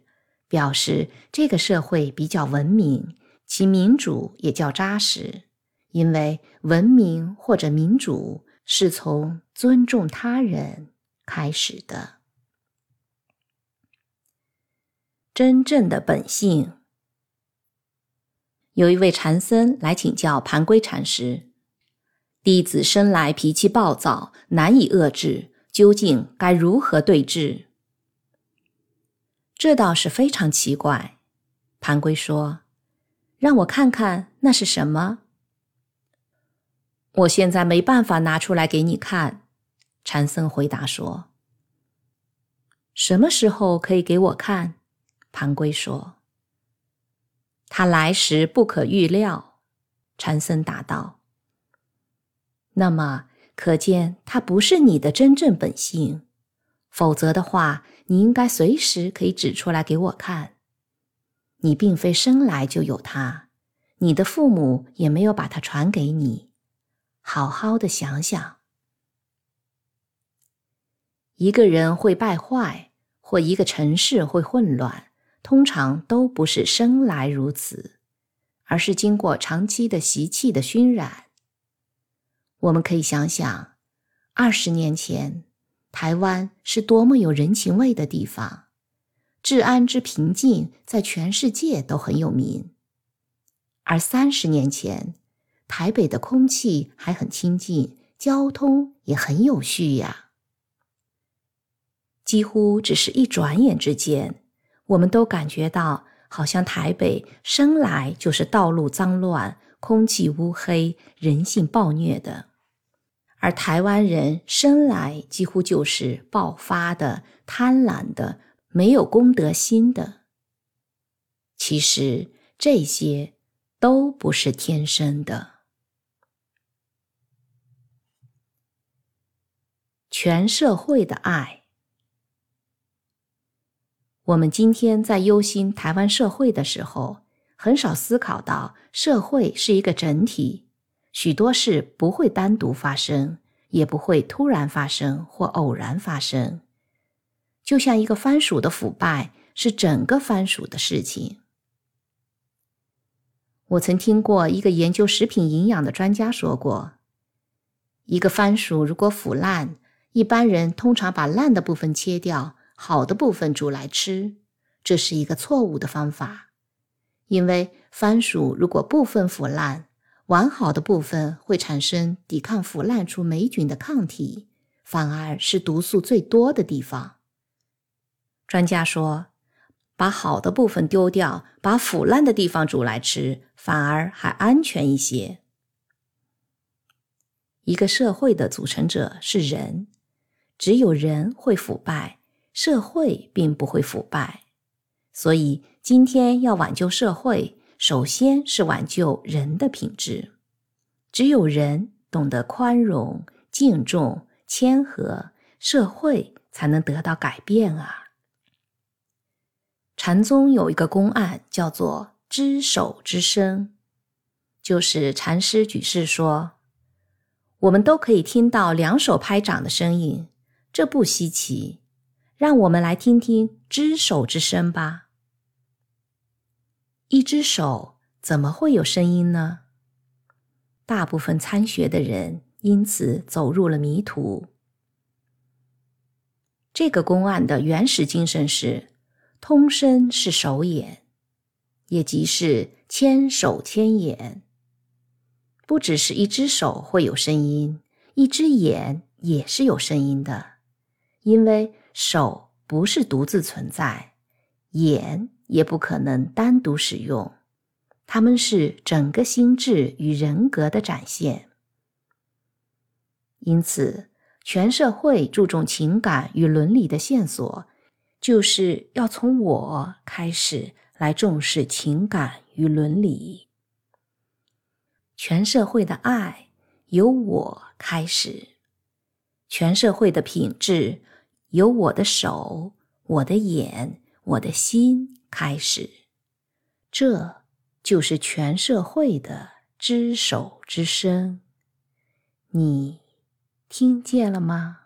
表示这个社会比较文明，其民主也较扎实。因为文明或者民主是从尊重他人开始的。真正的本性。有一位禅僧来请教盘龟禅师：“弟子生来脾气暴躁，难以遏制，究竟该如何对治？”这倒是非常奇怪。盘龟说：“让我看看那是什么。”我现在没办法拿出来给你看。”禅僧回答说。“什么时候可以给我看？”盘龟说：“他来时不可预料。”禅僧答道：“那么可见他不是你的真正本性，否则的话，你应该随时可以指出来给我看。你并非生来就有他，你的父母也没有把他传给你。好好的想想，一个人会败坏，或一个城市会混乱。”通常都不是生来如此，而是经过长期的习气的熏染。我们可以想想，二十年前台湾是多么有人情味的地方，治安之平静在全世界都很有名；而三十年前，台北的空气还很清净，交通也很有序呀。几乎只是一转眼之间。我们都感觉到，好像台北生来就是道路脏乱、空气乌黑、人性暴虐的，而台湾人生来几乎就是爆发的、贪婪的、没有公德心的。其实这些都不是天生的。全社会的爱。我们今天在忧心台湾社会的时候，很少思考到社会是一个整体，许多事不会单独发生，也不会突然发生或偶然发生。就像一个番薯的腐败是整个番薯的事情。我曾听过一个研究食品营养的专家说过，一个番薯如果腐烂，一般人通常把烂的部分切掉。好的部分煮来吃，这是一个错误的方法，因为番薯如果部分腐烂，完好的部分会产生抵抗腐烂出霉菌的抗体，反而是毒素最多的地方。专家说，把好的部分丢掉，把腐烂的地方煮来吃，反而还安全一些。一个社会的组成者是人，只有人会腐败。社会并不会腐败，所以今天要挽救社会，首先是挽救人的品质。只有人懂得宽容、敬重、谦和，社会才能得到改变啊！禅宗有一个公案，叫做“知手之声”，就是禅师举世说，我们都可以听到两手拍掌的声音，这不稀奇。让我们来听听只手之声吧。一只手怎么会有声音呢？大部分参学的人因此走入了迷途。这个公案的原始精神是：通身是手眼，也即是千手千眼。不只是一只手会有声音，一只眼也是有声音的，因为。手不是独自存在，眼也不可能单独使用，它们是整个心智与人格的展现。因此，全社会注重情感与伦理的线索，就是要从我开始来重视情感与伦理。全社会的爱由我开始，全社会的品质。由我的手、我的眼、我的心开始，这就是全社会的知手之声。你听见了吗？